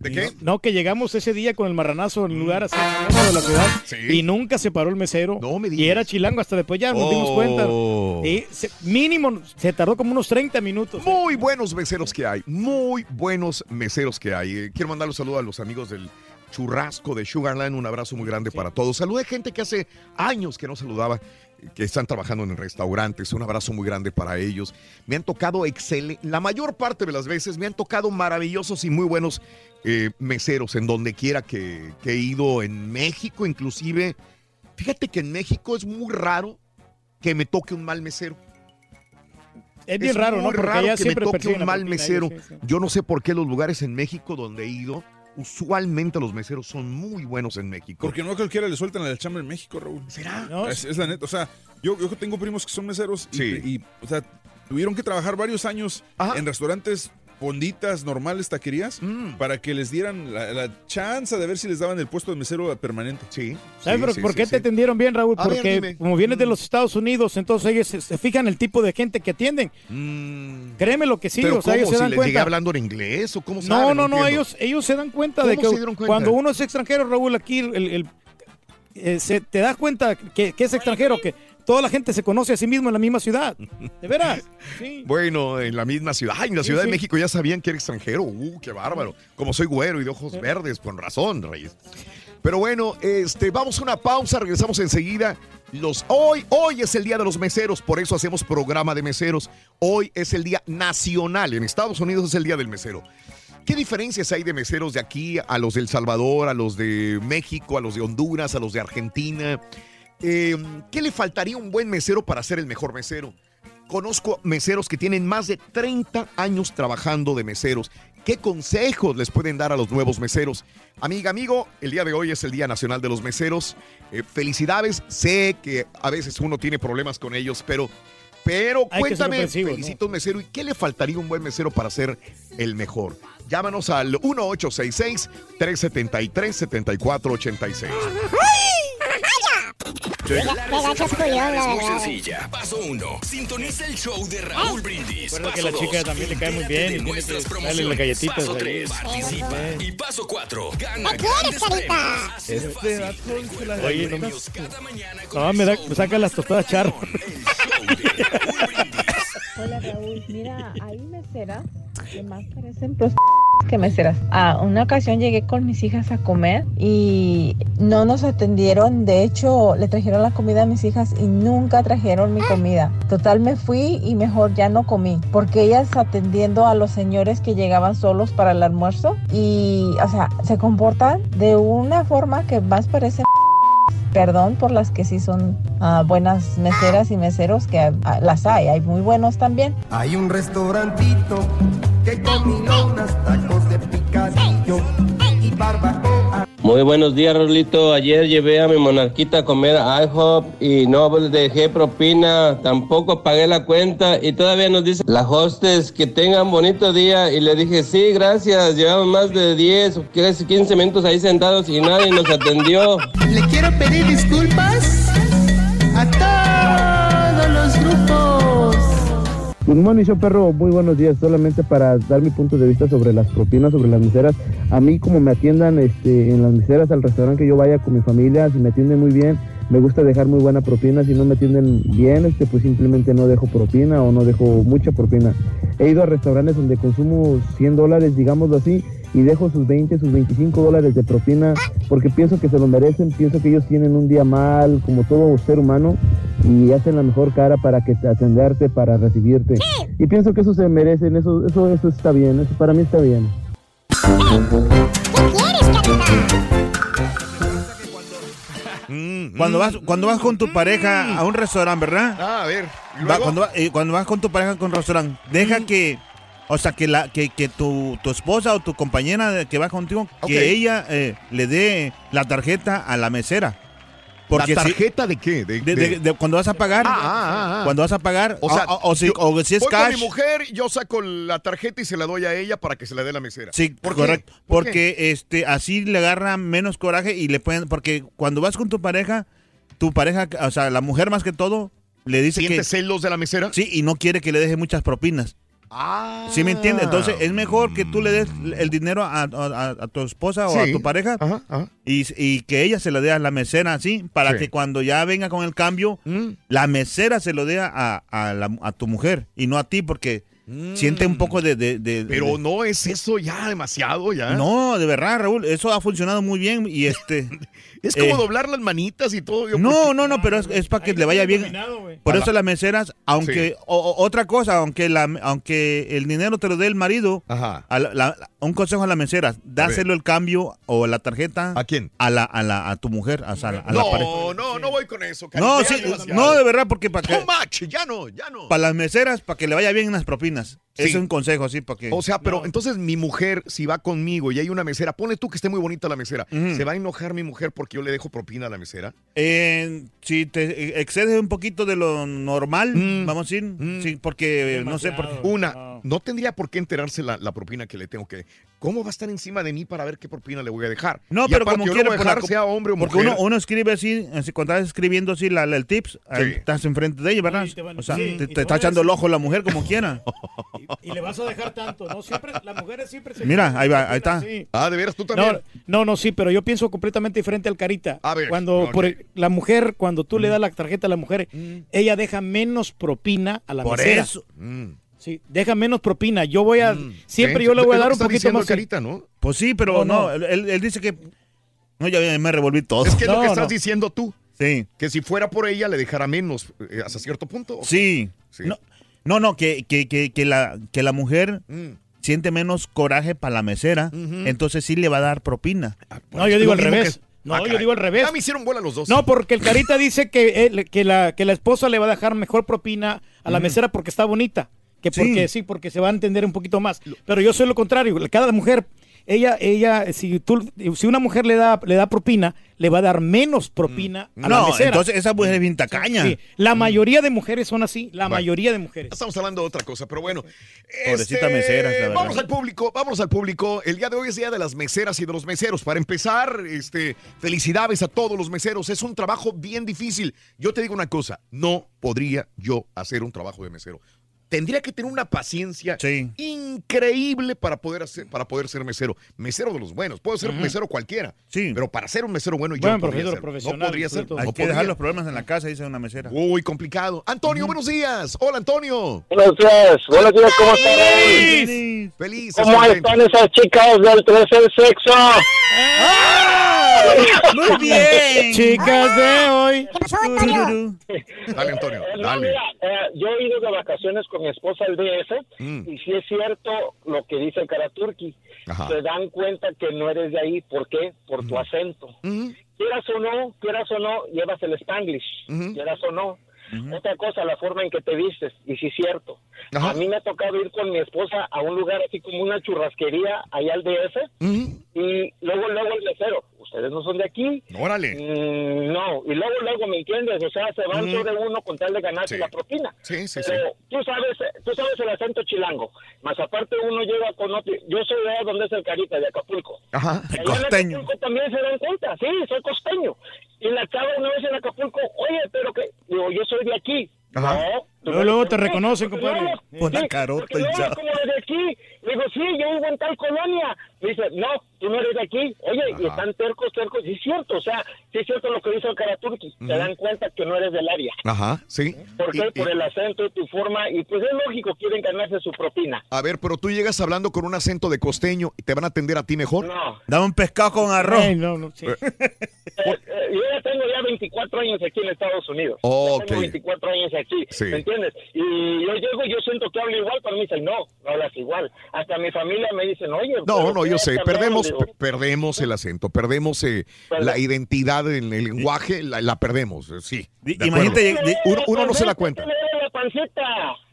¿De qué? No, que llegamos ese día con el marranazo en el lugar así de la ciudad y nunca se paró el mesero. y era chilango hasta después ya nos dimos cuenta. Oh. Y se- mínimo se tardó como unos 30 minutos. Muy buenos meseros que hay, muy buenos meseros que hay. Eh, Quiero mandar un saludo a los amigos del churrasco de Sugarland, un abrazo muy grande para todos. Saludé gente que hace años que no saludaba, eh, que están trabajando en restaurantes, un abrazo muy grande para ellos. Me han tocado excelente, la mayor parte de las veces me han tocado maravillosos y muy buenos eh, meseros en donde quiera que, que he ido, en México inclusive. Fíjate que en México es muy raro que me toque un mal mesero. Es bien raro, ¿no? muy Porque raro que me toque un mal mesero. ellos, sí, sí. Yo no sé por qué los lugares en México donde he ido, usualmente los meseros son muy buenos en México. Porque no a cualquiera le sueltan la chamba en México, Raúl. ¿Será? Es, es la neta. O sea, yo, yo tengo primos que son meseros y, Sí. y, o sea, tuvieron que trabajar varios años en restaurantes fonditas, normales, taquerías, Mm. para que les dieran la, la chance de ver si les daban el puesto de mesero permanente. Sí. ¿Sabes por, por qué te atendieron bien, Raúl? A Porque como vienes de los Estados Unidos, entonces ellos se, se fijan el tipo de gente que atienden. Créeme lo que sí, Mm. ¿Pero o sea, cómo? ellos se ¿Si dan les cuenta. hablando en inglés o cómo No, saben? no, no, ellos, ellos se dan cuenta de ¿Cómo que cuenta? cuando uno es extranjero, Raúl, aquí el, el- eh, se- te das cuenta que, que es extranjero, que toda la gente se conoce a sí mismo en la misma ciudad. ¿De veras? Sí. Bueno, en la misma ciudad. Ay, en la Sí, Ciudad sí. de México ya sabían que era extranjero. Uh, qué bárbaro. Como soy güero y de ojos verdes, con razón, Reyes. Pero bueno, este, vamos a una pausa, regresamos enseguida. Los, hoy, hoy es el día de los meseros, por eso hacemos programa de meseros. Hoy es el día nacional. En Estados Unidos es el día del mesero. ¿Qué diferencias hay de meseros de aquí a los de El Salvador, a los de México, a los de Honduras, a los de Argentina? Eh, ¿Qué le faltaría a un buen mesero para ser el mejor mesero? Conozco meseros que tienen más de 30 años trabajando de meseros. ¿Qué consejos les pueden dar a los nuevos meseros? Amiga, amigo, el día de hoy es el Día Nacional de los Meseros. Eh, felicidades. Sé que a veces uno tiene problemas con ellos, pero, pero Hay cuéntame, felicito a un mesero. ¿Y qué le faltaría a un buen mesero para ser el mejor? Llámanos al 1866-373-7486. La Qué gacho es la muy sencilla. Paso 1. Sintoniza el show de Raúl Brindis. Recuerda que la chica dos, también le cae muy bien y de tiene nuestras que darle promociones. las galletitas Paso. 3. Participa. Y paso 4. Gana ¿Qué quieres, grandes premios. Este dato Oye, no me, no, me, da, me saca las tostadas charro. Hola Raúl, mira, hay meseras que más parecen que meseras. A una ocasión llegué con mis hijas a comer y no nos atendieron. De hecho, le trajeron la comida a mis hijas y nunca trajeron mi comida. Total, me fui y mejor ya no comí porque ellas atendiendo a los señores que llegaban solos para el almuerzo y, o sea, se comportan de una forma que más parecen perdón por las que sí son ah, buenas meseras y meseros, que ah, las hay, hay muy buenos también. Hay un restaurantito que combina unas tacos de picadillo y barbacoa. Muy buenos días, Rolito. Ayer llevé a mi monarquita a comer IHOP y no dejé propina, tampoco pagué la cuenta y todavía nos dice la hostess que tengan bonito día y le dije, sí, gracias, llevamos más de 10 o casi 15 minutos ahí sentados y nadie nos atendió. Le quiero pedir disculpas Good perro. Muy buenos días. Solamente para dar mi punto de vista sobre las propinas, sobre las miseras. A mí, como me atiendan este, en las miseras al restaurante que yo vaya con mi familia, si me atienden muy bien, me gusta dejar muy buena propina. Si no me atienden bien, este, pues simplemente no dejo propina o no dejo mucha propina. He ido a restaurantes donde consumo 100 dólares, digámoslo así, y dejo sus 20, sus 25 dólares de propina porque pienso que se lo merecen, pienso que ellos tienen un día mal, como todo ser humano, y hacen la mejor cara para que atenderte, para recibirte. Y pienso que eso se merecen, eso, eso, eso está bien, eso para mí está bien. Cuando vas, cuando vas con tu pareja a un restaurante, ¿verdad? Ah, a ver. eh, cuando vas con tu pareja con un restaurante, deja que, o sea, que la que, que tu, tu esposa o tu compañera que va contigo, que ella eh, le dé la tarjeta a la mesera. ¿La si- tarjeta de qué? De, de- de- de- de cuando vas a pagar. Ah, ah, ah, ah. Cuando vas a pagar. O sea, o, o si, yo o si es voy cash. con mi mujer, yo saco la tarjeta y se la doy a ella para que se la dé la mesera. Sí, correcto. ¿Por porque este así le agarra menos coraje y le pueden. Porque cuando vas con tu pareja, tu pareja, o sea, la mujer más que todo, le dice ¿Siente que. celos de la mesera? Sí, y no quiere que le deje muchas propinas. Ah. ¿Sí me entiendes? Entonces es mejor que tú le des el dinero a, a- a tu esposa o a tu pareja Ajá, ajá. Y, y que ella se lo dé a la mesera así, para Sí. que cuando ya venga con el cambio, Mm. la mesera se lo dé a, a la- a tu mujer y no a ti, porque siente un poco de... de- de-. Pero de- no es eso ya demasiado ya. No, de verdad, Raúl, eso ha funcionado muy bien y este... Es como eh, doblar las manitas y todo. yo, No, porque- no, no, pero es, es para que le vaya bien. Por eso las meseras, aunque o- o- otra cosa, aunque la aunque el dinero te lo dé el marido, Ajá. a la- la- un consejo a las meseras, dáselo el cambio o la tarjeta. ¿A quién? A la a la a tu mujer, a la, a la pareja. No, no, no voy con eso. No, sí, no, de verdad, porque para que ya no, ya no. para las meseras, para que le vaya bien en las propinas. Sí. Ese es un consejo así para que. O sea, pero entonces mi mujer, si va conmigo y hay una mesera, pone tú que esté muy bonita la mesera. ¿se va a enojar mi mujer porque yo le dejo propina a la mesera? Eh, si te excedes un poquito de lo normal, Mm. vamos a decir, sí, porque no sé por Una, no tendría por qué enterarse la, la propina que le tengo que. ¿Cómo va a estar encima de mí para ver qué propina le voy a dejar? No, Y pero aparte, como yo voy a por la dejar sea hombre o porque mujer. uno, uno escribe así, así, cuando estás escribiendo así la, la- el tips, estás enfrente de ella, ¿verdad? o sea, sí, te, y te te está echando el ojo la mujer como quiera. Y le vas a dejar tanto, ¿no? Siempre, las mujeres siempre se... Mira, ahí va, ahí está. Ah, de veras, tú también. no, no, sí, pero yo pienso completamente diferente al Carita. A ver, cuando no, por no. el- la mujer, cuando tú le das la tarjeta a la mujer, ella deja menos propina a la Por mesera. eso. Mm. Sí, deja menos propina. Yo voy a, siempre ¿Ves? yo le voy a dar un poquito diciendo más. Carita, ¿no? Pues sí, pero No, no, no. Él, él dice que... No, ya me revolví todo. Es que es lo que estás no. diciendo tú. Sí. Que si fuera por ella, le dejara menos eh, hasta cierto punto. Sí. Sí. No, no, no, que, que, que, que la, que la mujer Mm. siente menos coraje para la mesera, entonces sí le va a dar propina. No, yo digo al revés. que- No, Ah, yo digo al revés. Ya me hicieron bola los dos. No, porque el Carita dice que, él- que, la, que la esposa le va a dejar mejor propina a la mesera porque está bonita. Que porque sí. porque se va a entender un poquito más. Pero yo soy lo contrario. Cada mujer, ella, ella, si tú, si una mujer le da, le da propina, le va a dar menos propina a la No, mesera. entonces esa mujer es bien tacaña. Sí, la mayoría de mujeres son así, la Bueno. mayoría de mujeres. Estamos hablando de otra cosa, pero bueno. Pobrecita Este, meseras, la. Vamos al público, vamos al público. El día de hoy es día de las meseras y de los meseros. Para empezar, este, felicidades a todos los meseros. Es un trabajo bien difícil. Yo te digo una cosa, no podría yo hacer un trabajo de mesero. Tendría que tener una paciencia increíble para poder hacer, para poder ser mesero. Mesero de los buenos. Puedo ser Ujú. mesero cualquiera. Sí. Pero para ser un mesero bueno, yo Bueno, no podría ser. profesional, No podría ser. Hay no que dejar los problemas en la casa, dice una mesera. Uy, complicado. Antonio, buenos días. Hola, Antonio. Buenos días, buenos días, ¿cómo están? Feliz. Feliz. ¿Cómo están esas chicas del tercer sexo? Muy bien. Chicas de hoy. Dale, Antonio. No, Dale. mira, eh, yo he ido de vacaciones con mi esposa al DF Mm. y sí es cierto lo que dice el cara turqui. Se dan cuenta que no eres de ahí. ¿Por qué? Por tu acento. Quieras o no, quieras o no, llevas el Spanglish. Quieras o no. Otra cosa, la forma en que te vistes. Y sí, es cierto. A mí me ha tocado ir con mi esposa a un lugar así como una churrasquería allá al DF. Y luego, luego el mesero. Ustedes no son de aquí. Órale. Mm, no, y luego, luego, ¿me entiendes? O sea, se van sobre uno con tal de ganarse la propina. Sí, sí, Pero tú sabes, tú sabes el acento chilango. Más aparte uno llega con otro. Yo soy de donde es el Carita, de Acapulco. Ajá. Allá en Acapulco también se dan cuenta. Sí, soy costeño. Y la chava una vez en Acapulco, oye, pero que, digo, yo soy de aquí. Ajá. No. Luego, luego te ¿por reconocen, compadre. Pon la carota y no ya. eres como de aquí. Le digo, sí, yo vivo en tal colonia. Me dice, no, tú no eres de aquí. Oye, y están tercos, tercos. Y es cierto, o sea, sí es cierto lo que dice el Karaturki. Se dan cuenta que no eres del área. Ajá, sí. ¿Por qué? Por el acento, tu forma. Y pues es lógico, quieren ganarse su propina. A ver, pero tú llegas hablando con un acento de costeño y te van a atender a ti mejor. No. Dame un pescado con arroz. Ay, no, no, sí. Eh, eh, yo ya tengo ya 24 años aquí en Estados Unidos. Ya Ok. Tengo 24 años aquí, Sí. ¿Me entiendes? Y yo llego y yo siento que hablo igual, pero me dicen, no, no hablas igual. Hasta mi familia me dicen, oye... No, no, yo ¿qué sé, cambiaron?" perdemos, perdemos el acento, perdemos eh, la identidad en el lenguaje, la, la perdemos, eh, sí. imagínate uno, uno no se da cuenta. Pancita.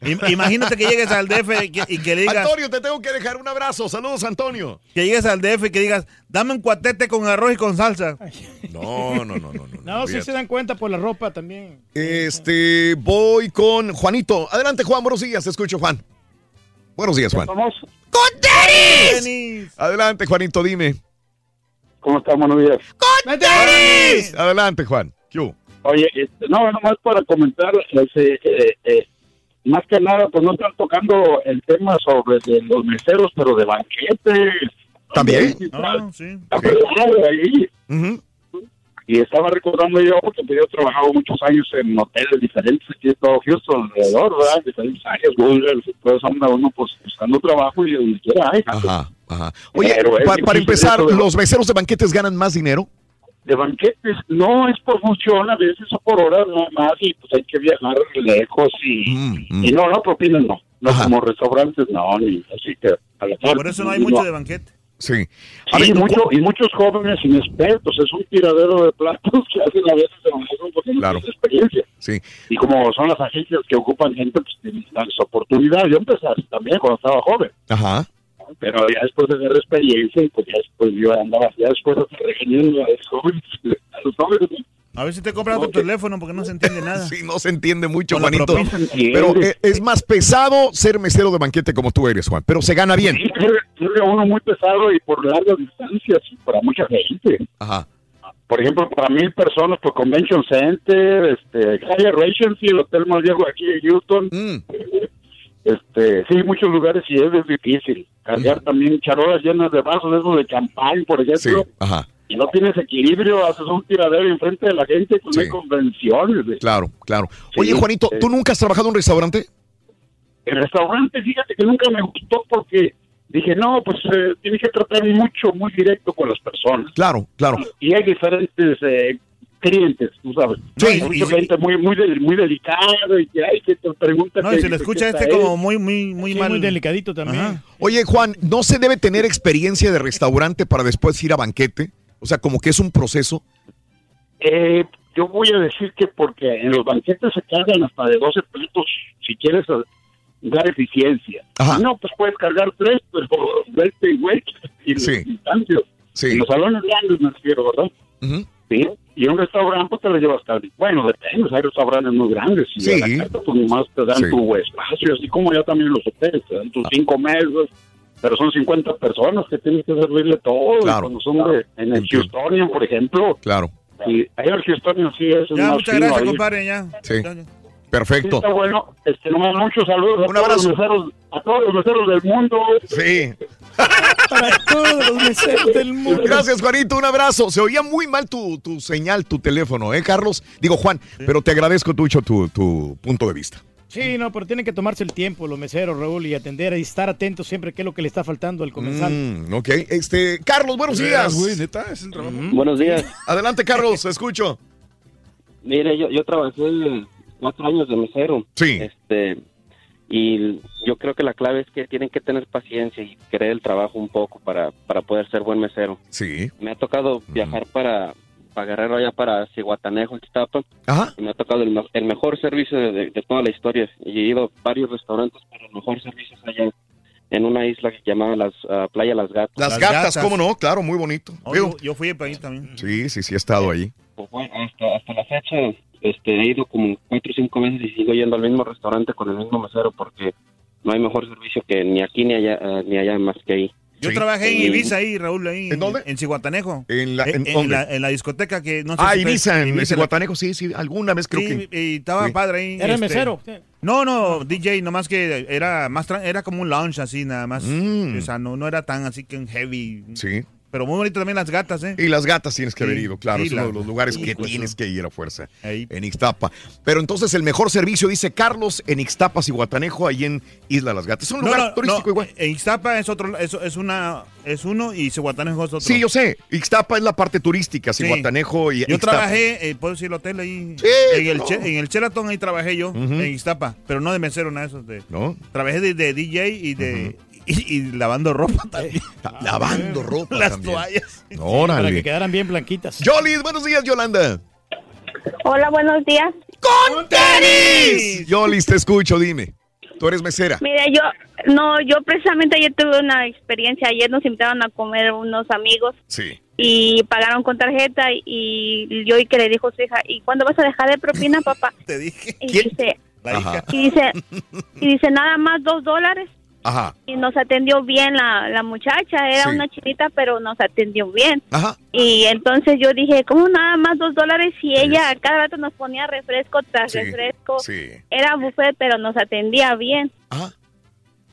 Im- Imagínate que llegues al DF y que, y que digas. Antonio, te tengo que dejar un abrazo. Saludos, Antonio. Que llegues al DF y que digas, dame un cuatete con arroz y con salsa. No, no, no, no. No, sí olvídate. se dan cuenta por la ropa también. Este, voy con Juanito. Adelante, Juan, buenos días, te escucho, Juan. Buenos días, Juan. ¡Con tenis! Adelante, Juanito, dime. ¿Cómo están? Buenos días. ¡Con tenis! Adelante, Juan. ¿Qué hubo? Oye, este, no, nomás para comentar, este, eh, eh, más que nada, pues no están tocando el tema sobre de los meseros, pero de banquetes. ¿También? Ah, sí. ahí. Y estaba recordando yo, porque pues, yo he trabajado muchos años en hoteles diferentes aquí en todo Houston, alrededor, ¿verdad? Diferentes áreas, Google, pues anda uno pues buscando trabajo y donde quiera hay. Ajá, ajá. Oye, para empezar, ¿los meseros de banquetes ganan más dinero? De banquetes no es por función a veces o por horas nada más y pues hay que viajar lejos y, Mm, y no no propinas no no como restaurantes no ni así que a la tarde, Por eso no hay mucho de banquete. Sí. Sí, mucho, y muchos jóvenes inexpertos, es un tiradero de platos que hacen a veces en un porque no Claro. tienen experiencia. Sí. Y como son las agencias que ocupan gente, pues tienen esa oportunidad. Yo empecé también cuando estaba joven, Ajá. Pero ya después de tener experiencia, y pues ya después yo andaba, ya después de regañando a los jóvenes, a los jóvenes, A ver si te compras tu teléfono porque no se entiende nada. Sí, no se entiende mucho, Con la Juanito. Pero eh, es más pesado ser mesero de banquete como tú eres, Juan. Pero se gana bien. Sí, carga- carga uno muy pesado y por largas distancias para mucha gente. Ajá. Por ejemplo, para mil personas por Convention Center, este, Hyatt Regency, el hotel más viejo aquí en Houston. Mm. Este, sí, muchos lugares sí es, es difícil. Cargar también charolas llenas de vasos, esos de champán, por ejemplo. Ajá. Y no tienes equilibrio, haces un tiradero enfrente de la gente con hay convenciones. Claro, claro. Oye, Sí, Juanito, sí. ¿tú nunca has trabajado en un restaurante? El restaurante, fíjate que nunca me gustó porque dije, no, pues eh, tienes que tratar mucho, muy directo con las personas. Claro, claro. Y hay diferentes eh, clientes, tú sabes. Sí, hay y- gente muy, muy, muy delicada y que hay que te pregunta. No, que- y se le escucha este él. como muy, muy, muy Sí, mal. muy delicadito también. Ajá. Oye, Juan, ¿no se debe tener experiencia de restaurante para después ir a banquete? O sea, como que es un proceso. Eh, yo voy a decir que porque en los banquetes se cargan hasta de 12 platos si quieres eh, dar eficiencia. No, pues puedes cargar tres, pero verte y güey, y los distancias. En los salones grandes me refiero, ¿verdad? Sí. Y en un restaurante pues, te lo llevas casi. Bueno, depende, hay restaurantes muy grandes. Y Sí. a la carta, pues nomás te dan Sí. tu espacio, así como ya también los hoteles, te dan tus cinco mesas. Pero son 50 personas que tienes que servirle todo. y Claro. Cuando son de, en el Houstonian, por ejemplo. Claro. Y ahí el Houstonian sí es Ya, muchas gracias, ahí. compadre, ya. Sí. Perfecto. Sí, está bueno. Este, muchos saludos a Un todos abrazo. los meseros, a todos los meseros del mundo. Sí. Para todos los meseros del mundo. Gracias, Juanito. Un abrazo. Se oía muy mal tu, tu señal, tu teléfono, ¿eh, Carlos? Digo, Juan, pero te agradezco mucho tu, tu punto de vista. Sí, no, pero tienen que tomarse el tiempo los meseros, Raúl, y atender y estar atentos siempre qué es lo que le está faltando al comensal. Mm, ok. Este, Carlos, buenos días. güey, neta, es el trabajo. Buenos días. Adelante, Carlos, escucho. Mire, yo, yo trabajé cuatro años de mesero. Sí. Este, Y yo creo que la clave es que tienen que tener paciencia y querer el trabajo un poco para, para poder ser buen mesero. Sí. Me ha tocado viajar para, para Guerrero, allá para Cihuatanejo, Ixtapa. Ajá. Y me ha tocado el, me- el mejor servicio de, de- de toda la historia. Y he ido a varios restaurantes, pero el mejor servicio es allá en una isla que se llama las, ah, Playa Las Gatas. Las, gatas, ¿cómo no? Claro, muy bonito. Oh, yo, yo fui para ahí también. sí, sí, sí, he estado ahí. Pues bueno, hasta, hasta la fecha este, he ido como cuatro o cinco veces y sigo yendo al mismo restaurante con el mismo mesero porque no hay mejor servicio que ni aquí ni allá, eh, ni allá más que ahí. Yo trabajé en Ibiza ahí, Raúl, ahí. ¿En dónde? En Cihuatanejo. En la, En, en, en en la discoteca que no sé ah, si Ibiza, en Guatanejo, sí, sí, alguna vez creo Sí, que. y estaba Sí. padre ahí. ¿Era este, mesero? No, no, DJ, nomás que era más era como un lounge así nada más. O sea, no, no era tan así que un heavy. Mm. Sí. Pero muy bonito también las gatas, ¿eh? Y las gatas tienes que haber ido, claro, sí, es uno de los lugares que tienes que ir a fuerza. En Ixtapa. Pero entonces el mejor servicio, dice Carlos, en Ixtapas y Guatanejo, ahí en Isla Las Gatas. Es un No, lugar no, turístico no, igual. En Ixtapa es otro, es, es una, es uno y Cihuatanejo es otro. Sí, yo sé. Ixtapa es la parte turística, Sí. Guatanejo y Yo Ixtapa. trabajé, eh, puedo decir el hotel ahí. Sí, en, el no. Che- en el Sheraton ahí trabajé yo, en Ixtapa, pero no de mesero, nada de esos de. ¿No? Trabajé de, de DJ y de y, y lavando ropa también. Lavando ropa Las también. toallas. Órale. Para que quedaran bien blanquitas. Yolis, buenos días, Yolanda. Hola, buenos días. ¡Con tenis! Yolis, te escucho, dime. Tú eres mesera. Mira, yo, no, yo precisamente ayer tuve una experiencia. Ayer nos invitaron a comer unos amigos Sí. y pagaron con tarjeta y yo y que le dijo su hija, ¿y cuándo vas a dejar de propina, papá? Te dije. Y dice, Ajá. y dice, y dice nada más dos dólares. Ajá. Y nos atendió bien la, la muchacha, era Sí. una chinita, pero nos atendió bien. Ajá. Y entonces yo dije, ¿cómo nada más dos dólares? Y ella a cada rato nos ponía refresco tras Sí, refresco. sí. Era buffet, pero nos atendía bien. Ajá.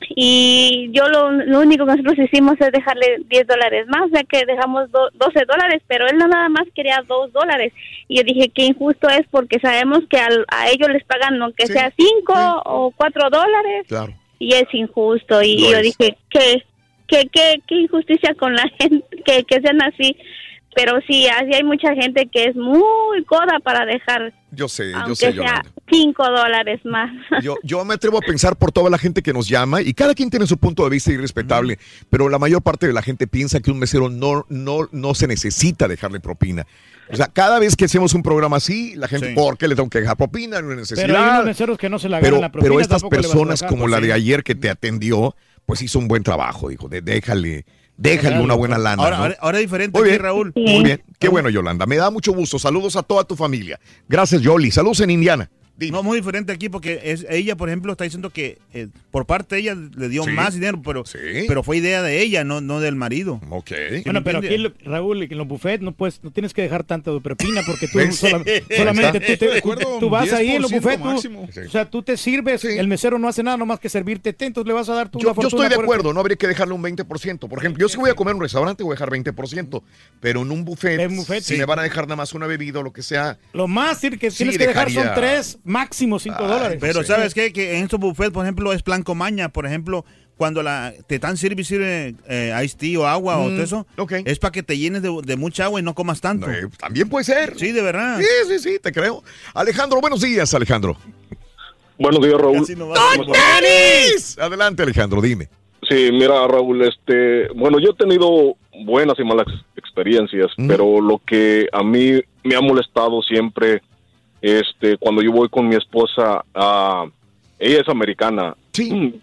Y yo lo, lo único que nosotros hicimos es dejarle 10 dólares más, ya que dejamos do- 12 dólares, pero él no nada más quería 2 dólares. Y yo dije que injusto es porque sabemos que al- a ellos les pagan aunque sea 5 o 4 dólares Claro. Y es injusto. Y yo es. dije que, que, que, qué injusticia con la gente, que, que sean así. Pero sí, así hay mucha gente que es muy coda para dejar, Yo sé, yo aunque sé, sea Yolanda. 5 dólares más. Yo, yo me atrevo a pensar por toda la gente que nos llama y cada quien tiene su punto de vista irrespetable, pero la mayor parte de la gente piensa que un mesero no, no, no se necesita dejarle propina. O sea, cada vez que hacemos un programa así, la gente, Sí. ¿por qué le tengo que dejar propina? No hay necesidad. Pero hay unos meseros que no se la ganan pero, la propina. pero estas personas como pues la de ayer que te atendió, pues hizo un buen trabajo, dijo, de, déjale, déjale una buena lana. Ahora, ¿no? ahora, ahora es diferente Muy bien, Raúl. Muy bien, qué bueno, Yolanda. Me da mucho gusto. Saludos a toda tu familia. Gracias, Yoli. Saludos en Indiana. No, muy diferente aquí porque es, ella, por ejemplo, está diciendo que eh, por parte de ella le dio Sí. más dinero, pero, pero fue idea de ella, no, no del marido. Ok. Bueno, pero aquí, lo- Raúl, en los buffets no puedes, no tienes que dejar tanto de propina porque tú solamente tú, te- tú vas ahí en los 10% buffets, tú- o sea, tú te sirves, el mesero no hace nada nomás que servirte té, entonces le vas a dar tú Yo, yo estoy de por acuerdo, no habría que dejarle un 20%. Por ejemplo, yo si voy a comer en un restaurante voy a dejar 20%, pero en un buffet, buffet, si sí. me van a dejar nada más una bebida o lo que sea, Lo más que tienes Sí, que dejar son tres, máximo cinco dólares. Pero ¿sabes qué? Que en estos buffets, por ejemplo, es plan comaña. Por ejemplo, cuando la, te están sirve y sirve eh, iced tea o agua o Mm, todo eso, es para que te llenes de, de mucha agua y no comas tanto. también puede ser. Sí, de verdad. Sí, sí, sí, te creo. Alejandro, buenos días, Alejandro. Buenos días, Raúl. ¡Tenis! Adelante, Alejandro, dime. Sí, mira, Raúl, este, bueno, yo he tenido buenas y malas experiencias, pero lo que a mí me ha molestado siempre, este, cuando yo voy con mi esposa, a ella es americana,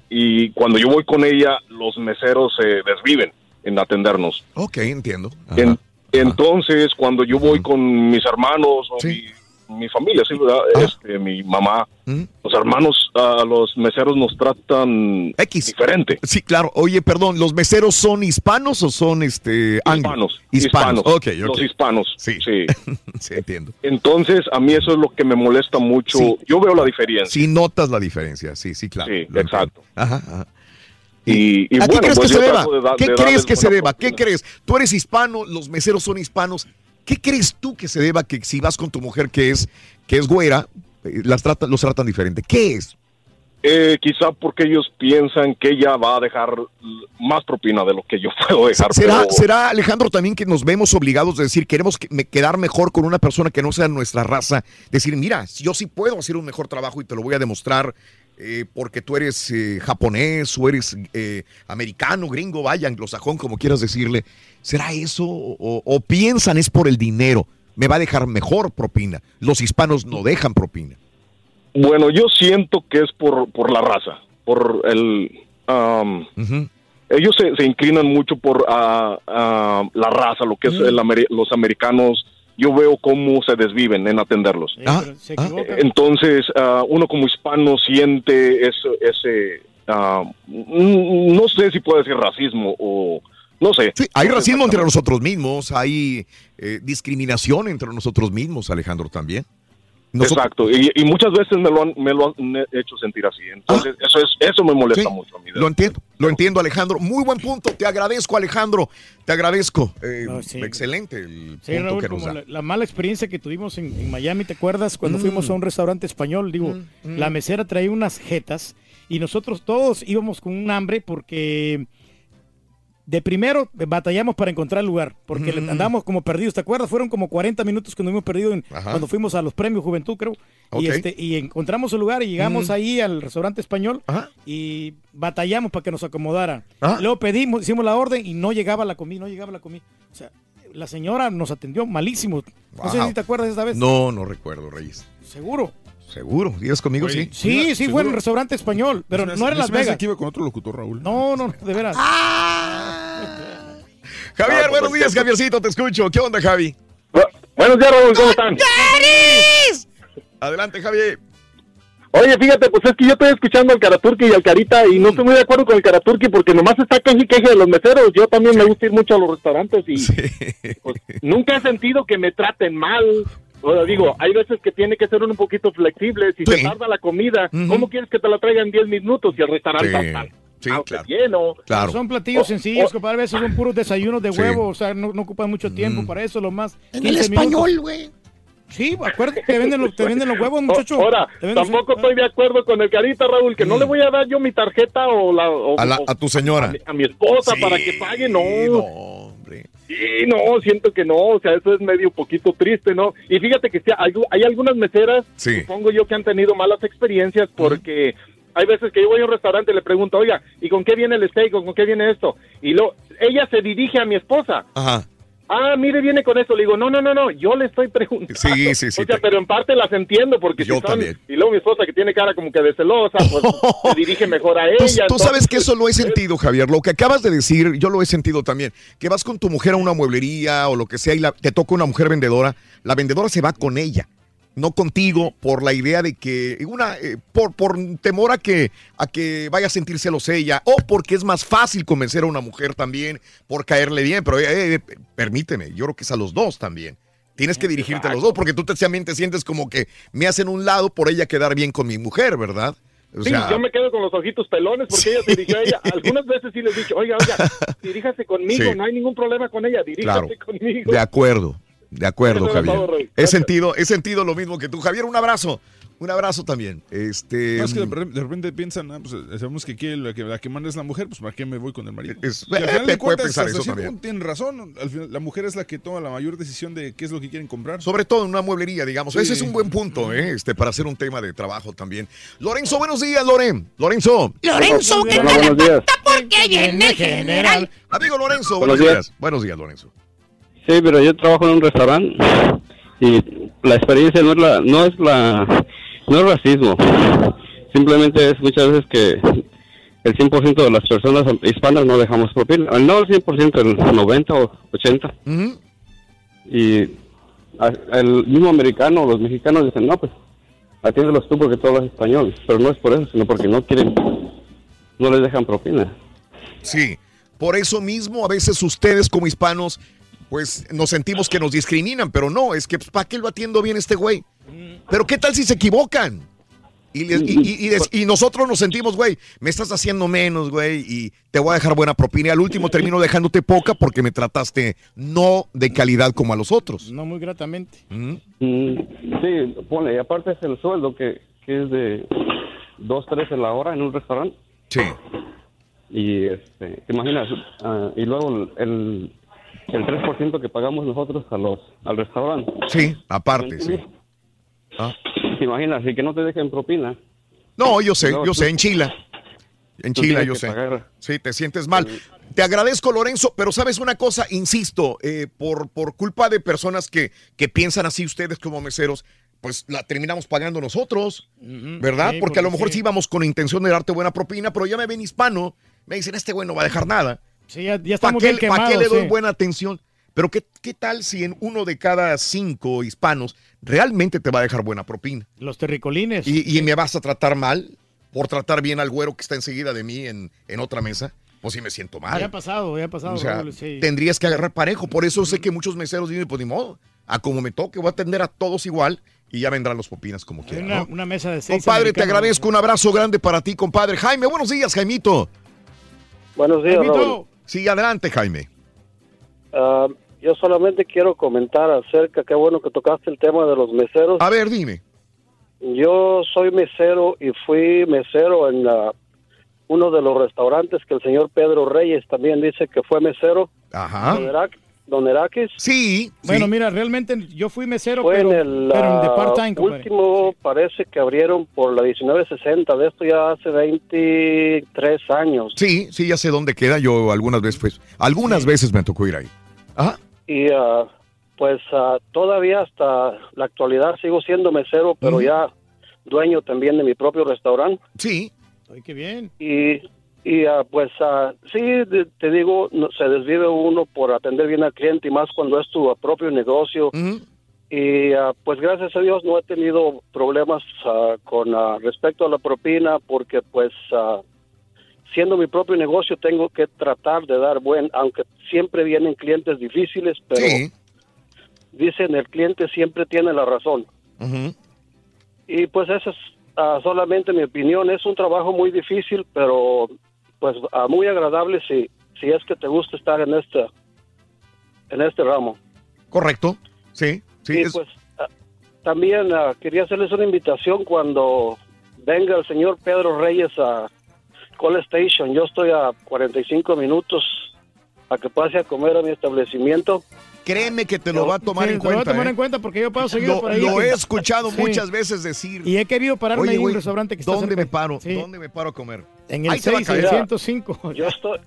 y cuando yo voy con ella, los meseros se desviven en atendernos. Ok, entiendo. En- entonces, cuando yo voy con mis hermanos o mi, mi familia, sí, ¿verdad? Este, mi mamá, los hermanos, a los meseros nos tratan diferente. Sí, claro. Oye, perdón, ¿los meseros son hispanos o son este Hispanos. Hispanos. Hispanos. Los hispanos. Sí. sí. sí, entiendo. Entonces, a mí eso es lo que me molesta mucho. Sí. Yo veo la diferencia. Sí, notas la diferencia. Sí, sí, claro. Sí, exacto. Ajá, ajá. Y, y ¿A qué bueno, crees pues que yo se deba? de ¿Qué crees que se deba? ¿Qué crees? Tú eres hispano, los meseros son hispanos. ¿Qué crees tú que se deba que si vas con tu mujer que es que es güera, eh, las tratan, los tratan diferente? ¿Qué es? Eh, quizá porque ellos piensan que ella va a dejar más propina de lo que yo puedo dejar. ¿Será, pero- ¿Será, Alejandro, también que nos vemos obligados a decir, queremos que- me- quedar mejor con una persona que no sea nuestra raza? Decir, mira, yo sí puedo hacer un mejor trabajo y te lo voy a demostrar eh, porque tú eres eh, japonés o eres eh, americano, gringo, vaya, anglosajón, como quieras decirle. ¿Será eso? O, o piensan es por el dinero? Me va a dejar mejor propina. Los hispanos no dejan propina. Bueno, yo siento que es por, por la raza, por el... am, Ellos se, se inclinan mucho por la raza, lo que es el los americanos. Yo veo cómo se desviven en atenderlos. Se equivoca. Entonces, ah, uno como hispano siente eso, ese... ah, no sé si puede decir racismo o... No sé. Sí, hay racismo entre nosotros mismos, hay eh, discriminación entre nosotros mismos, Alejandro, también. Nosotros- Exacto, y, y muchas veces me lo han, me lo han hecho sentir así. Entonces, eso, es, eso me molesta Ah. Sí, mucho a mí. Lo entiendo, lo entiendo, Alejandro. Muy buen punto. Te agradezco, Alejandro. Te agradezco. Eh, Excelente el Sí, punto Raúl, que nos como da. la, la mala experiencia que tuvimos en, en Miami, ¿te acuerdas? Cuando Mm. fuimos a un restaurante español, digo, mm. la mesera traía unas jetas y nosotros todos íbamos con un hambre porque de primero batallamos para encontrar lugar, porque Mm. andábamos como perdidos, ¿te acuerdas? Fueron como 40 minutos que nos hemos perdido en- cuando fuimos a los premios Juventud, creo. Y, este, y encontramos el lugar y llegamos Mm. ahí al restaurante español y batallamos para que nos acomodaran. Ajá. Luego pedimos, hicimos la orden y no llegaba la comida, no llegaba la comida. O sea, la señora nos atendió malísimo. No sé si te acuerdas esta vez. No, no recuerdo, Reyes. Seguro. Seguro. ¿Ibas conmigo? Oye, sí. Sí, sí, fue en el restaurante español, pero Se me no hace- era en Las Vegas. que iba con otro locutor, Raúl. No, no, de veras. Javier, buenos días, Javiercito, te escucho. ¿Qué onda, Javi? Buenos días, Raúl, ¿cómo están? Adelante, Javier. Oye, fíjate, pues es que yo estoy escuchando al Karaturki y al Carita y no estoy muy de acuerdo con el Karaturki porque nomás está queje y queje de los meseros. Yo también me gusta ir mucho a los restaurantes y pues, nunca he sentido que me traten mal. O sea, digo, hay veces que tiene que ser uno un poquito flexible. Si se tarda la comida, ¿cómo quieres que te la traigan en 10 minutos si el restaurante Sí, está sí, claro. lleno? Claro. Son platillos sencillos, o- compadre. A veces son puros desayunos de Sí. huevo, o sea, no, no ocupan mucho tiempo para eso, lo más. En el 15 minutos. español, güey. Sí, acuérdate, te venden, los, te venden los huevos, muchacho. Ahora, tampoco estoy de acuerdo con el Carita, Raúl, que no le voy a dar yo mi tarjeta o la... o- A, la- o- a tu señora. a mi esposa Sí, para que pague, no. no, Sí, no, siento que no, o sea, eso es medio poquito triste, ¿no? Y fíjate que hay, hay algunas meseras, Sí. supongo yo, que han tenido malas experiencias porque hay veces que yo voy a un restaurante y le pregunto, oiga, ¿y con qué viene el steak o con qué viene esto? Y lo, ella se dirige a mi esposa. Ajá. Ah, mire, viene con esto. Le digo, no, no, no, no, yo le estoy preguntando. Sí, sí, sí, O sea, te- pero en parte las entiendo porque Yo si son- también. Y luego mi esposa que tiene cara como que de celosa, pues se dirige mejor a ella. Tú, tú entonces- sabes que eso lo he sentido, Javier. Lo que acabas de decir, yo lo he sentido también. Que vas con tu mujer a una mueblería o lo que sea y la- te toca una mujer vendedora. La vendedora se va con ella, no contigo, por la idea de que, una, eh, por, por temor a que, a que vaya a sentir celos ella o porque es más fácil convencer a una mujer también por caerle bien. Pero eh, eh, permíteme, yo creo que es a los dos también. Tienes que dirigirte a los dos porque tú te, también te sientes como que me hacen un lado por ella quedar bien con mi mujer, ¿verdad? O Sí, sea, yo me quedo con los ojitos pelones porque ella se dirigió a ella. Algunas veces sí les he dicho, oiga, oiga, diríjase conmigo, Sí. no hay ningún problema con ella, diríjase Claro. conmigo. De acuerdo, de acuerdo, Javier. He sentido, he sentido lo mismo que tú. Javier, un abrazo. Un abrazo también. Este. No, es que de repente, de repente piensan, ah, pues, eh, sabemos que, aquí la, que la que manda es la mujer, pues ¿para qué me voy con el marido? Es- Y al final te de puede cuentas, tienen razón. Al final, la mujer es la que toma la mayor decisión de qué es lo que quieren comprar. Sobre todo en una mueblería, digamos. Sí. Ese es un buen punto, ¿eh? Este, para hacer un tema de trabajo también. Lorenzo, buenos días, Loren. Lorenzo. Lorenzo, ¿qué tal? buenos días. Porque viene el general. Amigo Lorenzo, Buenos buenos días. días. Buenos días, Lorenzo. Sí, pero yo trabajo en un restaurante y la experiencia no es la, no es la, no es racismo. Simplemente es muchas veces que el 100% de las personas hispanas no dejamos propina. No el 100%, el 90 o 80. Y a- el mismo americano, los mexicanos dicen, no, pues atiéndelos tú porque tú hablas español. Pero no es por eso, sino porque no quieren, no les dejan propina. Sí. Por eso mismo, a veces ustedes como hispanos, pues nos sentimos que nos discriminan, pero no, es que pues, ¿para qué lo atiendo bien este güey? Pero ¿qué tal si se equivocan? Y, les- y- y- y des- y nosotros nos sentimos, güey, me estás haciendo menos, güey, y te voy a dejar buena propina. Y al último termino dejándote poca porque me trataste no de calidad como a los otros. No muy gratamente. Mm, sí, pone, y aparte es el sueldo que, que es de 2, 3 en la hora en un restaurante. Sí. Y, este, ¿te imaginas? Ah, y luego el, el 3% que pagamos nosotros a los, al restaurante. Sí, aparte, sí. Ah. ¿Te imaginas? Y que no te dejen propina. No, yo sé, No, yo tú- sé, en Chile. En Chile, yo sé. pagar. Sí, te sientes mal. Te agradezco, Lorenzo, pero sabes una cosa, insisto, eh, por, por culpa de personas que, que piensan así ustedes como meseros, pues la terminamos pagando nosotros, ¿verdad? sí, porque a lo mejor sí. sí íbamos con intención de darte buena propina, pero ya me ven hispano, me dicen, este güey no va a dejar nada. Sí, ya, ya ¿Para qué, bien pa' qué le doy sí. buena atención? Pero ¿qué, ¿qué tal si en uno de cada cinco hispanos realmente te va a dejar buena propina? Los terricolines. Y, y me vas a tratar mal por tratar bien al güero que está enseguida de mí en, en otra mesa. Pues sí me siento mal. Ya ha pasado, ya ha pasado. O sea, Raúl, sí. tendrías que agarrar parejo. Por eso sé que muchos meseros dicen, pues ni modo. A como me toque, voy a atender a todos igual y ya vendrán los popinas como quieran. una, ¿no? una mesa de seis. Compadre, te agradezco. Un abrazo grande para ti, compadre. Jaime, buenos días, Jaimito. Buenos días, Jaimito. Raúl. Sí, adelante, Jaime. Ah, yo solamente quiero comentar acerca, qué bueno que tocaste el tema de los meseros. A ver, dime. Yo soy mesero y fui mesero en ah, uno de los restaurantes que el señor Pedro Reyes también dice que fue mesero. Ajá. Don, Herac- Don Herakis. Sí. Bueno, mira, realmente yo fui mesero, Fue pero, en el pero en de ah, part-time, último, parece que abrieron por la 1960, de esto ya hace 23 años. Sí, sí, ya sé dónde queda. Yo algunas veces, pues, algunas veces me tocó ir ahí. Ajá. Y ah, pues ah, todavía hasta la actualidad sigo siendo mesero, pero ya dueño también de mi propio restaurante. Sí. Ay, qué bien. Y, y ah, pues ah, sí, de- te digo, no- se desvive uno por atender bien al cliente y más cuando es tu propio negocio. Y ah, pues gracias a Dios no he tenido problemas con respecto a la propina porque pues siendo mi propio negocio tengo que tratar de dar buen, aunque siempre vienen clientes difíciles, pero dicen el cliente siempre tiene la razón. Y pues esa es solamente mi opinión. Es un trabajo muy difícil, pero pues ah, muy agradable si, si es que te gusta estar en este, en este ramo. Correcto. Sí, sí. Y es- pues ah, también ah, quería hacerles una invitación cuando venga el señor Pedro Reyes a Call Station. Yo estoy a 45 minutos a que pase a comer a mi establecimiento. Créeme que te lo va a tomar Sí, en te lo voy a cuenta. tomar ¿eh? en cuenta porque yo paso seguido Lo, por ahí. lo que- he escuchado Sí. muchas veces decir. Y he querido pararme Oye, ahí en un restaurante que está ¿Dónde cerca. me paro? Sí. ¿Dónde me paro a comer? En el Ahí te va a caer. 6605. Yo estoy,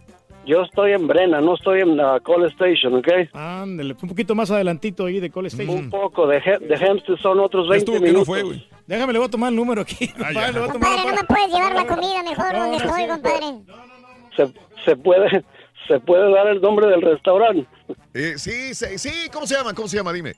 yo estoy en Brena, no estoy en la Call Station, ¿ok? Ándale, un poquito más adelantito ahí de Call Station. Un poco, de, He- de Hempstead son otros 20 minutos. Déjame, le voy a tomar el número aquí. compadre, le voy a tomar Compadre, no me puedes llevar la comida mejor No, donde no, estoy, sí. compadre. se, se puede se puede dar el nombre del restaurante. Eh, sí, sí, sí, ¿cómo se llama? ¿Cómo se llama? Dime.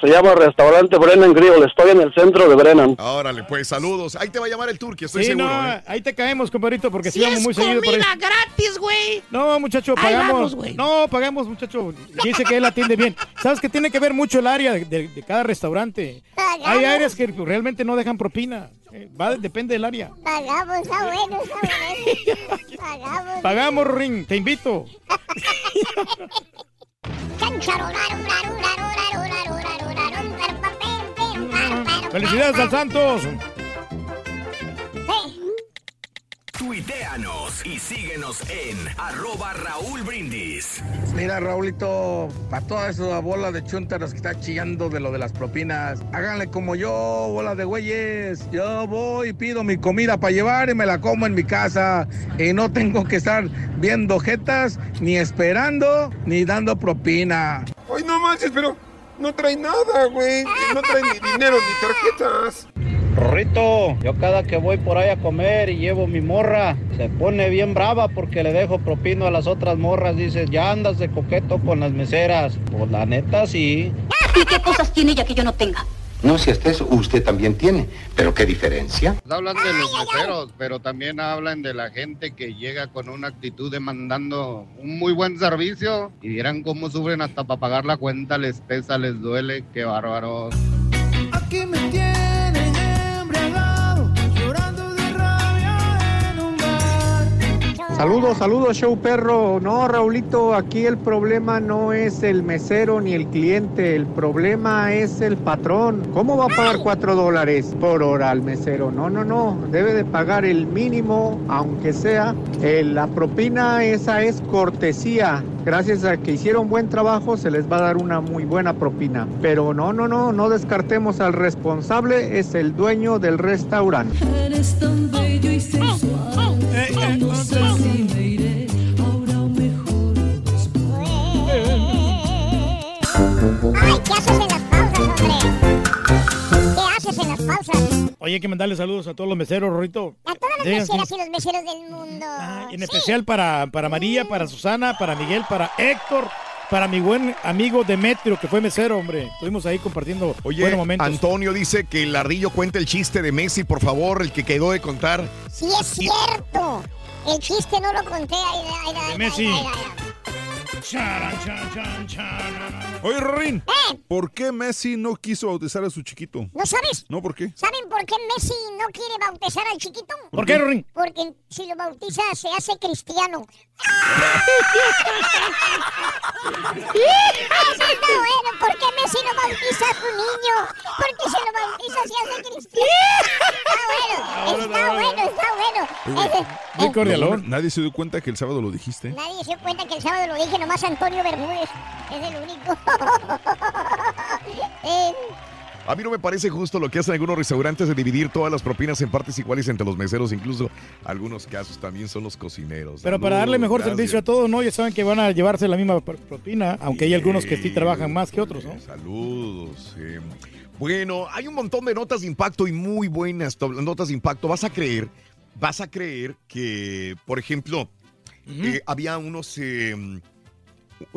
Se llama Restaurante Brennan Grill. Estoy en el centro de Brennan. Órale, pues saludos. Ahí te va a llamar el turqui, estoy Sí, seguro. no, ¿eh? ahí te caemos, compadrito, porque si vamos muy seguido por ahí. comida gratis, güey. No, muchacho, Ahí pagamos. vamos, no, pagamos, muchacho. Dice que él atiende bien. Sabes que tiene que ver mucho el área de, de- de cada restaurante. Hay áreas que realmente no dejan propina. Va, depende del área. Pagamos, está bueno, está bueno. Pagamos. Pagamos, Ring, te invito. Felicidades al Santos. Tuiteanos y síguenos en arroba Raúl Brindis. Mira, Raulito, para toda esa bola de chuntaros que está chillando de lo de las propinas, háganle como yo, bola de güeyes. Yo voy y pido mi comida para llevar y me la como en mi casa. Y no tengo que estar viendo jetas, ni esperando, ni dando propina. Ay, no manches, pero no trae nada, güey. No trae ni dinero ni tarjetas. Rorrito, yo cada que voy por ahí a comer y llevo mi morra, se pone bien brava porque le dejo propino a las otras morras. Dice, ya andas de coqueto con las meseras. Pues la neta sí. ¿Y qué cosas tiene ella que yo no tenga? No, si hasta eso usted también tiene. Pero ¿qué diferencia? Hablan de los meseros, pero también hablan de la gente que llega con una actitud demandando un muy buen servicio y vieran cómo sufren hasta para pagar la cuenta, les pesa, les duele, qué bárbaros. Aquí Saludos, saludos, show perro. No, Raulito, aquí el problema no es el mesero ni el cliente, el problema es el patrón. ¿Cómo va a pagar cuatro dólares por hora al mesero? No, no, no, debe de pagar el mínimo, aunque sea. Eh, la propina esa es cortesía. Gracias a que hicieron buen trabajo, se les va a dar una muy buena propina. Pero no, no, no, no descartemos al responsable, es el dueño del restaurante. Eres tan bello y sensual. No sé si me iré ahora o mejor Ay, ¿qué haces en las pausas, hombre? ¿Qué haces en las pausas? Oye, hay que mandarle saludos a todos los meseros, Rorito. A todas las meseras y los meseros del mundo. En especial para, para María, para Susana, para Miguel, para Héctor, para mi buen amigo Demetrio, que fue mesero, hombre. Estuvimos ahí compartiendo Oye, buenos momentos. Antonio dice que el ardillo cuente el chiste de Messi, por favor, el que quedó de contar. Sí, es cierto. El chiste no lo conté. Ay, ay, ay, De Messi. Oye, Rorín, ¿Eh? ¿por qué Messi no quiso bautizar a su chiquito? ¿No sabes? No, ¿por qué? ¿Saben por qué Messi no quiere bautizar al chiquito? ¿Por qué, Rorín? Porque si lo bautiza se hace cristiano. Eso está bueno. ¿Por qué Messi no bautiza a su niño? Porque si lo bautiza se hace cristiano. Está bueno, está bueno, está bueno. Ese- No, Nadie se dio cuenta que el sábado lo dijiste. Nadie se dio cuenta que el sábado lo dije, nomás Antonio Bermúdez. Es el único. Eh, A mí no me parece justo lo que hacen algunos restaurantes de dividir todas las propinas en partes iguales entre los meseros, incluso algunos casos también son los cocineros. Pero para darle mejor servicio a todos, ¿no? Ya saben que van a llevarse la misma pro- propina, aunque hay algunos que sí trabajan más que otros, ¿no? Saludos. eh. Bueno, hay un montón de notas de impacto y muy buenas notas de impacto. Vas a creer, vas a creer que, por ejemplo, eh, había unos, eh,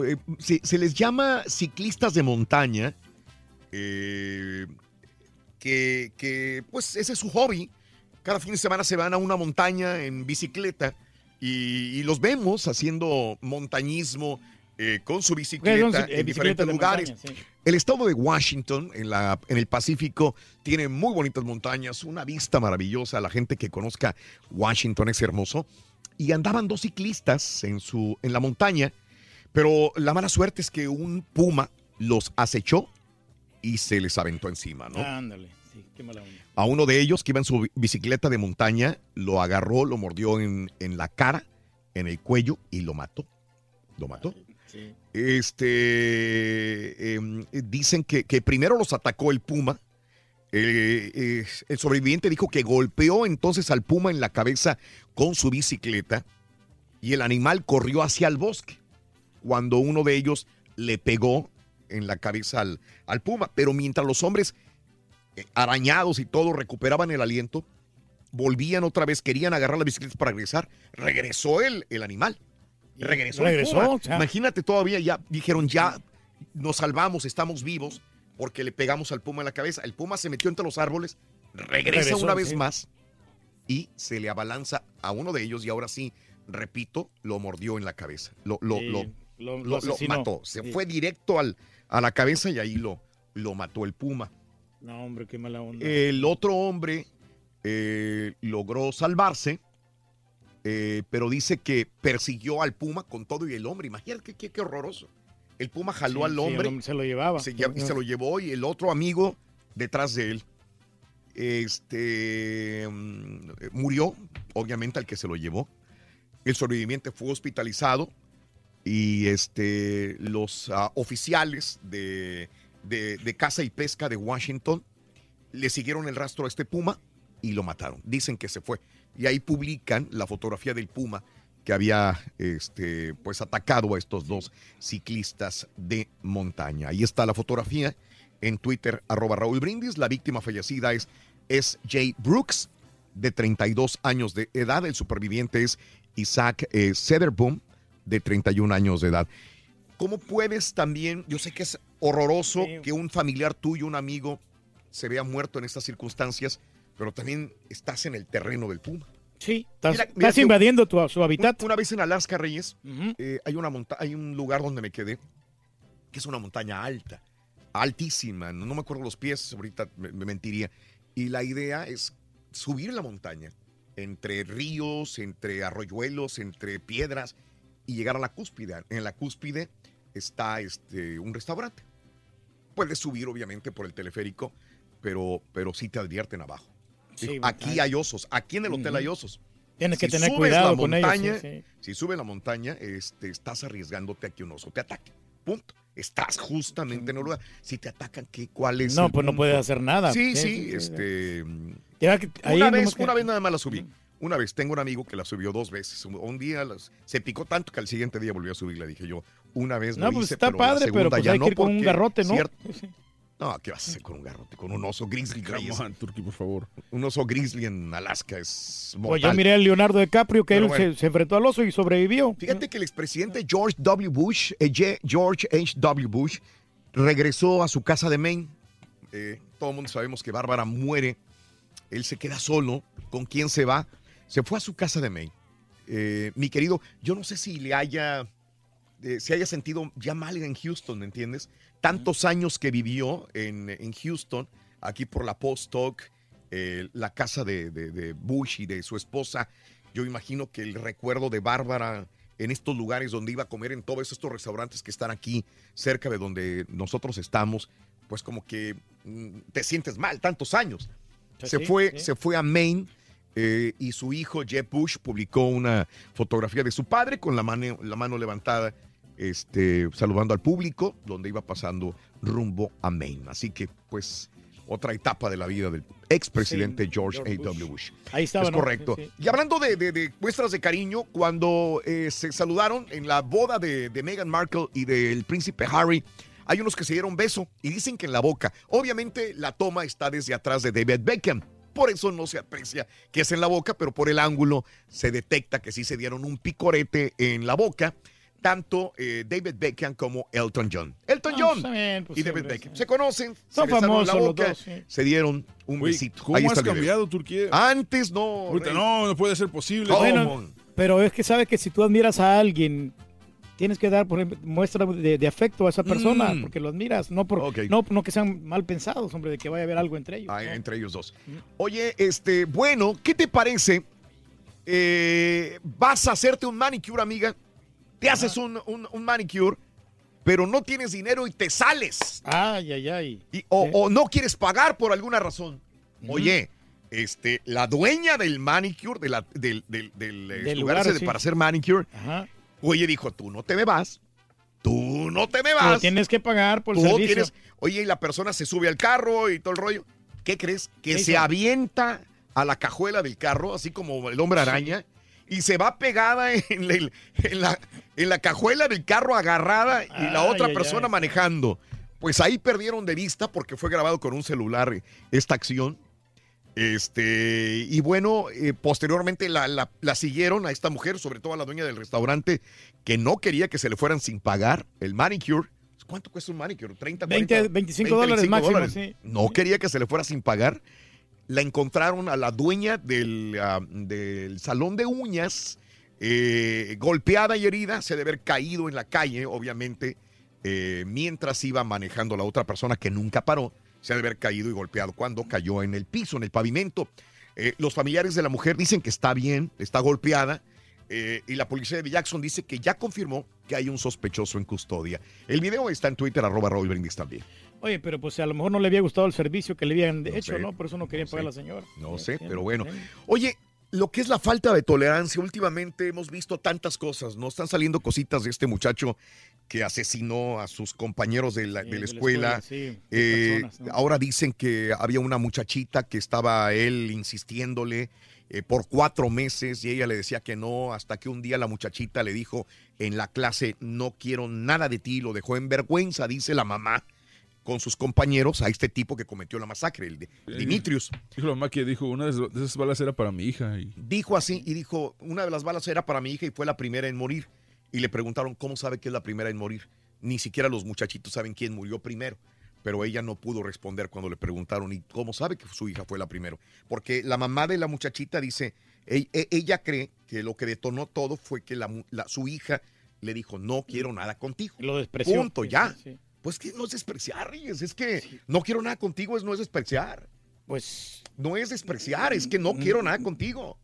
eh, se, se les llama ciclistas de montaña, eh, que, que, pues ese es su hobby. Cada fin de semana se van a una montaña en bicicleta y, y los vemos haciendo montañismo eh, con su bicicleta en diferentes lugares. montaña, sí. El estado de Washington, en, la, en el Pacífico, tiene muy bonitas montañas, una vista maravillosa. La gente que conozca Washington es hermoso. Y andaban dos ciclistas en, su, en la montaña, pero la mala suerte es que un puma los acechó y se les aventó encima, ¿no? Ándale, sí, qué mala onda. A uno de ellos que iba en su bi- bicicleta de montaña, lo agarró, lo mordió en, en la cara, en el cuello y lo mató. Lo mató. Sí. Este, em, dicen que, que primero los atacó el puma. Eh, eh, el sobreviviente dijo que golpeó entonces al puma en la cabeza con su bicicleta y el animal corrió hacia el bosque cuando uno de ellos le pegó en la cabeza al, al puma. Pero mientras los hombres eh, arañados y todo recuperaban el aliento, volvían otra vez, querían agarrar la bicicleta para regresar, regresó el, el animal. Regresó. el regresó, puma. o sea. Imagínate todavía, ya dijeron, ya nos salvamos, estamos vivos, porque le pegamos al puma en la cabeza. El puma se metió entre los árboles, regresa Regresó, una vez sí. más y se le abalanza a uno de ellos y ahora sí, repito, lo mordió en la cabeza. Lo, lo, Sí, lo, lo- mató. Se Sí. fue directo al, a la cabeza y ahí lo, lo mató el puma. No, hombre, qué mala onda. El otro hombre eh, logró salvarse, eh, pero dice que persiguió al puma con todo y el hombre. Imagínate qué, qué- qué horroroso. El puma jaló Sí, al sí, hombre, hombre se lo llevaba. se, y se lo llevó y el otro amigo detrás de él este mm, murió, obviamente al que se lo llevó. El sobreviviente fue hospitalizado y este los ah, oficiales de, de, de caza y pesca de Washington le siguieron el rastro a este puma y lo mataron. Dicen que se fue. Y ahí publican la fotografía del puma que había este, pues atacado a estos dos ciclistas de montaña. Ahí está la fotografía en Twitter, arroba Raúl Brindis. La víctima fallecida es S.J. Brooks, de 32 años de edad. El superviviente es Isaac eh, Sederboom, de 31 años de edad. ¿Cómo puedes también, yo sé que es horroroso que un familiar tuyo, un amigo, se vea muerto en estas circunstancias, pero también estás en el terreno del puma. Sí, estás, Mira, mira, estás yo- invadiendo tu, su hábitat. Una vez en Alaska, Reyes, eh, hay, una monta hay un lugar donde me quedé, que es una montaña alta, altísima, no, no me acuerdo los pies, ahorita me, me mentiría. Y la idea es subir la montaña entre ríos, entre arroyuelos, entre piedras y llegar a la cúspide. En la cúspide está este, un restaurante. Puedes subir obviamente por el teleférico, pero, pero sí te advierten abajo. Sí, aquí hay osos, aquí en el hotel hay osos. Tienes que tener cuidado la con ellos, montaña, sí, sí. Si subes la montaña, este, estás arriesgándote a que un oso te ataque. Punto. Estás justamente en el lugar. Si te atacan, ¿qué, ¿cuál es? No, pues no puedes hacer nada. Sí, Sí, este. Una vez, que- una vez nada más la subí. Una vez tengo un amigo que la subió dos veces. Un- día las- se picó tanto que al siguiente día volvió a subirla. Dije yo, una vez No, lo pues hice, está pero la padre, pero pues ya hay no que ir con un garrote, ¿no? cierto- No, ¿qué vas a hacer con un garrote? Con un oso grizzly. Come Turki, por favor. Un oso grizzly en Alaska es mortal. Pues yo miré a Leonardo DiCaprio que Pero él bueno. se, se enfrentó al oso y sobrevivió. Fíjate que el expresidente George W. Bush, eh, George H. W. Bush, regresó a su casa de Maine. Eh, todo el mundo sabemos que Bárbara muere. Él se queda solo. ¿Con quién se va? Se fue a su casa de Maine. Eh, mi querido, yo no sé si le haya, eh, se haya sentido ya mal en Houston, ¿me entiendes? Tantos años que vivió en, en Houston, aquí por la Post Talk, eh, la casa de, de- de Bush y de su esposa. Yo imagino que el recuerdo de Bárbara en estos lugares donde iba a comer, en todos estos restaurantes que están aquí cerca de donde nosotros estamos, pues como que mm, te sientes mal tantos años. Pues se, sí, fue, sí. se fue a Maine eh, y su hijo Jeb Bush publicó una fotografía de su padre con la mano, la mano levantada, este, saludando al público, donde iba pasando rumbo a Maine. Así que, pues, otra etapa de la vida del expresidente Sí, George George A. W. Bush. Ahí estaba, Es ¿no? correcto. Sí, sí. Y hablando de, de- de muestras de cariño, cuando eh, se saludaron en la boda de, de Meghan Markle y del príncipe Harry, hay unos que se dieron beso y dicen que en la boca. Obviamente la toma está desde atrás de David Beckham. Por eso no se aprecia que es en la boca, pero por el ángulo se detecta que sí se dieron un picorete en la boca, tanto eh, David Beckham como Elton John. Elton Ah, John bien, pues y David Beckham se conocen, Son se famosos la los boca, dos, sí. se dieron un besito. ¿Cómo Ahí has cambiado, Turquía? Antes no. Ahorita no, no puede ser posible. Bueno, pero es que sabes que si tú admiras a alguien, tienes que dar, por muestra de, de afecto a esa persona, Mm. porque lo admiras, no, por, no, no que sean mal pensados, hombre, de que vaya a haber algo entre ellos. Ah, ¿no? entre ellos dos. Oye, este, bueno, ¿qué te parece? Eh, vas a hacerte un manicure, amiga. Te haces un, un- un manicure, pero no tienes dinero y te sales. Ay, ay, ay. Y- o, o no quieres pagar por alguna razón. Oye, este, la dueña del manicure, de la- del, del- del, eh, Del lugar sí. para hacer manicure, Ajá. Oye, dijo, tú no te me vas. Tú no te me Pero vas. tienes que pagar por el servicio. tienes- oye, y la persona se sube al carro y todo el rollo. ¿Qué crees? Que ¿Qué se hizo? avienta a la cajuela del carro, así como el hombre araña, y se va pegada en la, en la, en la cajuela del carro agarrada y la otra persona manejando. Pues ahí perdieron de vista porque fue grabado con un celular esta acción. Este, y bueno, eh, posteriormente la, la- la siguieron a esta mujer, sobre todo a la dueña del restaurante, que no quería que se le fueran sin pagar el manicure. ¿Cuánto cuesta un manicure? 30, 20, 40, 25 dólares máximo, sí. No quería que se le fuera sin pagar. La encontraron a la dueña del, del salón de uñas, eh, golpeada y herida, se debe haber caído en la calle, obviamente, eh, mientras iba manejando la otra persona que nunca paró, se debe haber caído y golpeado cuando cayó en el piso, en el pavimento. Eh, los familiares de la mujer dicen que está bien, está golpeada, eh, y la policía de Jackson dice que ya confirmó que hay un sospechoso en custodia. El video está en Twitter, arroba Raúl Brindis también. Oye, pero pues a lo mejor no le había gustado el servicio que le habían No hecho, sé, ¿no? Por eso no querían no pagar sé. a la señora. No sé, pero bueno. Oye, lo que es la falta de tolerancia, últimamente hemos visto tantas cosas, ¿no? Están saliendo cositas de este muchacho que asesinó a sus compañeros de la, de la de la escuela. escuela, sí, Eh, personas, ¿no? Ahora dicen que había una muchachita que estaba él insistiéndole eh, por cuatro meses y ella le decía que no, hasta que un día la muchachita le dijo en la clase, no quiero nada de ti, lo dejó en vergüenza, dice la mamá con sus compañeros a este tipo que cometió la masacre, el de Dimitrius. Dijo la mamá que dijo, una de esas- balas era para mi hija. Y... Dijo así y dijo, una de las balas era para mi hija y fue la primera en morir. Y le preguntaron, ¿cómo sabe que es la primera en morir? Ni siquiera los muchachitos saben quién murió primero. Pero ella no pudo responder cuando le preguntaron, ¿y cómo sabe que su hija fue la primera? Porque la mamá de la muchachita dice, e- ella cree que lo que detonó todo fue que la su hija le dijo, no quiero nada contigo. Lo despreció. Punto, Sí, ya. sí, sí. Pues que no es despreciar, Reyes, es que no quiero nada contigo, es no es despreciar. Pues no es despreciar, es que no quiero nada contigo.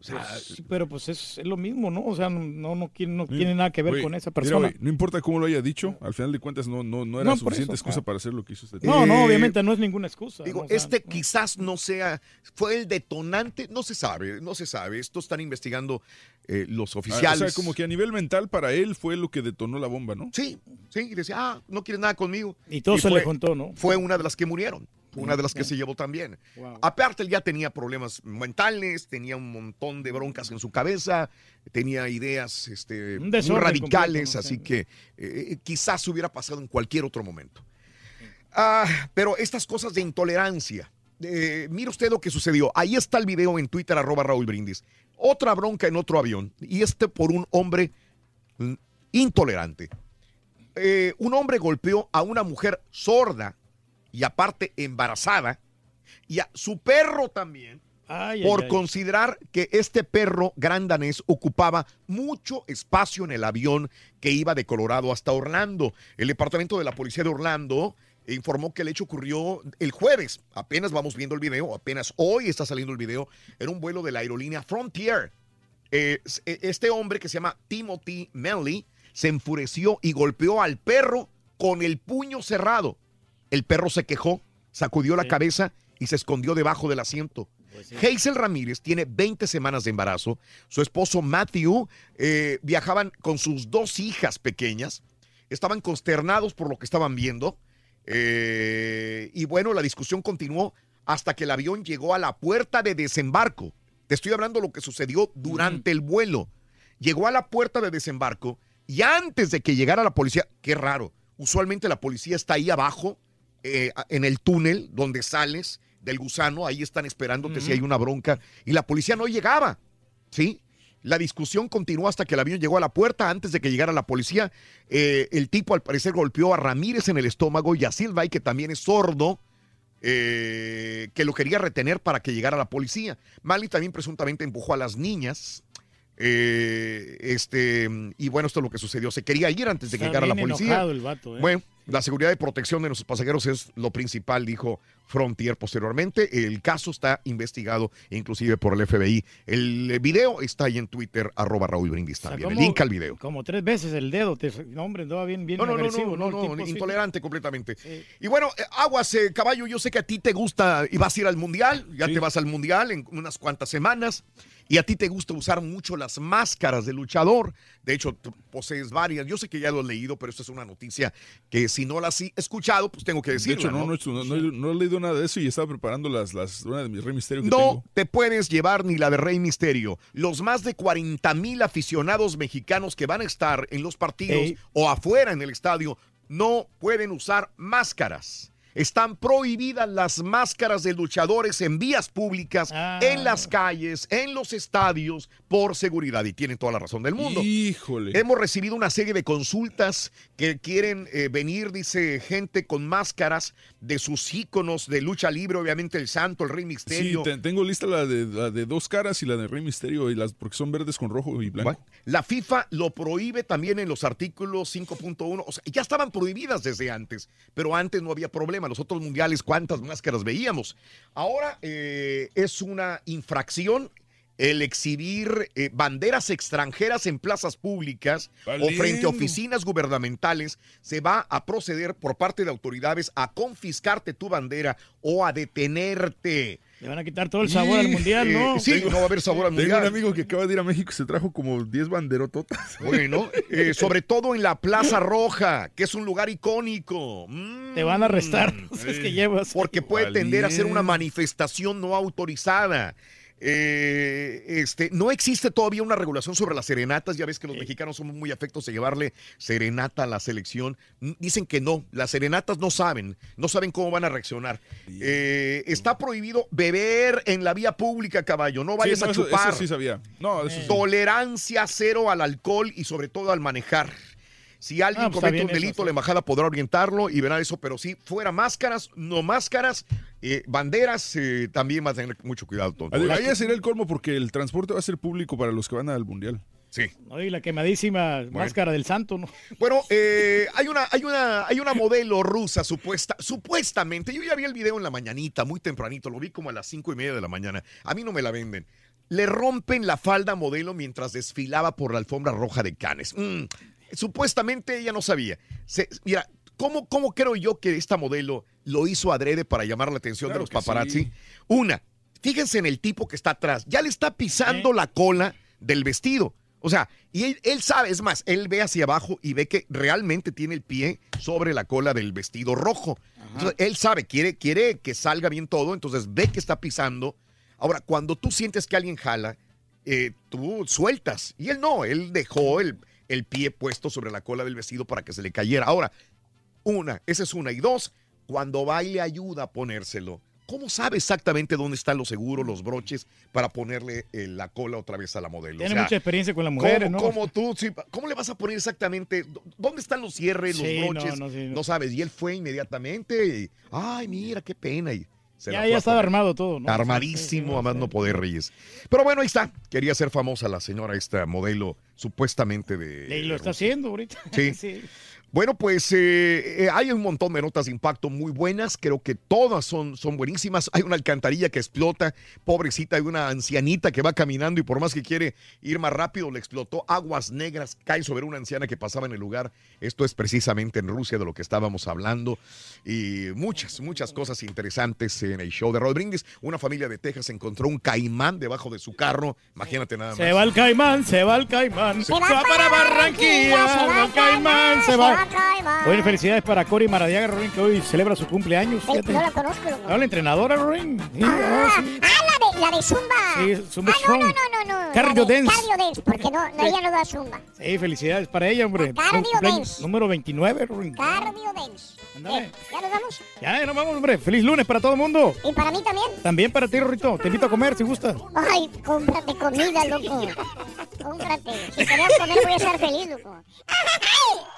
O sea, Sí, pero pues es, es lo mismo, ¿no? O sea, no, no, tiene, no tiene nada que ver Oye, con esa mira, persona. no importa cómo lo haya dicho, al final de cuentas no, no, no era No, suficiente eso, excusa ah. para hacer lo que hizo este No, no, Eh, obviamente no es ninguna excusa. Digo, ¿no? O sea, este quizás no sea, fue el detonante, no se sabe, no se sabe. Esto están investigando eh, los Ah, oficiales. O sea, como que a nivel mental para él fue lo que detonó la bomba, ¿no? Sí, sí, y decía, ah, no quieres nada conmigo. Y todo se fue- le juntó, ¿no? Fue una de las que murieron, una de las que se llevó también. Wow. Aparte, él ya tenía problemas mentales, tenía un montón de broncas en su cabeza, tenía ideas este, muy radicales, así que eh, quizás hubiera pasado en cualquier otro momento. Ah, pero estas cosas de intolerancia. eh, mire usted lo que sucedió. Ahí está el video en Twitter, arroba Raúl Brindis. Otra bronca en otro avión. Y este por un hombre intolerante. Eh, un hombre golpeó a una mujer sorda y aparte embarazada y a su perro también Ay, por ay, ay. considerar que este perro gran danés ocupaba mucho espacio en el avión que iba de Colorado hasta Orlando. El departamento de la policía de Orlando informó que el hecho ocurrió el jueves. Apenas vamos viendo el video, apenas hoy está saliendo el video. Era un vuelo de la aerolínea Frontier. Eh, eh, este hombre que se llama Timothy Melly se enfureció y golpeó al perro con el puño cerrado. El perro se quejó, sacudió la cabeza y se escondió debajo del asiento. Hazel Ramírez tiene 20 semanas de embarazo. Su esposo Matthew eh, viajaban con sus dos hijas pequeñas. Estaban consternados por lo que estaban viendo. Eh, y bueno, la discusión continuó hasta que el avión llegó a la puerta de desembarco. Te estoy hablando de lo que sucedió durante el vuelo. Llegó a la puerta de desembarco y antes de que llegara la policía, qué raro, usualmente la policía está ahí abajo, eh, en el túnel donde sales del gusano, ahí están esperándote si hay una bronca, y la policía no llegaba, ¿sí? La discusión continuó hasta que el avión llegó a la puerta. Antes de que llegara la policía, eh, el tipo al parecer golpeó a Ramírez en el estómago y a Silvay, que también es sordo, eh, que lo quería retener para que llegara la policía. Mali también presuntamente empujó a las niñas. eh, este y bueno, esto es lo que sucedió. Se quería ir antes de que Está llegara la policía. el vato. Bueno, la seguridad y protección de nuestros pasajeros es lo principal, dijo Frontier posteriormente. El caso está investigado inclusive por el FBI. El video está ahí en Twitter, arroba Raúl Brindis también. El como- link al video. Como tres veces el dedo. Te, no, hombre, andaba bien, bien No, no, no, agresivo, no, no, no, sí. intolerante completamente. Y bueno, eh, Aguas, eh, caballo, yo sé que a ti te gusta y vas a ir al mundial, ya te vas al mundial en unas cuantas semanas, y a ti te gusta usar mucho las máscaras de luchador. De hecho, posees varias. Yo sé que ya lo has leído, pero esta es una noticia que si no la has escuchado, pues tengo que De decirlo. hecho, no, no, no, no he- no he leído nada de eso y estaba preparando las, las, una de mis Rey Misterio que No tengo. te puedes llevar ni la de Rey Misterio. Los más de 40 mil aficionados mexicanos que van a estar en los partidos Ey. o afuera en el estadio no pueden usar máscaras. Están prohibidas las máscaras de luchadores en vías públicas, en las calles, en los estadios, por seguridad. Y tienen toda la razón del mundo. Híjole. Hemos recibido una serie de consultas que quieren eh, venir, dice gente con máscaras de sus íconos de lucha libre, obviamente el Santo, el Rey Sí, Misterio. te- tengo lista la de, la de dos caras y la de Rey Misterio, y las, porque son verdes con rojo y blanco. La FIFA lo prohíbe también en los artículos 5.1. O sea, ya estaban prohibidas desde antes, pero antes no había problema. Los otros mundiales, ¿cuántas máscaras veíamos? Ahora eh, es una infracción el exhibir eh, banderas extranjeras en plazas públicas o frente a oficinas gubernamentales. Se va a proceder por parte de autoridades a confiscarte tu bandera o a detenerte. Le van a quitar todo el sabor al mundial, ¿no? Eh, sí, no va a haber sabor al Tengo mundial. un amigo que acaba de ir a México y se trajo como 10 banderototas. Bueno, eh, sobre todo en la Plaza Roja, que es un lugar icónico. Mm. Te van a arrestar. Es que llevas. Porque puede tender a ser una manifestación no autorizada. Eh, este, no existe todavía una regulación sobre las serenatas. Ya ves que los mexicanos somos muy afectos a llevarle serenata a la selección. Dicen que no, las serenatas no saben, no saben cómo van a reaccionar. Eh, está prohibido beber en la vía pública, caballo. No vayas Sí, no, a chupar. Eso, sí sabía. No, eso sí. Tolerancia cero al alcohol y sobre todo al manejar. Si alguien Ah, pues comete un eso, delito, sí. la embajada podrá orientarlo y verá eso, pero sí, fuera máscaras, no máscaras, eh, banderas, eh, también va a tener mucho cuidado. Tonto. Ahí sería el colmo porque el transporte va a ser público para los que van al mundial. Sí. Oye, la quemadísima máscara del santo, ¿no? Bueno, eh, hay, una, hay, una, hay una modelo rusa supuesta, supuestamente. Yo ya vi el video en la mañanita, muy tempranito, lo vi como a las cinco y media de la mañana. A mí no me la venden. le rompen la falda modelo mientras desfilaba por la alfombra roja de Cannes. Mm, supuestamente ella no sabía. Se- mira, ¿cómo, ¿cómo creo yo que esta modelo lo hizo adrede para llamar la atención Claro de los paparazzi? sí. Una, fíjense en el tipo que está atrás. Ya le está pisando la cola del vestido. O sea, y él, él sabe, es más, él ve hacia abajo y ve que realmente tiene el pie sobre la cola del vestido rojo. Entonces, él sabe, quiere, quiere que salga bien todo, entonces ve que está pisando. Ahora, cuando tú sientes que alguien jala, eh, tú sueltas. Y él no, él dejó el, el pie puesto sobre la cola del vestido para que se le cayera. Ahora, una, esa es una. Y dos, cuando va y le ayuda a ponérselo, ¿cómo sabe exactamente dónde están los seguros, los broches, para ponerle eh, la cola otra vez a la modelo? Tiene mucha experiencia con las mujeres, ¿cómo, ¿no? cómo tú, sí, ¿Cómo le vas a poner exactamente? ¿Dó- ¿Dónde están los cierres, los Sí, no, broches? no, sí, no. no sabes. Y él fue inmediatamente y, ay, mira, qué pena. Y se Ya, ya estaba armado todo, ¿no? Armadísimo, a más no poder Reyes. Pero bueno, ahí está. Quería ser famosa la señora, esta modelo supuestamente de. Y lo está Rusia. haciendo ahorita. Sí. Bueno, pues eh, eh, hay un montón de notas de impacto muy buenas. Creo que todas son, son buenísimas. Hay una alcantarilla que explota. Pobrecita, hay una ancianita que va caminando y por más que quiere ir más rápido, le explotó. Aguas negras caen sobre una anciana que pasaba en el lugar. Esto es precisamente en Rusia de lo que estábamos hablando. Y muchas, muchas cosas interesantes en el show de Rod Brindis. Una familia de Texas encontró un caimán debajo de su carro. Imagínate nada más. Se va el caimán, se va el caimán. Se va para Barranquilla, se va el caimán, se va. Bueno, felicidades para Cory Maradiaga, Rorín, que hoy celebra su cumpleaños. Ey, no la conozco, loco. Ah, la entrenadora, Rorín. Sí, Ah, ah, sí. ah, la de, la de Zumba. Sí, Zumba ah, no, Strong. no, no, no, no. Cardio de Dance. Cardio Dance, porque no, no, ella no da Zumba. Sí, felicidades para ella, hombre. Cardio Dance. Número 29, Rorín. Cardio Dance. Bien, ¿Ya nos vamos? Ya, ya nos vamos, hombre. Feliz lunes para todo el mundo. ¿Y para mí también? También para ti, Rorrito. Te invito a comer si gustas. Ay, cómprate comida, loco. Cómprate. Si a comer, voy a estar feliz, loco.